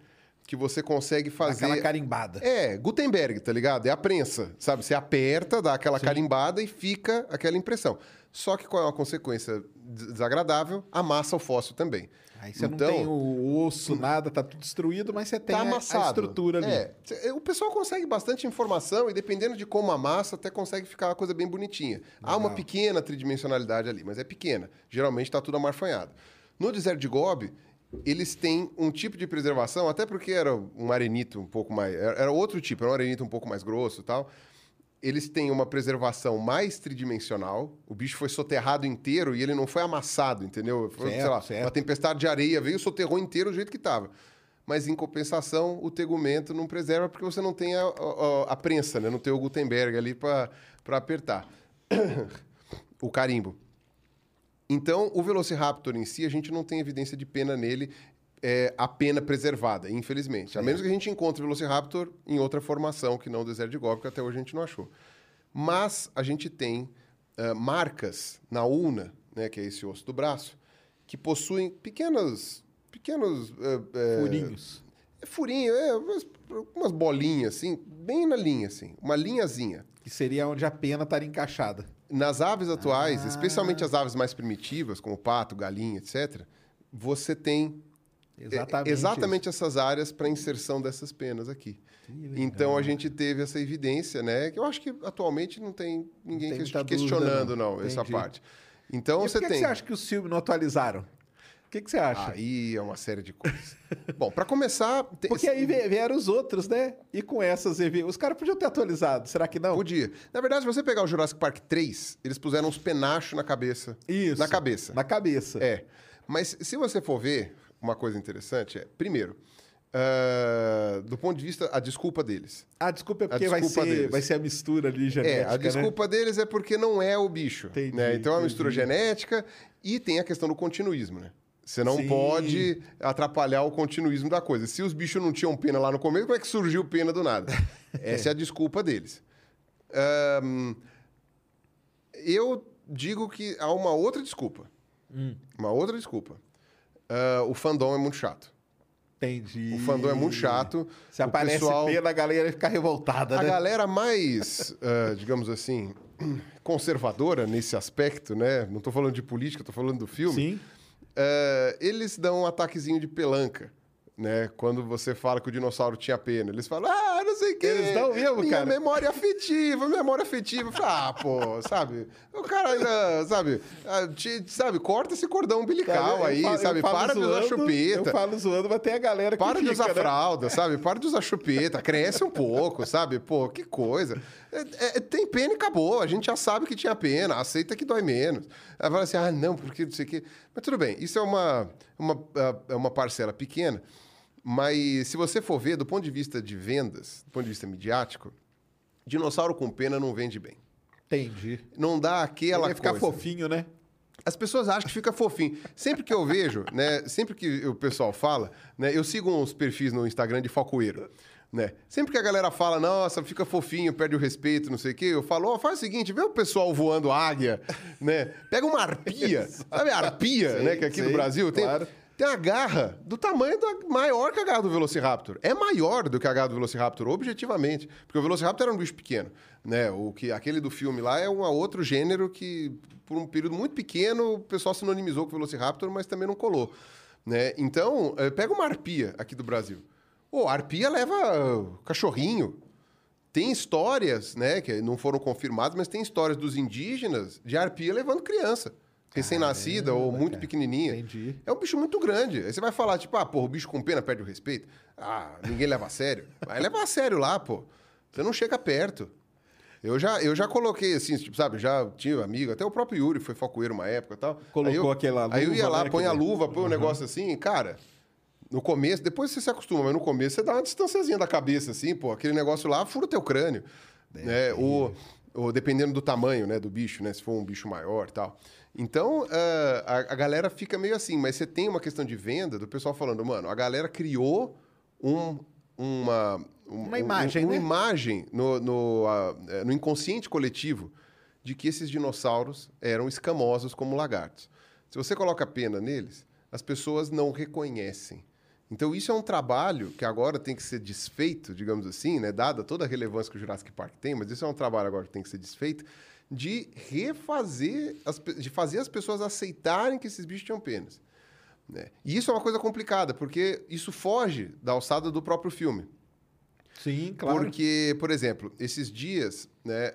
que você consegue fazer. Aquela carimbada. É, Gutenberg, tá ligado? É a prensa, sabe? Você aperta, dá aquela carimbada e fica aquela impressão. Só que qual é uma consequência des- desagradável? Amassa o fóssil também. Aí você Então- não tem o osso, nada, tá tudo destruído, mas você tem tá a- estrutura ali. É, o pessoal consegue bastante informação e dependendo de como amassa, até consegue ficar uma coisa bem bonitinha. Há uma pequena tridimensionalidade ali, mas é pequena. Geralmente está tudo amarfanhado. No deserto de Gobi, eles têm um tipo de preservação, até porque era um arenito um pouco mais... Era outro tipo, era um arenito um pouco mais grosso e tal. Eles têm uma preservação mais tridimensional. O bicho foi soterrado inteiro e ele não foi amassado, entendeu? Foi, sei Certo, lá, certo. uma tempestade de areia veio e soterrou inteiro do jeito que estava. Mas, em compensação, o tegumento não preserva porque você não tem a, a- a prensa, né? Não tem o Gutenberg ali para apertar. o carimbo. Então, o Velociraptor em si, a gente não tem evidência de pena nele, é, a pena preservada, infelizmente. A menos que a gente encontre o Velociraptor em outra formação, que não o deserto de Gobi, que até hoje a gente não achou. Mas a gente tem ah, marcas na ulna, né, que é esse osso do braço, que possuem pequenas, pequenos... eh, eh, Furinhos. é furinho, é, umas, umas bolinhas, assim, bem na linha, assim. Uma linhazinha. Que seria onde a pena estaria encaixada. Nas aves atuais, Ah. especialmente as aves mais primitivas, como pato, galinha, etc., você tem é, Exatamente. exatamente essas áreas para inserção dessas penas aqui. Então a gente teve essa evidência, né? Que eu acho que atualmente não tem ninguém tem ques- muita dúvida, questionando, não. não, essa parte. Então E você que, tem. que você acha que os filmes não atualizaram? O que, que você acha? Aí é uma série de coisas. Bom, para começar. te- Porque aí vie- vieram os outros, né? E com essas, os caras podiam ter atualizado, será que não? Podia. Na verdade, se você pegar o Jurassic Park 3, eles puseram uns penachos na cabeça. Isso. Na cabeça. Na cabeça. É. Mas se você for ver, uma coisa interessante é, primeiro, ah, do ponto de vista, a desculpa deles. Ah, desculpa, é A porque vai, desculpa ser, deles. vai ser a mistura ali É, genética, a né? desculpa deles é porque não é o bicho. Entendi, né? Então é uma mistura genética e tem a questão do continuismo, né? Você não Sim. pode atrapalhar o continuismo da coisa. Se os bichos não tinham pena lá no começo, como é que surgiu pena do nada? Essa é a desculpa deles. Ahn, eu digo que há uma outra desculpa. Hum. Uma outra desculpa. Ah, o fandom é muito chato. Entendi. O fandom é muito chato. Se o aparece pessoal... pena, a galera fica revoltada, A né? galera mais, ah, digamos assim, conservadora nesse aspecto, né? Não estou falando de política, estou falando do filme. Sim. Ah, eles dão um ataquezinho de pelanca, né? Quando você fala que o dinossauro tinha pena. Eles falam, ah, não sei o quê. Eles dão mesmo, minha cara? memória afetiva, memória afetiva. Falo, Ah, pô, sabe? O cara ainda, sabe? ah, te- sabe, corta esse cordão umbilical Eu aí, falo- sabe? Para de usar zoando, chupeta. Eu falo zoando, mas tem a galera que Para de fica, usar né? fralda, sabe? Para de usar chupeta, cresce um pouco, sabe? Pô, que coisa. É- é- tem pena e acabou. A gente já sabe que tinha pena, aceita que dói menos. Aí fala assim, ah, não, porque não sei o quê. Mas tudo bem, isso é uma, uma, ah, é uma parcela pequena, mas se você for ver, do ponto de vista de vendas, do ponto de vista midiático, dinossauro com pena não vende bem. Entendi. Não dá aquela Ele ia ficar coisa. fofinho, né? As pessoas acham que fica fofinho. Sempre que eu vejo, né? Sempre que o pessoal fala, né? Eu sigo uns perfis no Instagram de focoeiro, né? Sempre que a galera fala, nossa, fica fofinho, perde o respeito, não sei o quê, eu falo, ó, faz o seguinte, vê o pessoal voando águia, né? Pega uma arpia, sabe a arpia, Sei, né? Que aqui no sei, Brasil tem. claro. Tem uma garra do tamanho da, maior que a garra do Velociraptor. É maior do que a garra do Velociraptor, objetivamente. Porque o Velociraptor era um bicho pequeno. Né? O que, aquele do filme lá é um outro gênero que, por um período muito pequeno, o pessoal sinonimizou com o Velociraptor, mas também não colou. Né? Então, eh, pega uma arpia aqui do Brasil. Pô, a arpia leva uh, cachorrinho. Tem histórias, né, que não foram confirmadas, mas tem histórias dos indígenas de arpia levando criança. Recém-nascida ou muito cara. pequenininha. Entendi. É um bicho muito grande. Aí você vai falar, tipo, ah, pô, o bicho com pena perde o respeito. Ah, ninguém leva a sério. Vai levar a sério lá, pô. Você não chega perto. Eu já, eu já coloquei, assim, tipo, sabe, já tinha um amigo, até o próprio Yuri foi focoeiro uma época e tal. Colocou aí eu, aquela Aí eu ia luva, lá, né, põe a luva, põe um negócio assim, cara... No começo, depois você se acostuma, mas no começo você dá uma distanciazinha da cabeça, assim, pô, aquele negócio lá fura o teu crânio. Né? Ou, ou dependendo do tamanho, né, do bicho, né? Se for um bicho maior e tal. Então, ah, a, a galera fica meio assim, mas você tem uma questão de venda do pessoal falando, mano, a galera criou um, uma... um- Uma um- imagem, uma né? imagem no, no, eh, no inconsciente coletivo de que esses dinossauros eram escamosos como lagartos. Se você coloca pena neles, as pessoas não reconhecem. Então, isso é um trabalho que agora tem que ser desfeito, digamos assim, né? dada toda a relevância que o Jurassic Park tem, mas isso é um trabalho agora que tem que ser desfeito, de refazer, as de fazer as pessoas aceitarem que esses bichos tinham penas. né? E isso é uma coisa complicada, porque isso foge da alçada do próprio filme. Sim, claro. Porque, por exemplo, esses dias, né,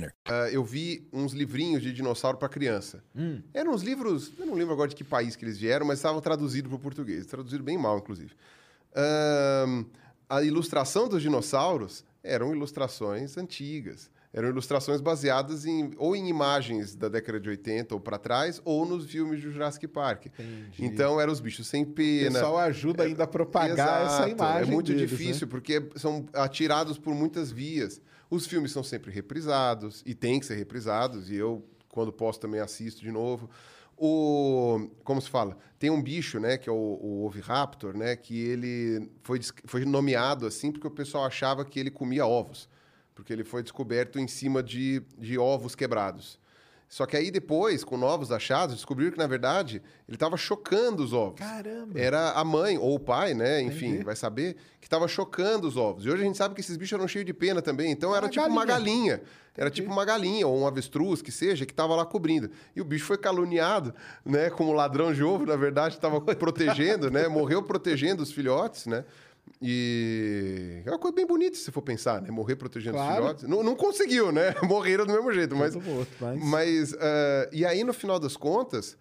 Ah, eu vi uns livrinhos de dinossauro para criança. Eram uns livros, eu não lembro agora de que país que eles vieram, mas estavam traduzidos para o português. Traduzido bem mal, inclusive. Ahn, a ilustração dos dinossauros eram ilustrações antigas. Eram ilustrações baseadas em ou em imagens da década de 80 ou para trás, ou nos filmes do Jurassic Park. Então eram os bichos sem O pena. pessoal ajuda ainda a propagar essa Exato, imagem. É muito deles, difícil, né? porque são atirados por muitas vias. Os filmes são sempre reprisados, e tem que ser reprisados, e eu, quando posso, também assisto de novo. O, como se fala? Tem um bicho, né, que é o, o Oviraptor, né, que ele foi, foi nomeado assim porque o pessoal achava que ele comia ovos, porque ele foi descoberto em cima de, de ovos quebrados. Só que aí depois, com novos achados, descobriram que, na verdade, ele estava chocando os ovos. Caramba. Era a mãe ou o pai, né? Enfim, Entendi. vai saber, que estava chocando os ovos. E hoje a gente sabe que esses bichos eram cheios de pena também. Então era tipo uma galinha. galinha. Era tipo uma galinha ou um avestruz, que seja, que estava lá cobrindo. E o bicho foi caluniado, né? Como ladrão de ovo, na verdade, estava protegendo, né? Morreu protegendo os filhotes, né? E é uma coisa bem bonita se for pensar, né? Morrer protegendo os Claro. filhotes. Não, não conseguiu, né? Morreram do mesmo jeito, mas. Morto, mas- Mas, eh, e aí, no final das contas,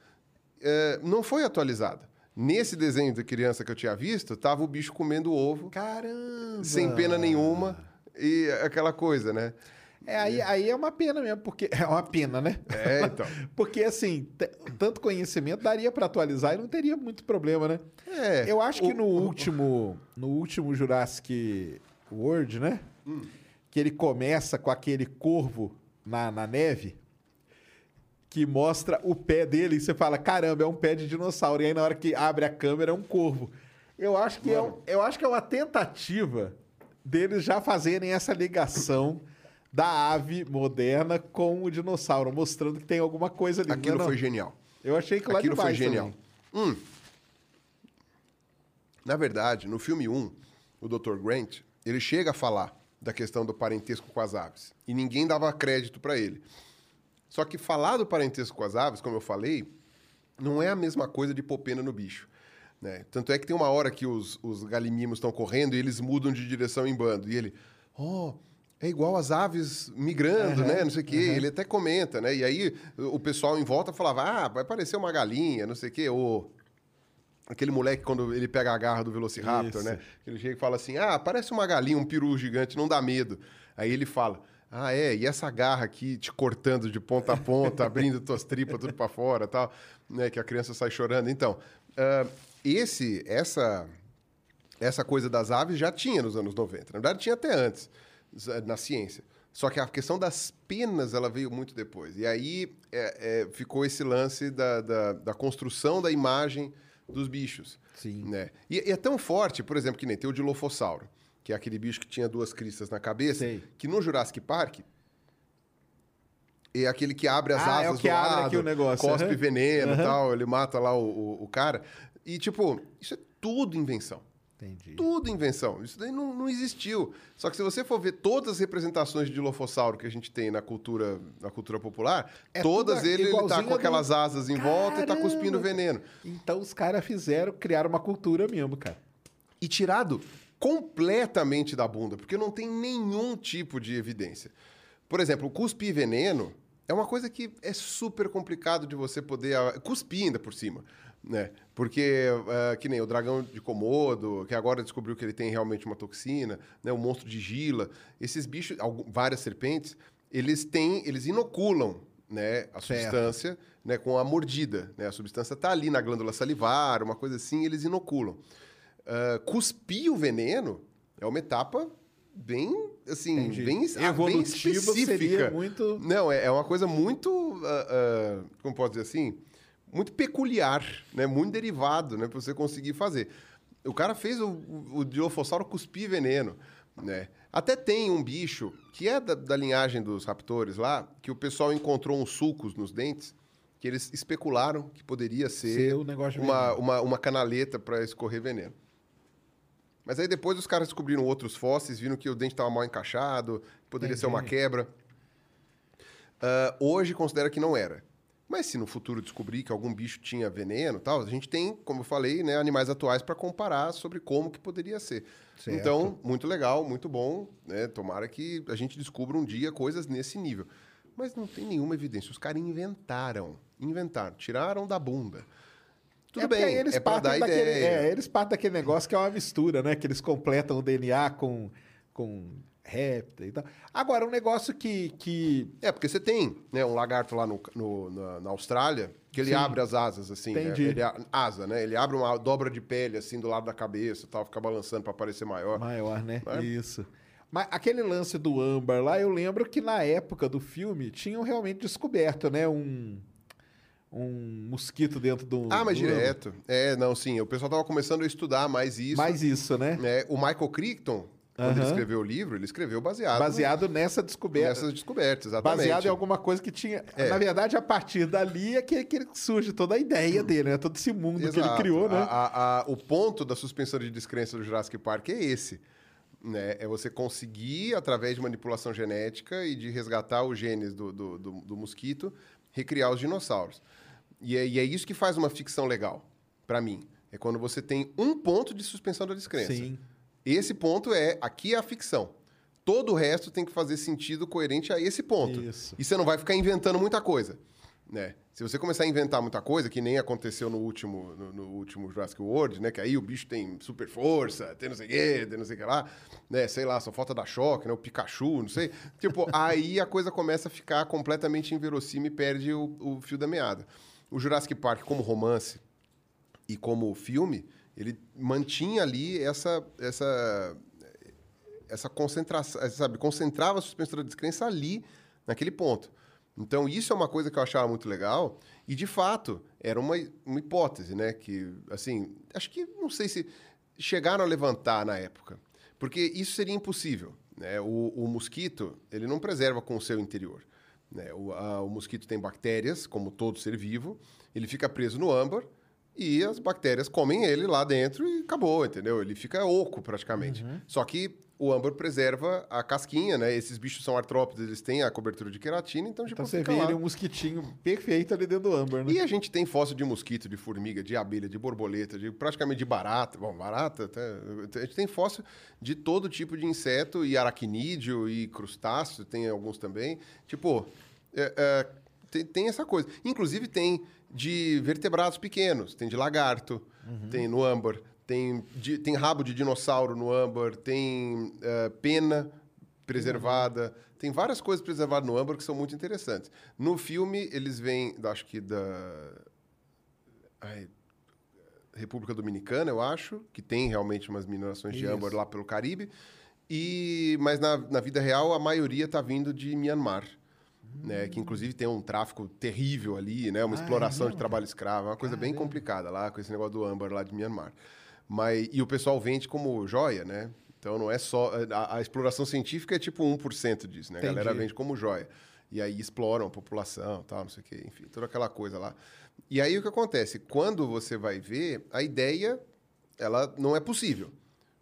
eh, não foi atualizada. Nesse desenho de criança que eu tinha visto, tava o bicho comendo ovo, Caramba. sem pena nenhuma, e aquela coisa, né? É, aí, aí é uma pena mesmo, porque. É uma pena, né? É, então. Porque, assim, tanto conhecimento daria pra atualizar e não teria muito problema, né? É, Eu acho que o- no último, no último Jurassic World, né? Que ele começa com aquele corvo na, na neve que mostra o pé dele e você fala, caramba, é um pé de dinossauro. E aí na hora que abre a câmera é um corvo. Eu acho que, é, eu acho que é uma tentativa deles já fazerem essa ligação da ave moderna com o dinossauro, mostrando que tem alguma coisa ali. Aquilo Não, não. foi genial. Eu achei que lá Aquilo foi genial. Hum. Na verdade, no filme 1, o Dr. Grant, ele chega a falar da questão do parentesco com as aves. E ninguém dava crédito para ele. Só que falar do parentesco com as aves, como eu falei, não é a mesma coisa de pôr pena no bicho. Né? Tanto é que tem uma hora que os, os galimimos estão correndo e eles mudam de direção em bando. E ele, oh, é igual as aves migrando, né? Não sei o quê. Ele até comenta, né? E aí o pessoal em volta falava, ah, vai parecer uma galinha, não sei o quê. Ou aquele moleque quando ele pega a garra do Velociraptor, Isso. né? Ele chega e fala assim, ah, parece uma galinha, um peru gigante, não dá medo. Aí ele fala, ah, é, e essa garra aqui te cortando de ponta a ponta, abrindo tuas tripas tudo para fora tal, né? Que a criança sai chorando. Então, ah, esse, essa, essa coisa das aves já tinha nos anos 90. Na verdade, tinha até antes, na ciência. Só que a questão das penas, ela veio muito depois. E aí é, é, ficou esse lance da, da, da construção da imagem dos bichos. Sim. Né? E, e é tão forte, por exemplo, que nem tem o Dilophosauro, que é aquele bicho que tinha duas cristas na cabeça, Sei. que no Jurassic Park é aquele que abre as Ah, é o asas que do abre lado, aqui o negócio, cospe aham. veneno e Aham. tal, ele mata lá o, o, o cara. E, tipo, isso é tudo invenção. Entendi. Tudo invenção. Isso daí não, não existiu. Só que se você for ver todas as representações de Dilophosauro que a gente tem na cultura, na cultura popular, É todas ele, ele tá com a do- aquelas asas em volta e tá cuspindo Caramba! veneno. Então os caras fizeram, criaram uma cultura mesmo, cara. e tirado completamente da bunda, porque não tem nenhum tipo de evidência. Por exemplo, cuspir veneno é uma coisa que é super complicado de você poder ah, cuspir ainda por cima, né? Porque ah, que nem o dragão de Komodo, que agora descobriu que ele tem realmente uma toxina, né? O monstro de Gila, esses bichos, algum- várias serpentes, eles têm, eles inoculam, né, a Certo. substância, né, com a mordida, né? A substância tá ali na glândula salivar, uma coisa assim, eles inoculam. Ah, cuspir o veneno é uma etapa bem, assim, Entendi. bem, ah, bem específica. muito- Não, é, é uma coisa muito, ah, como posso dizer assim, muito peculiar, né? Muito derivado, né? Para você conseguir fazer. O cara fez o, o, o Dilophosauro cuspir veneno, né? Até tem um bicho que é da, da linhagem dos raptores lá, que o pessoal encontrou uns sulcos nos dentes, que eles especularam que poderia ser, uma, uma, uma canaleta para escorrer veneno. Mas aí depois os caras descobriram outros fósseis, viram que o dente estava mal encaixado, poderia ser uma Entendi. quebra. Ah, hoje considera que não era. Mas se no futuro descobrir que algum bicho tinha veneno tal, a gente tem, como eu falei, né, animais atuais para comparar sobre como que poderia ser. Certo. Então, muito legal, muito bom. Né? Tomara que a gente descubra um dia coisas nesse nível. Mas não tem nenhuma evidência. Os caras inventaram. Inventaram. Tiraram da bunda. Tudo é bem, eles é partem daquele, ideia. é, eles partem daquele negócio que é uma mistura, né? Que eles completam o DNA com, com réptil e tal. Agora, um negócio que... que... É, porque você tem né, um lagarto lá no, no- na, na Austrália que ele Sim. abre as asas, assim. né? Entendi. Ele, a- asa, né? Ele abre uma dobra de pele, assim, do lado da cabeça e tal, fica balançando para parecer maior. Maior, né? É. Isso. Mas aquele lance do âmbar lá, eu lembro que na época do filme tinham realmente descoberto, né? Um, um mosquito dentro do. Ah, mas do âmbar. direto. É, não, sim. O pessoal tava começando a estudar mais isso. Mais isso, né? né? O Michael Crichton, Quando ele Aham. escreveu o livro, ele escreveu baseado, Baseado nessa descoberta. nessas descobertas, exatamente. Baseado em alguma coisa que tinha. É. Na verdade, a partir dali é que, que surge toda a ideia dele, né? Todo esse mundo que ele Exato. criou, né? A- a- a- o ponto da suspensão de descrença do Jurassic Park é esse. Né? É você conseguir, através de manipulação genética e de resgatar os genes do, do, do- do mosquito, recriar os dinossauros. E é, e é isso que faz uma ficção legal, para mim. É quando você tem um ponto de suspensão da descrença. Sim. Esse ponto é, aqui é a ficção. Todo o resto tem que fazer sentido coerente a esse ponto. Isso. E você não vai ficar inventando muita coisa. Né? Se você começar a inventar muita coisa, que nem aconteceu no último, no, no último Jurassic World, né? Que aí o bicho tem super força, tem não sei o quê, tem não sei o que lá, né? Sei lá, só falta dar choque, né? O Pikachu, não sei. Tipo, aí a coisa começa a ficar completamente inverossímil e perde o, o fio da meada. O Jurassic Park, como romance e como filme, ele mantinha ali essa, essa, essa concentração, sabe? Concentrava a suspensão da descrença ali, naquele ponto. Então, isso é uma coisa que eu achava muito legal. E, de fato, era uma, uma hipótese, né? Que, assim, acho que, não sei se chegaram a levantar na época. Porque isso seria impossível. Né? O, o mosquito, ele não preserva com o seu interior. Né? O, a- o mosquito tem bactérias, como todo ser vivo. Ele fica preso no âmbar e as bactérias comem ele lá dentro e acabou, entendeu? Ele fica oco praticamente. Só que o âmbar preserva a casquinha, né? Esses bichos são artrópodes, eles têm a cobertura de queratina, então, tipo, Então você vê lá. ele um mosquitinho perfeito ali dentro do âmbar, né? E a gente tem fóssil de mosquito, de formiga, de abelha, de borboleta, de praticamente de barata. Bom, barata, até, a gente tem fóssil de todo tipo de inseto, e aracnídeo, e crustáceo, tem alguns também. Tipo, é, é, tem, tem essa coisa. Inclusive tem de vertebrados pequenos, tem de lagarto, tem no âmbar, tem, de- tem rabo de dinossauro no âmbar, tem é, pena preservada. Tem várias coisas preservadas no âmbar que são muito interessantes. No filme, eles vêm, acho que da ai, República Dominicana, eu acho, que tem realmente umas minerações de âmbar lá pelo Caribe. E, mas na, na vida real, a maioria está vindo de Myanmar. Né, que inclusive tem um tráfico terrível ali, né, uma Ah, é exploração de mesmo? trabalho escravo, é uma coisa bem complicada lá com esse negócio do âmbar lá de Myanmar. Mas, e o pessoal vende como joia, né? Então não é só. A, a exploração científica é tipo 1% disso, né? A galera Entendi. vende como joia. E aí exploram a população, tal, não sei o quê, enfim, toda aquela coisa lá. E aí o que acontece? Quando você vai ver, a ideia ela não é possível.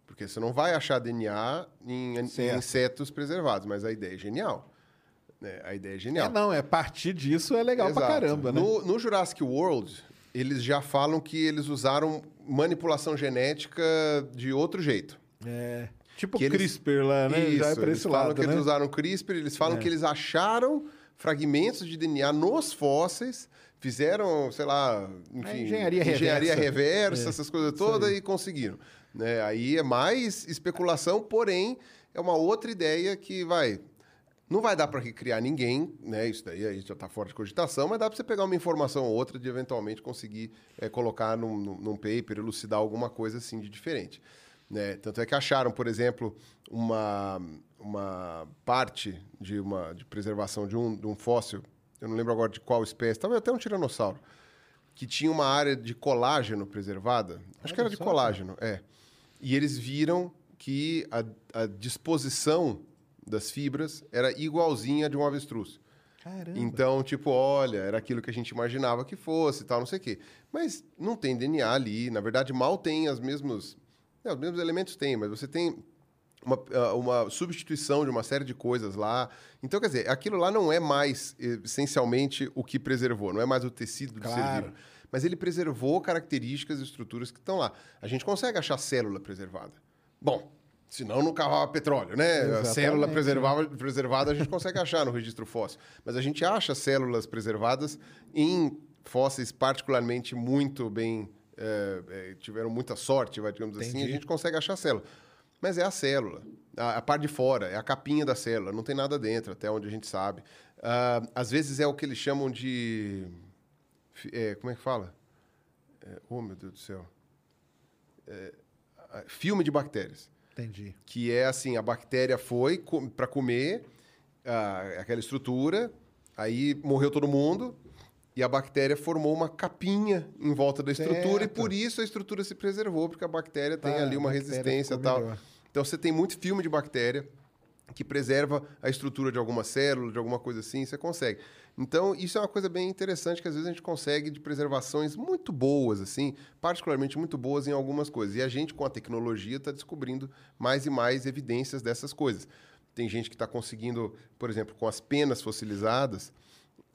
Porque você não vai achar DNA em, em insetos preservados, mas a ideia é genial. Né? A ideia é genial. É, não, é partir disso é legal pra Exato. caramba, né? No, no Jurassic World, eles já falam que eles usaram manipulação genética de outro jeito. É. Tipo Que eles- CRISPR lá, né? Já é pra eles esse falam lado, que né? eles usaram CRISPR, eles falam É. que eles acharam fragmentos de DNA nos fósseis, fizeram, sei lá, enfim, engenharia engenharia reversa. reversa, É, essas coisas isso todas e conseguiram. Né? Aí é mais especulação, porém é uma outra ideia que vai não vai dar para recriar ninguém, né? Isso daí a gente já está fora de cogitação, mas dá para você pegar uma informação ou outra de eventualmente conseguir eh, colocar num, num, paper, elucidar alguma coisa assim de diferente. Né? Tanto é que acharam, por exemplo, uma, uma parte de uma de preservação de um, de um fóssil, eu não lembro agora de qual espécie, talvez até um tiranossauro, que tinha uma área de colágeno preservada. Acho que era de colágeno, é. E eles viram que a, a disposição das fibras era igualzinha de um avestruz. Caramba. Então, tipo, olha, era aquilo que a gente imaginava que fosse, tal, não sei o quê. Mas não tem DNA ali. Na verdade, mal tem as mesmos... é, os mesmos elementos tem, mas você tem uma, ah, uma substituição de uma série de coisas lá. Então, quer dizer, aquilo lá não é mais essencialmente o que preservou, não é mais o tecido do ser Claro. vivo. Mas ele preservou características e estruturas que estão lá. A gente consegue achar célula preservada. Bom, senão não cavava petróleo, né? A Exatamente, célula preservava, preservada a gente consegue achar no registro fóssil. Mas a gente acha células preservadas em fósseis particularmente muito bem... eh, tiveram muita sorte, vai, digamos assim, a Entendi. gente consegue achar célula. Mas é a célula. A, a parte de fora, é a capinha da célula, não tem nada dentro, até onde a gente sabe. Ah, às vezes é o que eles chamam de. é, como é que fala? É, oh, meu Deus do céu. É, ah, filme de bactérias. Entendi. Que é assim: a bactéria foi para comer ah, aquela estrutura, aí morreu todo mundo. E a bactéria formou uma capinha em volta da estrutura, e Certo. por isso a estrutura se preservou, porque a bactéria tem Tá, ali uma resistência e tal. melhor. Então você tem muito filme de bactéria que preserva a estrutura de alguma célula, de alguma coisa assim, você consegue. Então, isso é uma coisa bem interessante que às vezes a gente consegue de preservações muito boas, assim, particularmente muito boas em algumas coisas. E a gente, com a tecnologia, está descobrindo mais e mais evidências dessas coisas. Tem gente que está conseguindo, por exemplo, com as penas fossilizadas,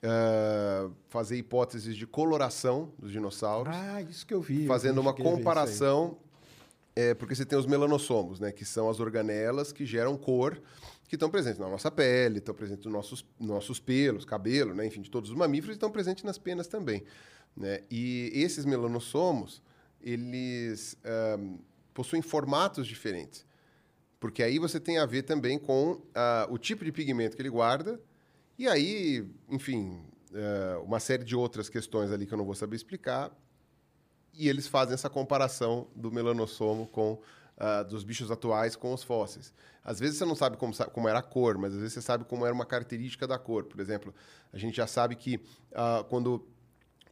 uh, fazer hipóteses de coloração dos dinossauros. Ah, isso que eu vi. Fazendo eu uma comparação, é, porque você tem os melanossomos, né, que são as organelas que geram cor, que estão presentes na nossa pele, estão presentes nos nossos, nossos pelos, cabelo, né, enfim, de todos os mamíferos, estão presentes nas penas também. Né? E esses melanossomos, eles ahm, possuem formatos diferentes. Porque aí você tem a ver também com ah, o tipo de pigmento que ele guarda, e aí, enfim, eh, uma série de outras questões ali que eu não vou saber explicar, e eles fazem essa comparação do melanossomo com ah, dos bichos atuais com os fósseis. Às vezes você não sabe como, como era a cor, mas às vezes você sabe como era uma característica da cor. Por exemplo, a gente já sabe que ah, quando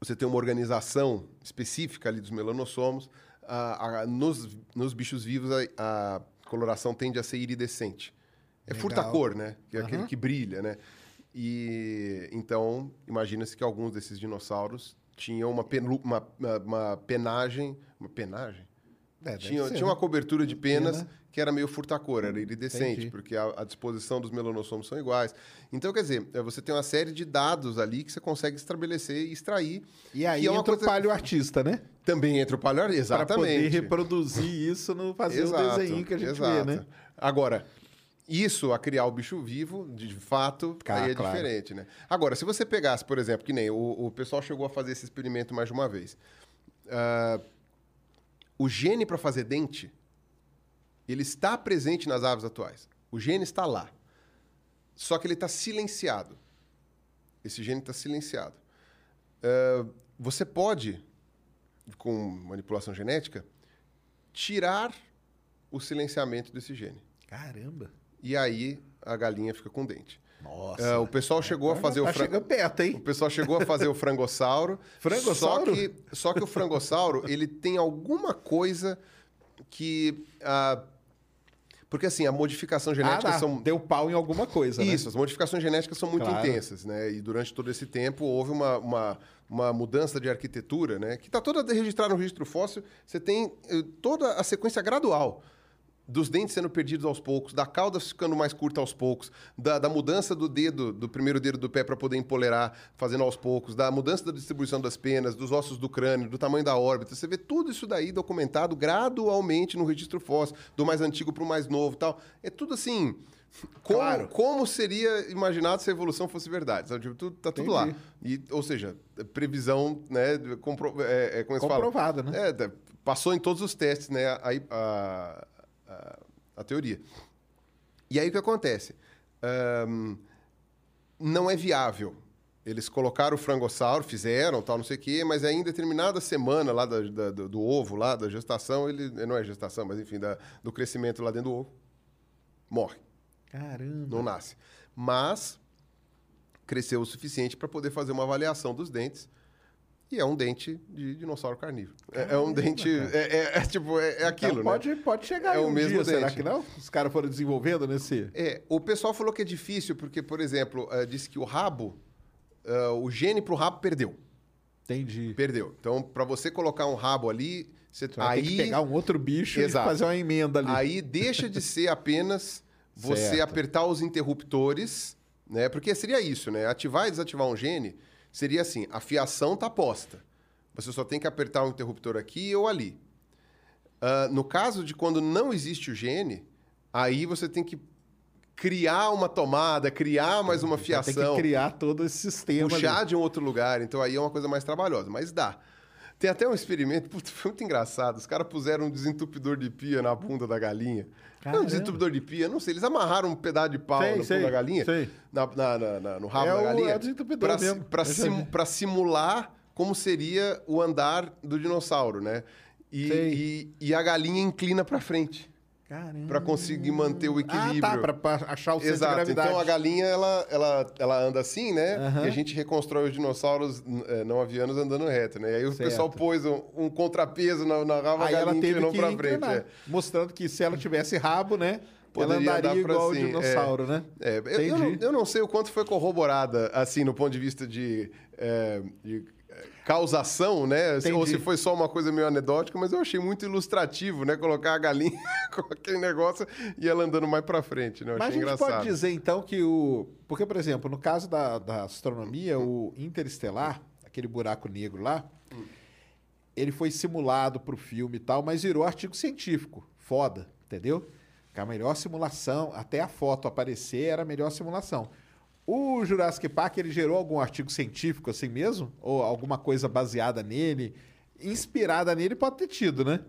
você tem uma organização específica ali dos melanossomos, ah, ah, nos, nos bichos vivos a, a coloração tende a ser iridescente. É furta-cor, né? Que é aquele Aham. que brilha, né? E então, imagina-se que alguns desses dinossauros tinham uma, penu- uma, uma- uma penagem. Uma penagem? É, tinha, ser, tinha né? uma cobertura de penas Pena. que era meio furta-cor, era iridescente, Entendi. porque a, a disposição dos melanossomos são iguais. Então, quer dizer, eh, você tem uma série de dados ali que você consegue estabelecer e extrair. E aí é uma entra o coisa- paleoartista, né? Também entra o paleo, Para poder exatamente. reproduzir isso no fazer Exato, o desenho que a gente exato. vê, né? Agora, isso a criar o bicho vivo, de fato, Ah, aí é claro. diferente, né? Agora, se você pegasse, por exemplo, que nem o, o pessoal chegou a fazer esse experimento mais de uma vez. Ah, o gene para fazer dente, ele está presente nas aves atuais. O gene está lá. Só que ele está silenciado. Esse gene está silenciado. Ah, você pode, com manipulação genética, tirar o silenciamento desse gene. Caramba. E aí a galinha fica com dente. Nossa. Ah, o pessoal chegou a fazer tá o frango. perto, O hein? pessoal chegou a fazer o frangossauro. Frangossauro? Só que, só que o frangossauro, ele tem alguma coisa que. ah, porque assim, a modificação Ah, genética tá. são. Deu pau em alguma coisa, né? Isso, as modificações genéticas são muito Claro. intensas, né? E durante todo esse tempo houve uma, uma, uma mudança de arquitetura, né? Que está toda registrada no registro fóssil. Você tem eh, toda a sequência gradual dos dentes sendo perdidos aos poucos, da cauda ficando mais curta aos poucos, da, da mudança do dedo, do primeiro dedo do pé para poder empolerar, fazendo aos poucos, da mudança da distribuição das penas, dos ossos do crânio, do tamanho da órbita. Você vê tudo isso daí documentado gradualmente no registro fóssil, do mais antigo para o mais novo e tal. É tudo assim. Como, Claro. como seria imaginado se a evolução fosse verdade? Sabe? Tipo, tudo, tá tudo lá. E, ou seja, previsão, né? Compro, é, é, como? Comprovada, né? É, tá- passou em todos os testes, né? A, a, a, a teoria. E aí o que acontece? Ahn, não é viável. Eles colocaram o frangossauro, fizeram, tal, não sei o quê, mas aí em determinada semana lá da- da- do, do ovo, lá da gestação, ele não é gestação, mas enfim, da- do crescimento lá dentro do ovo, morre Caramba. não nasce. Mas cresceu o suficiente para poder fazer uma avaliação dos dentes. E é um dente de dinossauro carnívoro. É, é um dente. É, é- é tipo, é, é aquilo, Então pode, né? pode chegar É aí o um mesmo dia, será dente. que não? Os caras foram desenvolvendo nesse... É, o pessoal falou que é difícil, porque, por exemplo, eh, disse que o rabo, eh, o gene pro rabo perdeu. Entendi. Perdeu. Então, para você colocar um rabo ali, você, Você vai aí, ter que pegar um outro bicho Exato. e fazer uma emenda ali. aí deixa de ser apenas você Certo. apertar os interruptores, né? Porque seria isso, né? Ativar e desativar um gene seria assim: a fiação tá posta. Você só tem que apertar um interruptor aqui ou ali. Ah, no caso de quando não existe o gene, aí você tem que criar uma tomada, criar mais uma fiação Tem que criar todo esse sistema puxar ali. de um outro lugar. Então aí é uma coisa mais trabalhosa, mas dá. Tem até um experimento, putz, foi muito engraçado. Os caras puseram um desentupidor de pia na bunda da galinha. Não, Caramba. um desentupidor de pia, não sei. Eles amarraram um pedaço de pau Sei, no sei, da galinha, sei. na, na- na- na- no rabo É da o- galinha. é o desentupidor pra, mesmo. Pra, já sim- pra simular como seria o andar do dinossauro, né? E, e, e a galinha inclina pra frente. Para conseguir manter o equilíbrio. Ah, tá, pra achar o centro de Exato. gravidade. Então a galinha ela, ela, ela anda assim, né? Aham. E a gente reconstrói os dinossauros eh, não avianos andando reto, né? E aí o Certo. pessoal pôs um, um contrapeso na, na raba Aí a galinha pra frente. é. mostrando que se ela tivesse rabo, né, Poderia ela dar andaria igual o sim, dinossauro, é. né? É, eu- eu, não, eu não sei o quanto foi corroborada, assim, no ponto de vista de, é, de, é, causação, né? Se- Ou Entendi. se foi só uma coisa meio anedótica, mas eu achei muito ilustrativo, né? Colocar a galinha com aquele negócio e ela andando mais pra frente, né? Eu Mas a achei gente engraçado. pode dizer, então, que o... Porque, por exemplo, no caso da, da astronomia, o interestelar, aquele buraco negro lá, ele foi simulado pro filme e tal, mas virou artigo científico. Foda, entendeu? Que a melhor simulação, até a foto aparecer, era a melhor simulação. O Jurassic Park, ele gerou algum artigo científico assim mesmo? Ou alguma coisa baseada nele? Inspirada nele pode ter tido, né?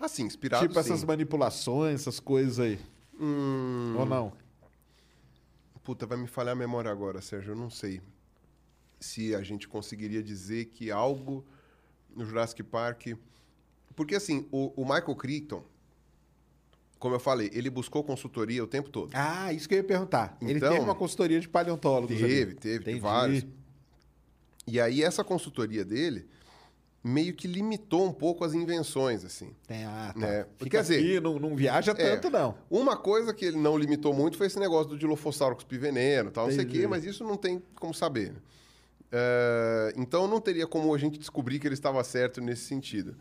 Assim, inspirado tipo essas sim. manipulações, essas coisas aí. Hum, Ou não? Puta, vai me falhar a memória agora, Sérgio. Eu não sei se a gente conseguiria dizer que algo no Jurassic Park. Porque, assim, o, o Michael Crichton, como eu falei, ele buscou consultoria o tempo todo. Ah, isso que eu ia perguntar. ele Então- teve uma consultoria de paleontólogos ali. Teve, teve, teve Entendi. vários. E aí, essa consultoria dele meio que limitou um pouco as invenções, assim. Tem, ah, tá. Né? Fica Quer dizer, aqui, não, não viaja É. tanto, não. Uma coisa que ele não limitou muito foi esse negócio do Dilophosaurus cuspir veneno, tal, não sei o quê, mas isso não tem como saber. É, então não teria como a gente descobrir que ele estava certo nesse sentido.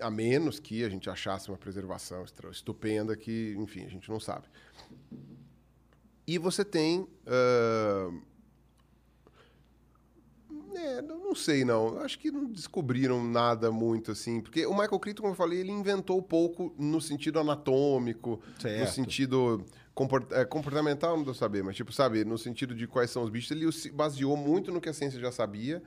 A menos que a gente achasse uma preservação estupenda que, enfim, a gente não sabe. E você tem. ah, é, não sei, não. Acho que não descobriram nada muito assim. Porque o Michael Crichton, como eu falei, ele inventou pouco no sentido anatômico, no Certo. sentido comport- é, comportamental, não deu saber, mas tipo, sabe, no sentido de quais são os bichos, ele se baseou muito no que a ciência já sabia,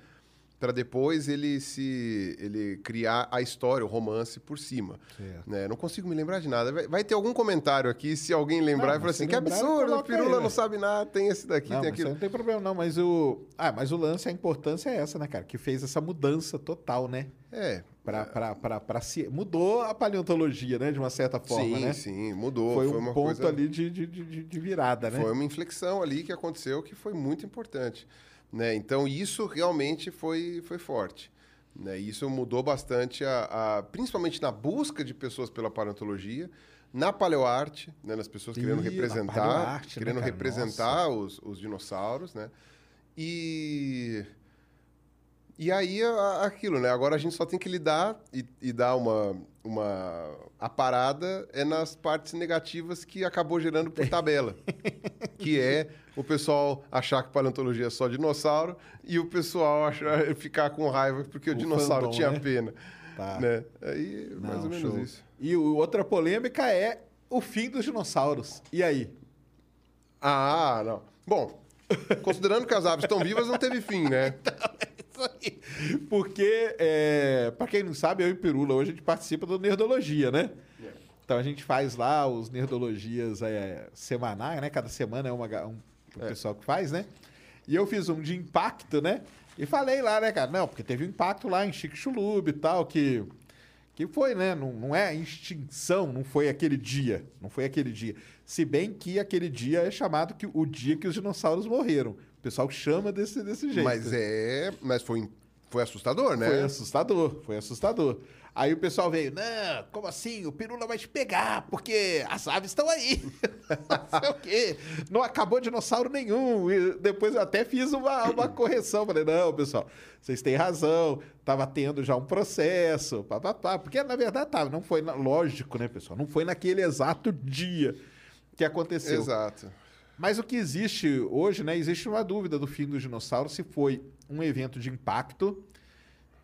para depois ele se ele criar a história, o romance por cima. Né? Não consigo me lembrar de nada. Vai, vai ter algum comentário aqui, se alguém lembrar Não, e falar assim, que absurdo, o coloca aí, Pirula né? não sabe nada, tem esse daqui, Não, tem aquilo. não tem problema, não. Mas o. Ah, mas o lance, a importância é essa, né, cara? Que fez essa mudança total, né? É, Pra, pra, pra, pra ci- Mudou a paleontologia, né? De uma certa forma, sim, né? sim, mudou. Foi, Foi, um ponto coisa... ali de, de, de, de virada, né? Foi uma inflexão ali que aconteceu que foi muito importante. Né? Então, isso realmente foi, foi forte. Né? Isso mudou bastante, a, a- principalmente na busca de pessoas pela paleontologia, na paleoarte, né? nas pessoas querendo Ih, na representar, né, querendo cara? representar os, os dinossauros. Né? E, e aí, aquilo, né? Agora a gente só tem que lidar e, e dar uma, uma... A parada é nas partes negativas que acabou gerando por tabela. que é o pessoal achar que paleontologia é só dinossauro e o pessoal achar, ficar com raiva porque o, O dinossauro fandom, tinha né? pena. Tá. Né? Aí, mais Não, ou menos show. isso. E outra polêmica é o fim dos dinossauros. E aí? Ah, não. Bom, considerando que as aves estão vivas, não teve fim, né? Isso aí. Porque, é, para quem não sabe, eu e Pirula hoje a gente participa do Nerdologia, né? Então a gente faz lá os Nerdologias é, semanais, né? Cada semana é uma, ga- um, o pessoal que faz, né? E eu fiz um de impacto, né? E falei lá, né, cara? Não, porque teve um impacto lá em Chicxulub e tal, que, que foi, né? Não, não é extinção, não foi aquele dia. Não foi aquele dia. Se bem que aquele dia é chamado que o dia que os dinossauros morreram. O pessoal chama desse, desse jeito. Mas é. Mas foi, foi assustador, né? Foi assustador, foi assustador. Aí o pessoal veio, não, como assim? O Pirula vai te pegar, porque as aves estão aí. não sei o quê. Não acabou dinossauro nenhum. E depois eu até fiz uma, uma correção. Falei, não, pessoal, vocês têm razão. Tava tendo já um processo, pá, pá, pá. Porque, na verdade, tava. Não foi, na- lógico, né, pessoal? Não foi naquele exato dia que aconteceu. Exato. Mas o que existe hoje, né? Existe uma dúvida do fim dos dinossauros se foi um evento de impacto,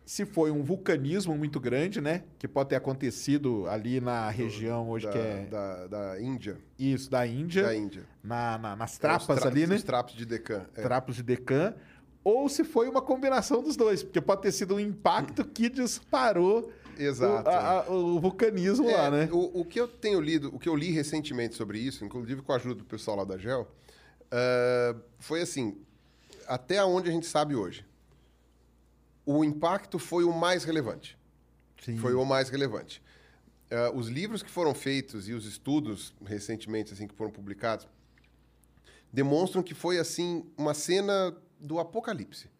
se foi um vulcanismo muito grande, né? Que pode ter acontecido ali na região hoje da, que é da, da Índia. isso, da Índia, Da Índia. na- na- nas Os trapas tra- ali, né? Os trapos de Deccan. é. Trapos de Deccan. Ou se foi uma combinação dos dois, porque pode ter sido um impacto que disparou Exato. o, a- a- o vulcanismo É, lá, né? O, o que eu tenho lido, o que eu li recentemente sobre isso, inclusive com a ajuda do pessoal lá da GEL, ah, foi assim, até onde a gente sabe hoje. O impacto foi o mais relevante. Sim. Foi o mais relevante. ah, os livros que foram feitos e os estudos recentemente assim que foram publicados demonstram que foi assim uma cena do apocalipse.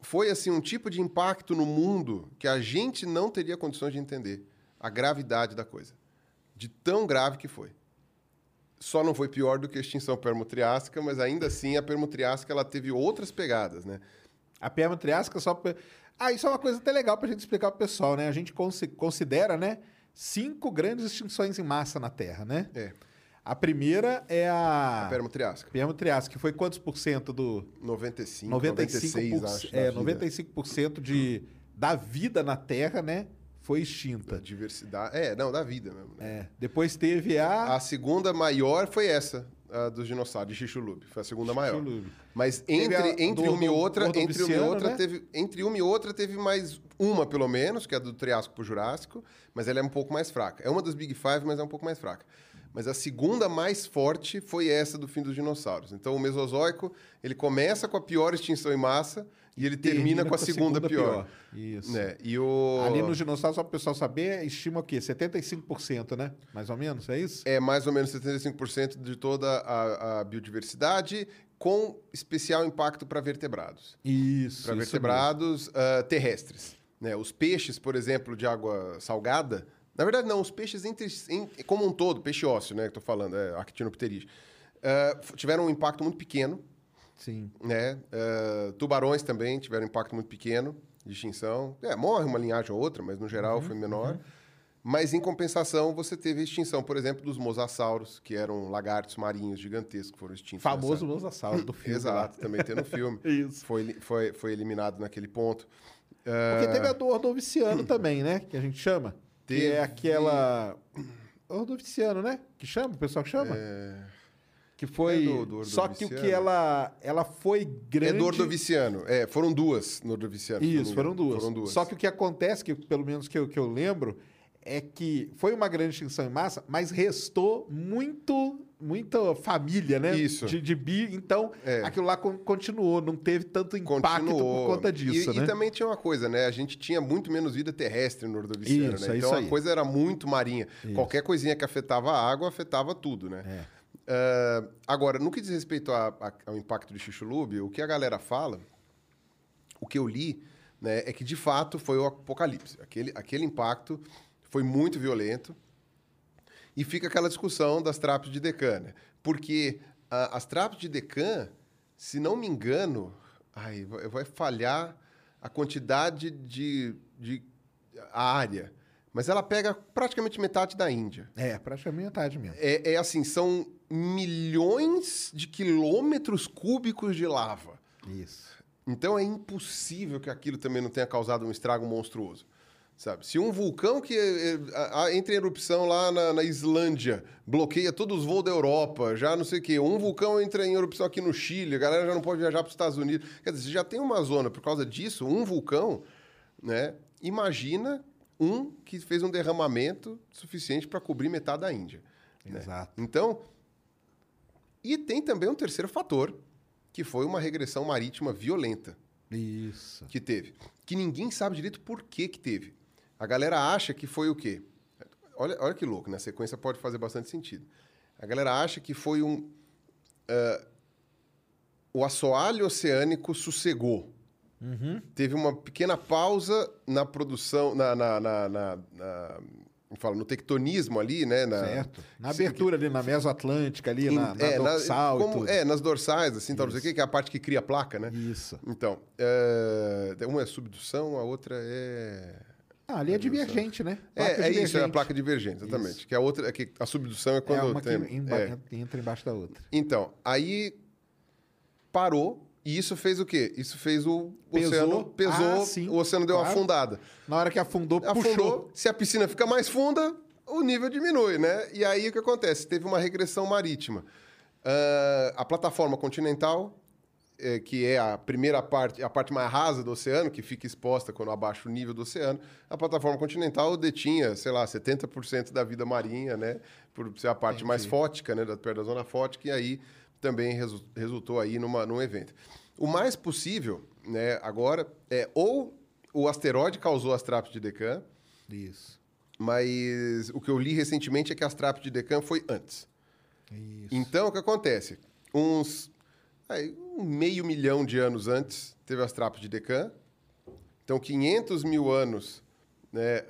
Foi assim um tipo de impacto no mundo que a gente não teria condições de entender a gravidade da coisa, de tão grave que foi. Só não foi pior do que a extinção permo-triássica, mas ainda assim a permo-triássica ela teve outras pegadas, né? A triássica só. Ah, isso é uma coisa até legal pra gente explicar pro pessoal, né? A gente consi- considera, né, cinco grandes extinções em massa na Terra, né? É, A primeira é a. a permo-triássica. perma triássica, que foi quantos por cento do. 95, 95 96, por- acho. da É, vida. 95% de, da vida na Terra, né? Foi Da extinta. diversidade. É, não, da vida mesmo. né? É. Depois teve a. A segunda maior foi essa, dos dinossauros, de Xixulub. Foi a segunda maior. Xixulub. Mas entre, a entre do- uma e do outra, entre uma e outra, né? teve, entre uma e outra teve mais uma, pelo menos, que é a do Triássico pro Jurássico, mas ela é um pouco mais fraca. É uma das Big Five, mas é um pouco mais fraca. Mas a segunda mais forte foi essa do fim dos dinossauros. Então o Mesozoico, ele começa com a pior extinção em massa e ele termina, com a segunda, pior. Isso. Né? E o... Ali nos dinossauros, só para o pessoal saber, estima o quê? 75%, né? Mais ou menos, é isso? é mais ou menos 75% de toda a, a biodiversidade, com especial impacto para vertebrados. Isso. Para vertebrados ah, terrestres. Né? Os peixes, por exemplo, de água salgada. Na verdade, não, os peixes entre, em- como um todo, peixe ósseo, né? Que estou falando, é Actinopteris, ah, f- tiveram um impacto muito pequeno. Sim. Né? Ah, tubarões também tiveram um impacto muito pequeno de extinção. É, morre uma linhagem ou outra, mas no geral foi menor. Mas, em compensação, você teve a extinção, por exemplo, dos mosassauros, que eram lagartos marinhos gigantescos que foram extintos. Famoso nessa- mosasauro do filme. Exato, também tem no filme. Isso. Foi, foi, foi eliminado naquele ponto. Porque teve a do Ordoviciano também, né? Que a gente chama. Que Teve- é aquela. Ordoviciano, né? Que chama, o pessoal que chama? Que foi. É do- do Só que o que ela, ela foi grande. É do Ordoviciano. É, foram duas no Ordoviciano. Isso, foram duas. Foram duas. Só que o que acontece, que pelo menos que eu, que eu lembro, é que foi uma grande extinção em massa, mas restou muito, muita família, né? Isso. De, de bi. Então, É. aquilo lá con- continuou, não teve tanto impacto Continuou. por conta disso, e, né? e também tinha uma coisa, né? A gente tinha muito menos vida terrestre no Ordoviciano, Isso, né? é Então isso a coisa era muito marinha. Qualquer coisinha que afetava a água, afetava tudo, né? É. Ah, agora, no que diz respeito a- a- ao impacto de Xixulub, o que a galera fala, o que eu li, né, é que de fato foi o apocalipse. Aquele, aquele impacto foi muito violento. E fica aquela discussão das traps de Decan, né? Porque ah, as traps de Decan, se não me engano, ai, vai vai falhar a quantidade de, de a área, mas ela pega praticamente metade da Índia. É, praticamente metade mesmo. É, é assim, são milhões de quilômetros cúbicos de lava. Isso. Então é impossível que aquilo também não tenha causado um estrago monstruoso. Sabe? Se um vulcão que eh, a- entra em erupção lá na, na Islândia, bloqueia todos os voos da Europa, já não sei o quê, um vulcão entra em erupção aqui no Chile, a galera já não pode viajar para os Estados Unidos. Quer dizer, você já tem uma zona por causa disso, um vulcão, né? Imagina um que fez um derramamento suficiente para cobrir metade da Índia. né? Exato. Então, e tem também um terceiro fator, que foi uma regressão marítima violenta Isso. que teve. Que ninguém sabe direito por que que teve. A galera acha que foi o quê? Olha, olha que louco, né? A sequência pode fazer bastante sentido. A galera acha que foi um... ah, o assoalho oceânico sossegou. Teve uma pequena pausa na produção, na... na, na, na- na- fala, no tectonismo ali, né? Na, certo. Na abertura ali, na Mesoatlântica, ali, na, na é, dorsal como- é, nas dorsais, assim, tal, não sei o que é a parte que cria a placa, né? Isso. Então, é, uma é subdução, a outra é... Ah, ali é divergente, né? Placa É, é isso, é a divergente. placa divergente, exatamente. Que a outra, é que a subdução é É quando uma que tem... emba- é. entra embaixo da outra. Então, aí parou e isso fez o quê? Isso fez o Pesou. oceano pesou, Ah, sim, o oceano deu uma claro. afundada. Na hora que afundou, Afundou, puxou. se a piscina fica mais funda, o nível diminui, né? E aí o que acontece? Teve uma regressão marítima. Ah, a plataforma continental, eh, que é a primeira parte, a parte mais rasa do oceano, que fica exposta quando abaixa o nível do oceano, a plataforma continental detinha, sei lá, 70% da vida marinha, né? Por ser a parte mais fótica, né? Da, perto da zona fótica, e aí também resu- resultou aí numa, num evento. O mais possível, né, agora, é ou o asteroide causou as traps de Decan, Isso. Mas o que eu li recentemente é que a Astrap de Deccan foi antes. Isso. Então, o que acontece? Uns aí, um meio milhão de anos antes, teve as trapas de Deccan. Então, 500 mil anos né,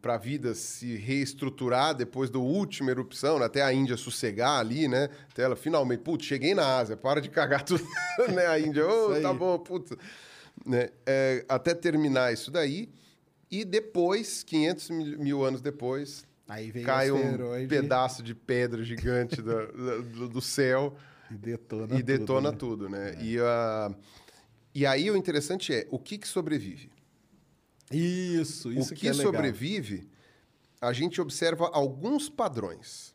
para a vida se reestruturar depois da última erupção, né, até a Índia sossegar ali, né? Até ela finalmente, putz, cheguei na Ásia, para de cagar tudo, né? A Índia, ô, oh, tá bom, putz. Né, é, até terminar isso daí. E depois, 500 mil anos depois, cai um pedaço de pedra gigante do, do, do, céu e detona, e detona tudo, né? tudo, né? É. E, uh, e aí o interessante é o que, que sobrevive. Isso, isso o que, que é sobrevive, a gente observa alguns padrões.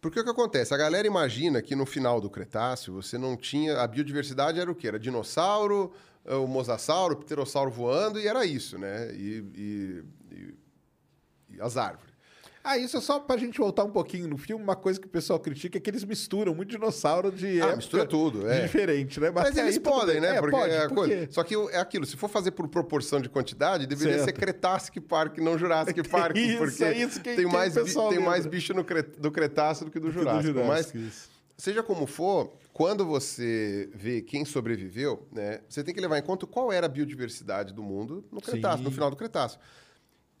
Porque o que acontece? A galera imagina que no final do Cretáceo você não tinha. A biodiversidade era o quê? Era dinossauro, o mosasauro, o pterossauro voando, e era isso, né? E, e, e, e as árvores. Ah, isso é só pra gente voltar um pouquinho no filme. Uma coisa que o pessoal critica é que eles misturam muito dinossauro de. Ah, mistura tudo, é. Diferente, né? Mas, Mas eles podem, né? É, porque pode, é. Só que é aquilo, se for fazer por proporção de quantidade, deveria certo. ser Cretacic Park, não Jurassic Park. isso, porque é isso que tem, mais, tem mais bicho no cre... do Cretáceo do que do Jurássico. Do Mas, isso. seja como for, quando você vê quem sobreviveu, né, você tem que levar em conta qual era a biodiversidade do mundo no Cretáceo, Sim. no final do Cretáceo.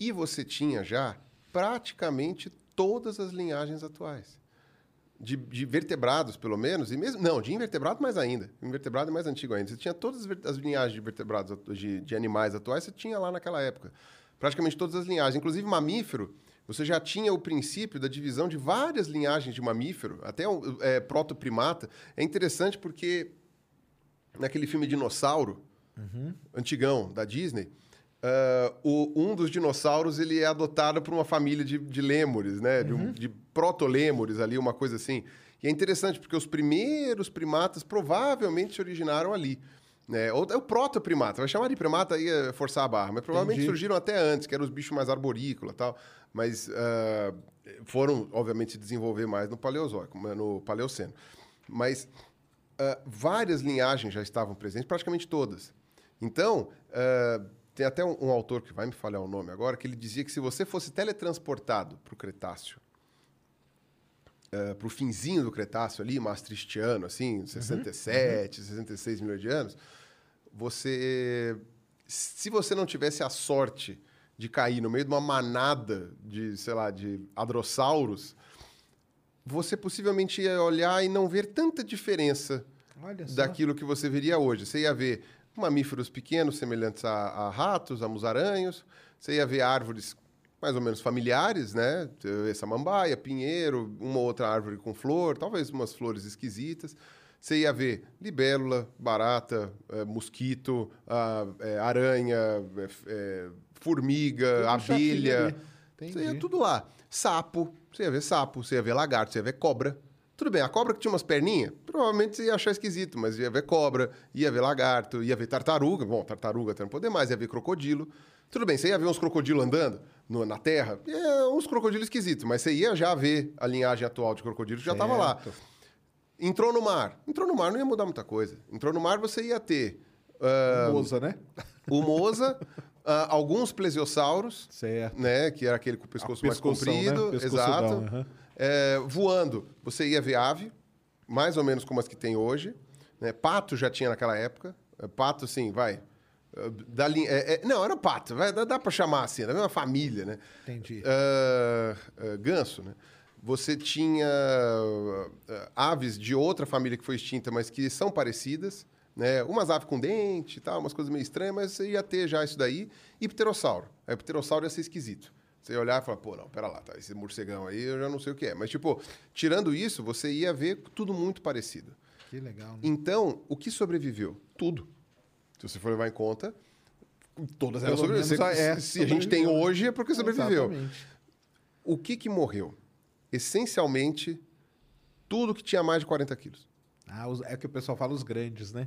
E você tinha já praticamente todas as linhagens atuais. De, de, vertebrados, pelo menos, e mesmo. Não, de invertebrado mais ainda. invertebrado é mais antigo ainda. Você tinha todas as linhagens de vertebrados, de, de animais atuais, você tinha lá naquela época. Praticamente todas as linhagens. Inclusive, mamífero, você já tinha o princípio da divisão de várias linhagens de mamífero, até é, protoprimata. É interessante porque naquele filme Dinossauro, uhum. antigão, da Disney, Uh, o, um dos dinossauros ele é adotado por uma família de, de lêmures, né? Uhum. De, de proto-lêmures ali, uma coisa assim. E é interessante porque os primeiros primatas provavelmente se originaram ali. Né? Ou, é o proto-primata. Vai chamar de primata aí é forçar a barra. Mas provavelmente Entendi. surgiram até antes, que eram os bichos mais arborícolas e tal. Mas uh, foram, obviamente, se desenvolver mais no Paleozoico, no Paleoceno. Mas uh, várias linhagens já estavam presentes, praticamente todas. Então... Tem até um, um, autor que vai me falhar o nome agora, que ele dizia que se você fosse teletransportado para o Cretáceo, uh, eh, para o finzinho do Cretáceo ali, maastrichtiano, assim, 67, uhum. 66 milhões de anos, você... Se você não tivesse a sorte de cair no meio de uma manada de, sei lá, de hadrossauros, você possivelmente ia olhar e não ver tanta diferença daquilo que você veria hoje. Você ia ver mamíferos pequenos, semelhantes a, a ratos, a musaranhos. Você ia ver árvores mais ou menos familiares, né? Samambaia, pinheiro, uma outra árvore com flor, talvez umas flores esquisitas. Você ia ver libélula, barata, é, mosquito, a, é, aranha, é, é formiga, tudo abelha. Você ia tudo lá. Sapo, você ia ver sapo, você ia ver lagarto, você ia ver cobra. Tudo bem, a cobra que tinha umas perninhas, provavelmente você ia achar esquisito, mas ia ver cobra, ia ver lagarto, ia ver tartaruga. Bom, tartaruga até não poder mais, ia ver crocodilo. Tudo bem, você ia ver uns crocodilos andando no, na terra, é, uns crocodilos esquisitos, mas você ia já ver a linhagem atual de crocodilo que já estava lá. Entrou no mar. Entrou no mar não ia mudar muita coisa. Entrou no mar você ia ter. Uh, o Moza, né? O Moza, uh, alguns plesiosauros, certo. né? Que era aquele com o pescoço mais comprido. Né? Exato. Uhum. É, voando, você ia ver ave, mais ou menos como as que tem hoje. Né? Pato já tinha naquela época. É, pato, sim, vai. É, da linha, é, é, não, era pato, vai, dá, dá para chamar assim, da mesma família, né? Entendi. Uh, uh, ganso, né? Você tinha uh, aves de outra família que foi extinta, mas que são parecidas, né? Umas aves com dente e tal, umas coisas meio estranhas, mas você ia ter já isso daí. E pterossauro. Aí, pterossauro ia ser esquisito. Você ia olhar e falar, pô, não, pera lá, tá, esse morcegão aí eu já não sei o que é. Mas, tipo, tirando isso, você ia ver tudo muito parecido. Que legal. Né? Então, o que sobreviveu? Tudo. Se você for levar em conta, todas elas sobreviveram. É, se a gente tem hoje é porque sobreviveu. Exatamente. O que que morreu? Essencialmente, tudo que tinha mais de 40 quilos. Ah, é o que o pessoal fala os grandes, né?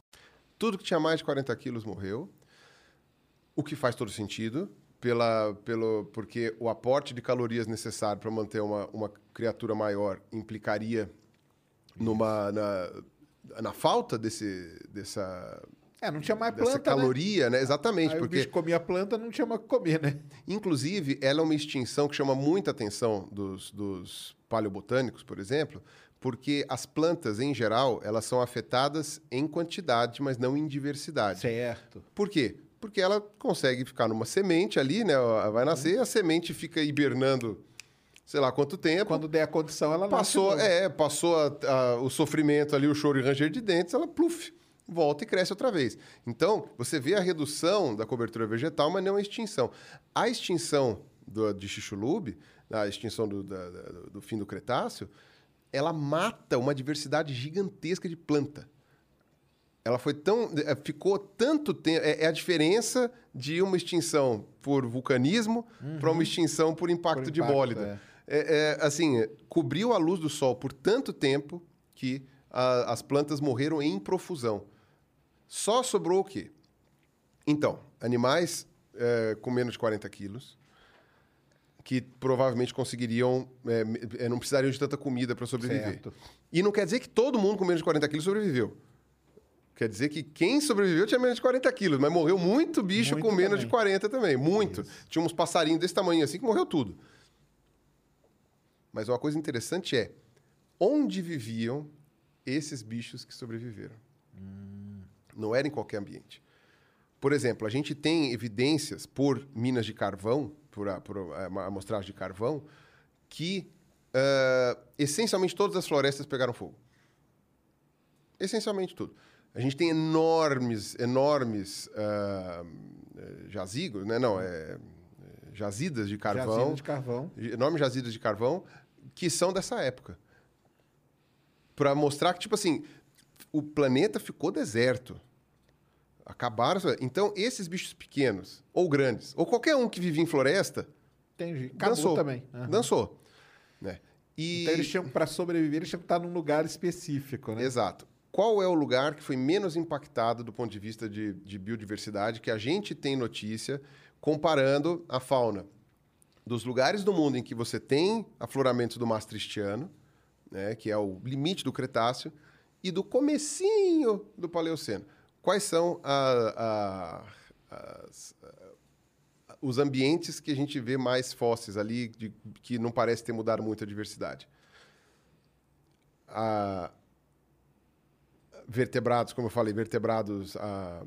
Tudo que tinha mais de 40 quilos morreu, o que faz todo sentido, pela, pelo, porque o aporte de calorias necessário para manter uma, uma criatura maior implicaria numa, na, na falta desse, dessa, É, não tinha mais planta, né? caloria, né? Exatamente, Aí o porque bicho comia planta, não tinha mais o que comer, né? Inclusive, ela é uma extinção que chama muita atenção dos, dos paleobotânicos, por exemplo, porque as plantas, em geral, elas são afetadas em quantidade, mas não em diversidade. Certo. Por quê? Porque ela consegue ficar numa semente ali, né? Vai nascer, a semente fica hibernando, sei lá quanto tempo. Quando der a condição, ela nasce Passou, novo. é, passou a- a- o sofrimento ali, o choro e ranger de dentes, ela pluf, volta e cresce outra vez. Então, você vê a redução da cobertura vegetal, mas não a extinção. A extinção do, de Xixulub, a extinção do, da- do fim do Cretáceo, ela mata uma diversidade gigantesca de planta. Ela foi tão. eh, Ficou tanto tempo. É, é a diferença de uma extinção por vulcanismo para uma extinção por impacto, Uhum. Por de impacto, bólida. É, é, assim, cobriu a luz do sol por tanto tempo que a- as plantas morreram em profusão. Só sobrou o quê? Então, animais é, com menos de 40 quilos, que provavelmente conseguiriam, é, é, não precisariam de tanta comida para sobreviver. Certo. E não quer dizer que todo mundo com menos de 40 quilos sobreviveu. Quer dizer que quem sobreviveu tinha menos de 40 quilos, mas morreu muito bicho Muito com menos também. de 40 também. Muito. Tinha uns passarinhos desse tamanho assim que morreu tudo. Mas uma coisa interessante é onde viviam esses bichos que sobreviveram. Não era em qualquer ambiente. Por exemplo, a gente tem evidências por minas de carvão, por, a- por a- amostragem de carvão, que ah, essencialmente todas as florestas pegaram fogo. Essencialmente tudo. A gente tem enormes, enormes eh, jazigos, né? Não, é, é, jazidas de carvão Jazida de carvão. enormes jazidas de carvão que são dessa época. Para mostrar que, tipo assim, o planeta ficou deserto. Acabaram. Então, esses bichos pequenos, ou grandes, ou qualquer um que vivia em floresta, Entendi. Acabou dançou. também. Aham. Dançou. Né? E... Então eles tinham, pra sobreviver, eles tinham que estar num lugar específico, né? Exato. Qual é o lugar que foi menos impactado do ponto de vista de, de biodiversidade que a gente tem notícia comparando a fauna dos lugares do mundo em que você tem afloramentos do Maastrichtiano, né, que é o limite do Cretáceo, e do comecinho do Paleoceno. Quais são a- a- as- a- os ambientes que a gente vê mais fósseis ali, de- que não parece ter mudado muito a diversidade? Vertebrados, como eu falei, vertebrados, eh,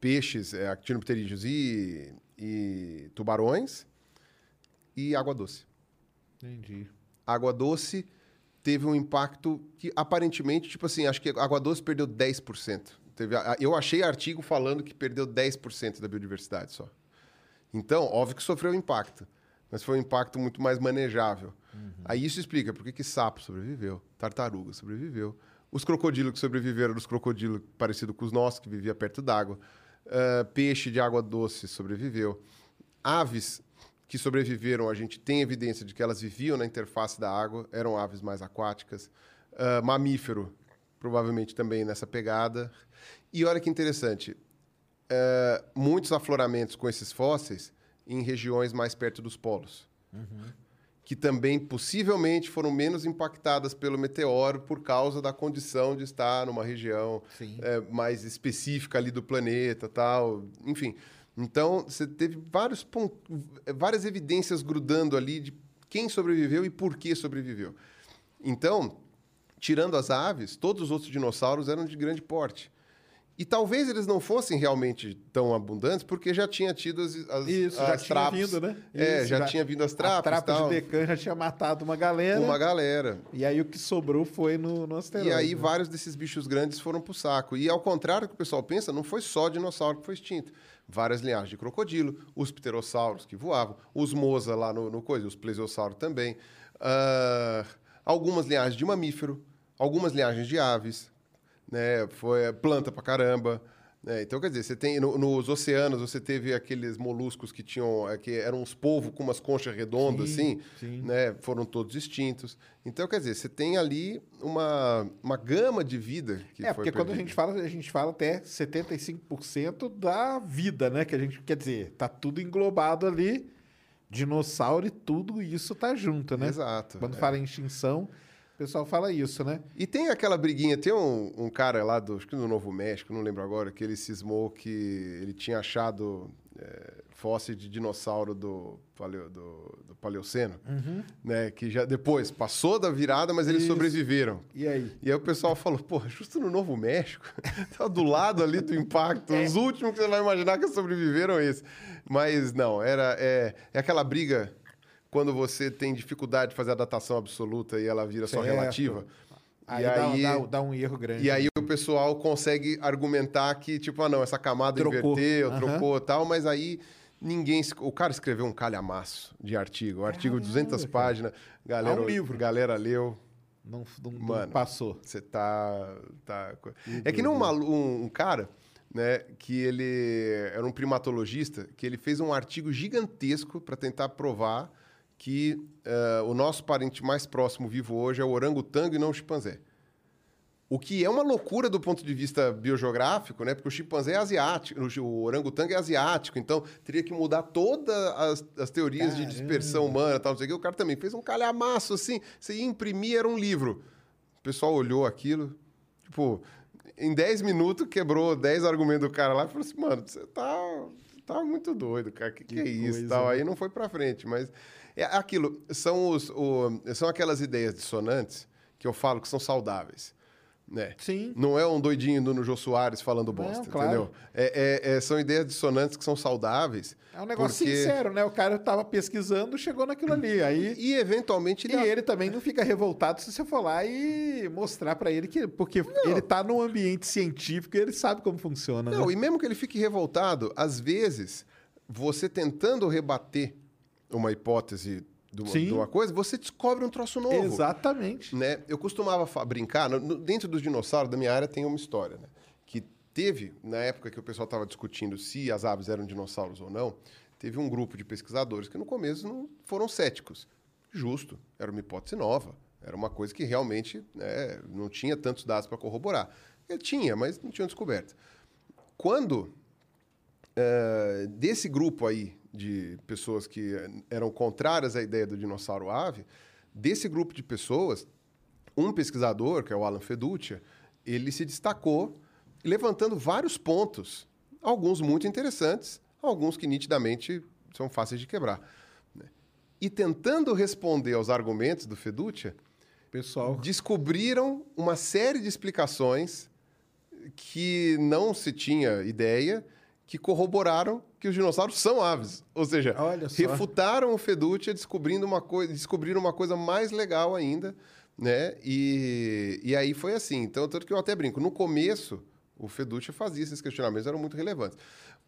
peixes, eh, actinopterídeos e, e tubarões, e água doce. Entendi. Água doce teve um impacto que aparentemente, tipo assim, acho que a água doce perdeu 10%. Teve, eu achei artigo falando que perdeu 10% da biodiversidade só. Então, óbvio que sofreu impacto, mas foi um impacto muito mais manejável. Aí isso explica por que que sapo sobreviveu, tartaruga sobreviveu, os crocodilos que sobreviveram, os crocodilos parecidos com os nossos, que vivia perto d'água, ah, peixe de água doce sobreviveu, aves que sobreviveram, a gente tem evidência de que elas viviam na interface da água, eram aves mais aquáticas, Ah, mamífero, provavelmente também nessa pegada. E olha que interessante, eh, muitos afloramentos com esses fósseis em regiões mais perto dos polos. Que também possivelmente foram menos impactadas pelo meteoro por causa da condição de estar numa região eh, mais específica ali do planeta tal. Enfim. Então, você teve vários várias evidências grudando ali de quem sobreviveu e por que sobreviveu. Então, tirando as aves, todos os outros dinossauros eram de grande porte. E talvez eles não fossem realmente tão abundantes, porque já tinha tido as, as, Isso, as já tinha trapos. vindo, né? É, Isso, já, tinha vindo as A trapas e trapa tal. de Decan já tinha matado uma galera. Uma galera. E aí o que sobrou foi no, no asteroide. E aí né? vários desses bichos grandes foram pro saco. E ao contrário do que o pessoal pensa, não foi só dinossauro que foi extinto. Várias linhagens de crocodilo, os pterossauros que voavam, os mosa lá no, no coisa, os plesiosauros também. ah, algumas linhagens de mamífero, algumas linhagens de aves, né? Foi planta pra caramba. né? então, quer dizer, você tem no- nos oceanos, você teve aqueles moluscos que tinham, eh, que eram uns polvos com umas conchas redondas, Sim, assim, sim. né? Foram todos extintos. Então, quer dizer, você tem ali uma, uma gama de vida que É, porque quando a perdida. gente fala, a gente fala até 75% da vida, né? Que a gente quer dizer, tá tudo englobado ali, dinossauro e tudo isso tá junto, né? Exato, Quando é. fala em extinção, pessoal fala isso, né? E tem aquela briguinha, tem um, um cara lá do, acho que do Novo México, não lembro agora, que ele cismou que ele tinha achado é, fóssil de dinossauro do, paleo, do, do Paleoceno, né? Que já depois passou da virada, mas eles Isso. sobreviveram. E aí? E aí o pessoal falou, pô, justo no Novo México, tá do lado ali do impacto, os últimos que você vai imaginar que sobreviveram esse. Mas não, era é, é aquela briga quando você tem dificuldade de fazer a datação absoluta e ela vira só Certo. relativa. Aí, e dá, aí, dá- dá um erro grande. e aí o pessoal consegue argumentar que, tipo, ah, não, essa camada Trocou. inverteu, Aham. trocou e tal, mas aí ninguém... O cara escreveu um calhamaço de artigo, um artigo de 200 páginas, galera, É um livro. galera leu, Não, não- não Mano, passou. você tá. tá... É que nem um, um, um cara, né, que ele era um primatologista, que ele fez um artigo gigantesco para tentar provar que eh, o nosso parente mais próximo vivo hoje é o orangotango e não o chimpanzé. O que é uma loucura do ponto de vista biogeográfico, né? Porque o chimpanzé é asiático, o orangotango é asiático, então teria que mudar todas as, as teorias de dispersão humana, tal, não sei o que. O cara também fez um calhamaço assim, você ia imprimir, era um livro. O pessoal olhou aquilo, tipo, em 10 minutos quebrou 10 argumentos do cara lá e falou assim, mano, você tá, tá muito doido, cara, que que, é isso? coisa, Tal. né? Aí não foi pra frente, mas é aquilo, são, os, o- são aquelas ideias dissonantes que eu falo que são saudáveis. Né? Sim. Não é um doidinho do Jô Soares falando Não, bosta, claro. entendeu? É, é- é- são ideias dissonantes que são saudáveis. É um negócio porque- sincero, né? O cara tava pesquisando, chegou naquilo ali. Aí E eventualmente E ele ele também não fica revoltado se você for lá e mostrar pra ele que. Porque ele tá num ambiente científico e ele sabe como funciona. Não, né? e mesmo que ele fique revoltado, às vezes, você tentando rebater uma hipótese de uma, de uma coisa, você descobre um troço novo. Exatamente. Né? Eu costumava brincar, no- dentro dos dinossauros da minha área tem uma história, né? Que teve, na época que o pessoal estava discutindo se as aves eram dinossauros ou não, teve um grupo de pesquisadores que no começo não foram céticos. Justo, era uma hipótese nova, era uma coisa que realmente né, não tinha tantos dados para corroborar. Ele tinha, mas não tinham descoberto. Quando eh, desse grupo aí de pessoas que eh, eram contrárias à ideia do dinossauro ave, desse grupo de pessoas, um pesquisador, que é o Alan Feduccia, ele se destacou levantando vários pontos, alguns muito interessantes, alguns que nitidamente são fáceis de quebrar. né? E tentando responder aos argumentos do Feduccia, Pessoal. descobriram uma série de explicações que não se tinha ideia, que corroboraram que os dinossauros são aves. Ou seja, refutaram o Feduccia descobrindo uma coisa, descobriram uma coisa mais legal ainda, né? E, e aí foi assim. Então, tanto que eu até brinco, no começo o Feduccia fazia esses questionamentos, eram muito relevantes.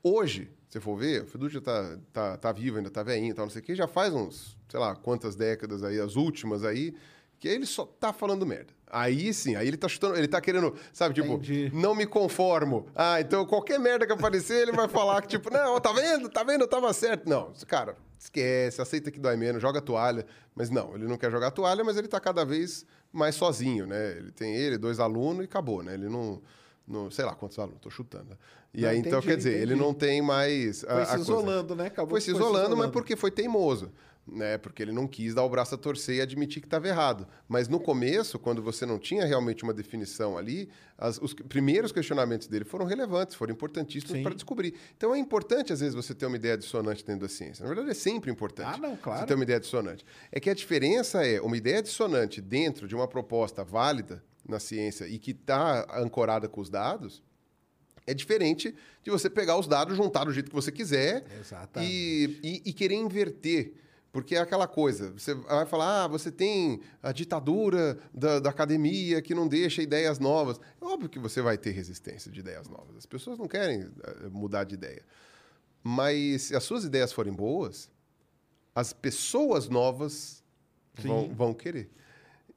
Hoje, se for ver, o Feduccia tá, tá, tá vivo, ainda tá velhinho, tal, não sei o quê, já faz uns, sei lá, quantas décadas aí, as últimas aí, que ele só tá falando merda. Aí sim, aí ele tá chutando, ele tá querendo, sabe, tipo, Entendi. não me conformo. Ah, então qualquer merda que aparecer, ele vai falar que, tipo, não, tá vendo, tá vendo, eu tava certo. Não, cara, esquece, aceita que dói menos, joga toalha. Mas não, ele não quer jogar toalha, mas ele tá cada vez mais sozinho, né? Ele tem ele, dois alunos e acabou, né? Ele não, não sei lá quantos alunos, tô chutando. né? E Não, aí, então, entendi, quer dizer, ele entendi. não tem mais. a- Foi se isolando, né? Acabou Foi que se isolando, mas porque foi teimoso. Né? Porque ele não quis dar o braço a torcer e admitir que estava errado. Mas no começo, quando você não tinha realmente uma definição ali, as- os primeiros questionamentos dele foram relevantes, foram importantíssimos Sim. para descobrir. Então é importante, às vezes, você ter uma ideia dissonante dentro da ciência. Na verdade, é sempre importante Ah, não, claro. você ter uma ideia dissonante. É que a diferença é uma ideia dissonante dentro de uma proposta válida na ciência e que está ancorada com os dados, É diferente de você pegar os dados, juntar do jeito que você quiser e, e, e querer inverter. Porque é aquela coisa, você vai falar, ah, você tem a ditadura da, da academia que não deixa ideias novas. É óbvio que você vai ter resistência de ideias novas. As pessoas não querem eh, mudar de ideia. Mas se as suas ideias forem boas, as pessoas novas vão, vão querer.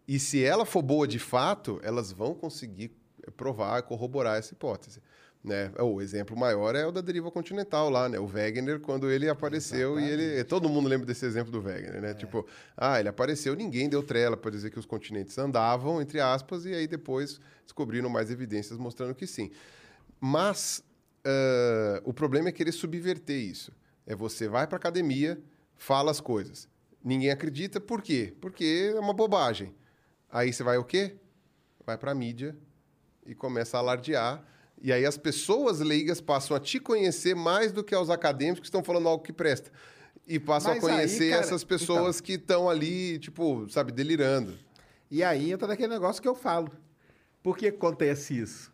E se ela for boa de fato, elas vão conseguir provar, corroborar essa hipótese. Né? O exemplo maior é o da deriva continental lá, né? O Wegener, quando ele apareceu e ele... Todo mundo lembra desse exemplo do Wegener, né? Tipo, ah, ele apareceu, ninguém deu trela para dizer que os continentes andavam, entre aspas, e aí depois descobriram mais evidências mostrando que sim. Mas ah, o problema é querer subverter isso. É você vai para academia, fala as coisas. Ninguém acredita, por quê? Porque é uma bobagem. Aí você vai o quê? Vai para a mídia e começa a alardear. E aí as pessoas leigas passam a te conhecer mais do que aos acadêmicos que estão falando algo que presta. E passam Mas a aí, conhecer cara, essas pessoas que estão ali, tipo, sabe, delirando. E aí entra naquele negócio que eu falo. Por que acontece isso?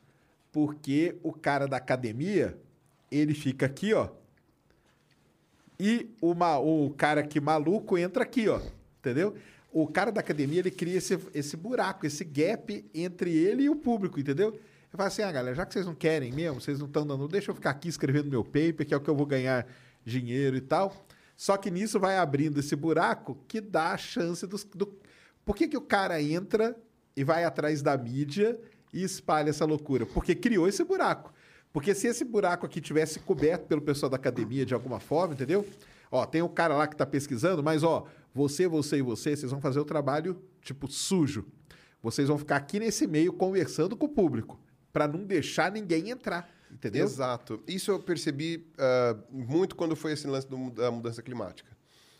Porque o cara da academia, ele fica aqui, ó. E o, ma- o cara que maluco entra aqui, ó. Entendeu? O cara da academia, ele cria esse, esse buraco, esse gap entre ele e o público, entendeu? Ele fala assim, ah, galera, já que vocês não querem mesmo, vocês não estão dando, deixa eu ficar aqui escrevendo meu paper, que é o que eu vou ganhar dinheiro e tal. Só que nisso vai abrindo esse buraco que dá a chance dos, do... Por que, que o cara entra e vai atrás da mídia e espalha essa loucura? Porque criou esse buraco. Porque se esse buraco aqui tivesse coberto pelo pessoal da academia de alguma forma, entendeu? Ó, tem um cara lá que tá pesquisando, mas ó, você, você e você, vocês vão fazer o trabalho tipo sujo. Vocês vão ficar aqui nesse meio conversando com o público, para não deixar ninguém entrar, entendeu? Exato. Isso eu percebi ah, muito quando foi esse lance do- da mudança climática.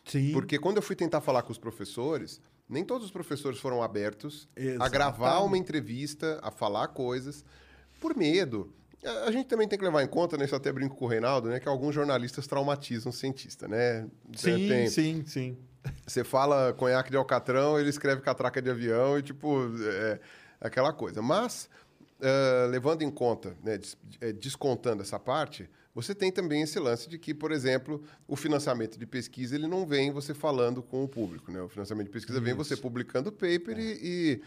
Sim. Porque quando eu fui tentar falar com os professores, nem todos os professores foram abertos a Exatamente. gravar uma entrevista, a falar coisas, por medo. A a gente também tem que levar em conta, né? Isso até brinco com o Reinaldo, né? Que alguns jornalistas traumatizam o cientista, né? Sim, Tem- sim, sim. Você fala conhaque de alcatrão, ele escreve catraca de avião e, tipo, é, aquela coisa. Mas, ah, levando em conta, né, des- eh, descontando essa parte, você tem também esse lance de que, por exemplo, o financiamento de pesquisa ele não vem você falando com o público. Né? O financiamento de pesquisa vem você publicando o paper e, e,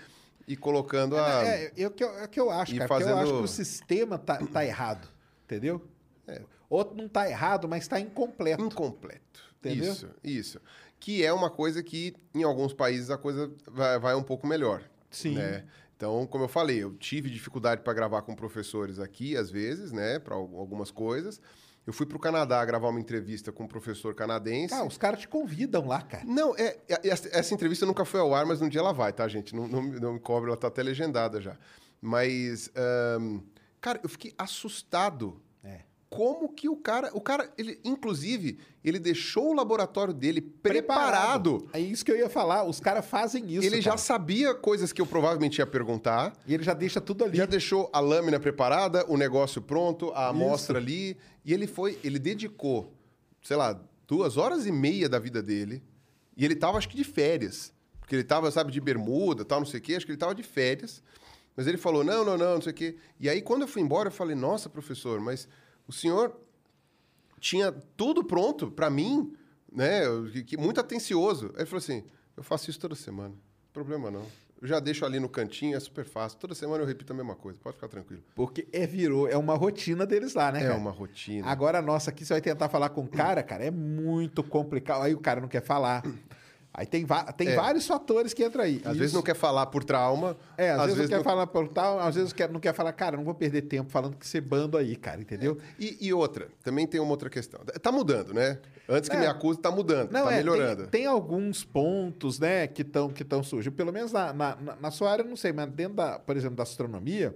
e colocando a. É, é, o que eu, é que eu acho, cara. porque Eu acho fazendo- que o sistema tá, tá errado, entendeu? Outro não tá errado, mas tá incompleto. Incompleto. Entendeu? Isso, isso. Que é uma coisa que, em alguns países, a coisa vai, vai um pouco melhor. Sim. né? Então, como eu falei, eu tive dificuldade para gravar com professores aqui, às vezes, né? Para algumas coisas. Eu fui para o Canadá gravar uma entrevista com um professor canadense. Ah, os caras te convidam lá, cara. Não, é, é- essa, essa entrevista nunca foi ao ar, mas um dia ela vai, tá, gente? Não, não, não me cobre, ela tá até legendada já. Mas, ahn, cara, eu fiquei assustado. Como que o cara. O cara, ele, inclusive, ele deixou o laboratório dele preparado. É isso que eu ia falar. Os caras fazem isso. ele já cara. sabia coisas que eu provavelmente ia perguntar. E ele já deixa tudo ali. Já deixou a lâmina preparada, o negócio pronto, a amostra ali. E ele foi, ele dedicou, sei lá, duas horas e meia da vida dele. E ele tava, acho que, de férias. Porque ele tava, sabe, de bermuda, tal, não sei o quê. Acho que ele tava de férias. Mas ele falou, não, não, não, não sei o quê. E aí, quando eu fui embora, eu falei, nossa, professor, mas o senhor tinha tudo pronto para mim, né? muito atencioso. Aí ele falou assim: eu faço isso toda semana, problema não. Eu já deixo ali no cantinho, é super fácil. Toda semana eu repito a mesma coisa, pode ficar tranquilo. Porque é virou, é uma rotina deles lá, né, É cara? uma rotina. Agora a nossa aqui, você vai tentar falar com o cara, cara, é muito complicado. Aí o cara não quer falar. Aí tem, tem É. vários fatores que entram aí. Às vezes não quer falar por trauma. É, às, vezes, não quer não- falar por tal, às vezes não quer falar, cara, não vou perder tempo falando que você bando aí, cara, entendeu? E, e outra, também tem uma outra questão. Tá mudando, né? Antes que É. me acuse, tá mudando, tá é, melhorando. Tem, tem alguns pontos, né, que estão que tão surgindo. Pelo menos na, na, na- sua área, eu não sei, mas dentro, da, por exemplo, da astronomia,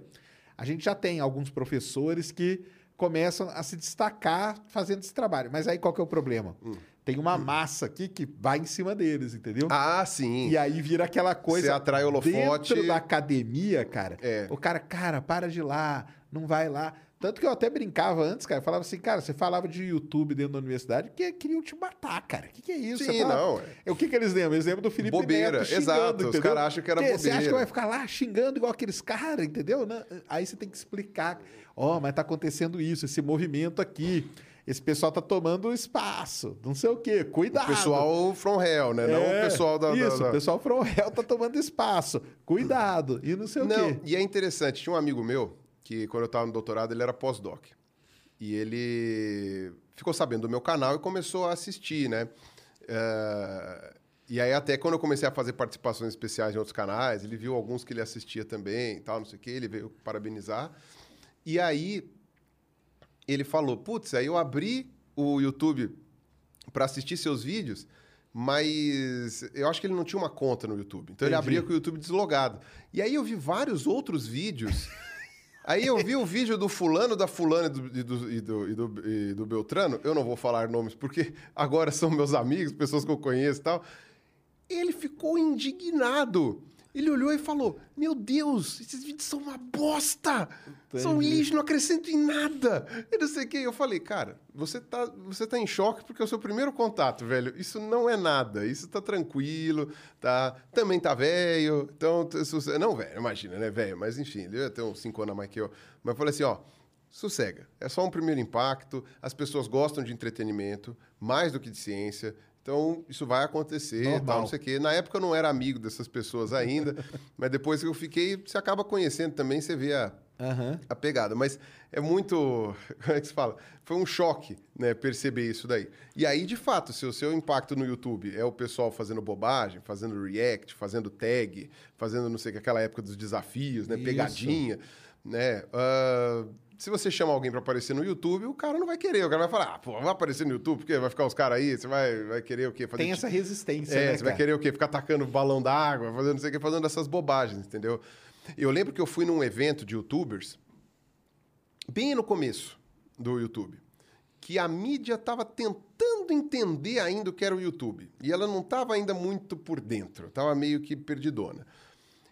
a gente já tem alguns professores que começam a se destacar fazendo esse trabalho. Mas aí qual que é o problema? Tem uma massa aqui que vai em cima deles, entendeu? Ah, sim. E aí vira aquela coisa. Você atrai holofote. Dentro da academia, cara. É. O cara, cara, para de ir lá, não vai lá. Tanto que eu até brincava antes, cara. Eu falava assim, cara, você falava de YouTube dentro da universidade que queriam te matar, cara. O que, que é isso? Sim, falava- não, é. O que, que eles lembram? Eles lembram do Felipe Bobeira, Neto xingando, exato, os entendeu? caras acham que era Você acha que bobeira. vai ficar lá xingando igual aqueles caras, entendeu? Não, Aí você tem que explicar. Ó, mas tá acontecendo isso, esse movimento aqui. Esse pessoal tá tomando espaço, não sei o quê. Cuidado. O pessoal from hell, né? Não É, o pessoal da. da- Isso, da- o pessoal from hell tá tomando espaço. Cuidado. E não sei o Não, quê. e é interessante, tinha um amigo meu que quando eu estava no doutorado ele era pós-doc. E ele ficou sabendo do meu canal e começou a assistir, né? Eh, e aí até quando eu comecei a fazer participações especiais em outros canais, ele viu alguns que ele assistia também e tal, não sei o quê, ele veio parabenizar. E aí ele falou, putz, aí eu abri o YouTube para assistir seus vídeos, mas eu acho que ele não tinha uma conta no YouTube. Então ele Entendi. abria com o YouTube deslogado. E aí eu vi vários outros vídeos. aí eu vi o vídeo do fulano, da fulana e do, e do, e do, e do- e do Beltrano. Eu não vou falar nomes porque agora são meus amigos, pessoas que eu conheço e tal. Ele ficou indignado. Ele olhou e falou: Meu Deus, esses vídeos são uma bosta! São Entendi. lixo, não acrescento em nada. Eu não sei o que. Eu falei, cara, você tá, você tá em choque porque é o seu primeiro contato, velho. Isso não é nada. Isso tá tranquilo, tá? Também tá velho. Então, você- não, velho, imagina, né, velho? Mas enfim, ele ia ter uns 5 anos a mais que eu. Mas eu falei assim, ó. Sossega. É só um primeiro impacto. As pessoas gostam de entretenimento, mais do que de ciência. Então, isso vai acontecer, Normal. tal, não sei o quê. Na época eu não era amigo dessas pessoas ainda, mas depois que eu fiquei, você acaba conhecendo também, você vê a, Aham. a pegada. Mas é muito. Como é que se fala? Foi um choque, né? Perceber isso daí. E aí, de fato, se o seu impacto no YouTube é o pessoal fazendo bobagem, fazendo react, fazendo tag, fazendo não sei o que, aquela época dos desafios, né? Isso. Pegadinha, né? Ah, se você chama alguém para aparecer no YouTube, o cara não vai querer. O cara vai falar, ah, pô, vai aparecer no YouTube, porque vai ficar os caras aí, você vai, vai querer o quê? Fazer Tem essa resistência, é, né, você vai cara? querer o quê? Ficar atacando balão d'água, fazendo não sei o quê, fazendo essas bobagens, entendeu? Eu lembro que eu fui num evento de youtubers, bem no começo do YouTube, que a mídia estava tentando entender ainda o que era o YouTube. E ela não estava ainda muito por dentro, estava meio que perdidona.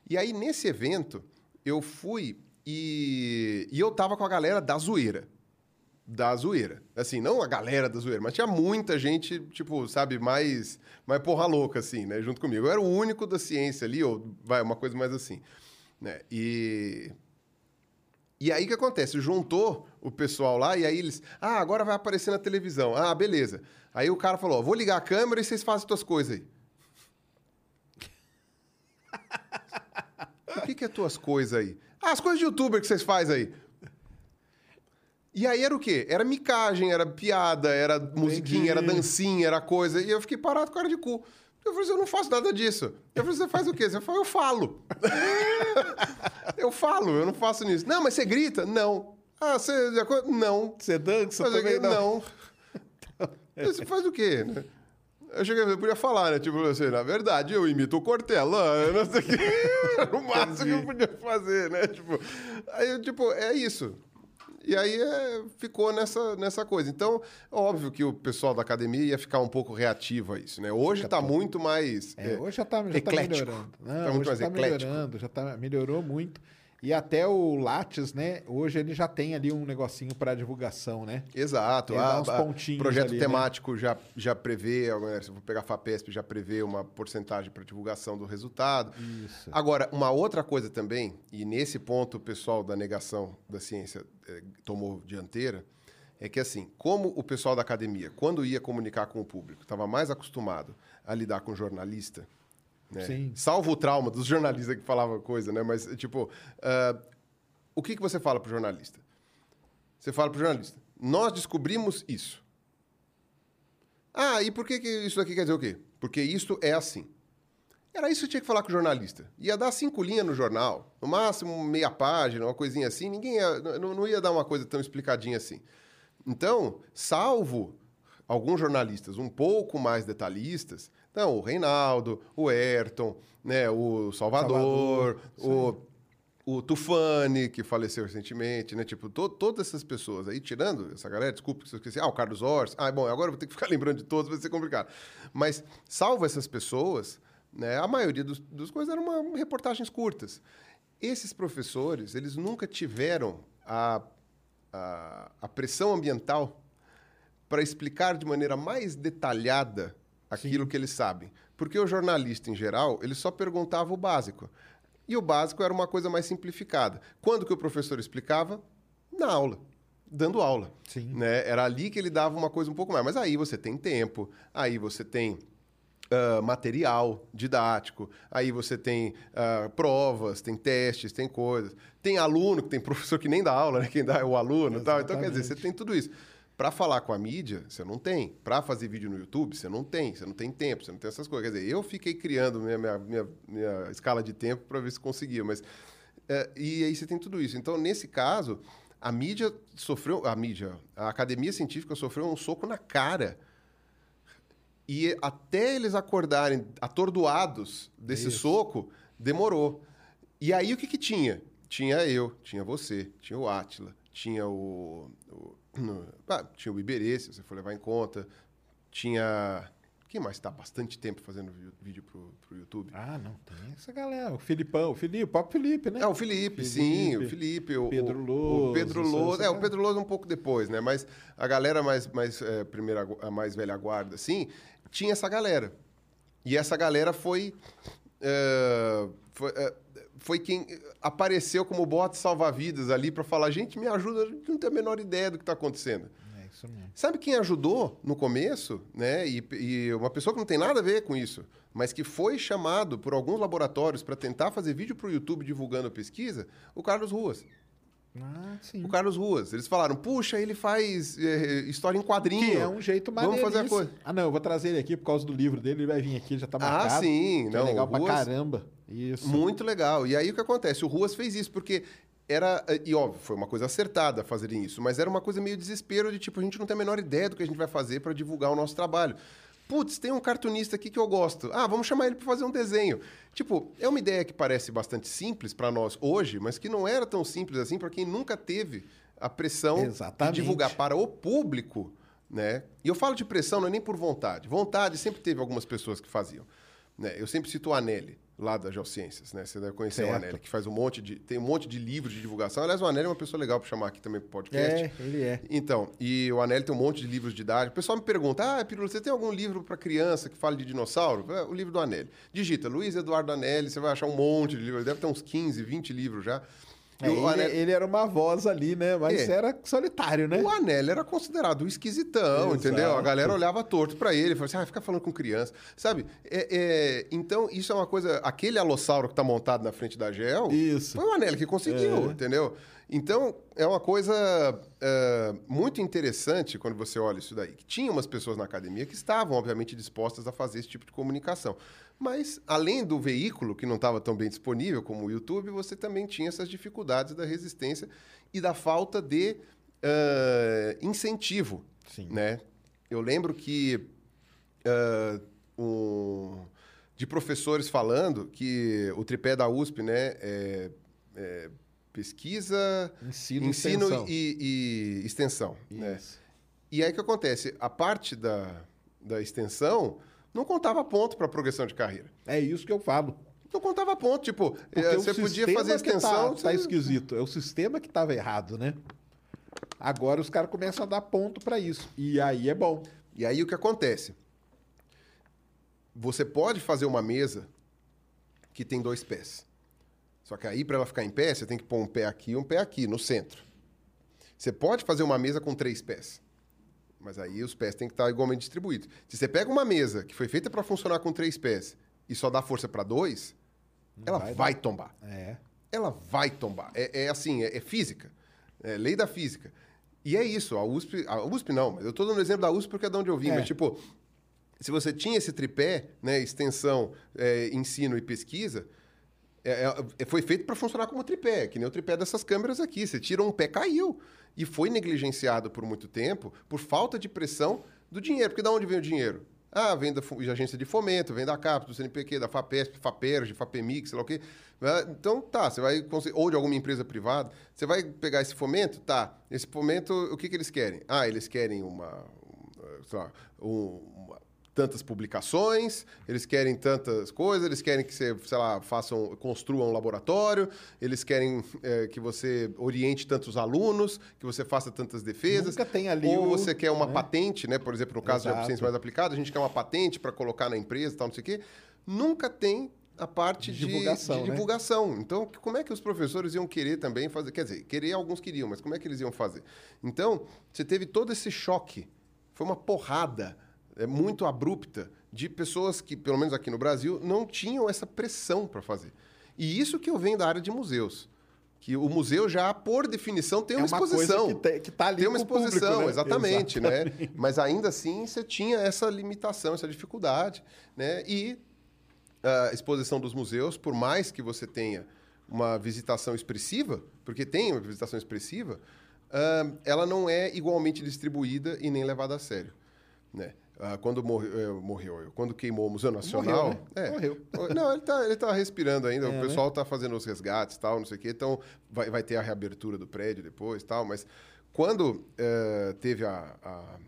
E aí, nesse evento, eu fui e, e eu tava com a galera da zoeira da zoeira. Assim, não a galera da zoeira, mas tinha muita gente, tipo, sabe, mais, mais porra louca, assim, né, junto comigo. Eu era o único da ciência ali, ou vai, uma coisa mais assim, né, e... E aí o que acontece? Juntou o pessoal lá e aí eles, ah, agora vai aparecer na televisão. Ah, beleza. Aí o cara falou, vou ligar a câmera e vocês fazem suas coisas aí. O que, que é tuas coisas aí? Ah, as coisas de youtuber que vocês fazem aí. E aí era o quê? Era micagem, era piada, era musiquinha, era dancinha, era coisa. E eu fiquei parado com cara de cu. Eu falei assim, eu não faço nada disso. Eu falei, você faz o quê? Você falou, eu falo. eu falo, eu não faço nisso. Não, mas você grita? Não. Ah, você... Não. Você dança Mas também? Não. não. Você faz o quê? Eu cheguei, eu podia falar, né? Tipo assim, na verdade, eu imito o Cortella, não sei o quê. Era o máximo que eu podia fazer, né? Tipo, aí, tipo, é isso. E aí é, ficou nessa, nessa coisa. Então, óbvio que o pessoal da academia ia ficar um pouco reativo a isso, né? Hoje está muito mais. É, hoje já tá, já tá eclético. melhorando. Tá Não, muito mais tá eclético. melhorando, já tá, melhorou muito. E até o Lattes, né? Hoje ele já tem ali um negocinho para divulgação, né? Exato. Ele dá A- uns a- pontinhos projeto ali, né? temático já, já prevê, né, se eu for pegar a FAPESP, já prevê uma porcentagem para divulgação do resultado. Isso. Agora, uma outra coisa também, e nesse ponto o pessoal da negação da ciência eh, tomou dianteira, é que assim, como o pessoal da academia, quando ia comunicar com o público, estava mais acostumado a lidar com jornalista, né? Sim. Salvo o trauma dos jornalistas que falavam coisa, né? Mas, tipo, ah, o que, que você fala para o jornalista? Você fala para o jornalista, nós descobrimos isso. Ah, e por que, que isso aqui quer dizer o quê? Porque isso é assim. Era isso que tinha que falar com o jornalista. Ia dar cinco linhas no jornal, no máximo meia página, uma coisinha assim. Ninguém ia, não, não ia dar uma coisa tão explicadinha assim. Então, salvo alguns jornalistas um pouco mais detalhistas, então o Reinaldo, o Ayrton, né, o Salvador, Salvador, o, o Tufani, que faleceu recentemente, né? Tipo, to- todas essas pessoas aí, tirando essa galera, desculpa se eu esqueci. Ah, o Carlos Ors. Ah, bom, agora eu vou ter que ficar lembrando de todos, vai ser complicado. Mas, salvo essas pessoas, né, a maioria dos, dos coisas eram uma, reportagens curtas. Esses professores, eles nunca tiveram a a, a pressão ambiental para explicar de maneira mais detalhada aquilo que eles sabem. Porque o jornalista, em geral, ele só perguntava o básico. E o básico era uma coisa mais simplificada. Quando que o professor explicava? Na aula, dando aula. Sim. Né? Era ali que ele dava uma coisa um pouco mais. Mas aí você tem tempo, aí você tem ah, material didático, aí você tem ah, provas, tem testes, tem coisas. Tem aluno, que tem professor que nem dá aula, né? Quem dá é o aluno tal. Então, quer dizer, você tem tudo isso. Para falar com a mídia, você não tem. Para fazer vídeo no YouTube, você não tem. Você não tem tempo, você não tem essas coisas. Quer dizer, eu fiquei criando minha, minha, minha, minha escala de tempo para ver se conseguia. Mas, é, e aí você tem tudo isso. Então, nesse caso, a mídia sofreu... A mídia, a academia científica sofreu um soco na cara. E até eles acordarem atordoados desse Isso. soco, demorou. E aí o que, que tinha? Tinha eu, tinha você, tinha o Átila, tinha o. o ah, tinha o Iberê, se você for levar em conta. Tinha. Quem mais está bastante tempo fazendo vídeo pro, pro YouTube? Ah, não, tem essa galera. O Filipão, o Felipe, o próprio Felipe, né? É, o Felipe, sim, o Felipe, o Pedro Lousa, O Pedro Lousa, é, o. Pedro Lousa um pouco depois, né? Mas a galera mais, mais é, primeira, a mais velha guarda, assim, tinha essa galera. E essa galera foi. é, foi, é, foi quem apareceu como bote salva-vidas ali para falar: gente, me ajuda, a gente não tem a menor ideia do que está acontecendo. É isso mesmo. Sabe quem ajudou no começo, né? E, e uma pessoa que não tem nada a ver com isso, mas que foi chamado por alguns laboratórios para tentar fazer vídeo para o YouTube divulgando a pesquisa? O Carlos Ruas. Ah, sim. O Carlos Ruas. Eles falaram: puxa, ele faz eh, história em quadrinho. Que é um jeito Vamos maneiro. fazer a coisa. Ah, não, eu vou trazer ele aqui por causa do livro dele. Ele vai vir aqui, ele já tá Ah, marcado. sim, que não, É legal o pra Ruas- caramba. Isso. Muito legal. E aí o que acontece? O Ruas fez isso, porque era. E óbvio, foi uma coisa acertada fazerem isso, mas era uma coisa meio desespero de tipo, a gente não tem a menor ideia do que a gente vai fazer para divulgar o nosso trabalho. Putz, tem um cartunista aqui que eu gosto. Ah, vamos chamar ele para fazer um desenho. Tipo, é uma ideia que parece bastante simples para nós hoje, mas que não era tão simples assim para quem nunca teve a pressão Exatamente. de divulgar para o público, né? E eu falo de pressão não é nem por vontade. Vontade sempre teve algumas pessoas que faziam. Né? Eu sempre cito o Anelli, lá da Geociências, né? Você deve conhecer o Certo. Anelli, que faz um monte de. tem um monte de livros de divulgação. Aliás, o Anelli é uma pessoa legal para chamar aqui também para podcast. É, ele é. Então, e o Anelli tem um monte de livros didáticos. O pessoal me pergunta: Ah, Pirula, você tem algum livro para criança que fale de dinossauro? É, o livro do Anelli. Digita Luiz Eduardo Anelli, você vai achar um monte de livros. Deve ter uns 15, 20 livros já. É, ele, Anelli- ele era uma voz ali, né? Mas É. era solitário, né? o Anelli era considerado o esquisitão, Exato. entendeu? A galera olhava torto pra ele, falava assim, ah, fica falando com criança. Sabe? É, é, então, isso é uma coisa... Aquele alossauro que tá montado na frente da GEL... Isso. Foi o Anelli que conseguiu, É. entendeu? Então, é uma coisa é, muito interessante quando você olha isso daí. Que tinha umas pessoas na academia que estavam, obviamente, dispostas a fazer esse tipo de comunicação. Mas, além do veículo, que não estava tão bem disponível como o YouTube, você também tinha essas dificuldades da resistência e da falta de eh, incentivo. Sim. Né? Eu lembro que eh, um- de professores falando que o tripé da USP né, é, é pesquisa, Ensino, ensino extensão. e, e extensão. Né? E aí o que acontece? A parte da, da extensão não contava ponto para progressão de carreira. É isso que eu falo. Não contava ponto. Tipo, Porque eh, você podia fazer que extensão. Tá, tá você- esquisito. É o sistema que tava errado, né? Agora os caras começam a dar ponto pra isso. E aí é bom. E aí o que acontece? Você pode fazer uma mesa que tem dois pés. Só que aí, para ela ficar em pé, você tem que pôr um pé aqui e um pé aqui, no centro. Você pode fazer uma mesa com três pés. Mas aí os pés têm que estar igualmente distribuídos. Se você pega uma mesa que foi feita para funcionar com três pés e só dá força para dois, ela vai vai, tombar. É. Ela vai tombar. É, é assim, é, é física. É lei da física. E é isso. A USP... A USP não, mas eu estou dando o exemplo da USP porque é de onde eu vim. É. Mas, tipo, se você tinha esse tripé, né, extensão, é, ensino e pesquisa, é, é, foi feito para funcionar como tripé, que nem o tripé dessas câmeras aqui. Você tira um pé, caiu. E foi negligenciado por muito tempo por falta de pressão do dinheiro. Porque da onde vem o dinheiro? Ah, vem da de agência de fomento, vem da CAP, do CNPq, da FAPESP, FAPERJ, FAPEMIG, sei lá o quê. Ah, Então, tá, você vai... Ou de alguma empresa privada. Você vai pegar esse fomento? Tá. Esse fomento, o que, que eles querem? Ah, eles querem uma... um, sei lá, um- tantas publicações, eles querem tantas coisas, eles querem que você, sei lá, façam, construa um laboratório, eles querem é, que você oriente tantos alunos, que você faça tantas defesas. Nunca tem ali Ou o- você quer uma né? patente, né? Por exemplo, no caso Exato. de ciência mais aplicada, a gente quer uma patente para colocar na empresa, e tal, não sei o quê. Nunca tem a parte de Divulgação, de né? divulgação. Então, como é que os professores iam querer também fazer? Quer dizer, querer alguns queriam, mas como é que eles iam fazer? Então, você teve todo esse choque. Foi uma porrada é, muito abrupta de pessoas que, pelo menos aqui no Brasil, não tinham essa pressão para fazer. E isso que eu venho da área de museus. Que o museu já, por definição, tem É uma, uma coisa exposição. que te- que tá ali Tem uma com o público, exposição, né? exatamente, né? Exatamente. Mas ainda assim, você tinha essa limitação, essa dificuldade, né? E a exposição dos museus, por mais que você tenha uma visitação expressiva, porque tem uma visitação expressiva, ah, ela não é igualmente distribuída e nem levada a sério. Né? Ah, quando morre- eh, morreu, quando queimou o Museu Nacional... Morreu, né? é, Morreu. Não, ele está ele tá respirando ainda, É, o né? pessoal está fazendo os resgates tal, não sei o quê, então vai, vai ter a reabertura do prédio depois tal, mas quando eh, teve a... a-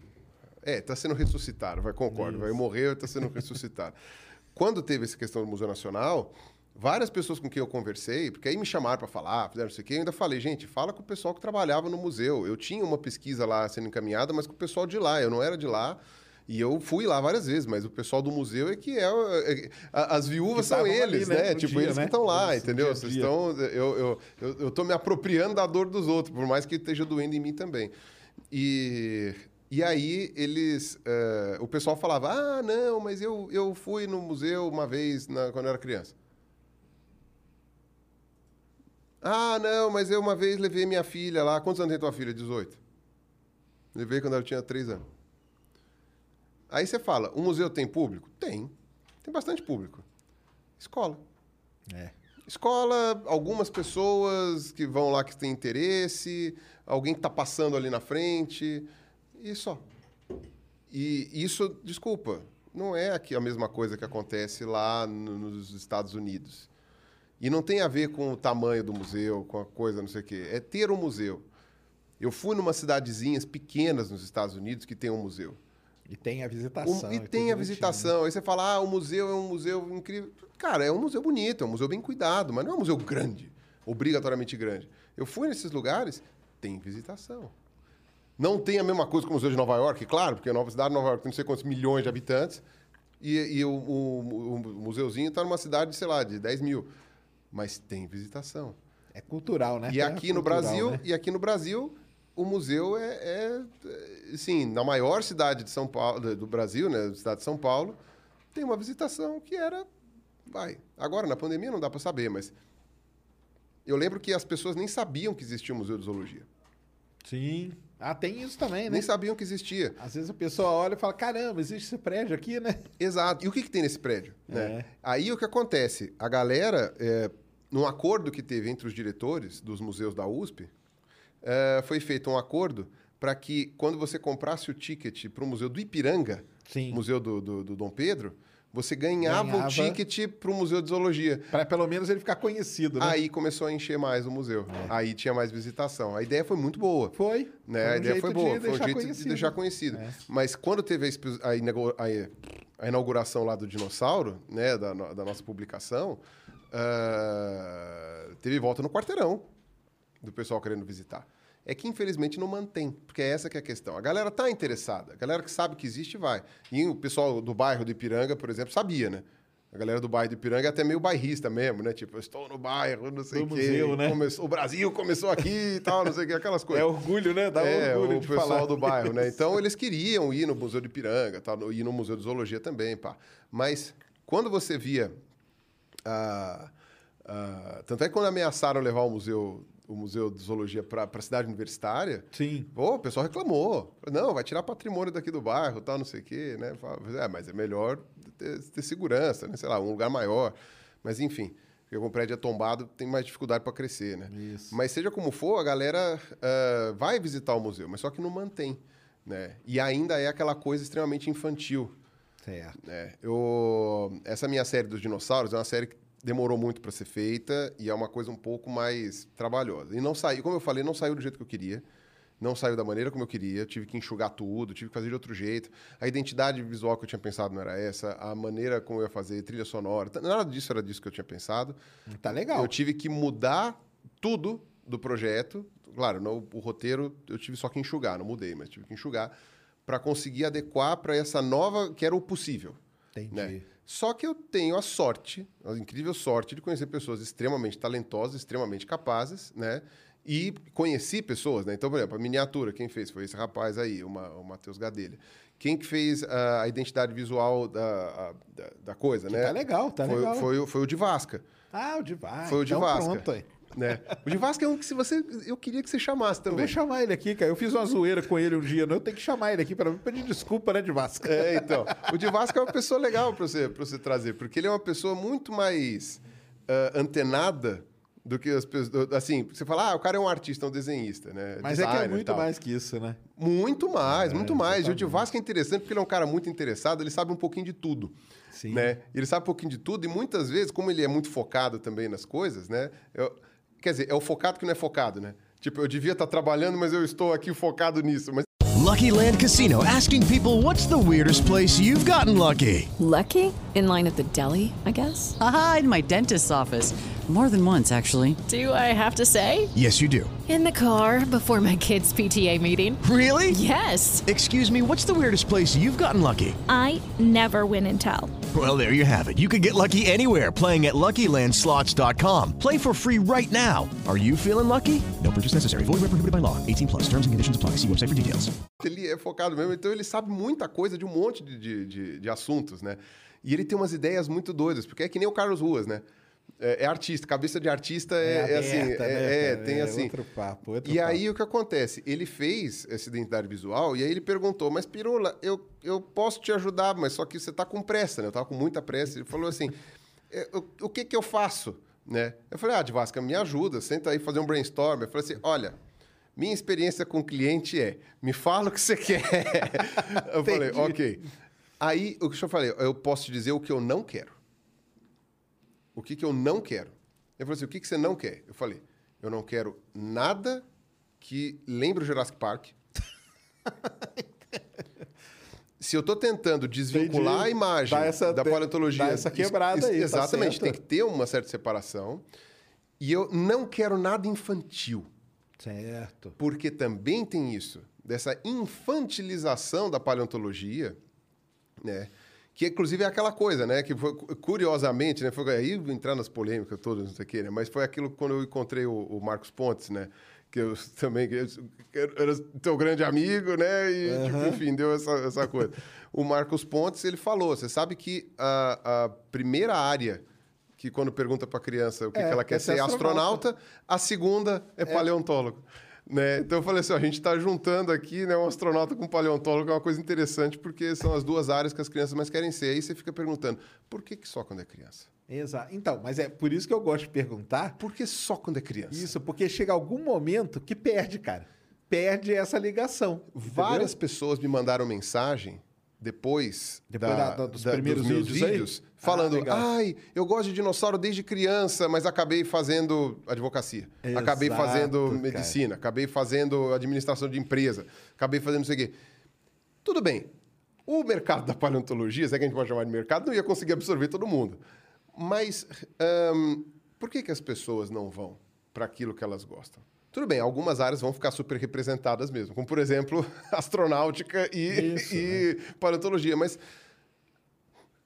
é, está sendo ressuscitado, vai, concordo, vai morrer, está sendo ressuscitado. Quando teve essa questão do Museu Nacional, várias pessoas com quem eu conversei, porque aí me chamaram para falar, fizeram não sei o quê, eu ainda falei, gente, fala com o pessoal que trabalhava no museu. Eu tinha uma pesquisa lá sendo encaminhada, mas com o pessoal de lá, eu não era de lá. E eu fui lá várias vezes, mas o pessoal do museu é que é. é- as viúvas são estavam ali, eles, né, né? Tipo, dia, eles né? que estão lá, Eles entendeu? dia Vocês dia. estão. Eu, eu, eu, eu tô me apropriando da dor dos outros, por mais que esteja doendo em mim também. E, e aí eles. eh, o pessoal falava: ah, não, mas eu, eu fui no museu uma vez na- quando eu era criança. Ah, não, mas eu uma vez levei minha filha lá. Quantos anos tem tua filha? 18. Levei quando ela tinha 3 anos. Aí você fala: o museu tem público? Tem. Tem bastante público. Escola. É. Escola, algumas pessoas que vão lá que têm interesse, alguém que está passando ali na frente, e só. E isso, desculpa, não é aqui a mesma coisa que acontece lá no- nos Estados Unidos. E não tem a ver com o tamanho do museu, com a coisa, não sei o quê. É ter um museu. Eu fui numa cidadezinhas pequenas nos Estados Unidos que tem um museu. E tem a visitação. e tudo tem a visitação. Aí você fala, ah, o museu é um museu incrível. Cara, é um museu bonito, é um museu bem cuidado, mas não é um museu grande, obrigatoriamente grande. Eu fui nesses lugares, tem visitação. Não tem a mesma coisa que o Museu de Nova York, claro, porque a nova cidade de Nova York tem não sei quantos milhões de habitantes, e, e o, o- o museuzinho está numa cidade, sei lá, de 10 mil. Mas tem visitação. É cultural, né? E É aqui no cultural, Brasil, né? e aqui no Brasil, o museu é, é, é, assim, na maior cidade de São Paulo, do- do Brasil, né, cidade de São Paulo, tem uma visitação que era, vai. Agora na pandemia não dá para saber, mas eu lembro que as pessoas nem sabiam que existia o Museu de Zoologia. Sim. Ah, tem isso também, né? Nem sabiam que existia. Às vezes a pessoa olha e fala, caramba, existe esse prédio aqui, né? Exato. E o que, que tem nesse prédio? É. né? Aí o que acontece? A galera, é, num acordo que teve entre os diretores dos museus da USP, é, foi feito um acordo para que, quando você comprasse o ticket para o Museu do Ipiranga, Sim. Museu do, do, do Dom Pedro, você ganhava, Ganhava. o ticket para o Museu de Zoologia. Pra pelo menos ele ficar conhecido, né? Aí começou a encher mais o museu. Aí tinha mais visitação. A ideia foi muito boa. Foi. Né? Foi um a ideia foi boa, de foi um jeito de conhecido. deixar conhecido. É. Mas quando teve a, inauguração lá do dinossauro, né, da, da nossa publicação, ah, teve volta no quarteirão do pessoal querendo visitar. É que infelizmente não mantém, porque é essa que é a questão. A galera tá interessada, a galera que sabe que existe vai. E o pessoal do bairro do Ipiranga, por exemplo, sabia, né? A galera do bairro do Ipiranga é até meio bairrista mesmo, né? Tipo, eu estou no bairro, não sei o Do quê. museu, né? Começou- o Brasil começou aqui e tal, não sei o quê, aquelas coisas É orgulho, né? Dá é, orgulho o de pessoal falar do bairro, né? Então eles queriam ir no Museu de Ipiranga, tal, ir no Museu de Zoologia também, pá. Mas quando você via ah, ah, tanto é que quando ameaçaram levar o museu, o museu de zoologia para a cidade universitária, Sim. pô, o pessoal reclamou. Não, vai tirar patrimônio daqui do bairro, tal, não sei o quê, né? É, mas é melhor ter, ter segurança, né? Sei lá, um lugar maior. Mas enfim, porque o prédio é tombado, tem mais dificuldade para crescer, né? Isso. Mas seja como for, a galera ah, vai visitar o museu, mas só que não mantém, né? E ainda é aquela coisa extremamente infantil. Certo. É, eu, essa minha série dos dinossauros é uma série que demorou muito para ser feita e é uma coisa um pouco mais trabalhosa. E não saiu, como eu falei, não saiu do jeito que eu queria. Não saiu da maneira como eu queria, tive que enxugar tudo, tive que fazer de outro jeito. A identidade visual que eu tinha pensado não era essa, a maneira como eu ia fazer, trilha sonora, nada disso era disso que eu tinha pensado. Tá legal. Eu tive que mudar tudo do projeto. Claro, no- o roteiro eu tive só que enxugar, não mudei, mas tive que enxugar para conseguir adequar para essa nova, que era o possível. Entendi. né? Só que eu tenho a sorte, a incrível sorte de conhecer pessoas extremamente talentosas, extremamente capazes, né? E conheci pessoas, né? Então, por exemplo, a miniatura, quem fez? Foi esse rapaz aí, o, Ma- o Matheus Gadelha. Quem que fez ah, a identidade visual da, a- da, da coisa, Que né? tá legal, tá foi, legal. Foi, o- foi o de Vasca. Ah, o de Vasca. Foi o de então Vasca. Pronto, aí. Né? O de Vasca é um que se você. Eu queria que você chamasse Eu também. vou chamar ele aqui, cara. Eu fiz uma zoeira com ele um dia, não? Eu tenho que chamar ele aqui para pedir desculpa, né, de Vasca? É, então. O de Vasco é uma pessoa legal para você, pra você trazer, porque ele é uma pessoa muito mais ah, antenada do que as pessoas. Assim, você fala, ah, o cara é um artista, um desenhista, né? Mas é que é designer muito mais que isso, né? Muito mais, É, muito mais. E o de Vasco é interessante porque ele é um cara muito interessado, ele sabe um pouquinho de tudo. Sim. Né? Ele sabe um pouquinho de tudo e muitas vezes, como ele é muito focado também nas coisas, né? Eu- quer dizer, é o focado que não é focado, né? Tipo, eu devia estar trabalhando, mas eu estou aqui focado nisso. Mas Lucky Land Casino asking people what's the weirdest place you've gotten lucky? Lucky? In line at the deli, I guess? Haha, in my dentist's office. More than once, actually. Do I have to say? Yes, you do. In the car before my kids' PTA meeting. Really? Yes. Excuse me, what's the weirdest place you've gotten lucky? I never win and tell. Well, there you have it. You can get lucky anywhere playing at LuckyLandSlots.com. Play for free right now. Are you feeling lucky? No purchase necessary. Void where prohibited by law. 18 plus. Terms and conditions apply. See website for details. ele é focado mesmo, então ele sabe muita coisa de um monte de, de, de- de assuntos, né? E ele tem umas ideias muito doidas, porque é que nem o Carlos Ruas, né? É, é artista, cabeça de artista é, é assim, aberta, é, né, é, cara? tem É assim. outro papo, outro e papo. aí o que acontece? Ele fez essa identidade visual e aí ele perguntou, mas Pirula, eu, eu posso te ajudar, mas só que você tá com pressa, né? Eu tava com muita pressa. Ele falou assim, "É, o, o que que eu faço? Né? Eu falei, ah, Divasca, me ajuda, senta aí fazer um brainstorm. Eu falei assim, olha, minha experiência com o cliente é, me fala o que você quer. eu falei, ok. Aí, o que eu falei, eu posso te dizer o que eu não quero. O que, que eu não quero? Ele falou assim, o que, que você não quer? Eu falei, eu não quero nada que lembre o Jurassic Park. Se eu estou tentando desvincular Entendi. a imagem essa- da paleontologia... dá essa quebrada es- aí, tá Exatamente, certo. tem que ter uma certa separação. E eu não quero nada infantil. Certo. Porque também tem isso, dessa infantilização da paleontologia, né? Que inclusive é aquela coisa, né? Que foi, curiosamente, né? Foi aí entrar nas polêmicas todas, não sei o quê, né? Mas foi aquilo quando eu encontrei o, o Marcos Pontes, né? Que eu também que eu, era teu grande amigo, né? E, tipo, enfim, deu essa, essa coisa. O Marcos Pontes, ele falou: você sabe que a, a primeira área que quando pergunta para a criança o que, É, que ela quer quer ser ser astronauta. astronauta, a segunda é, paleontólogo. Né? Então eu falei assim, ó, a gente está juntando aqui né, um astronauta com um paleontólogo, é uma coisa interessante, porque são as duas áreas que as crianças mais querem ser. Aí você fica perguntando, por que, que só quando é criança? Exato. Então, mas é por isso que eu gosto de perguntar. Por que só quando é criança? Isso, porque chega algum momento que perde, cara. Perde essa ligação. Várias entendeu? pessoas me mandaram mensagem depois, Depois da- da- dos da- primeiros meus vídeos Ah, falando: legal. ai, eu gosto de dinossauro desde criança, mas acabei fazendo advocacia, acabei Exato, fazendo cara. medicina, acabei fazendo administração de empresa, acabei fazendo não sei o quê. Tudo bem. O mercado da paleontologia, se é que a gente pode chamar de mercado, não ia conseguir absorver todo mundo. Mas ahn, por que, que as pessoas não vão para aquilo que elas gostam? Tudo bem, algumas áreas vão ficar super representadas mesmo, como por exemplo astronáutica e, Isso, e paleontologia, mas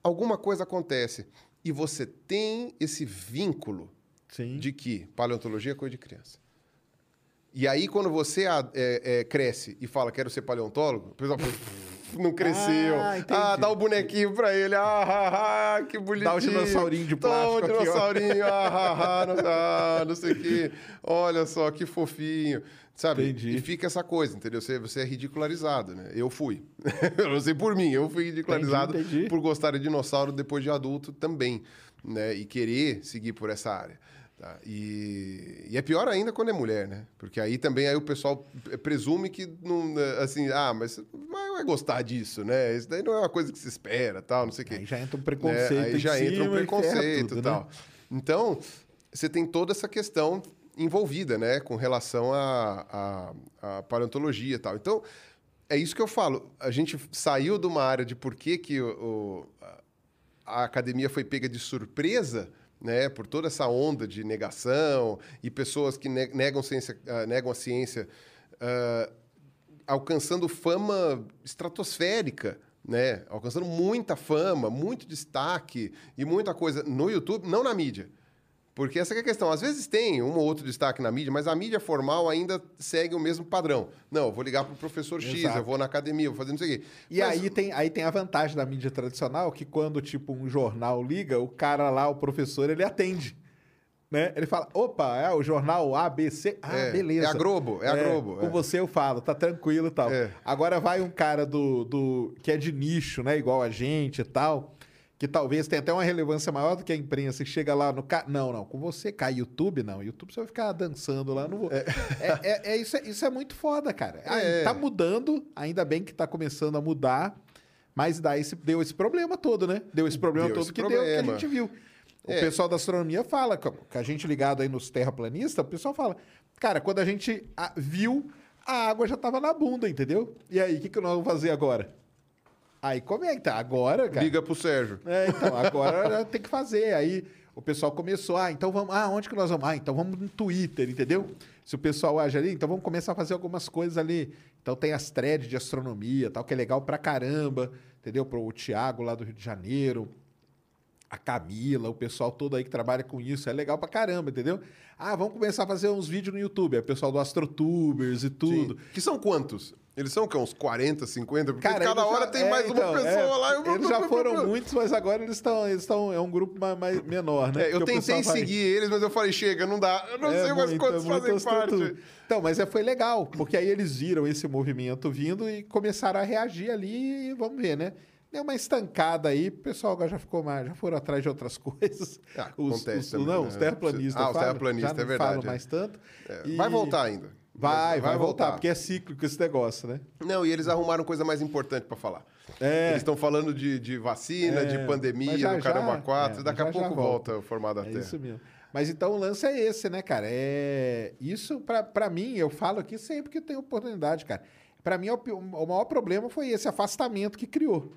alguma coisa acontece e você tem esse vínculo Sim. de que paleontologia é coisa de criança. E aí, quando você ah, é, é, cresce e fala, quero ser paleontólogo, o pessoal não cresceu. Ah, Ah, dá o bonequinho pra ele. Ah, ah, ah, que bonitinho. Dá o dinossaurinho de Toma plástico o aqui, ó. dinossaurinho. ah, ah, ah, não, ah, não sei o quê. Olha só, que fofinho. Sabe? Entendi. E fica essa coisa, entendeu? Você, você é ridicularizado, né? Eu fui. eu não sei por mim, eu fui ridicularizado Entendi, entendi. por gostar de dinossauro depois de adulto também, né? E querer seguir por essa área. Tá? E, e é pior ainda quando é mulher, né? Porque aí também aí o pessoal presume que não, assim, ah, mas mas vai gostar disso, né? Isso daí não é uma coisa que se espera, tal, não sei o quê. Aí já entra um né? preconceito Aí em já entra um preconceito tudo, né? tal. Então, você tem toda essa questão envolvida, né, com relação à à- à paleontologia e tal. Então, é isso que eu falo. A gente saiu de uma área de por que, que o- o- a- a academia foi pega de surpresa, né, por toda essa onda de negação e pessoas que ne- negam, ciência, ah, negam a ciência, ah, alcançando fama estratosférica, né, alcançando muita fama, muito destaque e muita coisa no YouTube, não na mídia. Porque essa é a questão. Às vezes tem um ou outro destaque na mídia, mas a mídia formal ainda segue o mesmo padrão. Não, eu vou ligar para o professor X, Exato. eu vou na academia, vou fazer não sei o quê. E Mas- aí tem, aí tem a vantagem da mídia tradicional, que quando, tipo, um jornal liga, o cara lá, o professor, ele atende. Né? Ele fala, opa, é o jornal ABC. Ah, É, beleza. é a Globo, é a Globo, Com é. você eu falo, tá tranquilo e tal. É. Agora vai um cara do, do que é de nicho, né? Igual a gente e tal, que talvez tenha até uma relevância maior do que a imprensa, que chega lá no... Ca... Não, não, com você cai YouTube, não. YouTube você vai ficar dançando lá, não vou... É, é- é- isso, é, isso é muito foda, cara. É. Tá mudando, ainda bem que tá começando a mudar, mas daí esse, deu esse problema todo, né? Deu esse problema Deu todo esse que deu, que a problema. gente viu. O É. pessoal da astronomia fala, que a gente ligado aí nos terraplanistas, o pessoal fala, cara, quando a gente viu, a água já tava na bunda, entendeu? E aí, o que, que nós vamos fazer agora? Aí comenta, agora, cara. Liga pro Sérgio. É, então, agora tem que fazer. Aí o pessoal começou, ah, então vamos. Ah, onde que nós vamos? Ah, então vamos no Twitter, entendeu? Se o pessoal age ali, então vamos começar a fazer algumas coisas ali. Então tem as threads de astronomia, tal, que é legal pra caramba, entendeu? Pro Thiago lá do Rio de Janeiro, a Camila, o pessoal todo aí que trabalha com isso, é legal pra caramba, entendeu? Ah, vamos começar a fazer uns vídeos no YouTube, é o pessoal do AstroTubers e tudo. Sim. Que são quantos? Eles são o quê? uns 40, 50? Porque cada eles hora já- tem é, mais então, uma pessoa é, lá. Eles já foram muitos, mas agora eles estão. Eles estão é um grupo mais, mais menor, né? É, eu tentei pessoal vai- seguir eles, mas eu falei, chega, não dá. Eu não É, sei mais muito, quantos fazem parte. Então, mas é, foi legal, porque aí eles viram esse movimento vindo e começaram a reagir ali e vamos ver, né? Deu uma estancada aí, o pessoal agora já ficou mais, já foram atrás de outras coisas. Ah, os, acontece os- também, não, né? os terraplanistas. Ah, os terraplanistas, não é verdade, falam é. mais tanto. É, E- Vai voltar ainda. Vai, vai, Vai voltar, voltar. porque é cíclico esse negócio, né? Não, e eles arrumaram coisa mais importante pra falar. É. Eles estão falando de, de vacina, É, de pandemia, já, do Caramba já, 4. é, Daqui a já, já pouco volta. volta o formato da É isso mesmo. Mas então o lance é esse, né, cara? É isso pra- pra mim, eu falo aqui sempre que eu tenho oportunidade, cara. Pra mim, o pi- o maior problema foi esse afastamento que criou.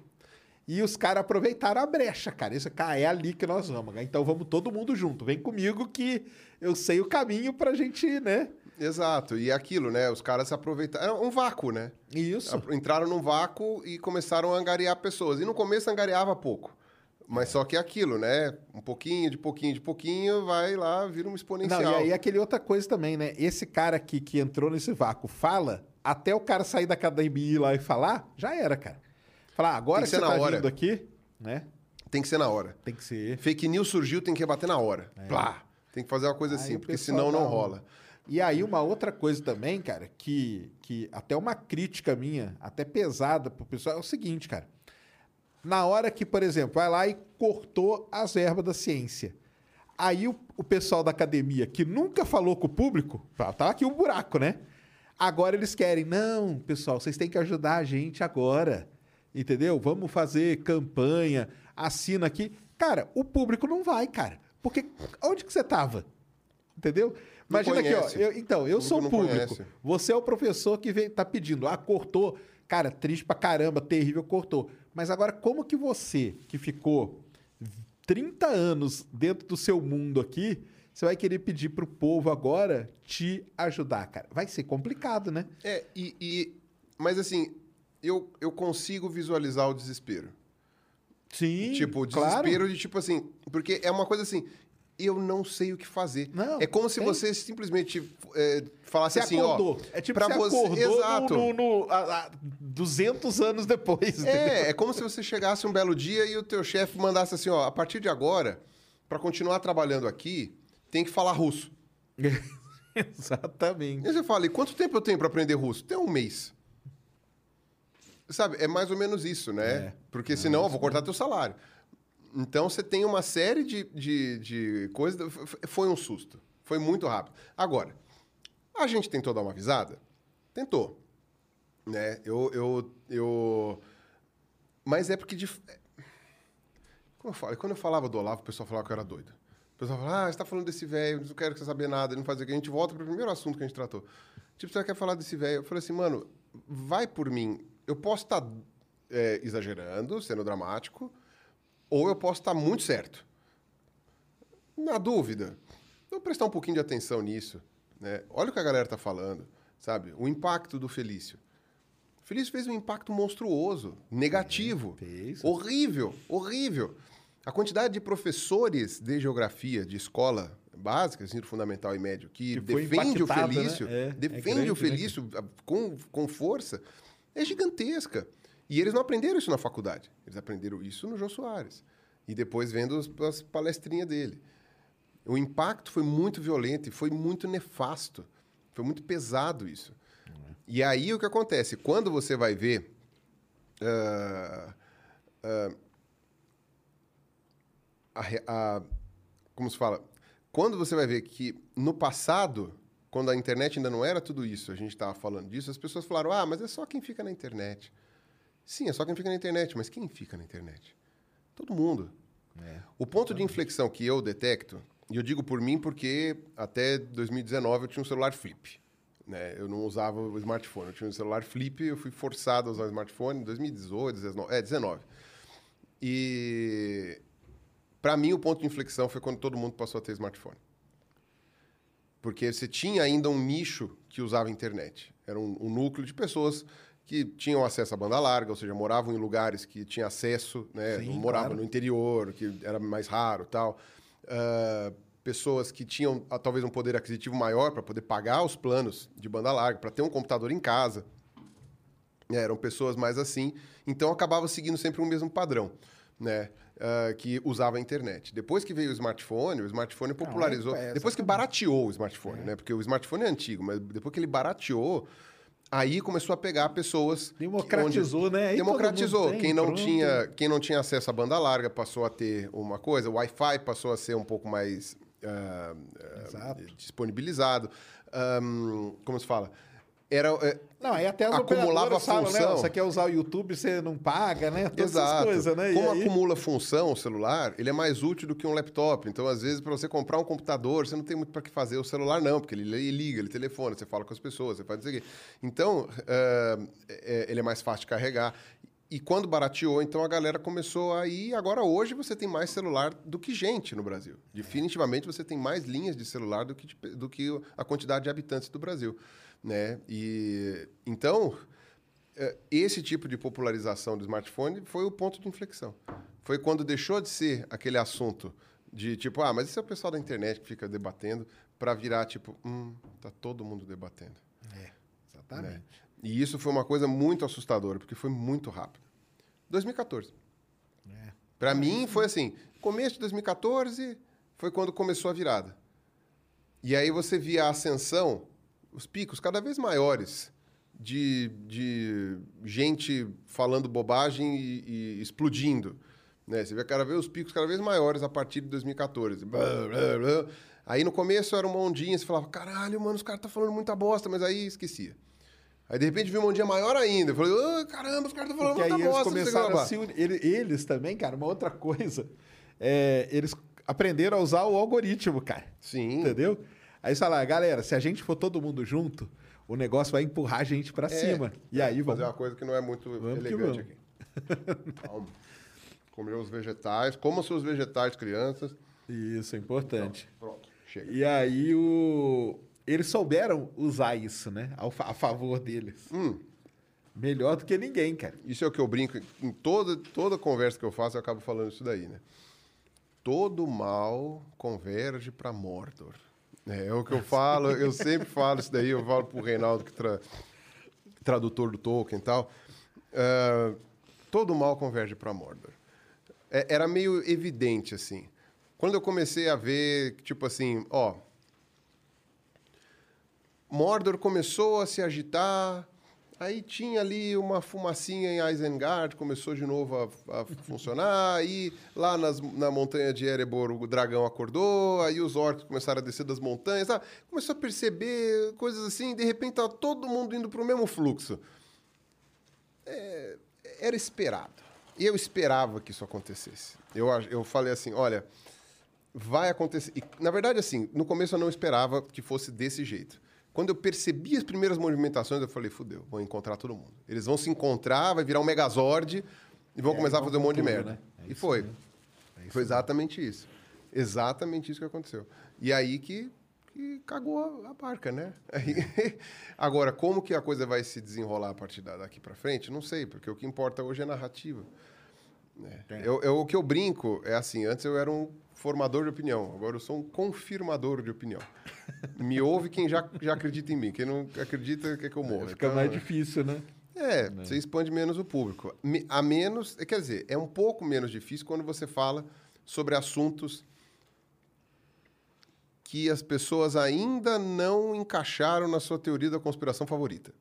E os caras aproveitaram a brecha, cara. Isso, cara, é ali que nós vamos. cara. Então vamos todo mundo junto. Vem comigo que eu sei o caminho pra gente, né? Exato. E é aquilo, né? Os caras se aproveitaram. Era um vácuo, né? Isso. Entraram num vácuo e começaram a angariar pessoas. E no começo angariava pouco. Mas só que é aquilo, né? Um pouquinho, de pouquinho, de pouquinho, vai lá, vira uma exponencial. Não, e aí aquele outra coisa também, né? Esse cara aqui que entrou nesse vácuo fala, até o cara sair da academia e ir lá e falar, já era, cara. Falar, "Ah, agora Tem que que você ser na tá hora. vindo aqui, né? Tem que ser na hora. Tem que ser. Fake news surgiu, tem que rebater na hora. Plá! Tem que fazer uma coisa É. Aí assim, porque senão não rola. E aí, uma outra coisa também, cara, que, que até uma crítica minha, até pesada pro pessoal, é o seguinte, cara. Na hora que, por exemplo, vai lá e cortou as verbas da ciência. Aí o, o pessoal da academia, que nunca falou com o público, tá tá aqui um buraco, né? Agora eles querem, não, pessoal, vocês têm que ajudar a gente agora. Entendeu? Vamos fazer campanha, assina aqui. Cara, o público não vai, cara. Porque onde que você tava? Entendeu? Imagina aqui, ó. eu- então, eu sou o público. conhece. Você é o professor que vem, tá pedindo. Ah, cortou. Cara, triste pra caramba, terrível, cortou. Mas agora, como que você, que ficou 30 anos dentro do seu mundo aqui, você vai querer pedir pro povo agora te ajudar, cara? Vai ser complicado, né? É, e, e- mas assim, eu, eu consigo visualizar o desespero. Sim. Tipo, o claro. desespero de tipo assim, porque é uma coisa assim, eu não sei o que fazer. Não, é como se tem. você simplesmente é, falasse Você assim, acordou. ó, é tipo pra você você, exato. no, no, no- a- a- 200 anos depois. entendeu? É, é como se você chegasse um belo dia e o teu chefe mandasse assim, ó, a partir de agora, para continuar trabalhando aqui, tem que falar russo. Exatamente. E você fala, e quanto tempo eu tenho para aprender russo? Tem um mês. Sabe, é mais ou menos isso, né? É. Porque senão eu vou cortar teu salário. Então você tem uma série de, de, de coisas. Foi um susto. Foi muito rápido. Agora, a gente tentou dar uma avisada? Tentou. Né? Eu, eu, eu... Mas é porque... De... Como eu falo, quando eu falava do Olavo, o pessoal falava que eu era doido. pessoal fala, ah, você tá falando desse velho, não quero que você saber nada, ele não faz o que. A gente volta pro primeiro assunto que a gente tratou. Tipo, você quer falar desse velho? Eu falei assim, mano, vai por mim. Eu posso estar é, exagerando, sendo dramático, ou eu posso estar muito certo. Na dúvida, vou prestar um pouquinho de atenção nisso. Né? Olha o que a galera tá falando, sabe? O impacto do Felício. O Felício fez um impacto monstruoso, negativo, fez. horrível, horrível. A quantidade de professores de geografia de escola básica, ensino fundamental e médio, que, Que defende o né? Felício, É, é defende grande, o né? Felício ah, com, com força, é gigantesca. E eles não aprenderam isso na faculdade. Eles aprenderam isso no João Soares. E depois vendo as, as palestrinhas dele. O impacto foi muito violento e foi muito nefasto. Foi muito pesado isso. E aí o que acontece? Quando você vai ver. ah, ah, a a- como se fala? Quando você vai ver que no passado, quando a internet ainda não era tudo isso, a gente estava falando disso, as pessoas falaram: ah, mas é só quem fica na internet. Sim, é só quem fica na internet, mas quem fica na internet? Todo mundo. O ponto de inflexão que eu detecto, e eu digo por mim porque até 2019 eu tinha um celular flip. Né? Eu não usava o smartphone, eu tinha um celular flip, eu fui forçado a usar o smartphone em 2018, 19, é, 19. E para mim o ponto de inflexão foi quando todo mundo passou a ter smartphone. Porque você tinha ainda um nicho que usava a internet. Era um, um núcleo de pessoas que tinham acesso à banda larga, ou seja, moravam em lugares que tinham acesso, né? Sim, moravam claro. no interior, que era mais raro tal. Ah, pessoas que tinham ah, talvez um poder aquisitivo maior para poder pagar os planos de banda larga, para ter um computador em casa. É, eram pessoas mais assim. Então acabava seguindo sempre o mesmo padrão, né? Ah, que usava a internet. Depois que veio o smartphone, o smartphone popularizou. é, depois que barateou o smartphone, né? Porque o smartphone é antigo, mas depois que ele barateou, aí começou a pegar pessoas. Democratizou, onde- né? Aí Democratizou. tem, quem, não pronto. tinha, quem não tinha acesso à banda larga passou a ter uma coisa, o Wi-Fi passou a ser um pouco mais ah, ah, Exato. disponibilizado. Ahm, como se fala? Era, é, Não, aí até as acumulava falam, né? função. Você quer usar o YouTube, você não paga, né? Todas essas Exato. coisas, né? E Como aí- acumula função o celular, ele é mais útil do que um laptop. Então, às vezes, para você comprar um computador, você não tem muito para que fazer. O celular não, porque ele li- liga, ele telefona, você fala com as pessoas, você faz isso aqui. Então, eh, é- ele é mais fácil de carregar. E quando barateou, então a galera começou a ir. Agora, hoje, você tem mais celular do que gente no Brasil. Definitivamente, você tem mais linhas de celular do que, de do que a quantidade de habitantes do Brasil. Né? E, então, é, esse tipo de popularização do smartphone foi o ponto de inflexão. Foi quando deixou de ser aquele assunto de tipo, ah, mas esse é o pessoal da internet que fica debatendo, para virar tipo, hum, tá todo mundo debatendo. Exatamente. né? E isso foi uma coisa muito assustadora, porque foi muito rápido. 2014. É. Para mim foi assim, começo de 2014 foi quando começou a virada. E aí você via a ascensão, os picos cada vez maiores de, de gente falando bobagem e, e explodindo. Né? Você vê cada vez os picos cada vez maiores a partir de 2014. Blá, blá, blá. Aí no começo era uma ondinha, você falava, caralho, mano, os caras estão falando muita bosta, mas aí esquecia. Aí de repente viu uma ondinha maior ainda. Eu falei, "Ah, caramba, os caras estão falando Porque aí muita eles bosta. que começaram lá." a se unir. Eles também, cara, uma outra coisa. é, eles aprenderam a usar o algoritmo, cara. Sim. Entendeu? Aí você fala, galera, se a gente for todo mundo junto, o negócio vai empurrar a gente pra É, cima. E aí fazer vamos. uma coisa que não é muito Vamos elegante vamos. aqui. Calma. Comer os vegetais, coma seus vegetais, crianças. Isso, é importante. Pronto, chega. E aí o. Eles souberam usar isso, né? A favor deles. Hum. Melhor do que ninguém, cara. Isso é o que eu brinco. Em toda, toda conversa que eu faço, eu acabo falando isso daí, né? Todo mal converge para Mordor. É, é o que eu falo, eu sempre falo isso daí, eu falo pro Reinaldo, que tra, tradutor do Tolkien e tal. Ah, todo mal converge para Mordor. É, era meio evidente, assim. Quando eu comecei a ver, tipo assim, ó, Mordor começou a se agitar, aí tinha ali uma fumacinha em Isengard, começou de novo a, a funcionar, aí lá nas- na montanha de Erebor o dragão acordou, aí os orcs começaram a descer das montanhas, sabe? começou a perceber coisas assim, de repente tava todo mundo indo para o mesmo fluxo. É, era esperado. Eu esperava que isso acontecesse. Eu, eu falei assim, olha, vai acontecer. E, na verdade, assim, no começo eu não esperava que fosse desse jeito. Quando eu percebi as primeiras movimentações, eu falei, fudeu, vou encontrar todo mundo. Eles vão se encontrar, vai virar um megazord e vão É, começar a fazer um monte de merda. né? É e foi. É foi exatamente isso. Exatamente isso que aconteceu. E aí que, que cagou a, barca, né? Aí- agora, como que a coisa vai se desenrolar a partir da- daqui para frente? Não sei, porque o que importa hoje é narrativa. né? Eu, eu- o que eu brinco é assim, antes eu era um formador de opinião, agora eu sou um confirmador de opinião. Me ouve quem já, já acredita em mim, quem não acredita quer que eu morra. Fica Então, mais difícil, né? é, você expande menos o público. A menos, é, quer dizer, é um pouco menos difícil quando você fala sobre assuntos que as pessoas ainda não encaixaram na sua teoria da conspiração favorita.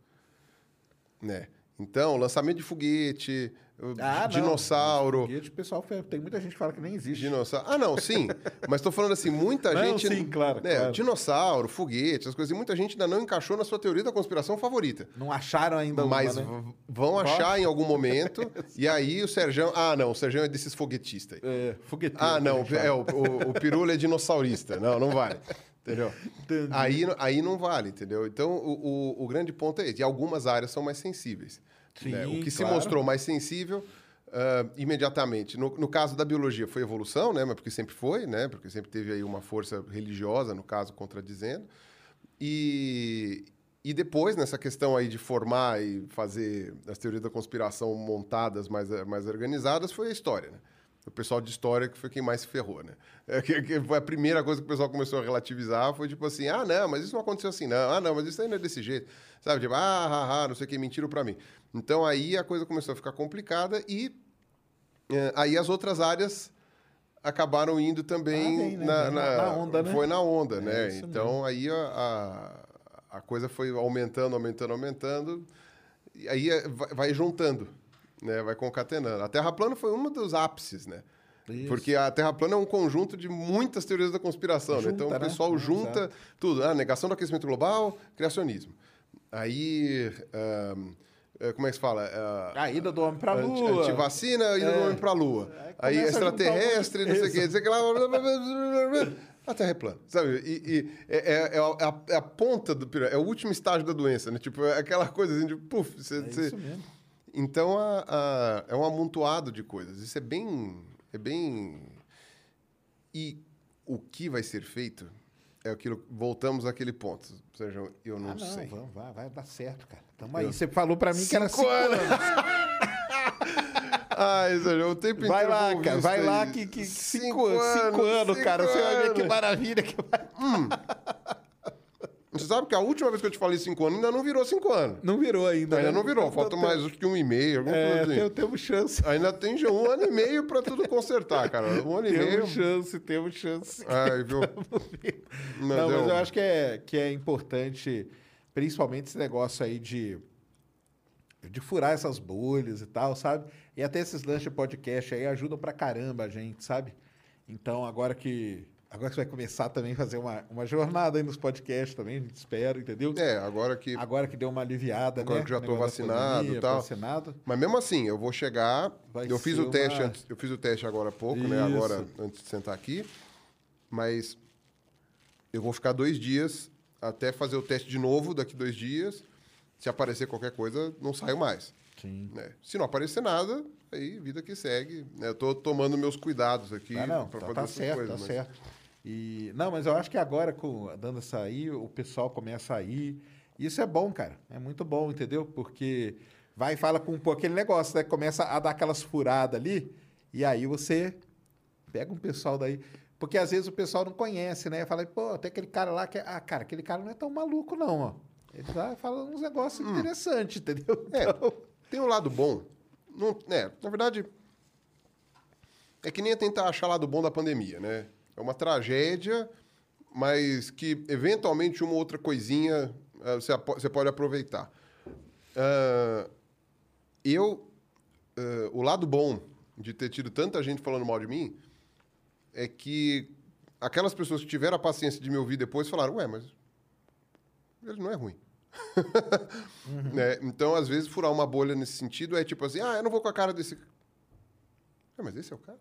Né? Então, lançamento de foguete, Ah, não. dinossauro. Foguete, o pessoal tem muita gente que fala que nem existe. Dinossauro. Ah, não, sim. Mas estou falando assim, muita Não, gente. sim, claro, né, claro. Dinossauro, foguete, essas coisas. E muita gente ainda não encaixou na sua teoria da conspiração favorita. Não acharam ainda uma, Mas né? v- vão achar em algum momento. e aí o Serjão. Ah, não, o Serjão é desses foguetistas. aí. É, fogueteiro. Ah, não, gente é, o, o, o pirula é dinossaurista. Não, não vale. Entendeu? Aí, aí não vale, entendeu? Então, o, o, o grande ponto é esse. E algumas áreas são mais sensíveis. Sim, né? O que se claro. mostrou mais sensível, ah, imediatamente. No, no caso da biologia, foi evolução, né? Mas porque sempre foi, né? Porque sempre teve aí uma força religiosa, no caso, contradizendo. E, e depois, nessa questão aí de formar e fazer as teorias da conspiração montadas, mais, mais organizadas, foi a história, né? O pessoal de história que foi quem mais se ferrou, né? É, que, que foi a primeira coisa que o pessoal começou a relativizar, foi tipo assim, ah, não, mas isso não aconteceu assim, não. Ah, não, mas isso não é desse jeito. Sabe, tipo, ah, ah, ah não sei o que, mentiram pra mim. Então, aí a coisa começou a ficar complicada e eh, aí as outras áreas acabaram indo também Ah, vem, né? na, na- na- onda, né? Foi na onda, É né? Então, aí a, a, a coisa foi aumentando, aumentando, aumentando. E aí eh, vai, vai juntando, né? Vai concatenando. A Terra plana foi um dos ápices, né? Isso. Porque a Terra plana é um conjunto de muitas teorias da conspiração, né? Junta, Então o né? pessoal É, junta exato. tudo. Ah, negação do aquecimento global, criacionismo. Aí, eh, como é que se fala? Ah, A ida do homem pra Anti- lua. Antivacina e do É. homem lua. Aí Aí começa a juntar um extraterrestre, não sei o quê, não sei o que lá. A Terra é plana, sabe? E, e é, é- é a, é a ponta do pirâmide, é o último estágio da doença, né? Tipo, é aquela coisa assim de, puf, você... É você-. Então, a- a- é um amontoado de coisas. Isso é bem... É bem... E o que vai ser feito é aquilo... Voltamos àquele ponto. Seja, eu não, Ah, não, sei. vamos, vai, vai dar certo, cara. Tamo aí. Você falou pra mim que era Cinco cinco anos. anos. Ai, Sérgio, o tempo Vai inteiro lá, vou ouvir cara. isso Vai lá que, que cinco, anos, cinco anos, cinco cara. Você vai ver que anos. maravilha que vai. Você sabe que a última vez que eu te falei cinco anos ainda não virou cinco anos. Não virou ainda. Ainda né? não virou, falta mais acho que um e meio, alguma É, coisa assim. tem- temos chance. Ainda tem um ano e meio pra tudo consertar, cara. Um ano e meio. Temos chance, temos chance. Ai, viu? Não, mas deu- eu acho que é, que é importante, principalmente esse negócio aí de, de furar essas bolhas e tal, sabe? E até esses lanches de podcast aí ajudam pra caramba a gente, sabe? Então, agora que. Agora você vai começar também a fazer uma, uma jornada aí nos podcasts também, a gente espera, entendeu? É, agora que. Agora que deu uma aliviada, Agora né? que já da vacinado e tal. Vacinado. Mas mesmo assim, eu vou chegar. Vai eu fiz o teste uma- antes. Eu fiz o teste agora há pouco, né? Isso. Agora, antes de sentar aqui. Mas eu vou ficar dois dias até fazer o teste de novo daqui dois dias. Se aparecer qualquer coisa, não saio mais. Sim. né? Se não aparecer nada, aí vida que segue. né? Eu tô tomando meus cuidados aqui Ah, não, pra tá, fazer tá certo, coisas. tá mas- certo. E, não, mas eu acho que agora, com, dando essa aí, o pessoal começa a ir. Isso é bom, cara. É muito bom, entendeu? Porque vai e fala com pô, aquele negócio, né? Começa a dar aquelas furadas ali, e aí você pega um pessoal daí. Porque às vezes o pessoal não conhece, né? Fala, pô, tem aquele cara lá que. é- Ah, cara, aquele cara não é tão maluco, não, ó. Ele tá falando uns negócios interessantes, entendeu? É, Então, tem um lado bom. Não, é, na verdade, é que nem é tentar achar lado bom da pandemia, né? É uma tragédia, mas que eventualmente uma outra coisinha ah, você, você pode aproveitar. Ah, eu, ah, o lado bom de ter tido tanta gente falando mal de mim é que aquelas pessoas que tiveram a paciência de me ouvir depois falaram, ué, mas ele não é ruim. Né? Então, às vezes, furar uma bolha nesse sentido é tipo assim, ah, eu não vou com a cara desse... É, mas esse é o cara?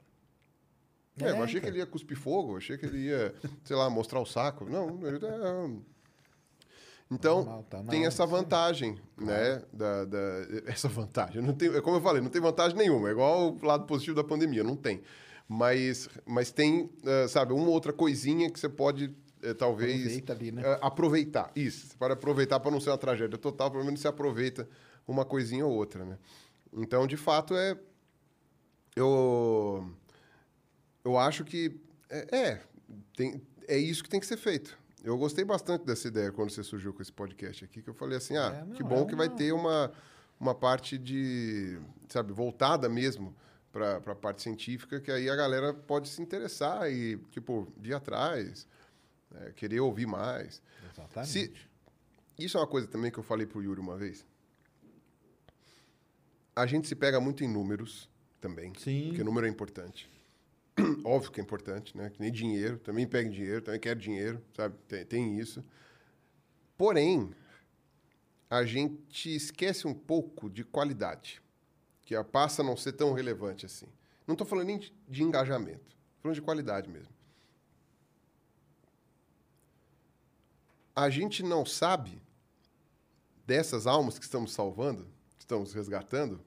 É, eu É, achei que cara. ele ia cuspir fogo, achei que ele ia, sei lá, mostrar o saco. Não, ele é... Então, Normal, tá na tem essa vantagem, né? Da, da- essa vantagem. Não tem, é como eu falei, não tem vantagem nenhuma. É igual o lado positivo da pandemia, não tem. Mas, mas tem, eh, sabe, uma outra coisinha que você pode, eh, talvez... Aproveita ali, né? eh, aproveitar, isso. Você pode aproveitar para não ser uma tragédia total, pelo menos você aproveita uma coisinha ou outra, né? Então, de fato, é... Eu, eu acho que é, é, tem, é isso que tem que ser feito. Eu gostei bastante dessa ideia quando você surgiu com esse podcast aqui, que eu falei assim, ah, É, não, que bom é que vai ter uma, uma parte de, sabe, voltada mesmo para a parte científica, que aí a galera pode se interessar e, tipo, ir atrás, é, querer ouvir mais. Exatamente. Se- Isso é uma coisa também que eu falei pro Yuri uma vez. A gente se pega muito em números também. Sim. Porque número é importante. Óbvio que é importante, né? Que nem dinheiro. Também pega dinheiro, também quero dinheiro, sabe? Tem, tem isso. Porém, a gente esquece um pouco de qualidade. Que a passa a não ser tão relevante assim. Não estou falando nem de, de engajamento. Estou falando de qualidade mesmo. A gente não sabe dessas almas que estamos salvando, que estamos resgatando,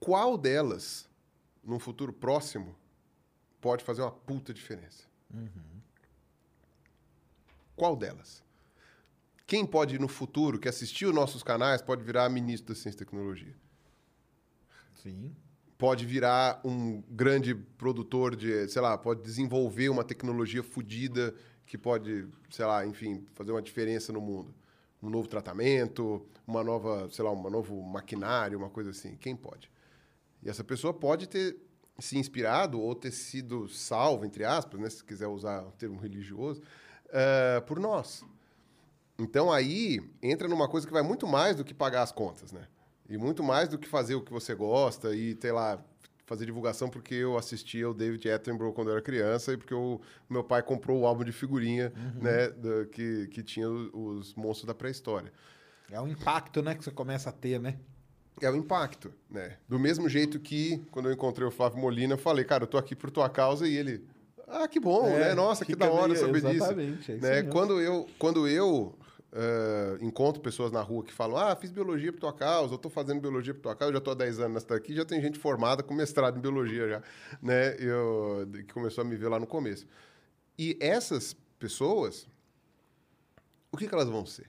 qual delas, num futuro próximo, pode fazer uma puta diferença? Qual delas? Quem pode, no futuro, que assistiu nossos canais, pode virar ministro da Ciência e Tecnologia? Sim. Pode virar um grande produtor de, sei lá, pode desenvolver uma tecnologia fodida que pode, sei lá, enfim, fazer uma diferença no mundo. Um novo tratamento, uma nova, sei lá, um novo maquinário, uma coisa assim. Quem pode? E essa pessoa pode ter se inspirado ou ter sido salvo, entre aspas, né, se quiser usar o termo religioso, eh, por nós. Então aí entra numa coisa que vai muito mais do que pagar as contas, né? E muito mais do que fazer o que você gosta e, sei lá, fazer divulgação porque eu assistia o David Attenborough quando eu era criança e porque o meu pai comprou o álbum de figurinha, né, da- que, que tinha os monstros da pré-história. É um impacto, né, que você começa a ter, né? É o impacto, né? Do mesmo jeito que, quando eu encontrei o Flávio Molina, eu falei, cara, eu tô aqui por tua causa, e ele, ah, que bom, É, né? Nossa, que da hora meio- saber disso. exatamente, é né? Quando eu, quando eu eh, encontro pessoas na rua que falam, ah, fiz biologia por tua causa, eu tô fazendo biologia por tua causa, eu já tô há 10 anos nessa daqui, já tem gente formada com mestrado em biologia já, né? Eu, que começou a me ver lá no começo. E essas pessoas, o que, que elas vão ser?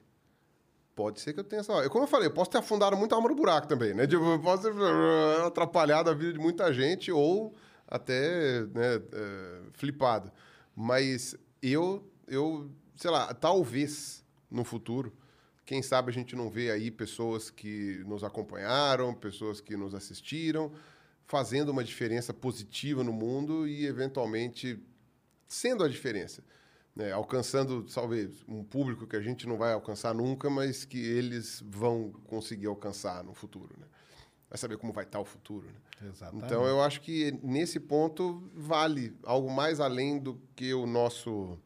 Pode ser que eu tenha essa. Como eu falei, eu posso ter afundado muito a alma no buraco também, né? Tipo, eu posso ter uh, atrapalhado a vida de muita gente ou até né, eh, flipado. Mas eu, eu, sei lá, talvez no futuro, quem sabe a gente não vê aí pessoas que nos acompanharam, pessoas que nos assistiram, fazendo uma diferença positiva no mundo e, eventualmente, sendo a diferença né, alcançando, talvez, um público que a gente não vai alcançar nunca, mas que eles vão conseguir alcançar no futuro. Né? Vai saber como vai estar o futuro. Né? Exatamente. Então, eu acho que nesse ponto vale algo mais além do que o nosso.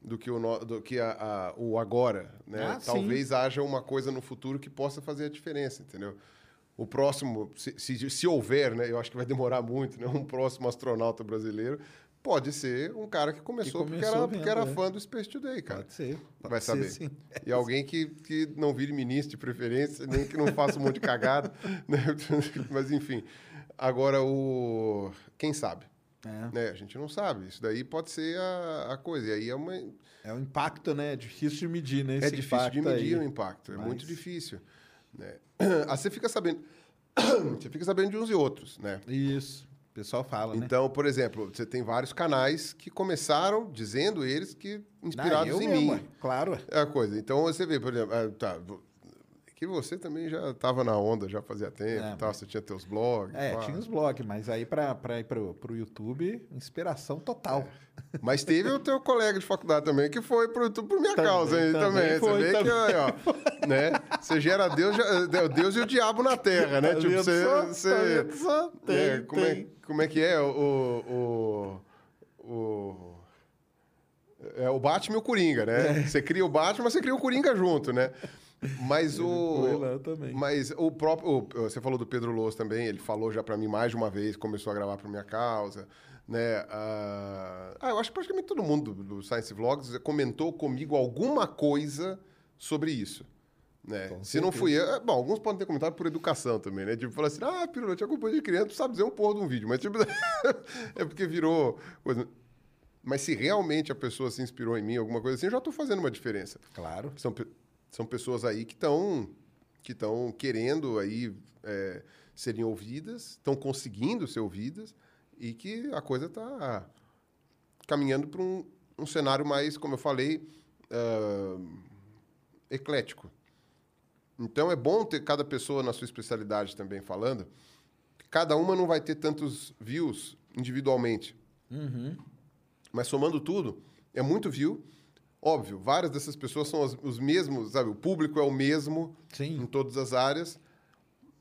do que o, do que a- a- o agora. Né? Ah, sim. Talvez haja uma coisa no futuro que possa fazer a diferença, entendeu? O próximo, se, se, se houver, né? Eu acho que vai demorar muito, né? Um próximo astronauta brasileiro pode ser um cara que começou, porque, começou era, vendo, porque era é. fã do Space Today, cara. Pode ser. Pode Vai saber. sim. E alguém que, que não vire ministro de preferência, nem que não faça um monte de cagada. né? Mas, enfim. Agora, o... Quem sabe? É. Né? A gente não sabe. Isso daí pode ser a, a coisa. E aí é uma... É um impacto, né? É difícil de medir, né? É difícil de medir aí. o impacto. É Mas- muito difícil. Né? Aí você fica sabendo... você fica sabendo de uns e outros, né? Isso. O pessoal fala, né? Então, por exemplo, você tem vários canais que começaram dizendo eles que inspirados Ah, eu em mesmo, mim. ué. Claro. É a coisa. Então você vê, por exemplo, ah, tá, que você também já estava na onda, já fazia tempo, É, e tal, você tinha teus blogs. É, pá. tinha os blogs, mas aí pra ir pro, pro YouTube, inspiração total. Mas teve o teu colega de faculdade também que foi pro YouTube por minha Também, causa aí também também. foi, você vê que, também. aí, ó, né? Você gera Deus, já- Deus e o diabo na terra, né? Tá tipo, você, só? você- Tá só? Tem, é, como, é, tem. como é que é o, o, o, é o Batman e o Coringa, né? Você cria o Batman, mas você cria o Coringa junto, né? Mas o. Mas o próprio. o- Você falou do Pedro Loz também, ele falou já pra mim mais de uma vez, começou a gravar pra minha causa. Né? Ah, ah, eu acho que praticamente todo mundo do, Science Vlogs comentou comigo alguma coisa sobre isso. Né? Se não fui eu. é, Bom, alguns podem ter comentado por educação também, né? Tipo, falar assim, ah, eu te acompanho de criança, tu sabe dizer um porra de um vídeo. Mas, tipo, é porque virou coisa. Mas se realmente a pessoa se inspirou em mim, alguma coisa assim, eu já tô fazendo uma diferença. Claro. São, são pessoas aí que estão que estão querendo aí é, serem ouvidas, estão conseguindo ser ouvidas e que a coisa está caminhando para um, um cenário mais, como eu falei, ah, eclético. Então é bom ter cada pessoa na sua especialidade também falando. Cada uma não vai ter tantos views individualmente. Mas somando tudo, é muito view. Óbvio, várias dessas pessoas são as- os mesmos, sabe? O público é o mesmo Sim. em todas as áreas,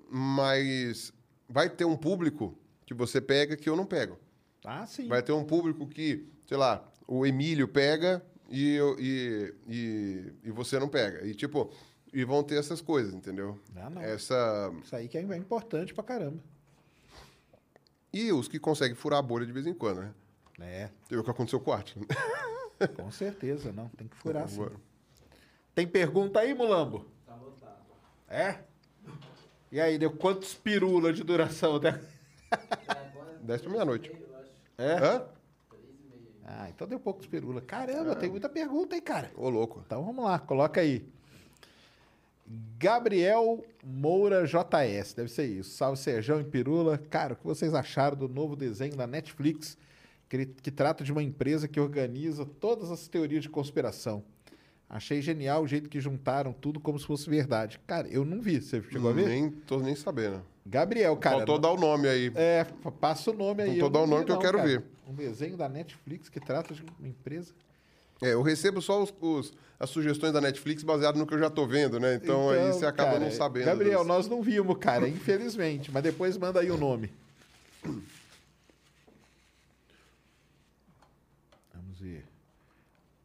mas vai ter um público que você pega que eu não pego. Ah, sim. Vai ter um público que, sei lá, o Emílio pega e, eu- e, e, e você não pega. E tipo, e vão ter essas coisas, entendeu? Ah, não. Essa Isso aí que é importante pra caramba. e os que conseguem furar a bolha de vez em quando, né? É, É o que aconteceu com o Atila. com certeza, não. Tem que furar sim. Agora. Tem pergunta aí, Mulambo? Tá lotado. É? E aí, deu quantos pirula de duração? até- 10 pra meia-noite. É? Hã? Ah, então deu poucos pirula. Caramba, tem muita pergunta aí, cara. Ô, louco. Então vamos lá, coloca aí. Gabriel Moura JS, deve ser isso. Salve Serjão e Pirula. Cara, o que vocês acharam do novo desenho da Netflix que, que trata de uma empresa que organiza todas as teorias de conspiração? Achei genial o jeito que juntaram tudo como se fosse verdade. Cara, eu não vi. Você chegou a ver? Nem, tô nem sabendo. Gabriel, cara. Faltou dar o nome aí. É, passa o nome aí. Faltou eu dar o nome vi que eu não, quero cara. ver. Um desenho da Netflix que trata de uma empresa. É, eu recebo só os, os- as sugestões da Netflix baseado no que eu já tô vendo, né? Então, aí você acaba cara, não sabendo. Gabriel, das- nós não vimos, cara, infelizmente. Mas depois manda aí o nome. Vamos ver.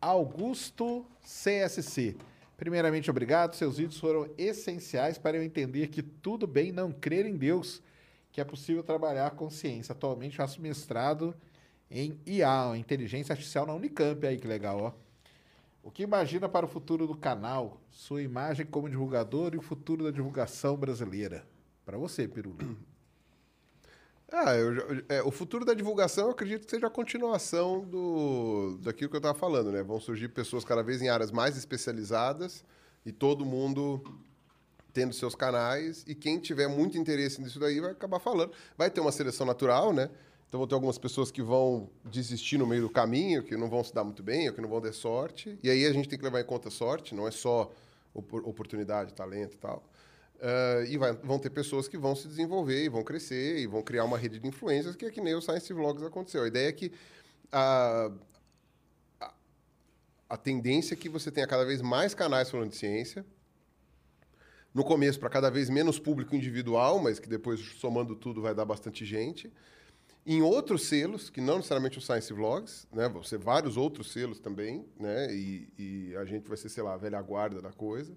Augusto CSC. Primeiramente, obrigado. Seus vídeos foram essenciais para eu entender que tudo bem não crer em Deus, que é possível trabalhar a consciência. Atualmente faço mestrado em IA, Inteligência Artificial na Unicamp. Aí que legal, ó. O que imagina para o futuro do canal? Sua imagem como divulgador e o futuro da divulgação brasileira? Para você, Pirula. Ah, eu é, o futuro da divulgação eu acredito que seja a continuação do, daquilo que eu estava falando, né? Vão surgir pessoas cada vez em áreas mais especializadas e todo mundo tendo seus canais e quem tiver muito interesse nisso daí vai acabar falando. Vai ter uma seleção natural, né? Então vão ter algumas pessoas que vão desistir no meio do caminho, que não vão se dar muito bem, ou que não vão ter sorte. E aí a gente tem que levar em conta sorte, não é só opor- oportunidade, talento e tal. Ah, e vai- vão ter pessoas que vão se desenvolver e vão crescer e vão criar uma rede de influências, que é que nem o Science Vlogs aconteceu. A ideia é que a, a, a tendência é que você tenha cada vez mais canais falando de ciência. No começo, para cada vez menos público individual, mas que depois, somando tudo, vai dar bastante gente. Em outros selos, que não necessariamente o Science Vlogs, né? Vão ser vários outros selos também, né? E, e a gente vai ser, sei lá, a velha guarda da coisa.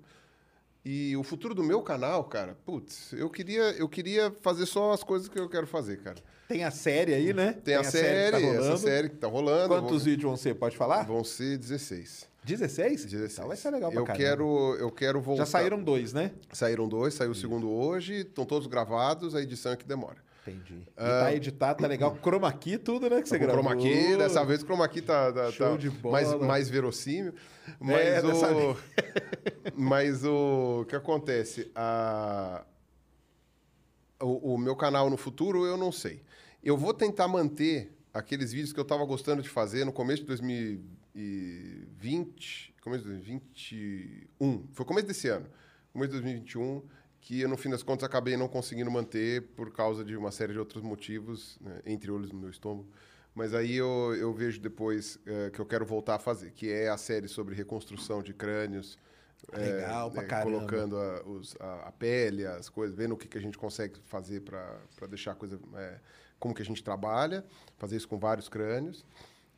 E o futuro do meu canal, cara, putz, eu queria, eu queria fazer só as coisas que eu quero fazer, cara. Tem a série aí, né? Tem, a, série, que tá essa série que tá rolando. Quantos vídeos vão ser? Pode falar? vão ser 16. 16? 16. Então vai ser legal pra eu caramba. quero, eu quero voltar. Já saíram dois, né? Saíram dois, saiu o segundo hoje, estão todos gravados, a edição é que demora. Entendi. E tá editado, tá legal. Chroma key, tudo, né? Que você gravou. chroma key, dessa vez o chroma key tá, tá- Show tá de bola. mais, mais verossímil. Mas, É, dessa o, mas o, o que acontece? A, o, o meu canal no futuro, eu não sei. Eu vou tentar manter aqueles vídeos que eu estava gostando de fazer no começo de 2020, começo de 2021, foi começo desse ano, começo de 2021, que eu, no fim das contas, acabei não conseguindo manter por causa de uma série de outros motivos, né, entre olhos no meu estômago. Mas aí eu, eu vejo depois eh, que eu quero voltar a fazer, que é a série sobre reconstrução de crânios. eh, Legal pra caramba. Colocando a, os- a- a pele, as coisas, vendo o que, que a gente consegue fazer para deixar a coisa... eh, como que a gente trabalha, fazer isso com vários crânios.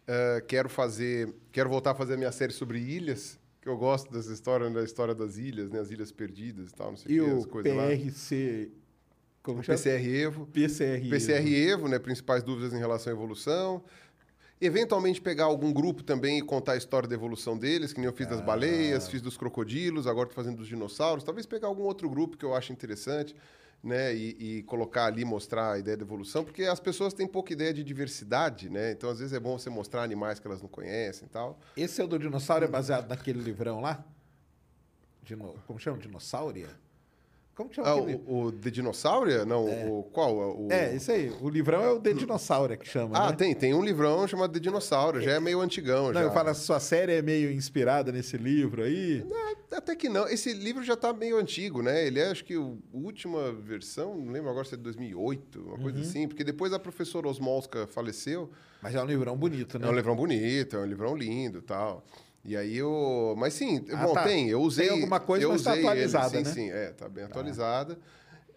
Eh, quero fazer... Quero voltar a fazer a minha série sobre ilhas, que eu gosto dessa história, da história das ilhas, né? As ilhas perdidas e tal, não sei E o que, o as coisas lá. PRC. Como O chama? PCR Evo. PCR. PCR Evo, né? Principais dúvidas em relação à evolução. Eventualmente pegar algum grupo também e contar a história da evolução deles, que nem eu fiz das baleias, fiz dos crocodilos, agora estou fazendo dos dinossauros. Talvez pegar algum outro grupo que eu acho interessante, né? E, e colocar ali, mostrar a ideia da evolução, porque as pessoas têm pouca ideia de diversidade, né? Então, às vezes, é bom você mostrar animais que elas não conhecem e tal. Esse é o do dinossauro, é baseado naquele livrão lá? Dino... Como chama? Dinossauria? Como chama Ah, aquele? o, o The Dinossauria? Não, o qual? O... É, isso aí. O livrão é o de dinossauro que chama, Ah, né? tem, tem um livrão chamado The Dinossauro, já é meio antigão. Não, já. eu falo, a sua série é meio inspirada nesse livro aí. Até que não. Esse livro já está meio antigo, né? Ele é, acho que, a última versão, não lembro agora se é de 2008, uma Uhum. coisa assim. Porque depois a professora Osmolska faleceu. Mas é um livrão bonito, né? É um livrão bonito, é um livrão lindo e tal. E aí eu... Mas sim, Ah, bom, tá. tem. Eu usei... Tem alguma coisa, eu mas tá usei ele, atualizada, sim, né? Sim, é, tá bem atualizada.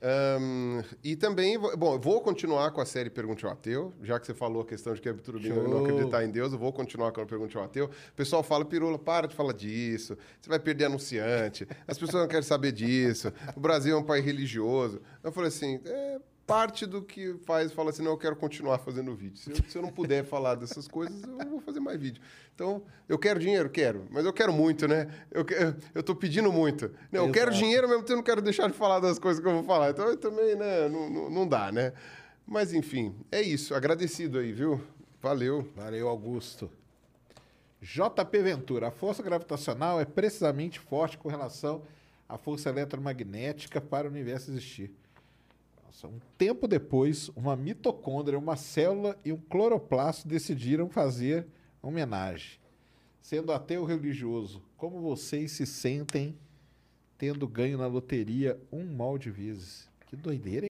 Ahn, e também, bom, eu vou continuar com a série Pergunte ao Ateu, já que você falou a questão de que é tudo bem Show. não acreditar em Deus, eu vou continuar com a Pergunte ao Ateu. O pessoal fala, Pirula, para de falar disso, você vai perder anunciante, as pessoas não querem saber disso, o Brasil é um país religioso. Eu falei assim, é parte do que faz, fala assim, não, eu quero continuar fazendo vídeo. Se eu, se eu não puder falar dessas coisas, eu vou fazer mais vídeo. Então, eu quero dinheiro? Quero, mas eu quero muito, né? Eu, eu tô pedindo muito. Não, eu quero dinheiro, mesmo tempo não quero deixar de falar das coisas que eu vou falar. Então, eu também, né, não, não, não dá, né? Mas, enfim, é isso. Agradecido aí, viu? Valeu. Valeu, Augusto. JP Ventura. A força gravitacional é precisamente forte com relação à força eletromagnética para o universo existir. Nossa, um tempo depois, uma mitocôndria, uma célula e um cloroplasto decidiram fazer homenagem. Sendo ateu religioso, como vocês se sentem tendo ganho na loteria um mal de vezes? Que doideira, hein?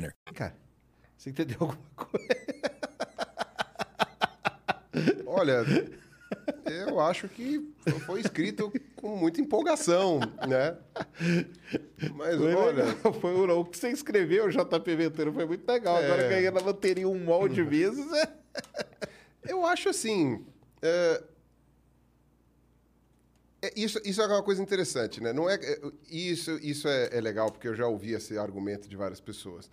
Cara, você entendeu alguma coisa? Olha, eu acho que foi escrito com muita empolgação, né? Mas, Foi olha... legal, foi o que você escreveu, JP Ventura, foi muito legal. Agora É. ganhei na loteria um molde de vezes. É. Eu acho assim. é, é, isso, isso é uma coisa interessante, né? Não é, é, isso isso é, é legal, porque eu já ouvi esse argumento de várias pessoas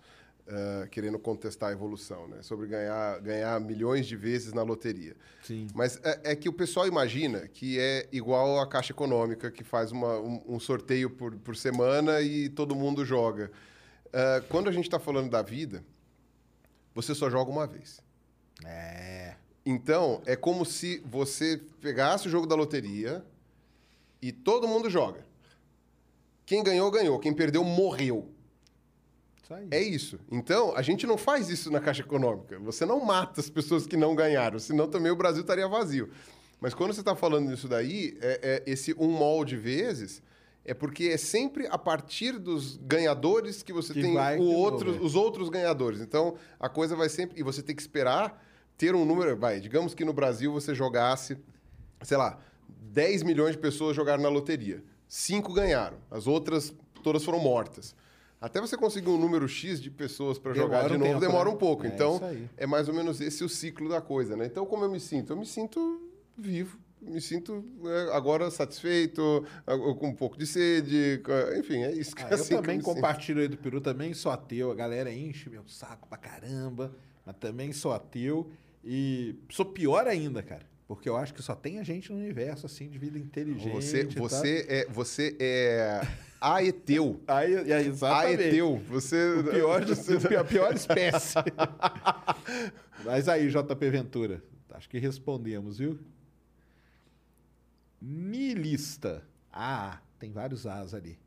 querendo contestar a evolução, né? Sobre ganhar, ganhar milhões de vezes na loteria. Sim. Mas é, é que o pessoal imagina que é igual a Caixa Econômica, que faz uma- um, um sorteio por, por semana e todo mundo joga. É, quando a gente está falando da vida, você só joga uma vez. É. Então, é como se você pegasse o jogo da loteria e todo mundo joga. Quem ganhou, ganhou. Quem perdeu, morreu. Isso aí. É isso. Então, a gente não faz isso na Caixa Econômica. Você não mata as pessoas que não ganharam, senão também o Brasil estaria vazio. Mas quando você está falando disso daí, é, é esse um molde vezes, é porque é sempre a partir dos ganhadores que você Que tem o outro, é. os outros ganhadores. Então, a coisa vai sempre... E você tem que esperar ter um número... Vai, digamos que no Brasil você jogasse, sei lá, 10 milhões de pessoas jogaram na loteria. Cinco ganharam. As outras todas foram mortas. Até você conseguir um número X de pessoas para jogar de um novo, tempo, demora né? um pouco. É então, é mais ou menos esse o ciclo da coisa, né? Então, como eu me sinto? Eu me sinto vivo. Me sinto é, agora satisfeito, com um pouco de sede, enfim, é isso. que Ah, é eu assim que também sinto. compartilho aí do Peru, também sou ateu. A galera enche meu saco pra caramba, mas também sou ateu. E sou pior ainda, cara. Porque eu acho que só tem a gente no universo, assim, de vida inteligente. Você, você, é, você é aeteu. Aí, é, exatamente. Aeteu. Você... O pior, de- a pior espécie. Mas aí, JP Ventura, acho que respondemos, viu? Nilista. Ah, tem vários As ali.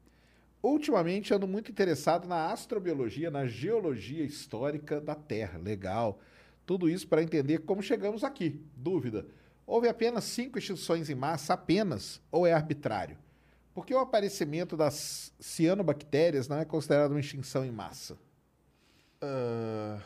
Ultimamente ando muito interessado na astrobiologia, na geologia histórica da Terra. Legal. Tudo isso para entender como chegamos aqui. Dúvida. Houve apenas cinco extinções em massa, apenas, ou é arbitrário? Por que o aparecimento das cianobactérias não é considerado uma extinção em massa? Ah,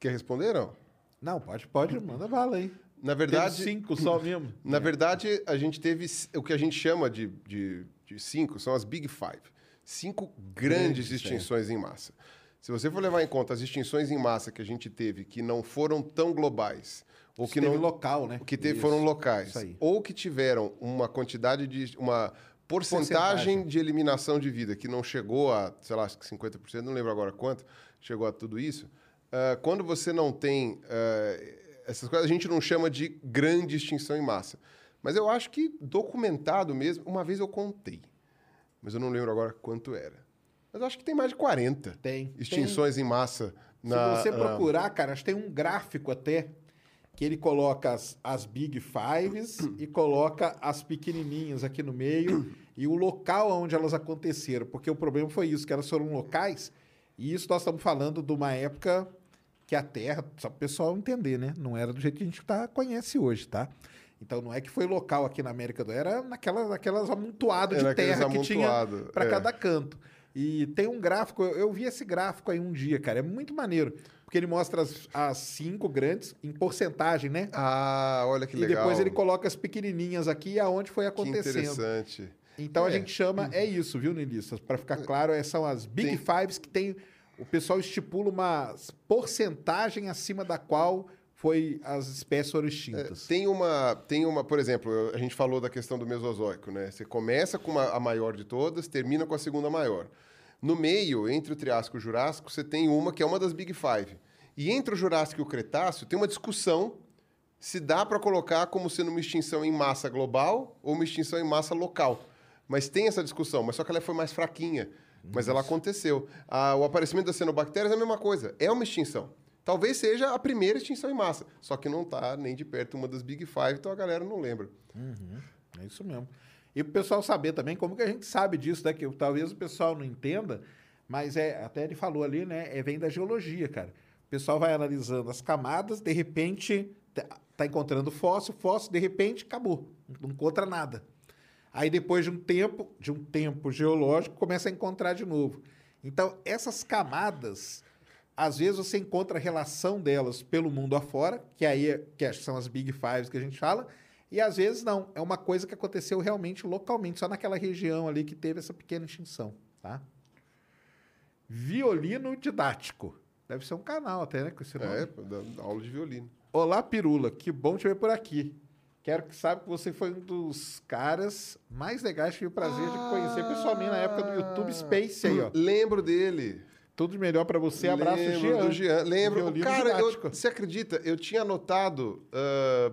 quer responder, não? Não, pode, pode, manda bala aí. Na Teve verdade, cinco só mesmo. na verdade, a gente teve o que a gente chama de, de, de cinco, são as Big Five. Cinco grandes Grandes, é. extinções em massa. Se você for levar em conta as extinções em massa que a gente teve, que não foram tão globais, ou que teve não local, né? que te- Isso, foram locais, isso ou que tiveram uma quantidade de uma porcentagem, Porcentagem. de eliminação de vida que não chegou a, sei lá, acho que 50%, não lembro agora quanto, chegou a tudo isso. ah, quando você não tem ah, essas coisas, a gente não chama de grande extinção em massa. Mas eu acho que documentado mesmo, uma vez eu contei, mas eu não lembro agora quanto era. Mas eu acho que tem mais de 40 Tem. extinções em massa na Se você na- procurar, cara, acho que tem um gráfico até que ele coloca as, as Big Fives e coloca as pequenininhas aqui no meio e o local onde elas aconteceram. Porque o problema foi isso, que elas foram locais e isso nós estamos falando de uma época que a Terra, só para o pessoal entender, né? Não era do jeito que a gente tá, conhece hoje, tá? Então não é que foi local aqui na América do era naquelas, naquelas amontoadas de terra que tinha amontoado, para é. cada canto. E tem um gráfico, eu, eu vi esse gráfico aí um dia, cara, é muito maneiro. Porque ele mostra as, as cinco grandes em porcentagem, né? Ah, olha que e legal. depois ele coloca as pequenininhas aqui aonde foi Que acontecendo. interessante. Então a É. gente chama, é isso, viu, Nilistas? Para ficar claro, é, são as Big Tem- Fives que tem. O pessoal estipula uma porcentagem acima da qual foi as espécies foram extintas. Tem uma, tem uma, por exemplo, a gente falou da questão do Mesozoico, né? Você começa com uma- a maior de todas, termina com a segunda maior. No meio, entre o Triássico e o Jurássico, você tem uma que é uma das Big Five. E entre o Jurássico e o Cretáceo, tem uma discussão se dá para colocar como sendo uma extinção em massa global ou uma extinção em massa local. Mas tem essa discussão, mas só que ela foi mais fraquinha. Mas ela aconteceu. Ah, o aparecimento das cianobactérias é a mesma coisa. É uma extinção. Talvez seja a primeira extinção em massa. Só que não está nem de perto uma das Big Five, então a galera não lembra. É isso mesmo. E para o pessoal saber também como que a gente sabe disso, né? Que talvez o pessoal não entenda, mas é até ele falou ali, né? É, vem da geologia, cara. O pessoal vai analisando as camadas, de repente tá, tá encontrando fóssil, fóssil, de repente acabou, não encontra nada. Aí depois de um tempo, de um tempo geológico, começa a encontrar de novo. Então essas camadas, às vezes você encontra a relação delas pelo mundo afora, que aí é- que são as big fives que a gente fala, e às vezes não. É uma coisa que aconteceu realmente localmente, só naquela região ali que teve essa pequena extinção, tá? Violino didático. Deve ser um canal até, né? Com esse nome. É, aula de violino. Olá, Pirula. Que bom te ver por aqui. Quero que saiba que você foi um dos caras mais legais que tive o prazer de conhecer pessoalmente na época do YouTube Space aí, ó. Lembro dele. Tudo de melhor pra você. Abraço, Lembro Jean. do Jean. Lembro. Violino Cara, eu- você acredita? Eu tinha anotado. ah,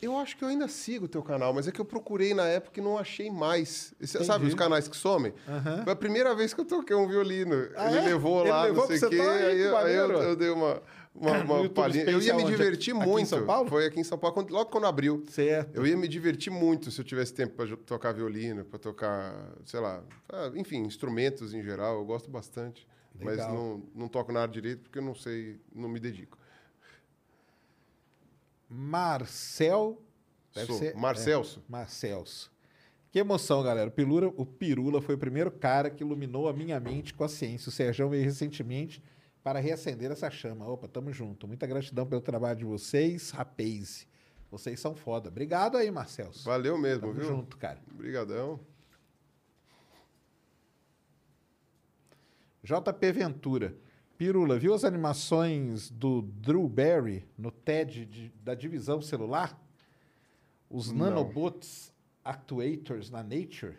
eu acho que eu ainda sigo o teu canal, mas é que eu procurei na época e não achei mais. Esse- sabe os canais que somem? Aham. Foi a primeira vez que eu toquei um violino. Ah, Ele é? levou Ele lá, levou não sei pra o você quê. tá? Aí eu, aí eu, eu dei uma, uma, uma palhinha. Eu ia me divertir Aqui em muito. São Paulo? Foi aqui em São Paulo, quando- logo quando abriu. Certo. Eu ia me divertir muito se eu tivesse tempo para tocar violino, para tocar, sei lá, ah, enfim, instrumentos em geral. Eu gosto bastante. Mas Legal. não, não toco nada direito porque eu não sei, não me dedico. Marcel. Deve Sou. ser. Marcelso. É, Marcelso. Que emoção, galera. O Pirula, o Pirula foi o primeiro cara que iluminou a minha mente com a ciência. O Sérgio veio recentemente para reacender essa chama. Opa, tamo junto. Muita gratidão pelo trabalho de vocês, rapaz. Vocês são foda. Obrigado aí, Marcelso. Valeu mesmo, Tamo viu? junto, cara. Obrigadão. JP Ventura. Pirula, viu as animações do Drew Barry no TED de- da divisão celular? Os Não. nanobots actuators na Nature?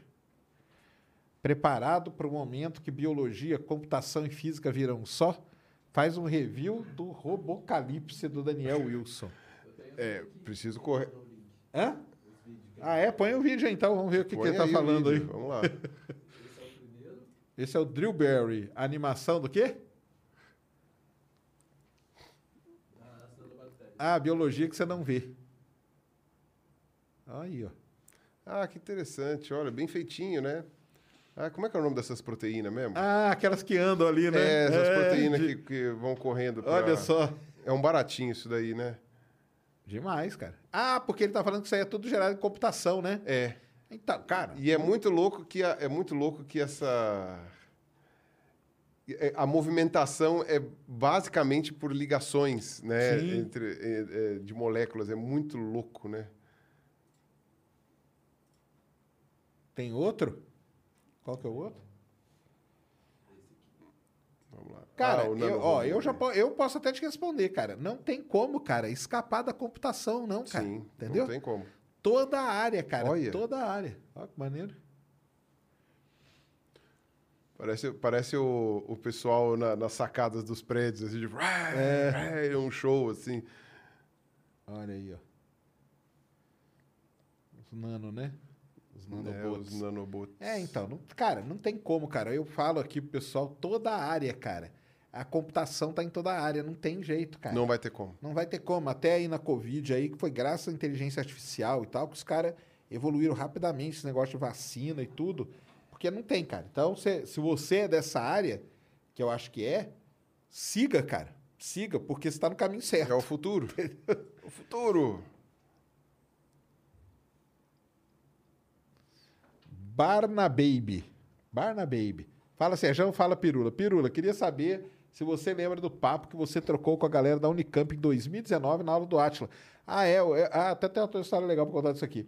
Preparado para o momento que biologia, computação e física virão só? Faz um review do Robocalipse do Daniel Wilson. É, preciso correr. Hã? Ah, é? Põe o vídeo aí, então. Vamos ver o que, que ele tá o falando aí. Vamos lá. Esse é o Drew Barry. A animação do quê? Ah, biologia que você não vê. Aí, ó. Ah, que interessante. Olha, bem feitinho, né? Ah, como é que é o nome dessas proteínas mesmo? Ah, aquelas que andam ali, né? é, essas É, proteínas de- que, que vão correndo. pra- Olha só. É um baratinho isso daí, né? Demais, cara. Ah, porque ele tá falando que isso aí é tudo gerado em computação, né? É. Então, cara. E é muito louco que a, é muito louco que essa é, a movimentação é basicamente por ligações, né, Sim. entre é, é, de moléculas, é muito louco, né? Tem outro? Qual que é o outro? Vamos lá. Cara, Ah, eu, ó, eu já po- eu posso até te responder, cara. Não tem como, cara, escapar da computação, não, cara. Sim, Entendeu? não tem como. Toda a área, cara. Olha. Toda a área. Ó, que maneiro. Parece, parece o, o pessoal na- nas sacadas dos prédios, assim, tipo, é. é um show, assim. Olha aí, ó. Os nano, né? Os nanobots. os nanobots. É, então, não- cara, não tem como, cara. Eu falo aqui pro pessoal, toda a área, cara. A computação tá em toda a área, não tem jeito, cara. Não vai ter como. Não vai ter como. Até aí na Covid aí, que foi graças à inteligência artificial e tal, que os caras evoluíram rapidamente esse negócio de vacina e tudo. Porque não tem, cara. Então, se, se você é dessa área, que eu acho que é, siga, cara. Siga, porque você tá no caminho certo. É o futuro. o futuro. Barnababy. Barnababy. Fala Sérgio, fala Pirula. Pirula, queria saber se você lembra do papo que você trocou com a galera da Unicamp em 2019 na aula do Atila. Ah, é. é ah, até tem outra história legal pra contar disso aqui.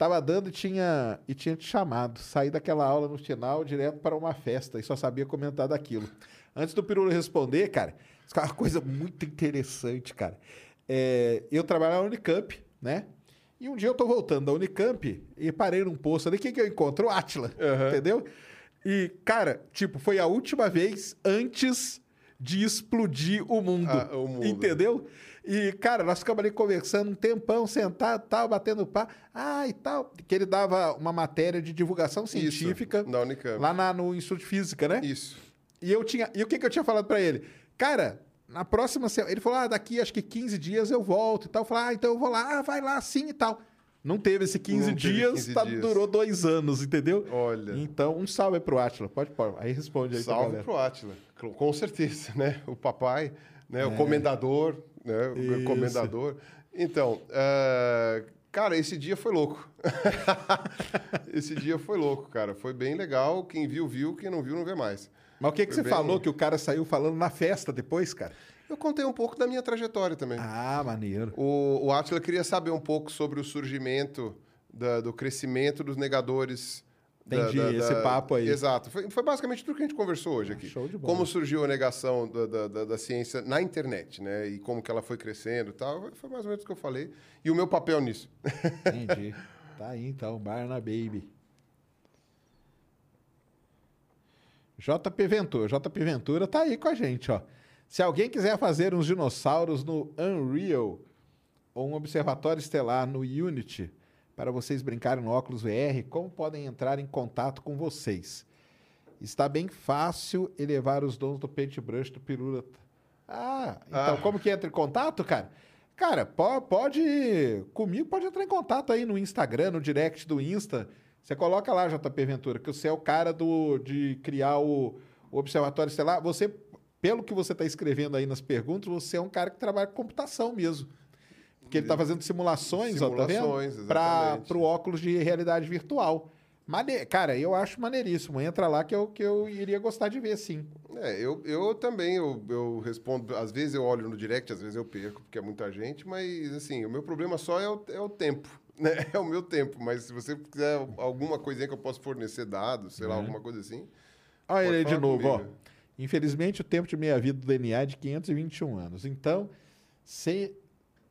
Tava dando e tinha, e tinha te chamado. Saí daquela aula no final direto para uma festa e só sabia comentar daquilo. Antes do Pirula responder, cara, isso é uma coisa muito interessante, cara. É, eu trabalho na Unicamp, né? E um dia eu tô voltando da Unicamp e parei num posto ali. Quem que eu encontro? O Atila, entendeu? E, cara, tipo, foi a última vez antes de explodir o mundo. Ah, o mundo. Entendeu? E, cara, nós ficamos ali conversando um tempão, sentado, tal, batendo pá. Ah, e tal. Que ele dava uma matéria de divulgação científica na Unicamp. lá na- no Instituto de Física, né? Isso. E eu tinha. E o que, que eu tinha falado pra ele? Cara, na próxima semana. Ele falou: ah, daqui acho que 15 dias eu volto e tal. Eu falei, ah, então eu vou lá, ah, vai lá sim e tal. Não teve esse 15 Não teve dias, 15 tá- dias. durou dois anos, entendeu? Olha. Então, um salve pro Atila. Pode pôr. Aí responde aí Salve pro Átila. Com- Com certeza, né? O papai, né? o comendador, né? O. Isso. comendador. Então, eh, cara, esse dia foi louco. esse dia foi louco, cara. Foi bem legal. Quem viu, viu. Quem não viu, não vê mais. Mas o que, que Foi você bem- falou que o cara saiu falando na festa depois, cara? Eu contei um pouco da minha trajetória também. Ah, maneiro. O, o Átila queria saber um pouco sobre o surgimento, da- do crescimento dos negadores. Entendi, da- esse da- papo aí. Exato. Foi, foi basicamente tudo que a gente conversou hoje aqui. show de bola. Como surgiu a negação da ciência na internet, né? E como que ela foi crescendo e tal. Foi mais ou menos o que eu falei. E o meu papel nisso. Entendi. tá aí então, Barna Baby. JP Ventura. JP Ventura tá aí com a gente, ó. Se alguém quiser fazer uns dinossauros no Unreal ou um observatório estelar no Unity para vocês brincarem no óculos VR, como podem entrar em contato com vocês? Está bem fácil elevar os dons do paintbrush do Pirula. Ah, então Ah. como que entra em contato, cara? Cara, po- pode. Comigo pode entrar em contato aí no Instagram, no direct do Insta. Você coloca lá, JP Ventura, que você é o cara do, de criar o, o Observatório Estelar. Você, pelo que você está escrevendo aí nas perguntas, você é um cara que trabalha com computação mesmo. Porque ele está fazendo simulações, ó, tá Simulações? Para o óculos de realidade virtual. Mane... Cara, eu acho maneiríssimo. Entra lá que eu, que eu iria gostar de ver, sim. É, eu, eu também, eu, eu respondo, às vezes eu olho no direct, às vezes eu perco, porque é muita gente, mas assim, o meu problema só é o, é o tempo, né? É o meu tempo, mas se você quiser alguma coisinha que eu possa fornecer dados, sei lá, alguma coisa assim, Olha ele aí de novo, ó. comigo. Infelizmente, o tempo de meia-vida do DNA é de 521 anos. Então, sem,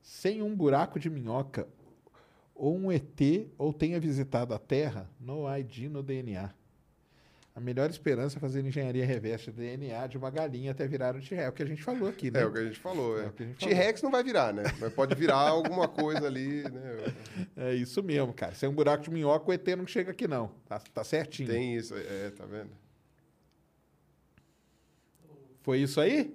sem um buraco de minhoca, ou um ET, ou tenha visitado a Terra, no ID no DNA. A melhor esperança é fazer engenharia reversa de DNA de uma galinha até virar um T-Rex. É o que a gente falou aqui, né? é o que a gente falou. É É. T-Rex não vai virar, né? Mas pode virar alguma coisa ali, né? É isso mesmo, cara. Sem um buraco de minhoca, o ET não chega aqui, não. Tá, tá certinho. Tem isso, é, tá vendo? Foi isso aí?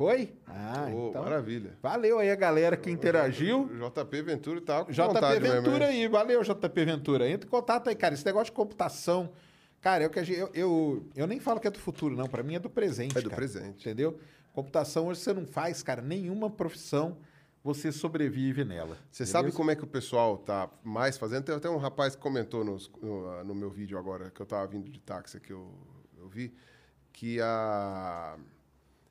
Foi? Ah, Ô, então. Maravilha. Valeu aí a galera que interagiu. JP Ventura tá com JP vontade Ventura aí, valeu JP Ventura. Entra em contato aí, cara. Esse negócio de computação, cara, é gente, eu, eu, eu nem falo que é do futuro, não. Pra mim é do presente. É do cara. presente. Entendeu? Computação hoje você não faz, cara, nenhuma profissão você sobrevive nela. Você beleza? sabe como é que o pessoal tá mais fazendo? Tem até um rapaz que comentou nos- no, no meu vídeo agora, que eu tava vindo de táxi, que eu, eu vi, que a...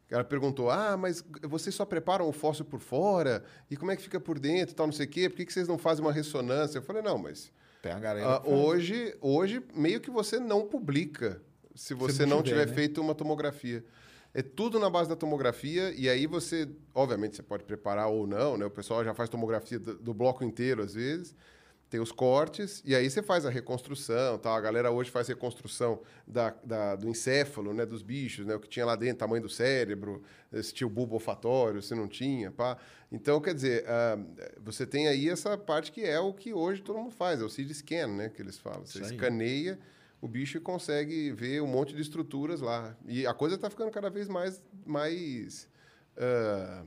Ela perguntou, ah, mas vocês só preparam o fóssil por fora? E como é que fica por dentro e tal, não sei o quê? Por que, que vocês não fazem uma ressonância? Eu falei, não, mas Tem a galera ah, hoje, hoje meio que você não publica se você não não, tiver, tiver né? feito uma tomografia. É tudo na base da tomografia, e aí você, obviamente, você pode preparar ou não, né? O pessoal já faz tomografia do, do bloco inteiro, às vezes, tem os cortes, e aí você faz a reconstrução, tal. A galera hoje faz reconstrução da, da- do encéfalo, né? Dos bichos, né? O que tinha lá dentro, tamanho do cérebro, se tinha o bulbo olfatório, se não tinha, pá. Então, quer dizer, ah, você tem aí essa parte que é o que hoje todo mundo faz, é o CT scan, né? Que eles falam. Você escaneia o bicho e consegue ver um monte de estruturas lá. E a coisa está ficando cada vez mais, mais ah,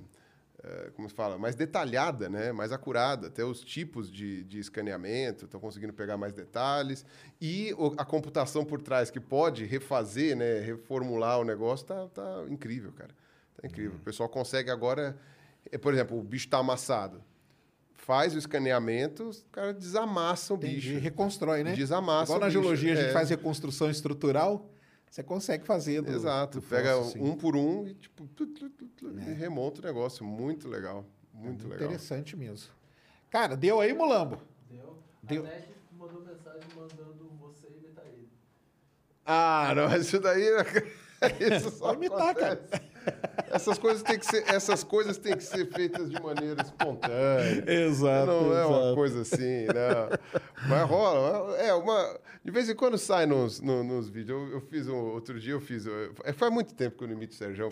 como se fala, mais detalhada, né? mais acurada. Até os tipos de, de escaneamento estão conseguindo pegar mais detalhes. E o- a computação por trás, que pode refazer, né? reformular o negócio, tá, tá incrível, cara. Tá incrível. Uhum. O pessoal consegue agora... eh, Por exemplo, o bicho está amassado. Faz o escaneamento, os caras desamassam o Entendi. bicho. Reconstrói, né? Desamassa Igual o na bicho, geologia a gente é. faz reconstrução estrutural, você consegue fazer do, Exato. do Pega sim. um por um e, tipo, tu, tu, tu, tu, e remonta o negócio. Muito legal. Muito legal. Interessante mesmo. Cara, deu aí, Mulambo? Deu? Deu. A Nath mandou mensagem mandando você imitar ele. Ah, não, isso daí. Isso só Pode imitar, cara. Essas coisas têm que ser, essas coisas têm que ser feitas de maneira espontânea. Exato. Não é uma coisa assim, não. Mas rola. É uma. De vez em quando sai nos, no- nos vídeos. Eu, eu fiz um. Outro dia eu fiz. eu- é, faz muito tempo que eu não imito o Sérgio.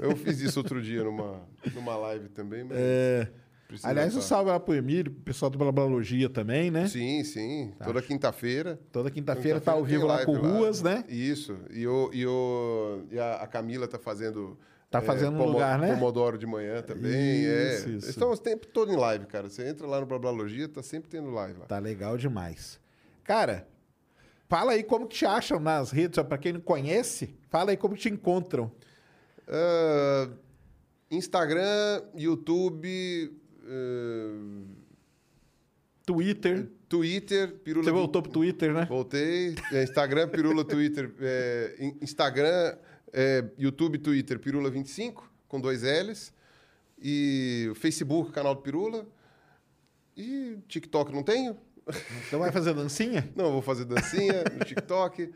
Eu fiz isso outro dia numa, numa live também. Mas É. precisa Aliás, um tá- salve lá pro Emílio, pro pessoal do Blablalogia também, né? Sim, sim. Toda quinta-feira. Toda quinta-feira tá ao vivo lá com live Ruas, né? Isso. E, o, e, o, e a, a Camila tá fazendo. Tá fazendo um lugar, né? Pomodoro de manhã também. é. Isso, isso. Estamos o tempo todo em live, cara. Você entra lá no Blablalogia, tá sempre tendo live lá. Tá legal demais. Cara, fala aí como que te acham nas redes, ó, pra quem não conhece, fala aí como te encontram. Ah, Instagram, YouTube, ah, Twitter. Twitter, Pirula. Você voltou pro Twitter, né? Voltei. É, Instagram, Pirula, Twitter. é, in- Instagram, é, YouTube, Twitter, Pirula 25, com dois L's. E Facebook, canal do Pirula. E TikTok não tenho. Então vai fazer dancinha? Não, vou fazer dancinha no TikTok.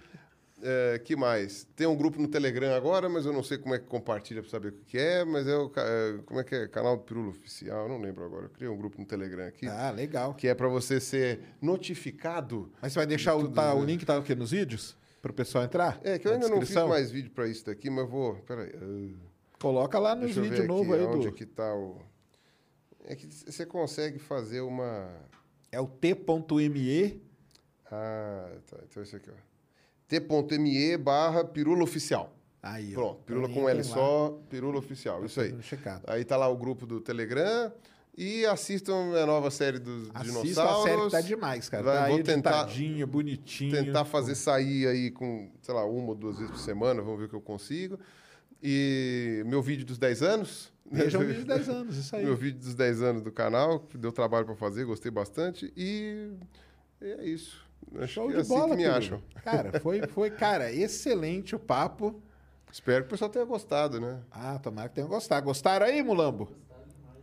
É, que mais? Tem um grupo no Telegram agora, mas eu não sei como é que compartilha para saber o que é, mas é o é, como é que é? Canal do Pirula Oficial, eu não lembro agora. Eu criei um grupo no Telegram aqui, Ah, legal. que é para você ser notificado. Mas você vai deixar o, Tudo, tá, o né? link tá o quê? Nos vídeos? Pro pessoal entrar? É, que eu ainda não fiz descrição? mais vídeo para isso daqui, mas vou. Peraí. ah, Coloca lá nos eu vídeos novos aí onde do... que tá o. É que você consegue fazer uma. É o t.me. Ah, tá. Então esse aqui, ó. T.me barra pirula oficial. Aí, ó. Pronto, pirula com L só, pirula oficial. Isso aí. checado. Aí tá lá o grupo do Telegram. E assistam a nova série dos Assista dinossauros. a série que tá demais, cara. Vai- tá vou tentar- bonitinho. tentar fazer sair aí com, sei lá, uma ou duas vezes por semana, vamos ver o que eu consigo. E meu vídeo dos 10 anos. Veja o vídeo de 10 anos, isso aí. Meu vídeo dos 10 anos do canal, que deu trabalho para fazer, gostei bastante. E é isso. Acho Show que de é assim bola, que me acham. Cara, foi, foi, cara, excelente o papo. Espero que o pessoal tenha gostado, né? Ah, tomara que tenham gostado. Gostaram aí, Mulambo?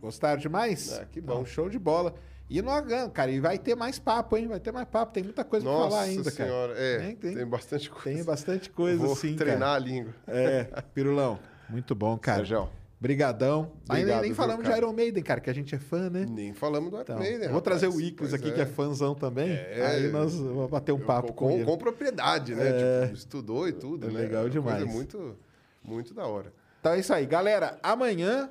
Gostaram demais? Ah, que Então, bom. show de bola. E no Agan, cara, e vai ter mais papo, hein? Vai ter mais papo. Tem muita coisa pra Nossa falar ainda, senhora, cara. é, Tem, tem, tem bastante coisa. tem bastante coisa, Vou sim, treinar cara. a língua. É, Pirulão, muito bom, cara. Sérgio, Brigadão. Ainda Obrigado, nem falamos de? Iron Maiden, cara, que a gente é fã, né? nem falamos do Iron Então, Maiden, vou trazer o rapaz. Pois aqui, que é fãzão também. É. Aí nós vamos bater um papo com, com, ele. com propriedade, né? É. Tipo, estudou e tudo, É né? legal Uma demais. Muito, muito da hora. Então é isso aí. Galera, amanhã,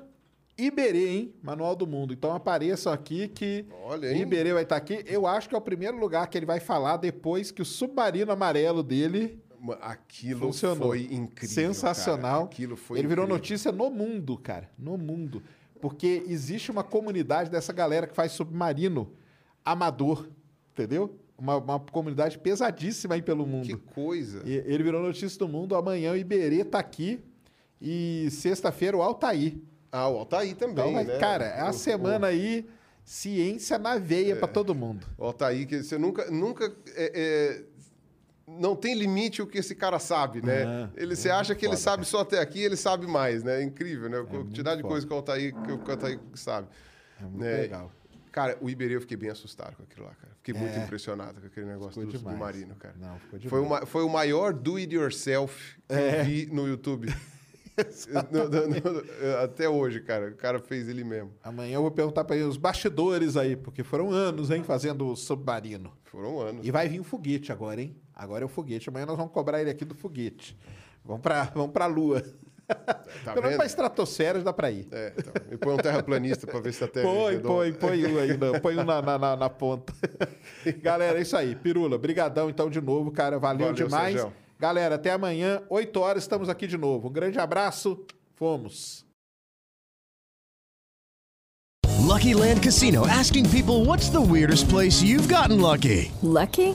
Iberê, hein? Manual do Mundo. Então apareçam aqui que Olha, hein? Iberê vai estar aqui. Eu acho que é o primeiro lugar que ele vai falar depois que o submarino amarelo dele Aquilo funcionou. foi incrível. Sensacional. cara. Aquilo foi ele virou incrível. notícia no mundo, cara. No mundo. Porque existe uma comunidade dessa galera que faz submarino amador. Entendeu? Uma, uma comunidade pesadíssima aí pelo mundo. Que coisa. E- Ele virou notícia do mundo. Amanhã o Iberê tá aqui. E sexta-feira o Altair. Ah, o Altair também, Então, né? cara, é a O- semana aí, ciência na veia pra todo mundo. O Altair, que você nunca... nunca é, é, não tem limite o que esse cara sabe, né? Ah, ele, você acha que ele foda, sabe só até aqui, ele sabe mais, né? É incrível, né? A quantidade de coisa que o Altair, que o Altair sabe. É muito né? legal. Cara, o Iberê eu fiquei bem assustado com aquilo lá, cara. Fiquei muito impressionado com aquele negócio É. Do submarino, cara. Não, ficou Foi, demais. uma, foi o maior do it yourself que É. eu vi no YouTube. No- no- no- até hoje, cara. O cara fez ele mesmo. Amanhã eu vou perguntar pra ele os bastidores aí, porque foram anos, hein, fazendo o submarino. Foram anos. E vai vir um foguete agora, hein? Agora é o foguete. Amanhã nós vamos cobrar ele aqui do foguete. Vamos pra, vamos pra Lua. Tá Pelo menos vendo? pra estratosfera já dá pra ir. É, então. E põe um terraplanista pra ver se a Terra é Põe, redonda. põe, põe um aí, na- põe um na, na, na- na ponta. Galera, é isso aí. Pirula, brigadão então de novo, cara. Valeu, Valeu, demais. Galera, até amanhã, 8 horas, estamos aqui de novo. Um grande abraço. Fomos. Lucky Land Casino asking people what's the weirdest place you've gotten lucky? Lucky?